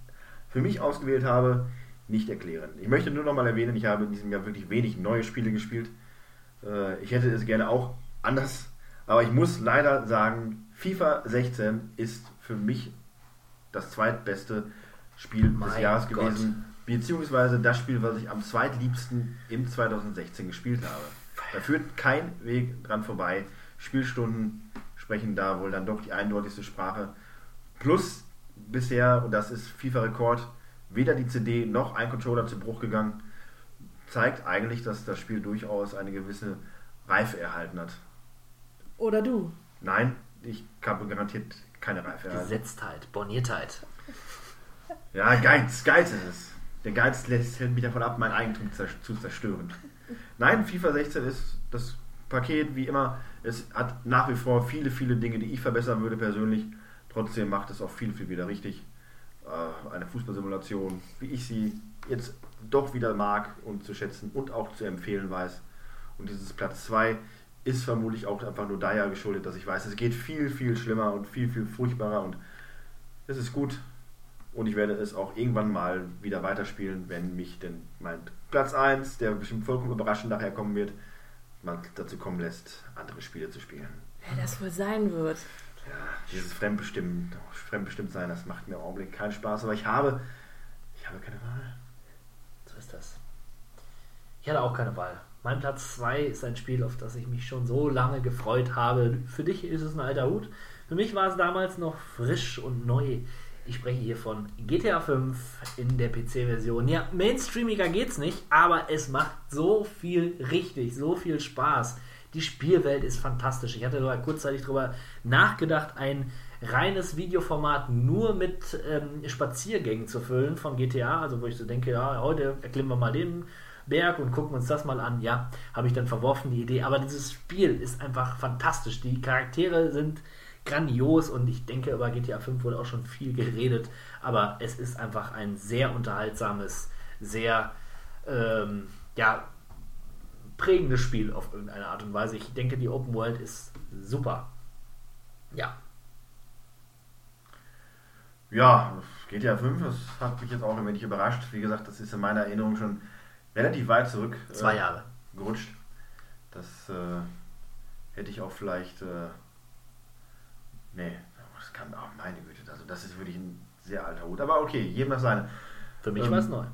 [SPEAKER 7] für mich ausgewählt habe, nicht erklären. Ich möchte nur noch mal erwähnen, ich habe in diesem Jahr wirklich wenig neue Spiele gespielt. Äh, Ich hätte es gerne auch anders, aber ich muss leider sagen, FIFA 16 ist für mich das zweitbeste Spiel des
[SPEAKER 1] Mein
[SPEAKER 7] Jahres
[SPEAKER 1] Gott.
[SPEAKER 7] gewesen, beziehungsweise das Spiel, was ich am zweitliebsten im 2016 gespielt habe. Da führt kein Weg dran vorbei. Spielstunden sprechen da wohl dann doch die eindeutigste Sprache. Plus bisher, und das ist FIFA-Rekord, weder die CD noch ein Controller zu Bruch gegangen. Zeigt eigentlich, dass das Spiel durchaus eine gewisse Reife erhalten hat.
[SPEAKER 8] Oder du.
[SPEAKER 7] Nein, ich habe garantiert keine Reife erhalten.
[SPEAKER 1] Gesetztheit, Borniertheit.
[SPEAKER 7] Ja, Geiz, Geiz ist es. Der Geiz lässt hält mich davon ab, mein Eigentum zu zerstören. Nein, FIFA 16 ist das Paket wie immer. Es hat nach wie vor viele, viele Dinge, die ich verbessern würde persönlich. Trotzdem macht es auch viel, viel wieder richtig. Äh, Eine Fußballsimulation, wie ich sie jetzt doch wieder mag und zu schätzen und auch zu empfehlen weiß. Und dieses Platz 2 ist vermutlich auch einfach nur daher geschuldet, dass ich weiß, es geht viel, viel schlimmer und viel, viel furchtbarer und es ist gut. Und ich werde es auch irgendwann mal wieder weiterspielen, wenn mich denn mein Platz 1, der bestimmt vollkommen überraschend nachher kommen wird, mal dazu kommen lässt, andere Spiele zu spielen.
[SPEAKER 8] Wer das wohl sein wird.
[SPEAKER 7] Dieses Fremdbestimmen, Fremdbestimmt sein, das macht mir im Augenblick keinen Spaß, aber ich habe, ich habe keine Wahl.
[SPEAKER 1] So ist das. Ich hatte auch keine Wahl. Mein Platz 2 ist ein Spiel, auf das ich mich schon so lange gefreut habe. Für dich ist es ein alter Hut. Für mich war es damals noch frisch und neu. Ich spreche hier von GTA 5 in der PC-Version. Ja, mainstreamiger geht's nicht, aber es macht so viel richtig, so viel Spaß. Die Spielwelt ist fantastisch. Ich hatte sogar kurzzeitig darüber nachgedacht, ein reines Videoformat nur mit ähm, Spaziergängen zu füllen von GTA. Also wo ich so denke, ja, heute erklimmen wir mal den Berg und gucken uns das mal an. Ja, habe ich dann verworfen, die Idee. Aber dieses Spiel ist einfach fantastisch. Die Charaktere sind grandios und ich denke, über GTA 5 wurde auch schon viel geredet. Aber es ist einfach ein sehr unterhaltsames, sehr ähm, ja, prägendes Spiel auf irgendeine Art und Weise. Ich denke, die Open World ist super. Ja.
[SPEAKER 7] Ja, GTA 5, das hat mich jetzt auch ein wenig überrascht. Wie gesagt, das ist in meiner Erinnerung schon relativ weit zurück.
[SPEAKER 1] Zwei
[SPEAKER 7] äh,
[SPEAKER 1] Jahre.
[SPEAKER 7] Gerutscht. Das äh, hätte ich auch vielleicht. Äh, nee, das kann auch meine Güte. Also, das ist wirklich ein sehr alter Hut. Aber okay, jedem das seine.
[SPEAKER 1] Für mich
[SPEAKER 7] Ähm,
[SPEAKER 1] war es neu.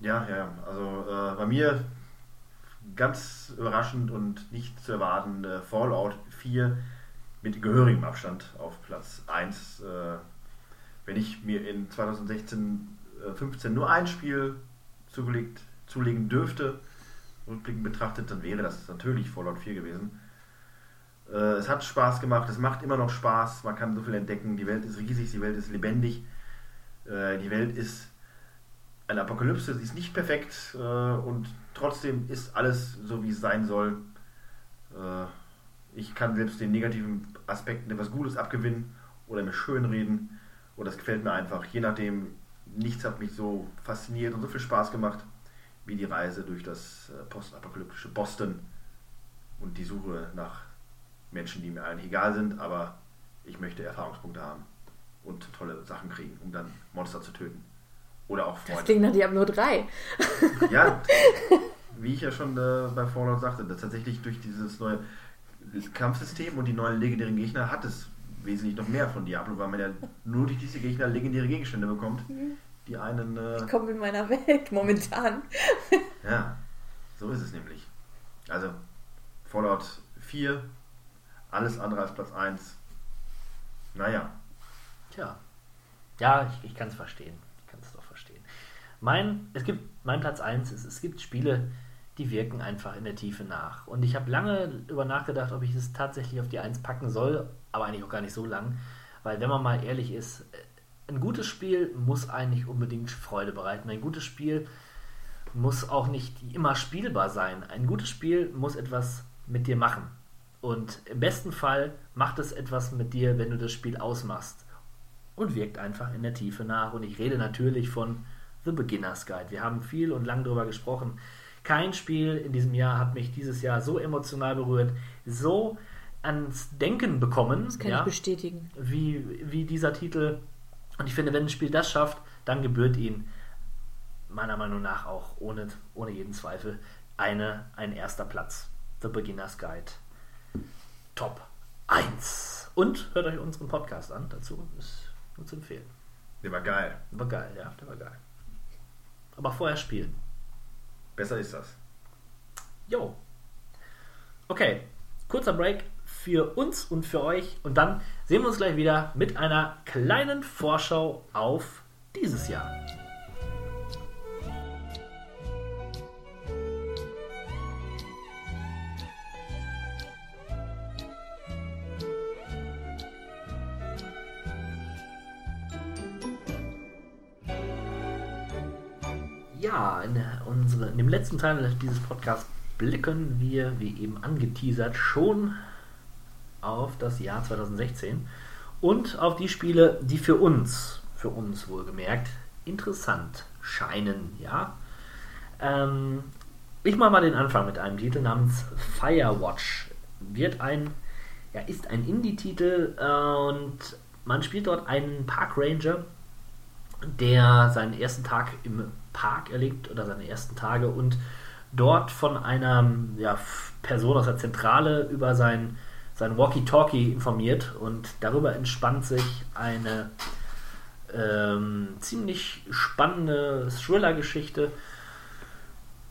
[SPEAKER 7] Ja, ja, ja. Also äh, bei mir ganz überraschend und nicht zu erwarten äh, Fallout 4 mit gehörigem Abstand auf Platz 1. Äh, wenn ich mir in 2016, äh, 15 nur ein Spiel zugelegt, zulegen dürfte, rückblickend betrachtet, dann wäre das natürlich Fallout 4 gewesen. Äh, es hat Spaß gemacht, es macht immer noch Spaß, man kann so viel entdecken, die Welt ist riesig, die Welt ist lebendig, äh, die Welt ist eine Apokalypse, sie ist nicht perfekt äh, und trotzdem ist alles so, wie es sein soll. Äh, ich kann selbst den negativen Aspekten etwas Gutes abgewinnen oder mir schönreden und das gefällt mir einfach. Je nachdem, nichts hat mich so fasziniert und so viel Spaß gemacht wie die Reise durch das äh, postapokalyptische Boston und die Suche nach Menschen, die mir eigentlich egal sind, aber ich möchte Erfahrungspunkte haben und tolle Sachen kriegen, um dann Monster zu töten. Oder auch
[SPEAKER 8] Das
[SPEAKER 7] Freunde.
[SPEAKER 8] klingt nach Diablo 3.
[SPEAKER 7] Ja, wie ich ja schon äh, bei Fallout sagte, dass tatsächlich durch dieses neue Kampfsystem und die neuen legendären Gegner hat es wesentlich noch mehr von Diablo, weil man ja nur durch diese Gegner legendäre Gegenstände bekommt, die einen. Äh,
[SPEAKER 8] Ich komme in meiner Welt momentan.
[SPEAKER 7] ja, so ist es nämlich. Also, Fallout 4, alles andere als Platz 1. Naja.
[SPEAKER 1] Tja. Ja, ich, ich kann es verstehen. Ich kann es doch verstehen. Mein, es gibt, mein Platz 1 ist, es gibt Spiele, die wirken einfach in der Tiefe nach. Und ich habe lange über nachgedacht, ob ich es tatsächlich auf die 1 packen soll, aber eigentlich auch gar nicht so lang. Weil wenn man mal ehrlich ist, äh, ein gutes Spiel muss eigentlich unbedingt Freude bereiten. Ein gutes Spiel muss auch nicht immer spielbar sein. Ein gutes Spiel muss etwas mit dir machen. Und im besten Fall macht es etwas mit dir, wenn du das Spiel ausmachst. Und wirkt einfach in der Tiefe nach. Und ich rede natürlich von The Beginner's Guide. Wir haben viel und lang darüber gesprochen. Kein Spiel in diesem Jahr hat mich dieses Jahr so emotional berührt, so ans Denken bekommen.
[SPEAKER 8] Das kann
[SPEAKER 1] ja,
[SPEAKER 8] ich bestätigen.
[SPEAKER 1] Wie, wie dieser Titel. Und ich finde, wenn ein Spiel das schafft, dann gebührt ihm meiner Meinung nach auch ohne, ohne jeden Zweifel eine, ein erster Platz. The Beginner's Guide. Top 1. Und hört euch unseren Podcast an. Dazu ist nur zu empfehlen.
[SPEAKER 7] Der war geil.
[SPEAKER 1] War geil, ja, der war geil. Aber vorher spielen.
[SPEAKER 7] Besser ist das.
[SPEAKER 1] Jo. Okay, kurzer Break für uns und für euch. Und dann sehen wir uns gleich wieder mit einer kleinen Vorschau auf dieses Jahr. In, unsere, in dem letzten Teil dieses Podcasts blicken wir, wie eben angeteasert, schon auf das Jahr 2016 und auf die Spiele, die für uns, für uns wohlgemerkt, interessant scheinen. Ja, ähm, ich mache mal den Anfang mit einem Titel namens Firewatch. Wird ein, ja, ist ein Indie-Titel äh, und man spielt dort einen Park Ranger, der seinen ersten Tag im Park erlebt oder seine ersten Tage und dort von einer ja, Person aus der Zentrale über sein, sein Walkie-Talkie informiert und darüber entspannt sich eine ähm, ziemlich spannende Thriller-Geschichte.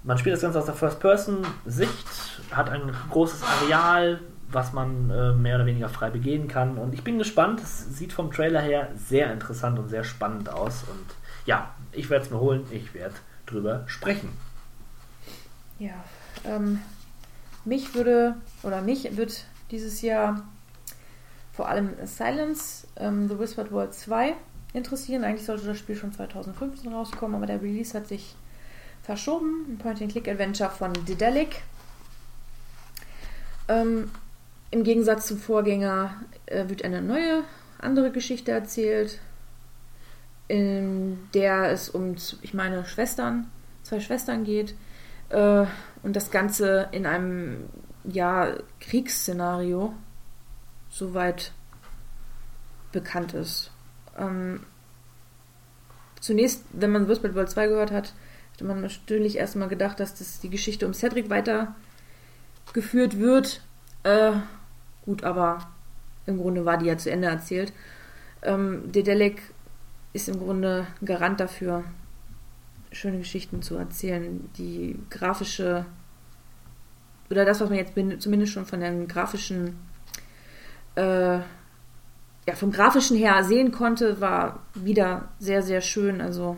[SPEAKER 1] Man spielt das Ganze aus der First-Person-Sicht, hat ein großes Areal, was man äh, mehr oder weniger frei begehen kann. Und ich bin gespannt. Es sieht vom Trailer her sehr interessant und sehr spannend aus. Und ja, ich werde es mir holen. Ich werde drüber sprechen.
[SPEAKER 8] Ja, ähm, mich würde, oder mich wird dieses Jahr vor allem Silence, ähm, The Whispered World 2 interessieren. Eigentlich sollte das Spiel schon 2015 rauskommen, aber der Release hat sich verschoben. Ein Point-and-Click-Adventure von Dedelic. Ähm, Im Gegensatz zum Vorgänger äh, wird eine neue, andere Geschichte erzählt, in der es um, ich meine, Schwestern, zwei Schwestern geht. Äh, und das Ganze in einem, ja, Kriegsszenario, soweit bekannt ist. Ähm, zunächst, wenn man Whispered World 2 gehört hat, hätte man natürlich erstmal gedacht, dass das die Geschichte um Cedric weitergeführt wird. Äh, gut, aber im Grunde war die ja zu Ende erzählt. Ähm, Dedelic ist im Grunde Garant dafür, schöne Geschichten zu erzählen. Die grafische, oder das, was man jetzt zumindest schon von den grafischen, äh, ja, vom grafischen her sehen konnte, war wieder sehr, sehr schön. Also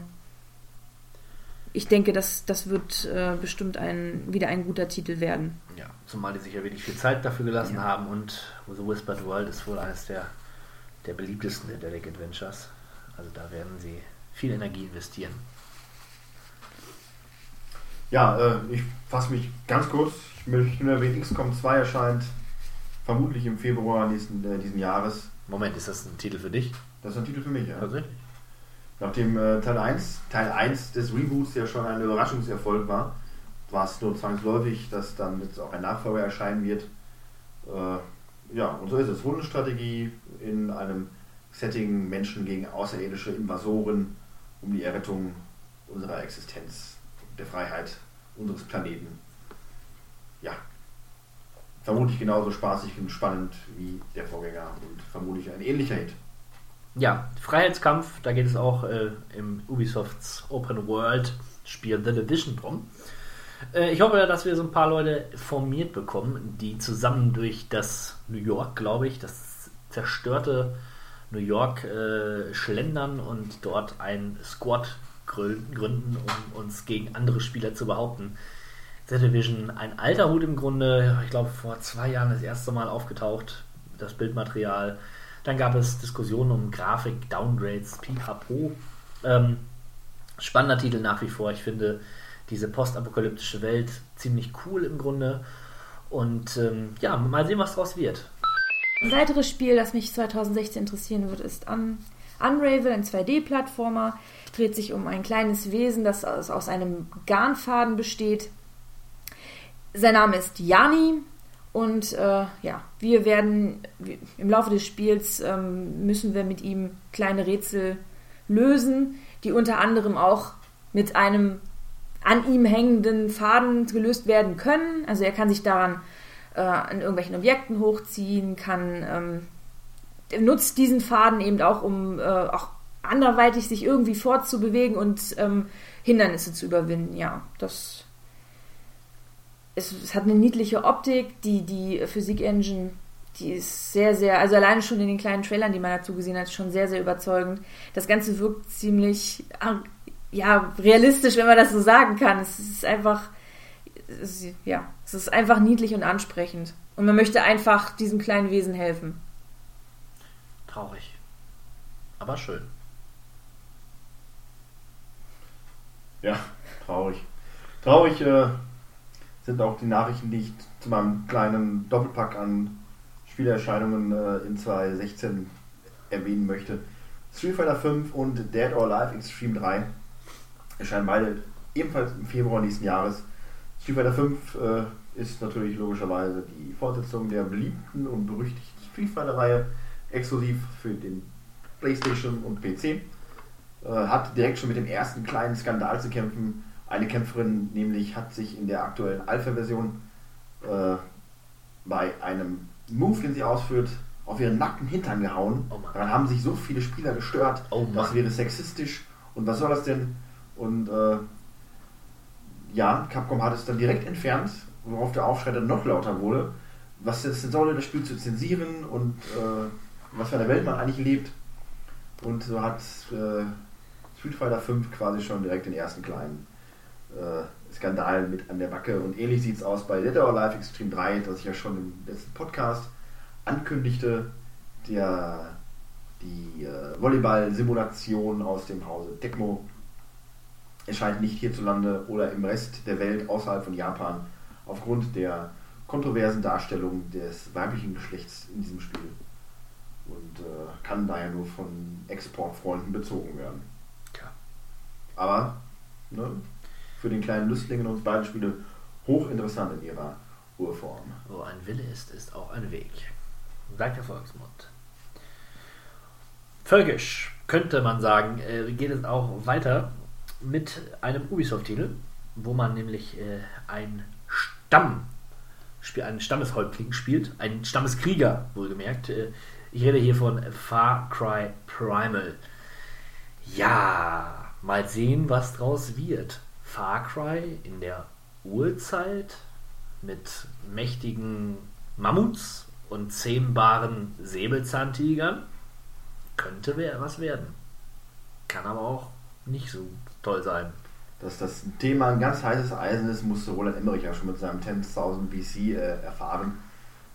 [SPEAKER 8] ich denke, das, das wird äh, bestimmt ein, wieder ein guter Titel werden.
[SPEAKER 1] Ja, zumal die sich ja wirklich viel Zeit dafür gelassen
[SPEAKER 8] Ja.
[SPEAKER 1] haben und The Whispered World ist wohl eines der, der beliebtesten der Dedelic Adventures. Also da werden sie viel Energie investieren.
[SPEAKER 7] Ja, äh, ich fasse mich ganz kurz. Ich möchte nur erwähnen, XCOM 2 erscheint vermutlich im Februar nächsten, äh, diesen Jahres.
[SPEAKER 1] Moment, ist das ein Titel für dich?
[SPEAKER 7] Das ist ein Titel für mich, ja.
[SPEAKER 1] Tatsächlich.
[SPEAKER 7] Nachdem äh, Teil 1, Teil 1 des Reboots ja schon ein Überraschungserfolg war, war es nur zwangsläufig, dass dann jetzt auch ein Nachfolger erscheinen wird. Äh, ja, und so ist es. Rundenstrategie in einem Setting Menschen gegen außerirdische Invasoren um die Errettung unserer Existenz, der Freiheit unseres Planeten. Ja, vermutlich genauso spaßig und spannend wie der Vorgänger und vermutlich ein ähnlicher Hit.
[SPEAKER 1] Ja, Freiheitskampf, da geht es auch äh, im Ubisofts Open World Spiel The Division drum. Äh, ich hoffe, dass wir so ein paar Leute formiert bekommen, die zusammen durch das New York, glaube ich, das zerstörte New York äh, schlendern und dort ein Squad grü- gründen, um uns gegen andere Spieler zu behaupten. The Division, ein alter Hut im Grunde, ich glaube vor zwei Jahren das erste Mal aufgetaucht, das Bildmaterial. Dann gab es Diskussionen um Grafik, Downgrades, pipapo. Ähm, spannender Titel nach wie vor. Ich finde diese postapokalyptische Welt ziemlich cool im Grunde. Und ähm, ja, mal sehen, was draus wird.
[SPEAKER 8] Ein weiteres Spiel, das mich 2016 interessieren wird, ist Un Unravel, ein 2D-Plattformer. Dreht sich um ein kleines Wesen, das aus, aus einem Garnfaden besteht. Sein Name ist Jani und äh, ja, wir werden im Laufe des Spiels ähm, müssen wir mit ihm kleine Rätsel lösen, die unter anderem auch mit einem an ihm hängenden Faden gelöst werden können. Also er kann sich daran äh, an irgendwelchen Objekten hochziehen, kann ähm, nutzt diesen Faden eben auch, um äh, auch anderweitig sich irgendwie fortzubewegen und ähm, Hindernisse zu überwinden. Ja, das es, es hat eine niedliche Optik, die die Physik-Engine, die ist sehr, sehr, also alleine schon in den kleinen Trailern, die man dazu gesehen hat, schon sehr, sehr überzeugend. Das Ganze wirkt ziemlich, ja, realistisch, wenn man das so sagen kann. Es ist einfach, es, ist- ja, es ist einfach niedlich und ansprechend. Und man möchte einfach diesem kleinen Wesen helfen.
[SPEAKER 1] Traurig. Aber schön.
[SPEAKER 7] Ja, traurig. Traurig äh, sind auch die Nachrichten, die ich zu meinem kleinen Doppelpack an Spielerscheinungen äh, in 2016 erwähnen möchte. Street Fighter 5 und Dead or Alive Extreme 3 erscheinen beide ebenfalls im Februar nächsten Jahres. Street Fighter 5 äh, ist natürlich logischerweise die Fortsetzung der beliebten und berüchtigten Street Fighter Reihe, exklusiv für den PlayStation und PC äh, hat direkt schon mit dem ersten kleinen Skandal zu kämpfen. Eine Kämpferin nämlich hat sich in der aktuellen Alpha-Version äh, bei einem Move, den sie ausführt, auf ihren nackten Hintern gehauen. Daran haben sich so viele Spieler gestört. das wäre sexistisch. Und was soll das denn? Und äh, ja, Capcom hat es dann direkt entfernt, worauf der Aufschrei dann noch lauter wurde. Was es denn solle, das Spiel zu zensieren und äh, was für eine Welt man eigentlich lebt. Und so hat äh, Street Fighter 5 quasi schon direkt den ersten kleinen äh, Skandal mit an der Backe. Und ähnlich sieht es aus bei Dead or Alive Extreme 3, das ich ja schon im letzten Podcast ankündigte. Der, die äh, Volleyball-Simulation aus dem Hause Tecmo erscheint nicht hierzulande oder im Rest der Welt außerhalb von Japan aufgrund der kontroversen Darstellung des weiblichen Geschlechts in diesem Spiel und äh, kann daher nur von Exportfreunden bezogen werden. Aber ne, für den kleinen Lüstling in uns beide Spiele hochinteressant in ihrer Urform.
[SPEAKER 1] Wo ein Wille ist, ist auch ein Weg. Sagt der Volksmund. Völkisch könnte man sagen, äh, geht es auch weiter mit einem Ubisoft-Titel, wo man nämlich äh, ein Stamm, einen Stammeshäuptling spielt, einen Stammeskrieger, wohlgemerkt. Äh, ich rede hier von Far Cry Primal. Ja, mal sehen, was draus wird. Far Cry in der Urzeit mit mächtigen Mammuts und zähmbaren Säbelzahntigern könnte was werden. Kann aber auch nicht so toll sein.
[SPEAKER 7] Dass das Thema ein ganz heißes Eisen ist, musste Roland Emmerich ja schon mit seinem 10.000 BC äh, erfahren.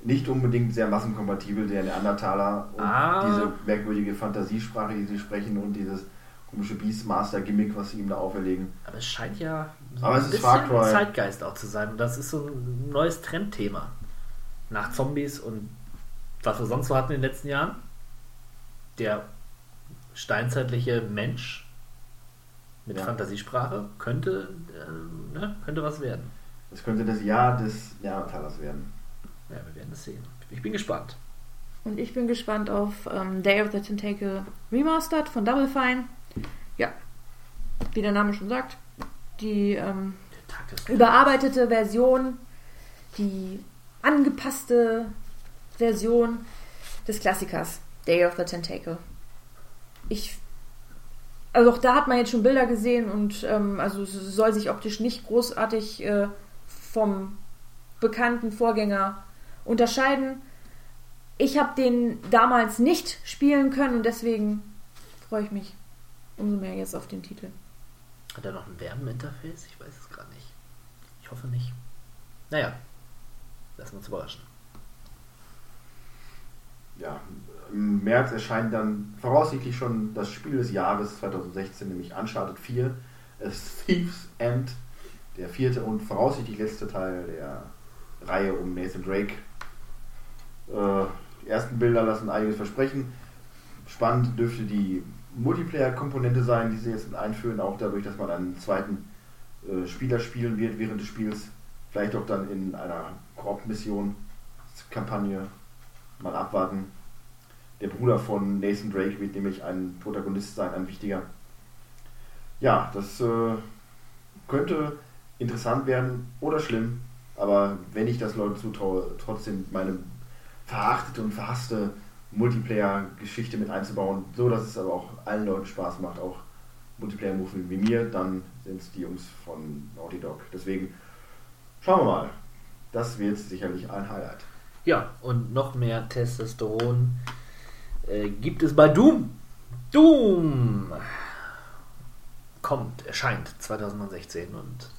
[SPEAKER 7] Nicht unbedingt sehr massenkompatibel, der Neandertaler und
[SPEAKER 1] Ah.
[SPEAKER 7] diese merkwürdige Fantasiesprache, die sie sprechen und dieses komische Beastmaster-Gimmick, was sie ihm da auferlegen.
[SPEAKER 1] Aber es scheint ja so
[SPEAKER 7] Aber
[SPEAKER 1] ein
[SPEAKER 7] es ist
[SPEAKER 1] bisschen
[SPEAKER 7] Cry.
[SPEAKER 1] Zeitgeist auch zu sein. Und das ist so ein neues Trendthema. Nach Zombies und was wir sonst so hatten in den letzten Jahren. Der steinzeitliche Mensch mit
[SPEAKER 7] Ja.
[SPEAKER 1] Fantasiesprache könnte, äh, ne, könnte was werden.
[SPEAKER 7] Das könnte das Jahr des Neandertalers werden.
[SPEAKER 1] Ja, wir werden es sehen. Ich bin gespannt.
[SPEAKER 8] Und ich bin gespannt auf ähm, Day of the Tentacle Remastered von Double Fine. Ja, wie der Name schon sagt, die ähm, überarbeitete Version, die angepasste Version des Klassikers Day of the Tentacle. Ich also auch da hat man jetzt schon Bilder gesehen und ähm, also es soll sich optisch nicht großartig äh, vom bekannten Vorgänger unterscheiden. Ich habe den damals nicht spielen können und deswegen freue ich mich umso mehr jetzt auf den Titel.
[SPEAKER 1] Hat er noch ein Werbeninterface? Ich weiß es gerade nicht. Ich hoffe nicht. Naja, lassen wir uns überraschen.
[SPEAKER 7] Ja, im März erscheint dann voraussichtlich schon das Spiel des Jahres 2016, nämlich Uncharted 4, A Thief's End, der vierte und voraussichtlich letzte Teil der Reihe um Nathan Drake. Äh, die ersten Bilder lassen einiges versprechen. Spannend dürfte die Multiplayer-Komponente sein, die sie jetzt einführen, auch dadurch, dass man einen zweiten äh, Spieler spielen wird während des Spiels. Vielleicht auch dann in einer Koop-Mission, Kampagne. Mal abwarten. Der Bruder von Nathan Drake wird nämlich ein Protagonist sein, ein wichtiger. Ja, das äh, könnte interessant werden oder schlimm, aber wenn ich das Leuten zutraue, trotzdem meine verachtete und verhasste Multiplayer-Geschichte mit einzubauen, so dass es aber auch allen Leuten Spaß macht, auch Multiplayer-Movie wie mir, dann sind es die Jungs von Naughty Dog. Deswegen schauen wir mal. Das wird sicherlich ein Highlight.
[SPEAKER 1] Ja, und noch mehr Testosteron äh, gibt es bei Doom. Doom kommt, erscheint 2016 und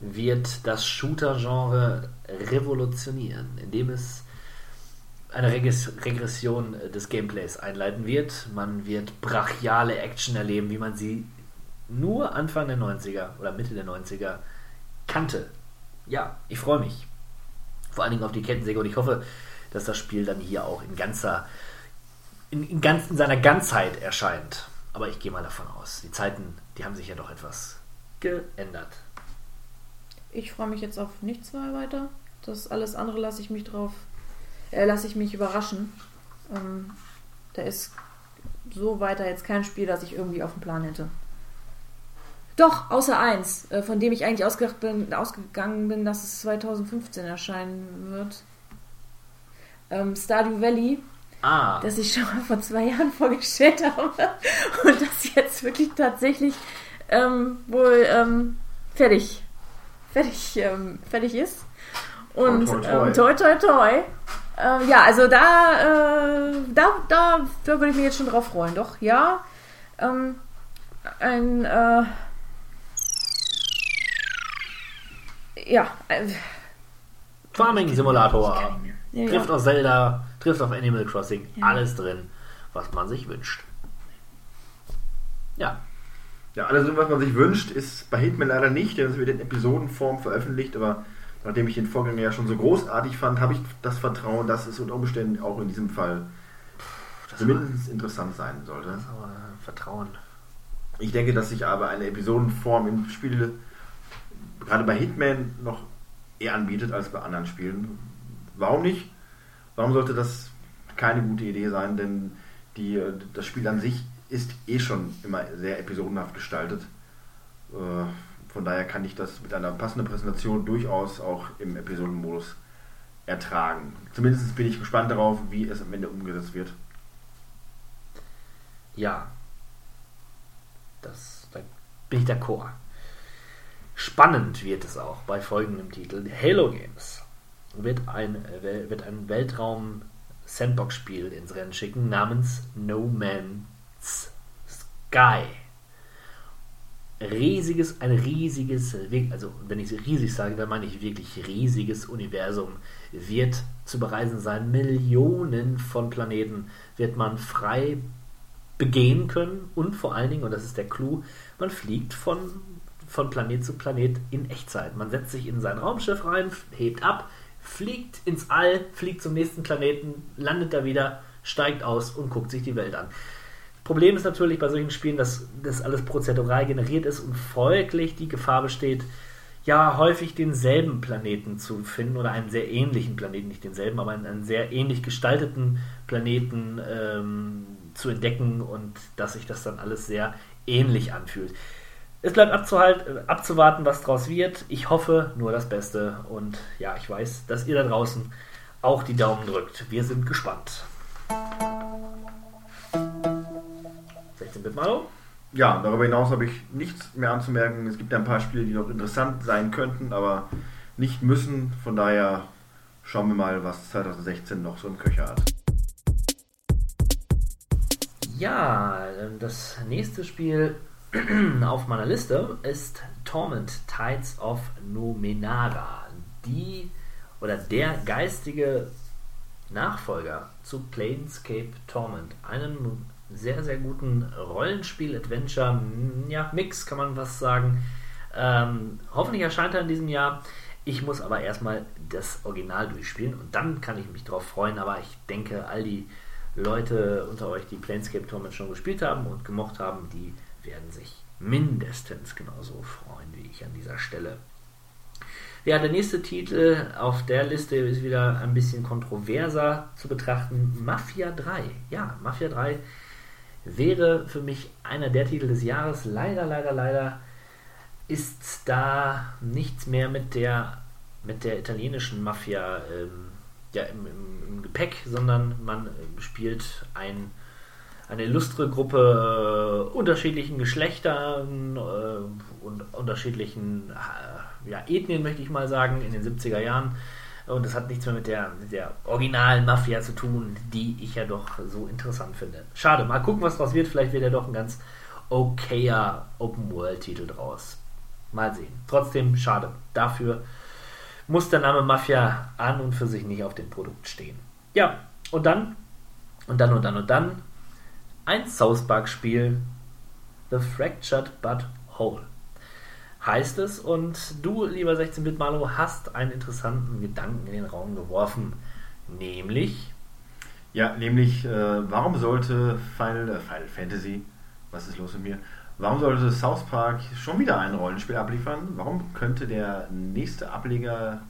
[SPEAKER 1] wird das Shooter-Genre revolutionieren, indem es eine Regres Regression des Gameplays einleiten wird. Man wird brachiale Action erleben, wie man sie nur Anfang der 90er oder Mitte der 90er kannte. Ja, ich freue mich. Vor allen Dingen auf die Kettensäge und ich hoffe, dass das Spiel dann hier auch in ganzer, in, in, ganz, in seiner Ganzheit erscheint. Aber ich gehe mal davon aus. Die Zeiten, die haben sich ja doch etwas geändert.
[SPEAKER 8] Ich freue mich jetzt auf nichts mehr weiter. Das alles andere lasse ich mich drauf, äh, lasse ich mich überraschen. Ähm, da ist so weiter jetzt kein Spiel, das ich irgendwie auf dem Plan hätte. Doch, außer eins, äh, von dem ich eigentlich ausgedacht bin, ausgegangen bin, dass es 2015 erscheinen wird. Ähm, Stardew Valley.
[SPEAKER 1] Ah.
[SPEAKER 8] Das ich schon mal vor zwei Jahren vorgestellt habe. Und das jetzt wirklich tatsächlich ähm, wohl ähm, fertig, fertig, ähm, fertig ist. Und
[SPEAKER 7] Toi, toi, toi.
[SPEAKER 8] ähm, toi, toi. Ähm, ja, also da, äh, da, da, da würde ich mich jetzt schon drauf freuen. Doch, ja. Ähm, ein, äh, ja, äh,
[SPEAKER 1] Farming Simulator.
[SPEAKER 8] Ja, ja.
[SPEAKER 1] Trifft auf Zelda, trifft auf Animal Crossing,
[SPEAKER 8] Ja.
[SPEAKER 1] alles drin, was man sich wünscht. Ja.
[SPEAKER 7] Ja, alles, drin, was man sich wünscht, ist bei Hitman leider nicht, denn es wird in Episodenform veröffentlicht, aber nachdem ich den Vorgänger ja schon so großartig fand, habe ich das Vertrauen, dass es unter Umständen auch in diesem Fall zumindest interessant sein sollte.
[SPEAKER 1] Aber Vertrauen.
[SPEAKER 7] Ich denke, dass sich aber eine Episodenform im Spiel gerade bei Hitman noch eher anbietet als bei anderen Spielen. Warum nicht? Warum sollte das keine gute Idee sein? Denn die, das Spiel an sich ist eh schon immer sehr episodenhaft gestaltet. Äh, Von daher kann ich das mit einer passenden Präsentation durchaus auch im Episodenmodus ertragen. Zumindest bin ich gespannt darauf, wie es am Ende umgesetzt wird.
[SPEAKER 1] Ja. Das, da bin ich d'accord. Spannend wird es auch bei folgendem Titel. Halo Games wird ein, äh, wird ein Weltraum-Sandbox-Spiel ins Rennen schicken namens No Man's Sky. Riesiges, ein riesiges, also wenn ich riesig sage, dann meine ich wirklich riesiges Universum wird zu bereisen sein. Millionen von Planeten wird man frei begehen können und vor allen Dingen, und das ist der Clou, man fliegt von, von Planet zu Planet in Echtzeit. Man setzt sich in sein Raumschiff rein, hebt ab, fliegt ins All, fliegt zum nächsten Planeten, landet da wieder, steigt aus und guckt sich die Welt an. Problem ist natürlich bei solchen Spielen, dass das alles prozedural generiert ist und folglich die Gefahr besteht, ja, häufig denselben Planeten zu finden oder einen sehr ähnlichen Planeten, nicht denselben, aber einen, einen sehr ähnlich gestalteten Planeten ähm, zu entdecken und dass sich das dann alles sehr ähnlich anfühlt. Es bleibt abzuwarten, was draus wird. Ich hoffe nur das Beste und ja, ich weiß, dass ihr da draußen auch die Daumen drückt. Wir sind gespannt. 16-Bit Malo?
[SPEAKER 7] Ja, darüber hinaus habe ich nichts mehr anzumerken. Es gibt ein paar Spiele, die noch interessant sein könnten, aber nicht müssen. Von daher schauen wir mal, was 2016 noch so im Köcher hat.
[SPEAKER 1] Ja, das nächste Spiel auf meiner Liste ist Torment Tides of Numenara. Die oder der geistige Nachfolger zu Planescape Torment. Einem sehr, sehr guten Rollenspiel-Adventure, ja, Mix kann man was sagen. Ähm, hoffentlich erscheint er in diesem Jahr. Ich muss aber erstmal das Original durchspielen und dann kann ich mich drauf freuen. Aber ich denke, all die Leute unter euch, die Planescape Torment schon gespielt haben und gemocht haben, die werden sich mindestens genauso freuen wie ich an dieser Stelle. Ja, der nächste Titel auf der Liste ist wieder ein bisschen kontroverser zu betrachten. Mafia 3. Ja, Mafia 3 wäre für mich einer der Titel des Jahres. Leider, leider, leider ist da nichts mehr mit der, mit der italienischen Mafia ähm, ja, im, im, im, Gepäck, sondern man spielt ein, eine illustre Gruppe äh, unterschiedlichen Geschlechtern äh, und unterschiedlichen äh, ja, Ethnien, möchte ich mal sagen, in den 70er Jahren. Und das hat nichts mehr mit der, mit der originalen Mafia zu tun, die ich ja doch so interessant finde. Schade, mal gucken, was draus wird. Vielleicht wird ja doch ein ganz okayer Open-World-Titel draus. Mal sehen. Trotzdem schade. Dafür muss der Name Mafia an und für sich nicht auf dem Produkt stehen. Ja, und dann, und dann, und dann, und dann, ein South Park-Spiel, The Fractured But Whole, heißt es. Und du, lieber 16-Bit-Malo, hast einen interessanten Gedanken in den Raum geworfen, nämlich...
[SPEAKER 7] Ja, nämlich, äh, warum sollte Final, äh, Final Fantasy, was ist los mit mir, Warum sollte South Park schon wieder ein Rollenspiel abliefern? Warum könnte der nächste Ableger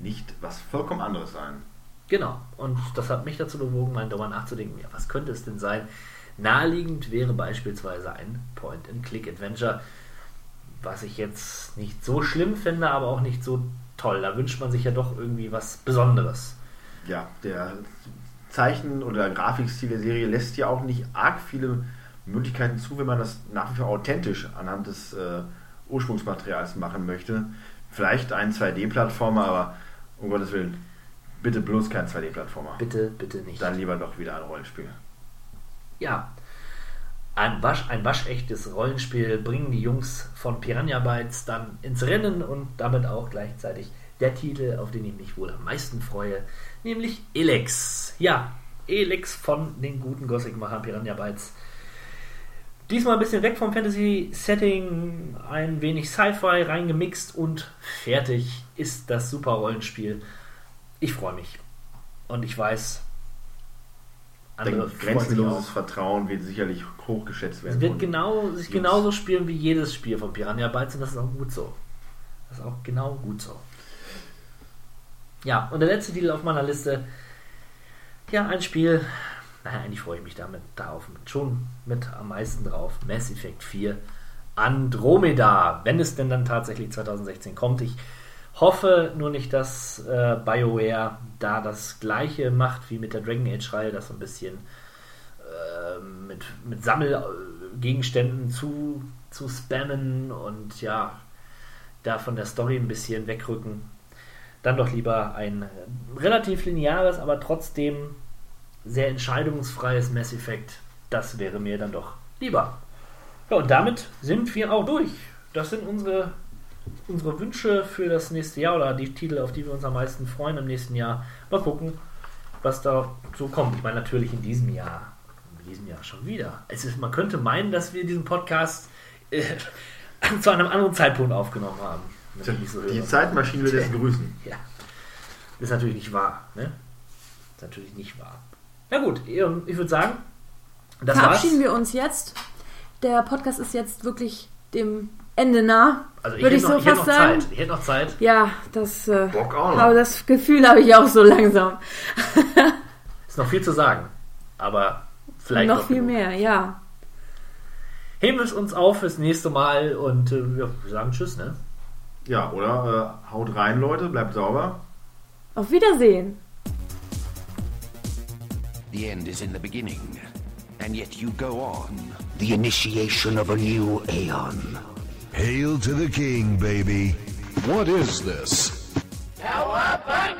[SPEAKER 7] nicht was vollkommen anderes sein?
[SPEAKER 1] Genau, und das hat mich dazu bewogen, mal darüber nachzudenken, ja, was könnte es denn sein? Naheliegend wäre beispielsweise ein Point-and-Click-Adventure, was ich jetzt nicht so schlimm finde, aber auch nicht so toll. Da wünscht man sich ja doch irgendwie was Besonderes.
[SPEAKER 7] Ja, der Zeichen- oder Grafikstil der Serie lässt ja auch nicht arg viele Möglichkeiten zu, wenn man das nach wie vor authentisch anhand des äh, Ursprungsmaterials machen möchte. Vielleicht ein 2D-Plattformer, aber um Gottes Willen, bitte bloß kein 2D-Plattformer.
[SPEAKER 1] Bitte, bitte nicht.
[SPEAKER 7] Dann lieber doch wieder ein Rollenspiel.
[SPEAKER 1] Ja. Ein, wasch, ein waschechtes Rollenspiel bringen die Jungs von Piranha Bytes dann ins Rennen und damit auch gleichzeitig der Titel, auf den ich mich wohl am meisten freue, nämlich Elex. Ja, Elex von den guten Gothic-Machern Piranha Bytes Diesmal ein bisschen weg vom Fantasy-Setting, ein wenig Sci-Fi reingemixt und fertig ist das super Rollenspiel. Ich freue mich. Und ich weiß,
[SPEAKER 7] andere grenzenloses Vertrauen wird sicherlich hochgeschätzt werden.
[SPEAKER 1] Es wird genau, sich genauso spielen wie jedes Spiel von Piranha Bytes und das ist auch gut so. Das ist auch genau gut so. Ja, und der letzte Titel auf meiner Liste. Ja, ein Spiel, naja, eigentlich freue ich mich damit darauf schon mit am meisten drauf. Mass Effect 4 Andromeda, wenn es denn dann tatsächlich 2016 kommt. Ich hoffe nur nicht, dass äh, BioWare da das gleiche macht wie mit der Dragon Age-Reihe, das so ein bisschen äh, mit, mit Sammelgegenständen zu, zu spammen und ja, da von der Story ein bisschen wegrücken. Dann doch lieber ein relativ lineares, aber trotzdem sehr entscheidungsfreies Mass Effect, das wäre mir dann doch lieber. Ja, und damit sind wir auch durch. Das sind unsere, unsere Wünsche für das nächste Jahr oder die Titel, auf die wir uns am meisten freuen im nächsten Jahr. Mal gucken, was da so kommt. Ich meine, natürlich in diesem Jahr. In diesem Jahr schon wieder. Es ist, man könnte meinen, dass wir diesen Podcast äh, zu einem anderen Zeitpunkt aufgenommen haben.
[SPEAKER 7] So die Zeitmaschine will das grüßen.
[SPEAKER 1] Ja. Das ist natürlich nicht wahr. Ne? Das ist natürlich nicht wahr. Na gut, ich würde sagen,
[SPEAKER 8] das verabschieden war's. wir uns jetzt. Der Podcast ist jetzt wirklich dem Ende nah.
[SPEAKER 1] Also ich, hätte, ich, noch, so ich noch sagen. Zeit. Ich hätte noch Zeit.
[SPEAKER 8] Ja, das, äh, aber das Gefühl habe ich auch so langsam.
[SPEAKER 1] ist noch viel zu sagen, aber vielleicht
[SPEAKER 8] noch, noch viel genug. mehr, ja.
[SPEAKER 1] Heben wir es uns auf fürs nächste Mal und äh, wir sagen Tschüss, ne?
[SPEAKER 7] Ja, oder äh, haut rein, Leute, bleibt sauber.
[SPEAKER 8] Auf Wiedersehen.
[SPEAKER 2] The end is in the beginning, and yet you go on.
[SPEAKER 3] The initiation of a new aeon.
[SPEAKER 4] Hail to the king, baby.
[SPEAKER 15] What is this? Cowabunga!